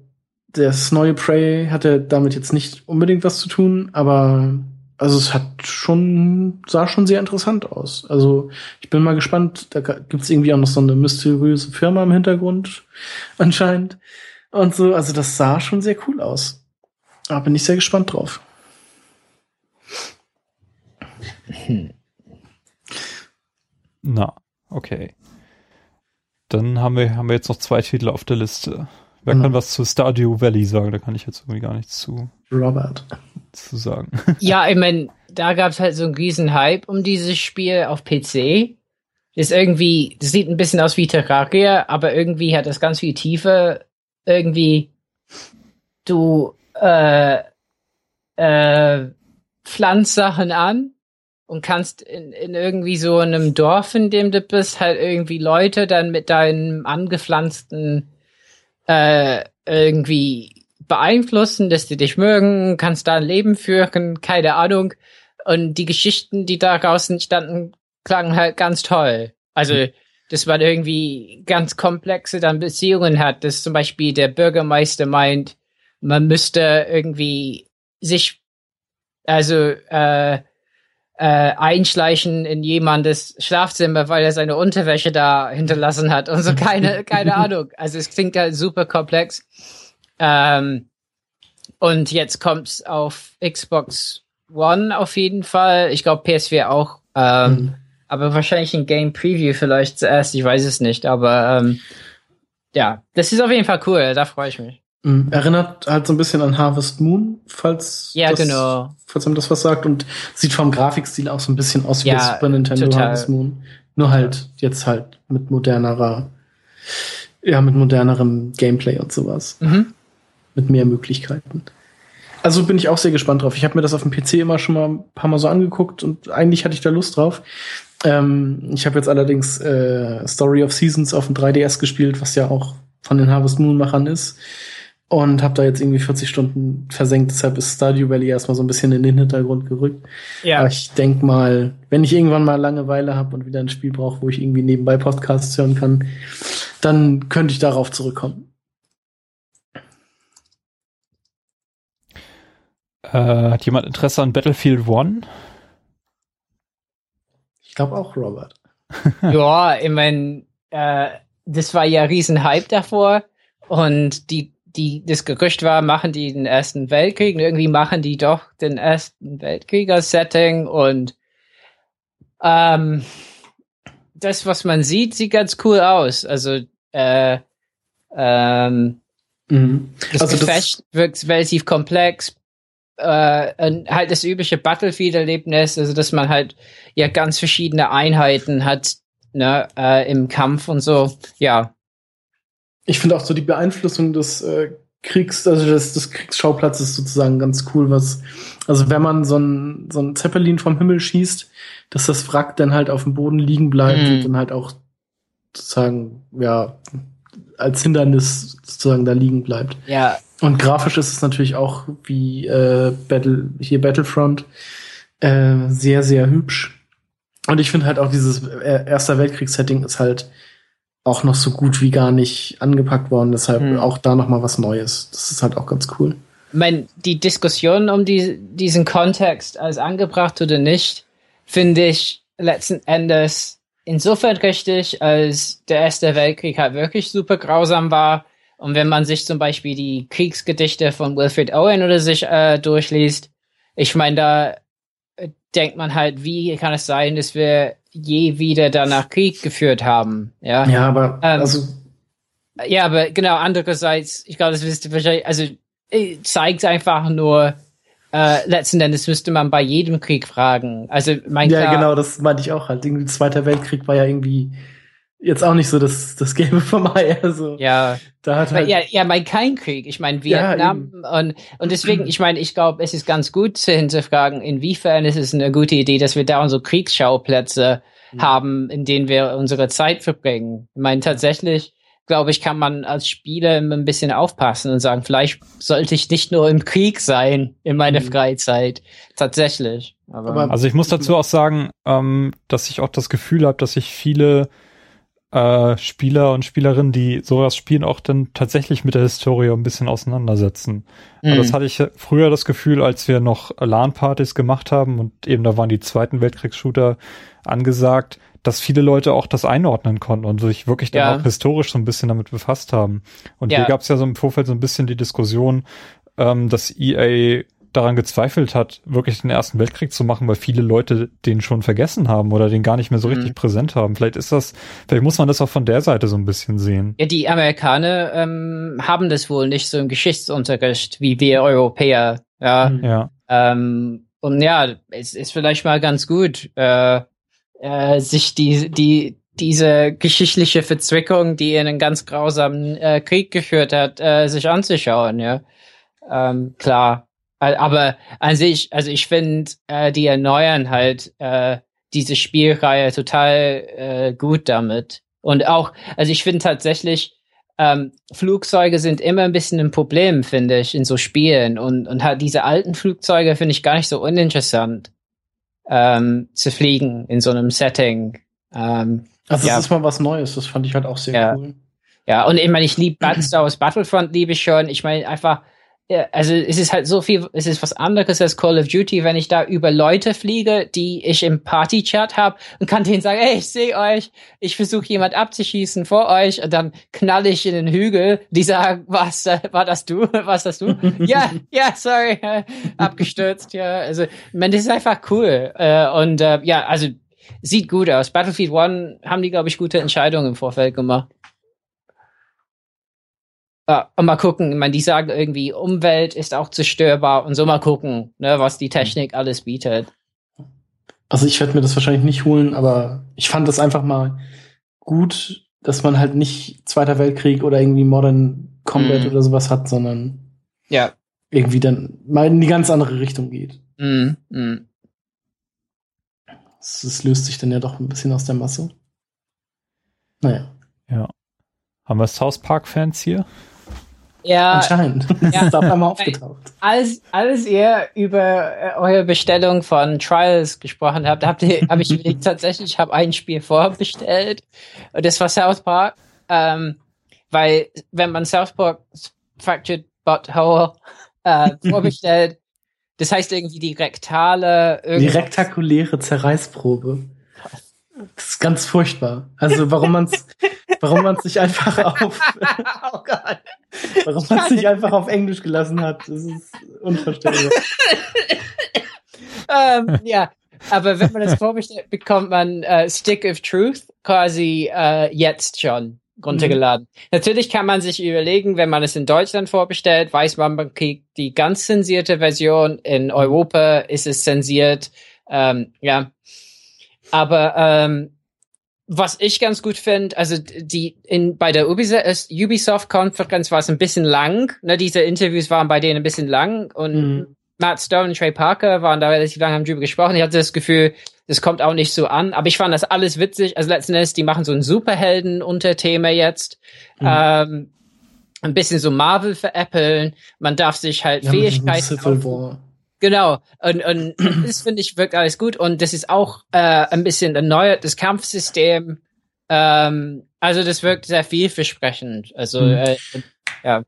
S2: das neue Prey hatte damit jetzt nicht unbedingt was zu tun, aber also es hat schon, sah schon sehr interessant aus. Also ich bin mal gespannt, da gibt's irgendwie auch noch so eine mysteriöse Firma im Hintergrund anscheinend und so. Also das sah schon sehr cool aus. Da bin ich sehr gespannt drauf.
S1: Hm. Na, okay. Dann haben wir, haben wir jetzt noch zwei Titel auf der Liste. Wer mhm. kann was zu Stardew Valley sagen? Da kann ich jetzt irgendwie gar nichts zu.
S2: Robert.
S1: Zu sagen.
S3: Ja, ich meine, da gab es halt so einen riesen Hype um dieses Spiel auf PC. Ist irgendwie, das sieht ein bisschen aus wie Terraria, aber irgendwie hat das ganz viel Tiefe. Irgendwie, du äh, äh, pflanzt Sachen an und kannst in, in irgendwie so einem Dorf, in dem du bist, halt irgendwie Leute dann mit deinem angepflanzten äh, irgendwie beeinflussen, dass die dich mögen, kannst da ein Leben führen, keine Ahnung. Und die Geschichten, die daraus entstanden, klangen halt ganz toll. Also, mhm. dass man irgendwie ganz komplexe dann Beziehungen hat, dass zum Beispiel der Bürgermeister meint, man müsste irgendwie sich, also, äh, äh, einschleichen in jemandes Schlafzimmer, weil er seine Unterwäsche da hinterlassen hat und so keine, keine Ahnung. Also es klingt halt super komplex. Ähm, und jetzt kommt's auf Xbox One auf jeden Fall. Ich glaube PS4 auch. Ähm, mhm. Aber wahrscheinlich ein Game Preview vielleicht zuerst. Ich weiß es nicht. Aber ähm, ja, das ist auf jeden Fall cool. Da freue ich mich.
S2: Mhm. Erinnert halt so ein bisschen an Harvest Moon, falls,
S3: ja,
S2: das,
S3: genau.
S2: falls man das was sagt. Und sieht vom Grafikstil auch so ein bisschen aus wie
S3: ja,
S2: Super Nintendo
S3: total.
S2: Harvest Moon. Nur halt jetzt halt mit modernerer, ja, mit modernerem Gameplay und sowas.
S3: Mhm.
S2: Mit mehr Möglichkeiten. Also bin ich auch sehr gespannt drauf. Ich habe mir das auf dem PC immer schon mal ein paar Mal so angeguckt und eigentlich hatte ich da Lust drauf. Ähm, ich habe jetzt allerdings äh, Story of Seasons auf dem 3DS gespielt, was ja auch von den Harvest Moon Machern ist und habe da jetzt irgendwie 40 Stunden versenkt. Deshalb ist Stardew Valley erstmal so ein bisschen in den Hintergrund gerückt. Ja. Aber ich denk mal, wenn ich irgendwann mal Langeweile habe und wieder ein Spiel brauche, wo ich irgendwie nebenbei Podcasts hören kann, dann könnte ich darauf zurückkommen.
S1: Äh, hat jemand Interesse an Battlefield One?
S2: Ich glaube auch, Robert.
S3: ja, ich meine, äh, das war ja riesen Hype davor und die die, das Gerücht war, machen die den Ersten Weltkrieg und irgendwie machen die doch den Ersten Weltkrieg als Setting und ähm, das, was man sieht, sieht ganz cool aus. Also, äh, ähm, mhm. das also Gefecht das wirkt relativ komplex. Äh, halt das übliche Battlefield-Erlebnis, also dass man halt ja ganz verschiedene Einheiten hat ne, äh, im Kampf und so. Ja,
S2: ich finde auch so die Beeinflussung des äh, Kriegs, also des, des Kriegsschauplatzes sozusagen ganz cool, was, also wenn man so ein, so ein Zeppelin vom Himmel schießt, dass das Wrack dann halt auf dem Boden liegen bleibt mhm. und dann halt auch sozusagen, ja, als Hindernis sozusagen da liegen bleibt.
S3: Ja.
S2: Und grafisch ist es natürlich auch wie äh, Battle, hier Battlefront, äh, sehr, sehr hübsch. Und ich finde halt auch dieses äh, Erster Weltkriegssetting ist halt auch noch so gut wie gar nicht angepackt worden. Deshalb hm. auch da noch mal was Neues. Das ist halt auch ganz cool.
S3: Ich meine, die Diskussion um die, diesen Kontext als angebracht oder nicht, finde ich letzten Endes insofern richtig, als der Erste Weltkrieg halt wirklich super grausam war. Und wenn man sich zum Beispiel die Kriegsgedichte von Wilfred Owen oder sich äh, durchliest, ich meine, da denkt man halt, wie kann es sein, dass wir je wieder danach Krieg geführt haben. Ja,
S2: ja aber ähm, also
S3: ja, aber genau, andererseits, ich glaube, das wisst ihr wahrscheinlich, also äh, zeigt einfach nur, äh, letzten Endes müsste man bei jedem Krieg fragen. Also mein
S2: Ja, genau, das meinte ich auch halt. Irgendwie Zweiter Weltkrieg war ja irgendwie jetzt auch nicht so das, das Gelbe vom Ei. Also,
S3: ja.
S2: Da hat halt
S3: ja, ja, mein kein Krieg. Ich meine Vietnam ja, und und deswegen, ich meine, ich glaube, es ist ganz gut zu hinterfragen, inwiefern ist es eine gute Idee, dass wir da unsere Kriegsschauplätze mhm. haben, in denen wir unsere Zeit verbringen. Ich meine, tatsächlich, glaube ich, kann man als Spieler ein bisschen aufpassen und sagen, vielleicht sollte ich nicht nur im Krieg sein in meiner mhm. Freizeit. Tatsächlich.
S1: Aber, also ich muss dazu auch sagen, ähm, dass ich auch das Gefühl habe, dass sich viele äh, Spieler und Spielerinnen, die sowas spielen, auch dann tatsächlich mit der Historie ein bisschen auseinandersetzen. Mhm. Das hatte ich früher das Gefühl, als wir noch LAN-Partys gemacht haben und eben da waren die Zweiten Weltkriegsshooter angesagt, dass viele Leute auch das einordnen konnten und sich wirklich dann ja. auch historisch so ein bisschen damit befasst haben. Und ja. hier gab es ja so im Vorfeld so ein bisschen die Diskussion, ähm, dass EA daran gezweifelt hat, wirklich den Ersten Weltkrieg zu machen, weil viele Leute den schon vergessen haben oder den gar nicht mehr so richtig mhm. präsent haben. Vielleicht ist das, vielleicht muss man das auch von der Seite so ein bisschen sehen.
S3: Ja, die Amerikaner ähm, haben das wohl nicht so im Geschichtsunterricht wie wir Europäer. Ja.
S1: Mhm. ja.
S3: Ähm, und ja, es ist vielleicht mal ganz gut, äh, äh, sich die, die, diese geschichtliche Verzwickung, die in einen ganz grausamen äh, Krieg geführt hat, äh, sich anzuschauen, ja. Ähm, klar, aber an sich, also ich finde, äh, die erneuern halt äh, diese Spielreihe total äh, gut damit. Und auch, also ich finde tatsächlich, ähm, Flugzeuge sind immer ein bisschen ein Problem, finde ich, in so Spielen. Und, und halt diese alten Flugzeuge finde ich gar nicht so uninteressant ähm, zu fliegen in so einem Setting. Ähm,
S2: also das ist mal was Neues, das fand ich halt auch sehr
S3: ja.
S2: cool.
S3: Ja, und ich meine, ich liebe Star Wars Battlefront, liebe ich schon. Ich meine, einfach, ja, also es ist halt so viel, es ist was anderes als Call of Duty, wenn ich da über Leute fliege, die ich im Party-Chat habe und kann denen sagen, hey, ich sehe euch, ich versuche jemand abzuschießen vor euch und dann knall ich in den Hügel, die sagen, was, äh, war das du, was das du? ja, ja, sorry, äh, abgestürzt, ja, also, man, das ist einfach cool äh, und äh, ja, also sieht gut aus. Battlefield One haben die, glaube ich, gute Entscheidungen im Vorfeld gemacht. Ja, und mal gucken, ich meine, die sagen irgendwie, Umwelt ist auch zerstörbar und so mal gucken, ne, was die Technik alles bietet.
S2: Also ich werde mir das wahrscheinlich nicht holen, aber ich fand das einfach mal gut, dass man halt nicht Zweiter Weltkrieg oder irgendwie Modern Combat mm. oder sowas hat, sondern
S3: ja.
S2: irgendwie dann mal in die ganz andere Richtung geht.
S3: Mm, mm.
S2: Das, das löst sich dann ja doch ein bisschen aus der Masse. Naja.
S1: Ja. Haben wir South Park-Fans hier?
S3: Ja.
S2: Anscheinend. Ja. ist auf einmal aufgetaucht.
S3: Als, als ihr über äh, eure Bestellung von Trials gesprochen habt, habt ihr, habe ich überlegt, tatsächlich, ich habe ein Spiel vorbestellt. Und das war South Park. Ähm, weil, wenn man South Park Fractured Butthole äh, vorbestellt, das heißt irgendwie die rektale.
S2: Die rektakuläre Zerreißprobe. Das ist ganz furchtbar. Also warum man es warum man es nicht einfach auf oh Gott. warum man es nicht einfach auf Englisch gelassen hat, das ist unverständlich.
S3: ähm, ja, aber wenn man das vorbestellt, bekommt man äh, Stick of Truth quasi äh, jetzt schon runtergeladen. Mhm. Natürlich kann man sich überlegen, wenn man es in Deutschland vorbestellt, weiß man, man kriegt die ganz zensierte Version. In Europa ist es zensiert. Ähm, ja, aber ähm, was ich ganz gut finde, also die in bei der Ubisoft-Konferenz war es ein bisschen lang. Ne, diese Interviews waren bei denen ein bisschen lang und mhm. Matt Stone und Trey Parker waren da relativ lange haben drüber gesprochen. Ich hatte das Gefühl, das kommt auch nicht so an. Aber ich fand das alles witzig. Also letzten Endes, die machen so ein Superhelden-Unterthema jetzt. Mhm. Ähm, ein bisschen so Marvel veräppeln. Man darf sich halt ja, Fähigkeiten. Genau. Und, und das finde ich wirkt alles gut. Und das ist auch äh, ein bisschen erneuert, das Kampfsystem. Ähm, also das wirkt sehr vielversprechend. Also mhm. äh, ja.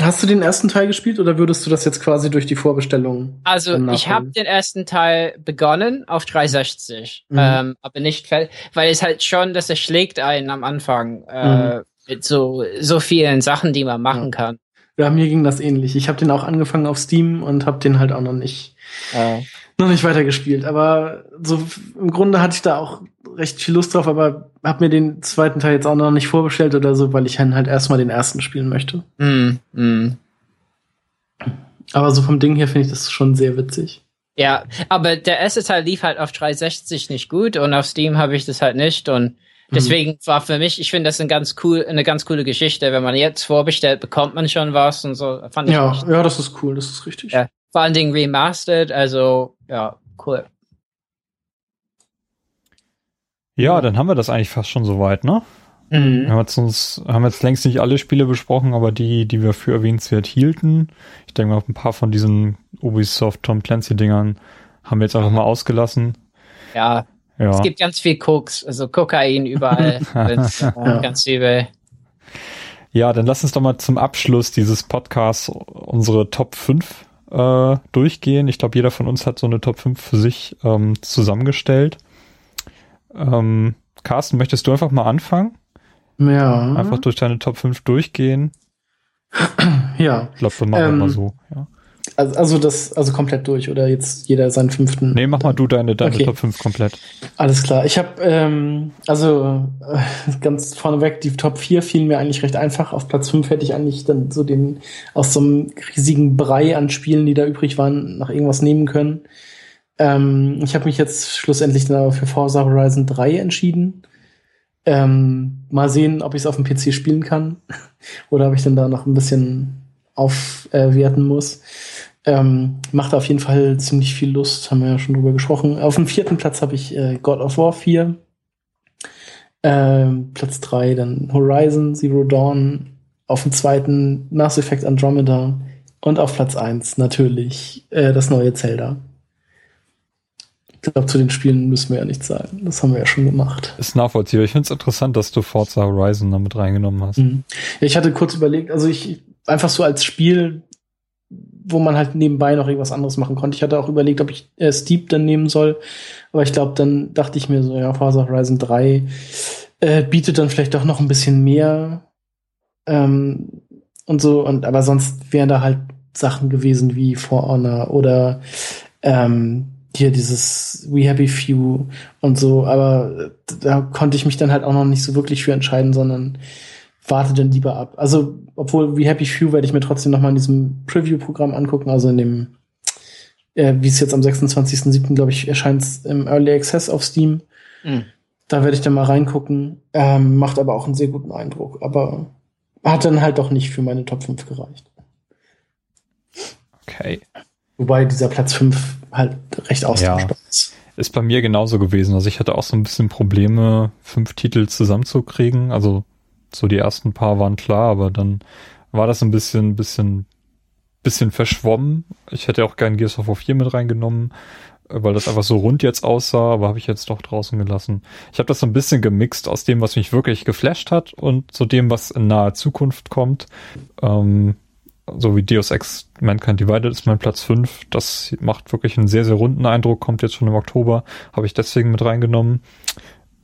S2: Hast du den ersten Teil gespielt oder würdest du das jetzt quasi durch die Vorbestellung?
S3: Also ich habe den ersten Teil begonnen auf 360, mhm. ähm, aber nicht, weil es halt schon, dass er schlägt einen am Anfang äh, mhm. mit so so vielen Sachen, die man machen kann.
S2: Ja, mir ging das ähnlich. Ich habe den auch angefangen auf Steam und habe den halt auch noch nicht
S3: ja.
S2: noch nicht weitergespielt. Aber so im Grunde hatte ich da auch recht viel Lust drauf, aber habe mir den zweiten Teil jetzt auch noch nicht vorbestellt oder so, weil ich halt erstmal den ersten spielen möchte.
S3: Mm, mm.
S2: Aber so vom Ding her finde ich das schon sehr witzig.
S3: Ja, aber der erste Teil lief halt auf 360 nicht gut und auf Steam habe ich das halt nicht und. Deswegen war für mich, ich finde das eine ganz cool, eine ganz coole Geschichte. Wenn man jetzt vorbestellt, bekommt man schon was und so. Fand ich
S2: ja, ja, das ist cool, das ist richtig.
S3: Ja, vor allen Dingen remastered, also ja, cool.
S1: Ja, dann haben wir das eigentlich fast schon soweit, ne?
S3: Mhm.
S1: Wir haben jetzt, uns, haben jetzt längst nicht alle Spiele besprochen, aber die, die wir für erwähnenswert hielten. Ich denke mal, ein paar von diesen Ubisoft Tom Clancy Dingern haben wir jetzt einfach mal ausgelassen.
S3: Ja, Ja. Es gibt ganz viel Koks, also Kokain überall. das, äh, ja. Ganz übel.
S1: Ja, dann lass uns doch mal zum Abschluss dieses Podcasts unsere Top 5 äh, durchgehen. Ich glaube, jeder von uns hat so eine Top 5 für sich ähm, zusammengestellt. Ähm, Carsten, möchtest du einfach mal anfangen?
S2: Ja.
S1: Einfach durch deine Top 5 durchgehen.
S2: Ja.
S1: Ich glaube, wir machen ähm, mal so, ja.
S2: Also, also das, also komplett durch oder jetzt jeder seinen fünften?
S1: Nee, mach mal du deine, deine okay. Top 5 komplett.
S2: Alles klar. Ich habe, ähm, also äh, ganz vorneweg, die Top 4 fielen mir eigentlich recht einfach. Auf Platz 5 hätte ich eigentlich dann so den aus so einem riesigen Brei an Spielen, die da übrig waren, nach irgendwas nehmen können. Ähm, ich habe mich jetzt schlussendlich dann aber für Forza Horizon 3 entschieden. Ähm, mal sehen, ob ich es auf dem PC spielen kann oder ob ich dann da noch ein bisschen aufwerten muss. Ähm, macht auf jeden Fall ziemlich viel Lust, haben wir ja schon drüber gesprochen. Auf dem vierten Platz habe ich äh, God of War 4. Ähm, Platz 3 dann Horizon Zero Dawn. Auf dem zweiten Mass Effect Andromeda. Und auf Platz 1 natürlich äh, das neue Zelda. Ich glaube, zu den Spielen müssen wir ja nichts sagen. Das haben wir ja schon gemacht.
S1: Ist nachvollziehbar. Ich finde es interessant, dass du Forza Horizon damit reingenommen hast. Mhm.
S2: Ja, ich hatte kurz überlegt, also ich einfach so als Spiel, wo man halt nebenbei noch irgendwas anderes machen konnte. Ich hatte auch überlegt, ob ich äh, Steep dann nehmen soll. Aber ich glaube, dann dachte ich mir so, ja, Forza Horizon 3 äh, bietet dann vielleicht doch noch ein bisschen mehr. Ähm, und so, und aber sonst wären da halt Sachen gewesen wie For Honor oder ähm, hier dieses We Happy Few und so, aber da konnte ich mich dann halt auch noch nicht so wirklich für entscheiden, sondern warte dann lieber ab. Also, obwohl We Happy Few werde ich mir trotzdem noch mal in diesem Preview-Programm angucken, also in dem, äh, wie es jetzt am 26.07. glaube ich erscheint im Early Access auf Steam. Mhm. Da werde ich dann mal reingucken. Ähm, macht aber auch einen sehr guten Eindruck, aber hat dann halt doch nicht für meine Top 5 gereicht.
S1: Okay.
S2: Wobei dieser Platz 5 halt recht austauschbar ja, ist.
S1: Ist bei mir genauso gewesen. Also ich hatte auch so ein bisschen Probleme, fünf Titel zusammenzukriegen. Also so die ersten paar waren klar, aber dann war das ein bisschen, bisschen, bisschen verschwommen. Ich hätte auch gern Gears of War 4 mit reingenommen, weil das einfach so rund jetzt aussah, aber habe ich jetzt doch draußen gelassen. Ich habe das so ein bisschen gemixt aus dem, was mich wirklich geflasht hat und zu dem, was in naher Zukunft kommt. Ähm, so wie Deus Ex Mankind Divided ist mein Platz 5. Das macht wirklich einen sehr, sehr runden Eindruck, kommt jetzt schon im Oktober, habe ich deswegen mit reingenommen.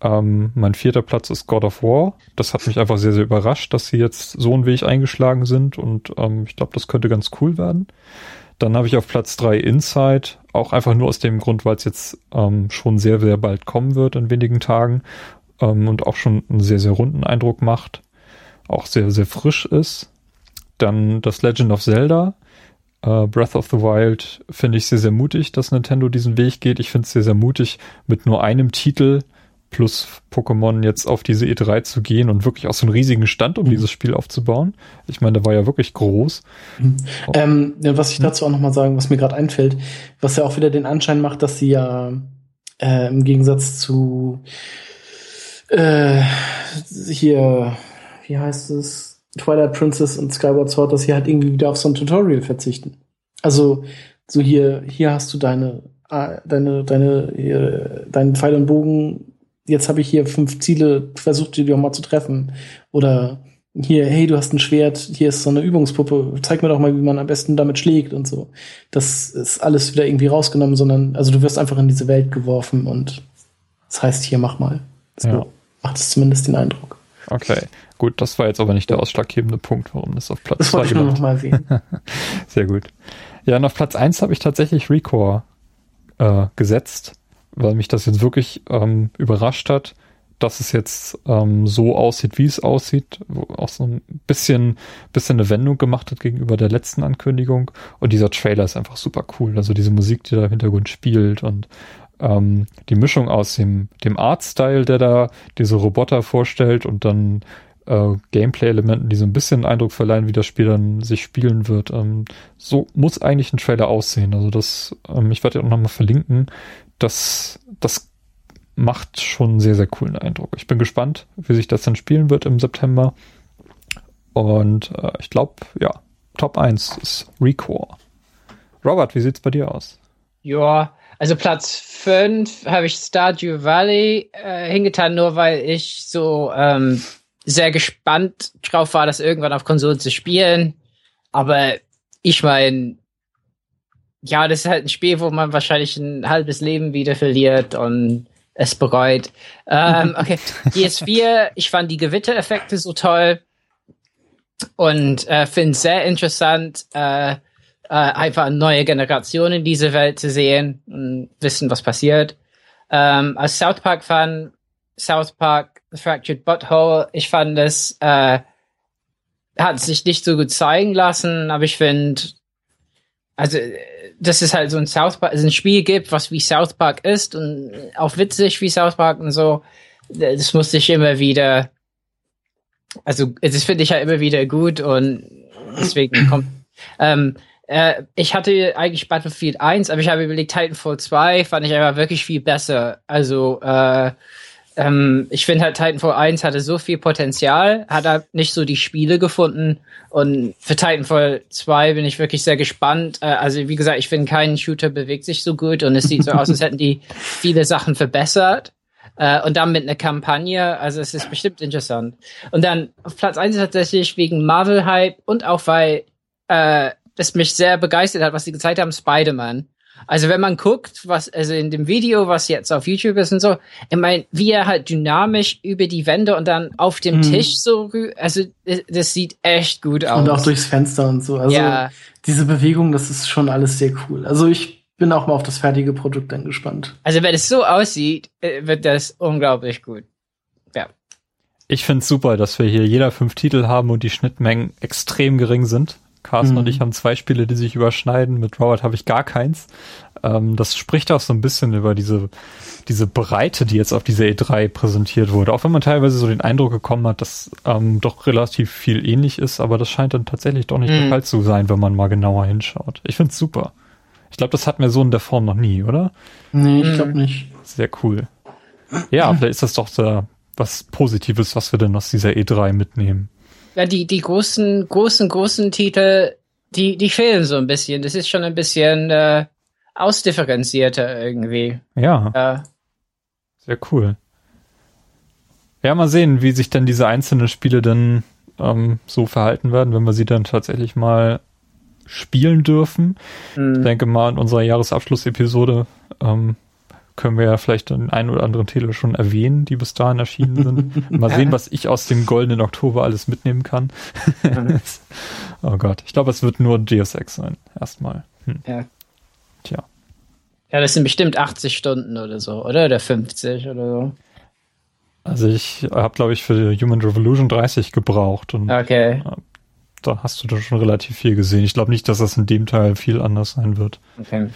S1: Ähm, mein vierter Platz ist God of War. Das hat mich einfach sehr, sehr überrascht, dass sie jetzt so einen Weg eingeschlagen sind und ähm, ich glaube, das könnte ganz cool werden. Dann habe ich auf Platz 3 Inside, auch einfach nur aus dem Grund, weil es jetzt ähm, schon sehr, sehr bald kommen wird in wenigen Tagen ähm, und auch schon einen sehr, sehr runden Eindruck macht. Auch sehr, sehr frisch ist. Dann das Legend of Zelda. Uh, Breath of the Wild finde ich sehr, sehr mutig, dass Nintendo diesen Weg geht. Ich finde es sehr, sehr mutig, mit nur einem Titel plus Pokémon jetzt auf diese E3 zu gehen und wirklich auch so einen riesigen Stand, um mhm. dieses Spiel aufzubauen. Ich meine, der war ja wirklich groß.
S2: Mhm. Ähm, was ich dazu auch noch mal sagen, was mir gerade einfällt, was ja auch wieder den Anschein macht, dass sie ja äh, im Gegensatz zu äh, hier, wie heißt es, Twilight Princess und Skyward Sword, dass sie halt irgendwie wieder auf so ein Tutorial verzichten. Also so hier, hier hast du deine, äh, deine, deine, hier, deinen Pfeil und Bogen. Jetzt habe ich hier fünf Ziele, versuch die doch mal zu treffen. Oder hier, hey, du hast ein Schwert, hier ist so eine Übungspuppe, zeig mir doch mal, wie man am besten damit schlägt und so. Das ist alles wieder irgendwie rausgenommen, sondern, also du wirst einfach in diese Welt geworfen und das heißt, hier mach mal. So ja. macht es zumindest den Eindruck.
S1: Okay. Gut, das war jetzt aber nicht der ausschlaggebende Punkt, warum das auf Platz 2
S2: Das wollte ich nur noch mal erwähnen.
S1: Sehr gut. Ja, und auf Platz 1 habe ich tatsächlich Recore äh, gesetzt, weil mich das jetzt wirklich ähm, überrascht hat, dass es jetzt ähm, so aussieht, wie es aussieht, auch so ein bisschen, bisschen eine Wendung gemacht hat gegenüber der letzten Ankündigung. Und dieser Trailer ist einfach super cool. Also diese Musik, die da im Hintergrund spielt und ähm, die Mischung aus dem, dem Artstyle, der da diese Roboter vorstellt und dann äh, Gameplay-Elementen, die so ein bisschen Eindruck verleihen, wie das Spiel dann sich spielen wird. Ähm, so muss eigentlich ein Trailer aussehen. Also das, ähm, ich werde ja auch nochmal verlinken. Das, das macht schon einen sehr, sehr coolen Eindruck. Ich bin gespannt, wie sich das dann spielen wird im September. Und äh, ich glaube, ja, Top 1 ist Recore. Robert, wie sieht's bei dir aus?
S3: Ja, also Platz 5 habe ich Stardew Valley äh, hingetan, nur weil ich so ähm, sehr gespannt drauf war, das irgendwann auf Konsolen zu spielen. Aber ich meine, ja, das ist halt ein Spiel, wo man wahrscheinlich ein halbes Leben wieder verliert und es bereut. Ähm, okay, PS4, ich fand die Gewittereffekte so toll und äh, finde es sehr interessant, äh, äh, einfach eine neue Generation in diese Welt zu sehen und wissen, was passiert. Ähm, als South Park-Fan, South Park The Fractured Butthole, ich fand es, äh, hat sich nicht so gut zeigen lassen, aber ich finde, also, dass es halt so ein South Park, also ein Spiel gibt, was wie South Park ist und auch witzig wie South Park und so, das musste ich immer wieder, also, das finde ich ja halt immer wieder gut und deswegen kommt, ähm, äh, ich hatte eigentlich Battlefield 1, aber ich habe überlegt, Titanfall 2 fand ich einfach wirklich viel besser. Also, äh, ähm, ich finde halt Titanfall 1 hatte so viel Potenzial, hat er nicht so die Spiele gefunden. Und für Titanfall 2 bin ich wirklich sehr gespannt. Äh, also wie gesagt, ich finde kein Shooter bewegt sich so gut und es sieht so aus, als hätten die viele Sachen verbessert. Äh, und dann mit einer Kampagne, also es ist bestimmt interessant. Und dann auf Platz 1 tatsächlich wegen Marvel-Hype und auch weil äh, das mich sehr begeistert hat, was sie gezeigt haben, Spider-Man. Also wenn man guckt, was, also in dem Video, was jetzt auf YouTube ist und so, ich meine, wie er halt dynamisch über die Wände und dann auf dem mhm. Tisch so, also das sieht echt gut aus.
S2: Und auch durchs Fenster und so. Also ja. diese Bewegung, das ist schon alles sehr cool. Also ich bin auch mal auf das fertige Produkt dann gespannt.
S3: Also wenn es so aussieht, äh, wird das unglaublich gut. Ja.
S1: Ich finde es super, dass wir hier jeder fünf Titel haben und die Schnittmengen extrem gering sind. Carsten mhm. und ich haben zwei Spiele, die sich überschneiden. Mit Robert habe ich gar keins. Ähm, das spricht auch so ein bisschen über diese, diese Breite, die jetzt auf dieser E3 präsentiert wurde. Auch wenn man teilweise so den Eindruck bekommen hat, dass ähm, doch relativ viel ähnlich ist, aber das scheint dann tatsächlich doch nicht mhm. der Fall zu sein, wenn man mal genauer hinschaut. Ich finde es super. Ich glaube, das hatten wir so in der Form noch nie, oder?
S2: Nee, ich glaube nicht.
S1: Sehr cool. Ja, vielleicht ist das doch so was Positives, was wir denn aus dieser E3 mitnehmen
S3: ja, die, die großen, großen, großen Titel, die, die fehlen so ein bisschen. Das ist schon ein bisschen äh, ausdifferenzierter irgendwie.
S1: Ja. ja. Sehr cool. Ja, mal sehen, wie sich dann diese einzelnen Spiele dann ähm, so verhalten werden, wenn wir sie dann tatsächlich mal spielen dürfen. Mhm. Ich denke mal, in unserer Jahresabschlussepisode ähm, können wir ja vielleicht den einen oder anderen Titel schon erwähnen, die bis dahin erschienen sind. Mal sehen, was ich aus dem goldenen Oktober alles mitnehmen kann. oh Gott, ich glaube, es wird nur Deus Ex sein, erstmal. Hm.
S3: Ja. Tja. Ja, das sind bestimmt 80 Stunden oder so, oder? Oder 50 oder so.
S1: Also ich habe, glaube ich, für Human Revolution 30 gebraucht und
S3: okay.
S1: da hast du doch schon relativ viel gesehen. Ich glaube nicht, dass das in dem Teil viel anders sein wird. Okay.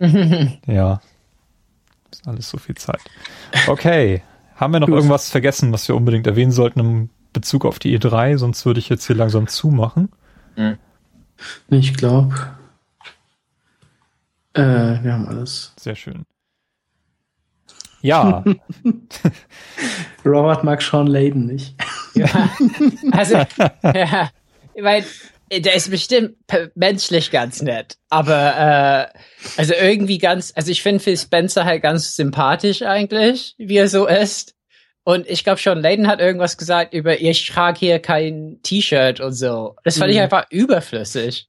S1: ja. Das ist alles so viel Zeit. Okay. Haben wir noch irgendwas vergessen, was wir unbedingt erwähnen sollten im Bezug auf die E3? Sonst würde ich jetzt hier langsam zumachen.
S2: Mhm. Ich glaube. Äh, wir haben alles.
S1: Sehr schön. Ja.
S2: Robert mag Sean Layden nicht.
S3: ja. Also, ja. Weil der ist bestimmt menschlich ganz nett, aber äh, also irgendwie ganz, also ich finde Phil Spencer halt ganz sympathisch eigentlich, wie er so ist. Und ich glaube schon, Layden hat irgendwas gesagt über, ich trage hier kein T-Shirt und so. Das fand mhm. ich einfach überflüssig.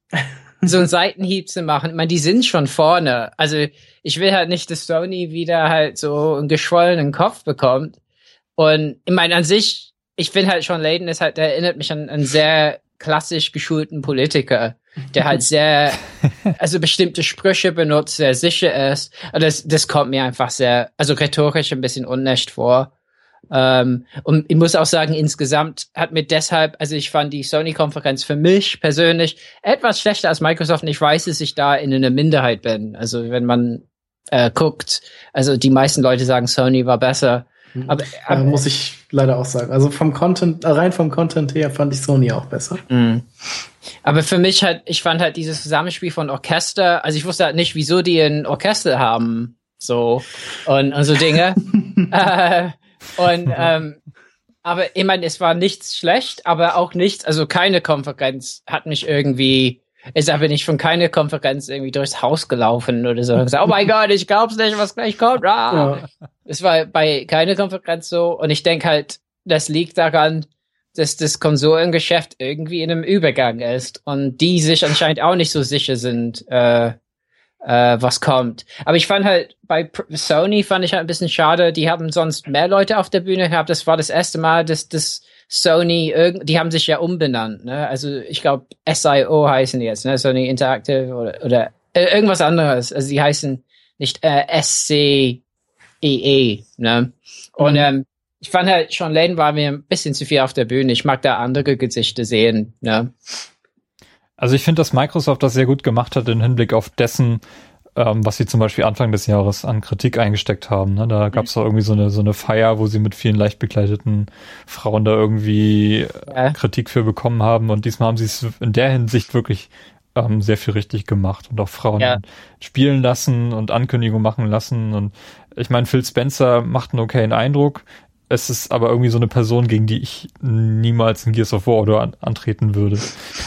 S3: so einen Seitenhieb zu machen. Ich meine, die sind schon vorne. Also ich will halt nicht, dass Sony wieder halt so einen geschwollenen Kopf bekommt. Und ich meine, an sich, ich finde halt schon, Layden ist halt, der erinnert mich an einen sehr klassisch geschulten Politiker, der halt sehr, also bestimmte Sprüche benutzt, sehr sicher ist. Und das, das kommt mir einfach sehr, also rhetorisch ein bisschen unnächt vor. Ähm, und ich muss auch sagen, insgesamt hat mir deshalb, also ich fand die Sony-Konferenz für mich persönlich etwas schlechter als Microsoft und ich weiß, dass ich da in einer Minderheit bin. Also wenn man äh, guckt, also die meisten Leute sagen, Sony war besser.
S2: Mhm. Aber, aber muss ich leider auch sagen. Also vom Content, rein vom Content her fand ich Sony auch besser. Mhm.
S3: Aber für mich halt, ich fand halt dieses Zusammenspiel von Orchester, also ich wusste halt nicht, wieso die ein Orchester haben, so und, und so Dinge. äh, und ähm, aber ich meine, es war nichts schlecht, aber auch nichts, also keine Konferenz hat mich irgendwie ist aber nicht von keiner Konferenz irgendwie durchs Haus gelaufen oder so und gesagt, oh mein Gott, ich glaub's nicht, was gleich kommt. Ah.
S2: Ja.
S3: Es war bei keiner Konferenz so und ich denke halt, das liegt daran, dass das Konsolengeschäft irgendwie in einem Übergang ist und die sich anscheinend auch nicht so sicher sind, äh, äh, was kommt. Aber ich fand halt bei Sony fand ich halt ein bisschen schade. Die haben sonst mehr Leute auf der Bühne gehabt. Das war das erste Mal, dass das Sony die haben sich ja umbenannt. Ne? Also ich glaube SIO heißen die jetzt, ne? Sony Interactive oder oder äh, irgendwas anderes. Also die heißen nicht äh, SCEE. Ne? Und
S2: Mhm.
S3: ähm, ich fand halt, Sean Lane war mir ein bisschen zu viel auf der Bühne. Ich mag da andere Gesichter sehen. Ne?
S1: Also ich finde, dass Microsoft das sehr gut gemacht hat im Hinblick auf dessen, ähm, was sie zum Beispiel Anfang des Jahres an Kritik eingesteckt haben. Ne? Da gab es doch irgendwie so eine, so eine Feier, wo sie mit vielen leicht bekleideten Frauen da irgendwie äh,
S3: Ja.
S1: Kritik für bekommen haben. Und diesmal haben sie es in der Hinsicht wirklich ähm, sehr viel richtig gemacht und auch Frauen
S3: Ja.
S1: spielen lassen und Ankündigungen machen lassen. Und ich meine, Phil Spencer macht einen okayen Eindruck. Es ist aber irgendwie so eine Person, gegen die ich niemals in Gears of War oder an, antreten würde.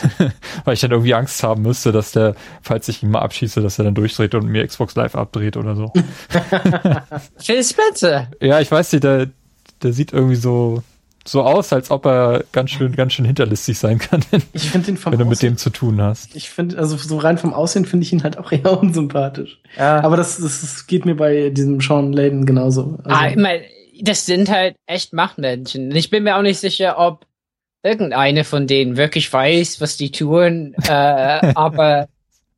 S1: Weil ich dann irgendwie Angst haben müsste, dass der, falls ich ihn mal abschieße, dass er dann durchdreht und mir Xbox Live abdreht oder so.
S3: Phil Spencer.
S1: ja, ich weiß nicht, der, der sieht irgendwie so, so aus, als ob er ganz schön, ganz schön hinterlistig sein kann, wenn,
S2: Ich finde ihn vom
S1: wenn du mit
S2: Aussehen,
S1: dem zu tun hast.
S2: ich finde, also so rein vom Aussehen finde ich ihn halt auch eher unsympathisch. Aber das, das, das geht mir bei diesem Sean Layden genauso. Also,
S3: Ah, ich mein, das sind halt echt Machtmenschen. Ich bin mir auch nicht sicher, ob irgendeine von denen wirklich weiß, was die tun. Äh, aber,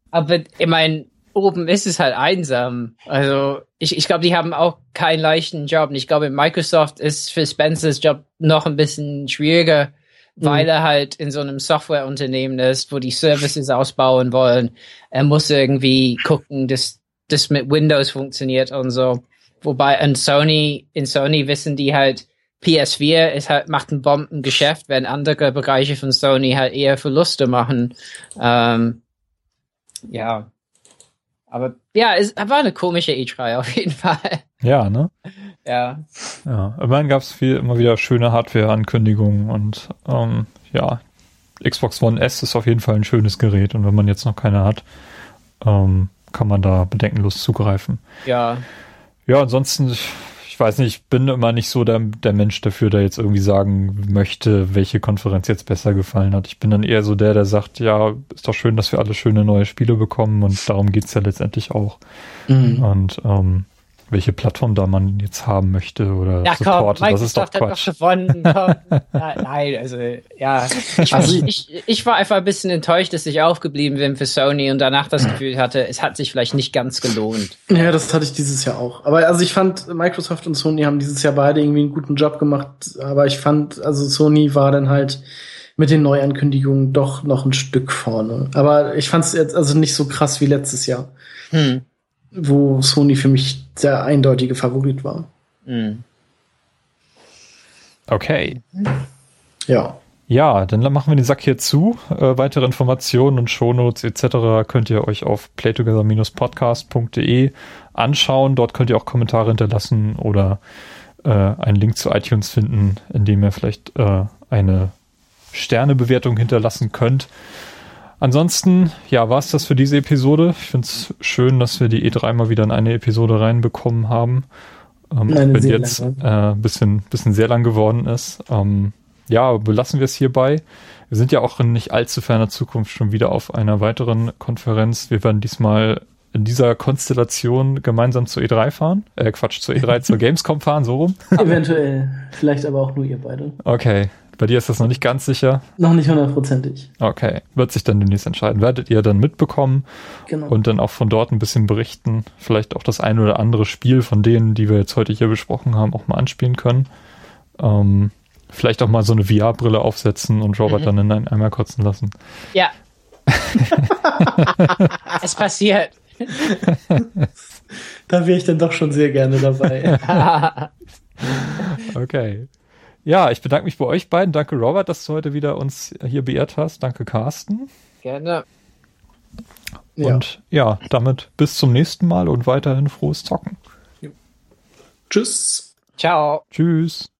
S3: aber ich meine, oben ist es halt einsam. Also ich, ich glaube, die haben auch keinen leichten Job. Und ich glaube, in Microsoft ist für Spencers Job noch ein bisschen schwieriger, weil er halt in so einem Softwareunternehmen ist, wo die Services ausbauen wollen. Er muss irgendwie gucken, dass das mit Windows funktioniert und so. Wobei in Sony, in Sony wissen die halt, PS4 ist halt, macht ein Bombengeschäft, während andere Bereiche von Sony halt eher Verluste machen. Ähm, ja. Aber ja, es war eine komische E3 auf jeden Fall.
S1: Ja, ne?
S3: Ja.
S1: Ja, immerhin gab es viel immer wieder schöne Hardware-Ankündigungen und ähm, ja, Xbox One S ist auf jeden Fall ein schönes Gerät und wenn man jetzt noch keine hat, ähm, kann man da bedenkenlos zugreifen.
S3: Ja.
S1: Ja, ansonsten, ich, weiß nicht, ich bin immer nicht so der, der Mensch dafür, der jetzt irgendwie sagen möchte, welche Konferenz jetzt besser gefallen hat. Ich bin dann eher so der, der sagt, ja, ist doch schön, dass wir alle schöne neue Spiele bekommen und darum geht's ja letztendlich auch.
S2: Mhm.
S1: Und ähm, welche Plattform da man jetzt haben möchte oder
S3: Ja, komm,
S1: Support, das ist doch
S3: hat doch
S1: Quatsch.
S3: gewonnen. Komm. ja, nein, also, ja. Ich,
S2: Also-
S3: ich, ich war einfach ein bisschen enttäuscht, dass ich aufgeblieben bin für Sony und danach das Gefühl hatte, es hat sich vielleicht nicht ganz gelohnt.
S2: Ja, das hatte ich dieses Jahr auch. Aber also ich fand, Microsoft und Sony haben dieses Jahr beide irgendwie einen guten Job gemacht. Aber ich fand, also Sony war dann halt mit den Neuankündigungen doch noch ein Stück vorne. Aber ich fand es jetzt also nicht so krass wie letztes Jahr,
S3: Hm.
S2: Wo Sony für mich der eindeutige Favorit war.
S3: Hm.
S1: Okay.
S2: Ja.
S1: Ja, dann machen wir den Sack hier zu. Äh, weitere Informationen und Shownotes etc. könnt ihr euch auf playtogether-podcast.de anschauen. Dort könnt ihr auch Kommentare hinterlassen oder äh, einen Link zu iTunes finden, in dem ihr vielleicht äh, eine Sternebewertung hinterlassen könnt. Ansonsten, ja, war es das für diese Episode. Ich finde es schön, dass wir die E3 mal wieder in eine Episode reinbekommen haben. Ähm,
S2: Eine
S1: wenn jetzt
S2: lange.
S1: äh, ein bisschen, bisschen sehr lang geworden ist. Ähm, ja, belassen wir es hierbei. Wir sind ja auch in nicht allzu ferner Zukunft schon wieder auf einer weiteren Konferenz. Wir werden diesmal in dieser Konstellation gemeinsam zur E3 fahren. Äh, Quatsch, zur E3, zur Gamescom fahren, so rum.
S2: Eventuell. Vielleicht aber auch nur ihr beide.
S1: Okay. Bei dir ist das noch nicht ganz sicher.
S2: Noch nicht hundertprozentig.
S1: Okay. Wird sich dann demnächst entscheiden. Werdet ihr dann mitbekommen
S2: Genau.
S1: und dann auch von dort ein bisschen berichten. Vielleicht auch das ein oder andere Spiel von denen, die wir jetzt heute hier besprochen haben, auch mal anspielen können. Ähm, vielleicht auch mal so eine VR-Brille aufsetzen und Robert
S3: Mhm.
S1: dann in einen Eimer kotzen lassen.
S3: Ja. es passiert.
S2: da wäre ich dann doch schon sehr gerne dabei.
S1: Okay. Ja, ich bedanke mich bei euch beiden. Danke, Robert, dass du heute wieder uns hier beehrt hast. Danke, Carsten.
S3: Gerne.
S2: ja.
S1: Und ja, damit bis zum nächsten Mal und weiterhin frohes Zocken.
S2: Tschüss.
S3: Ciao.
S1: Tschüss.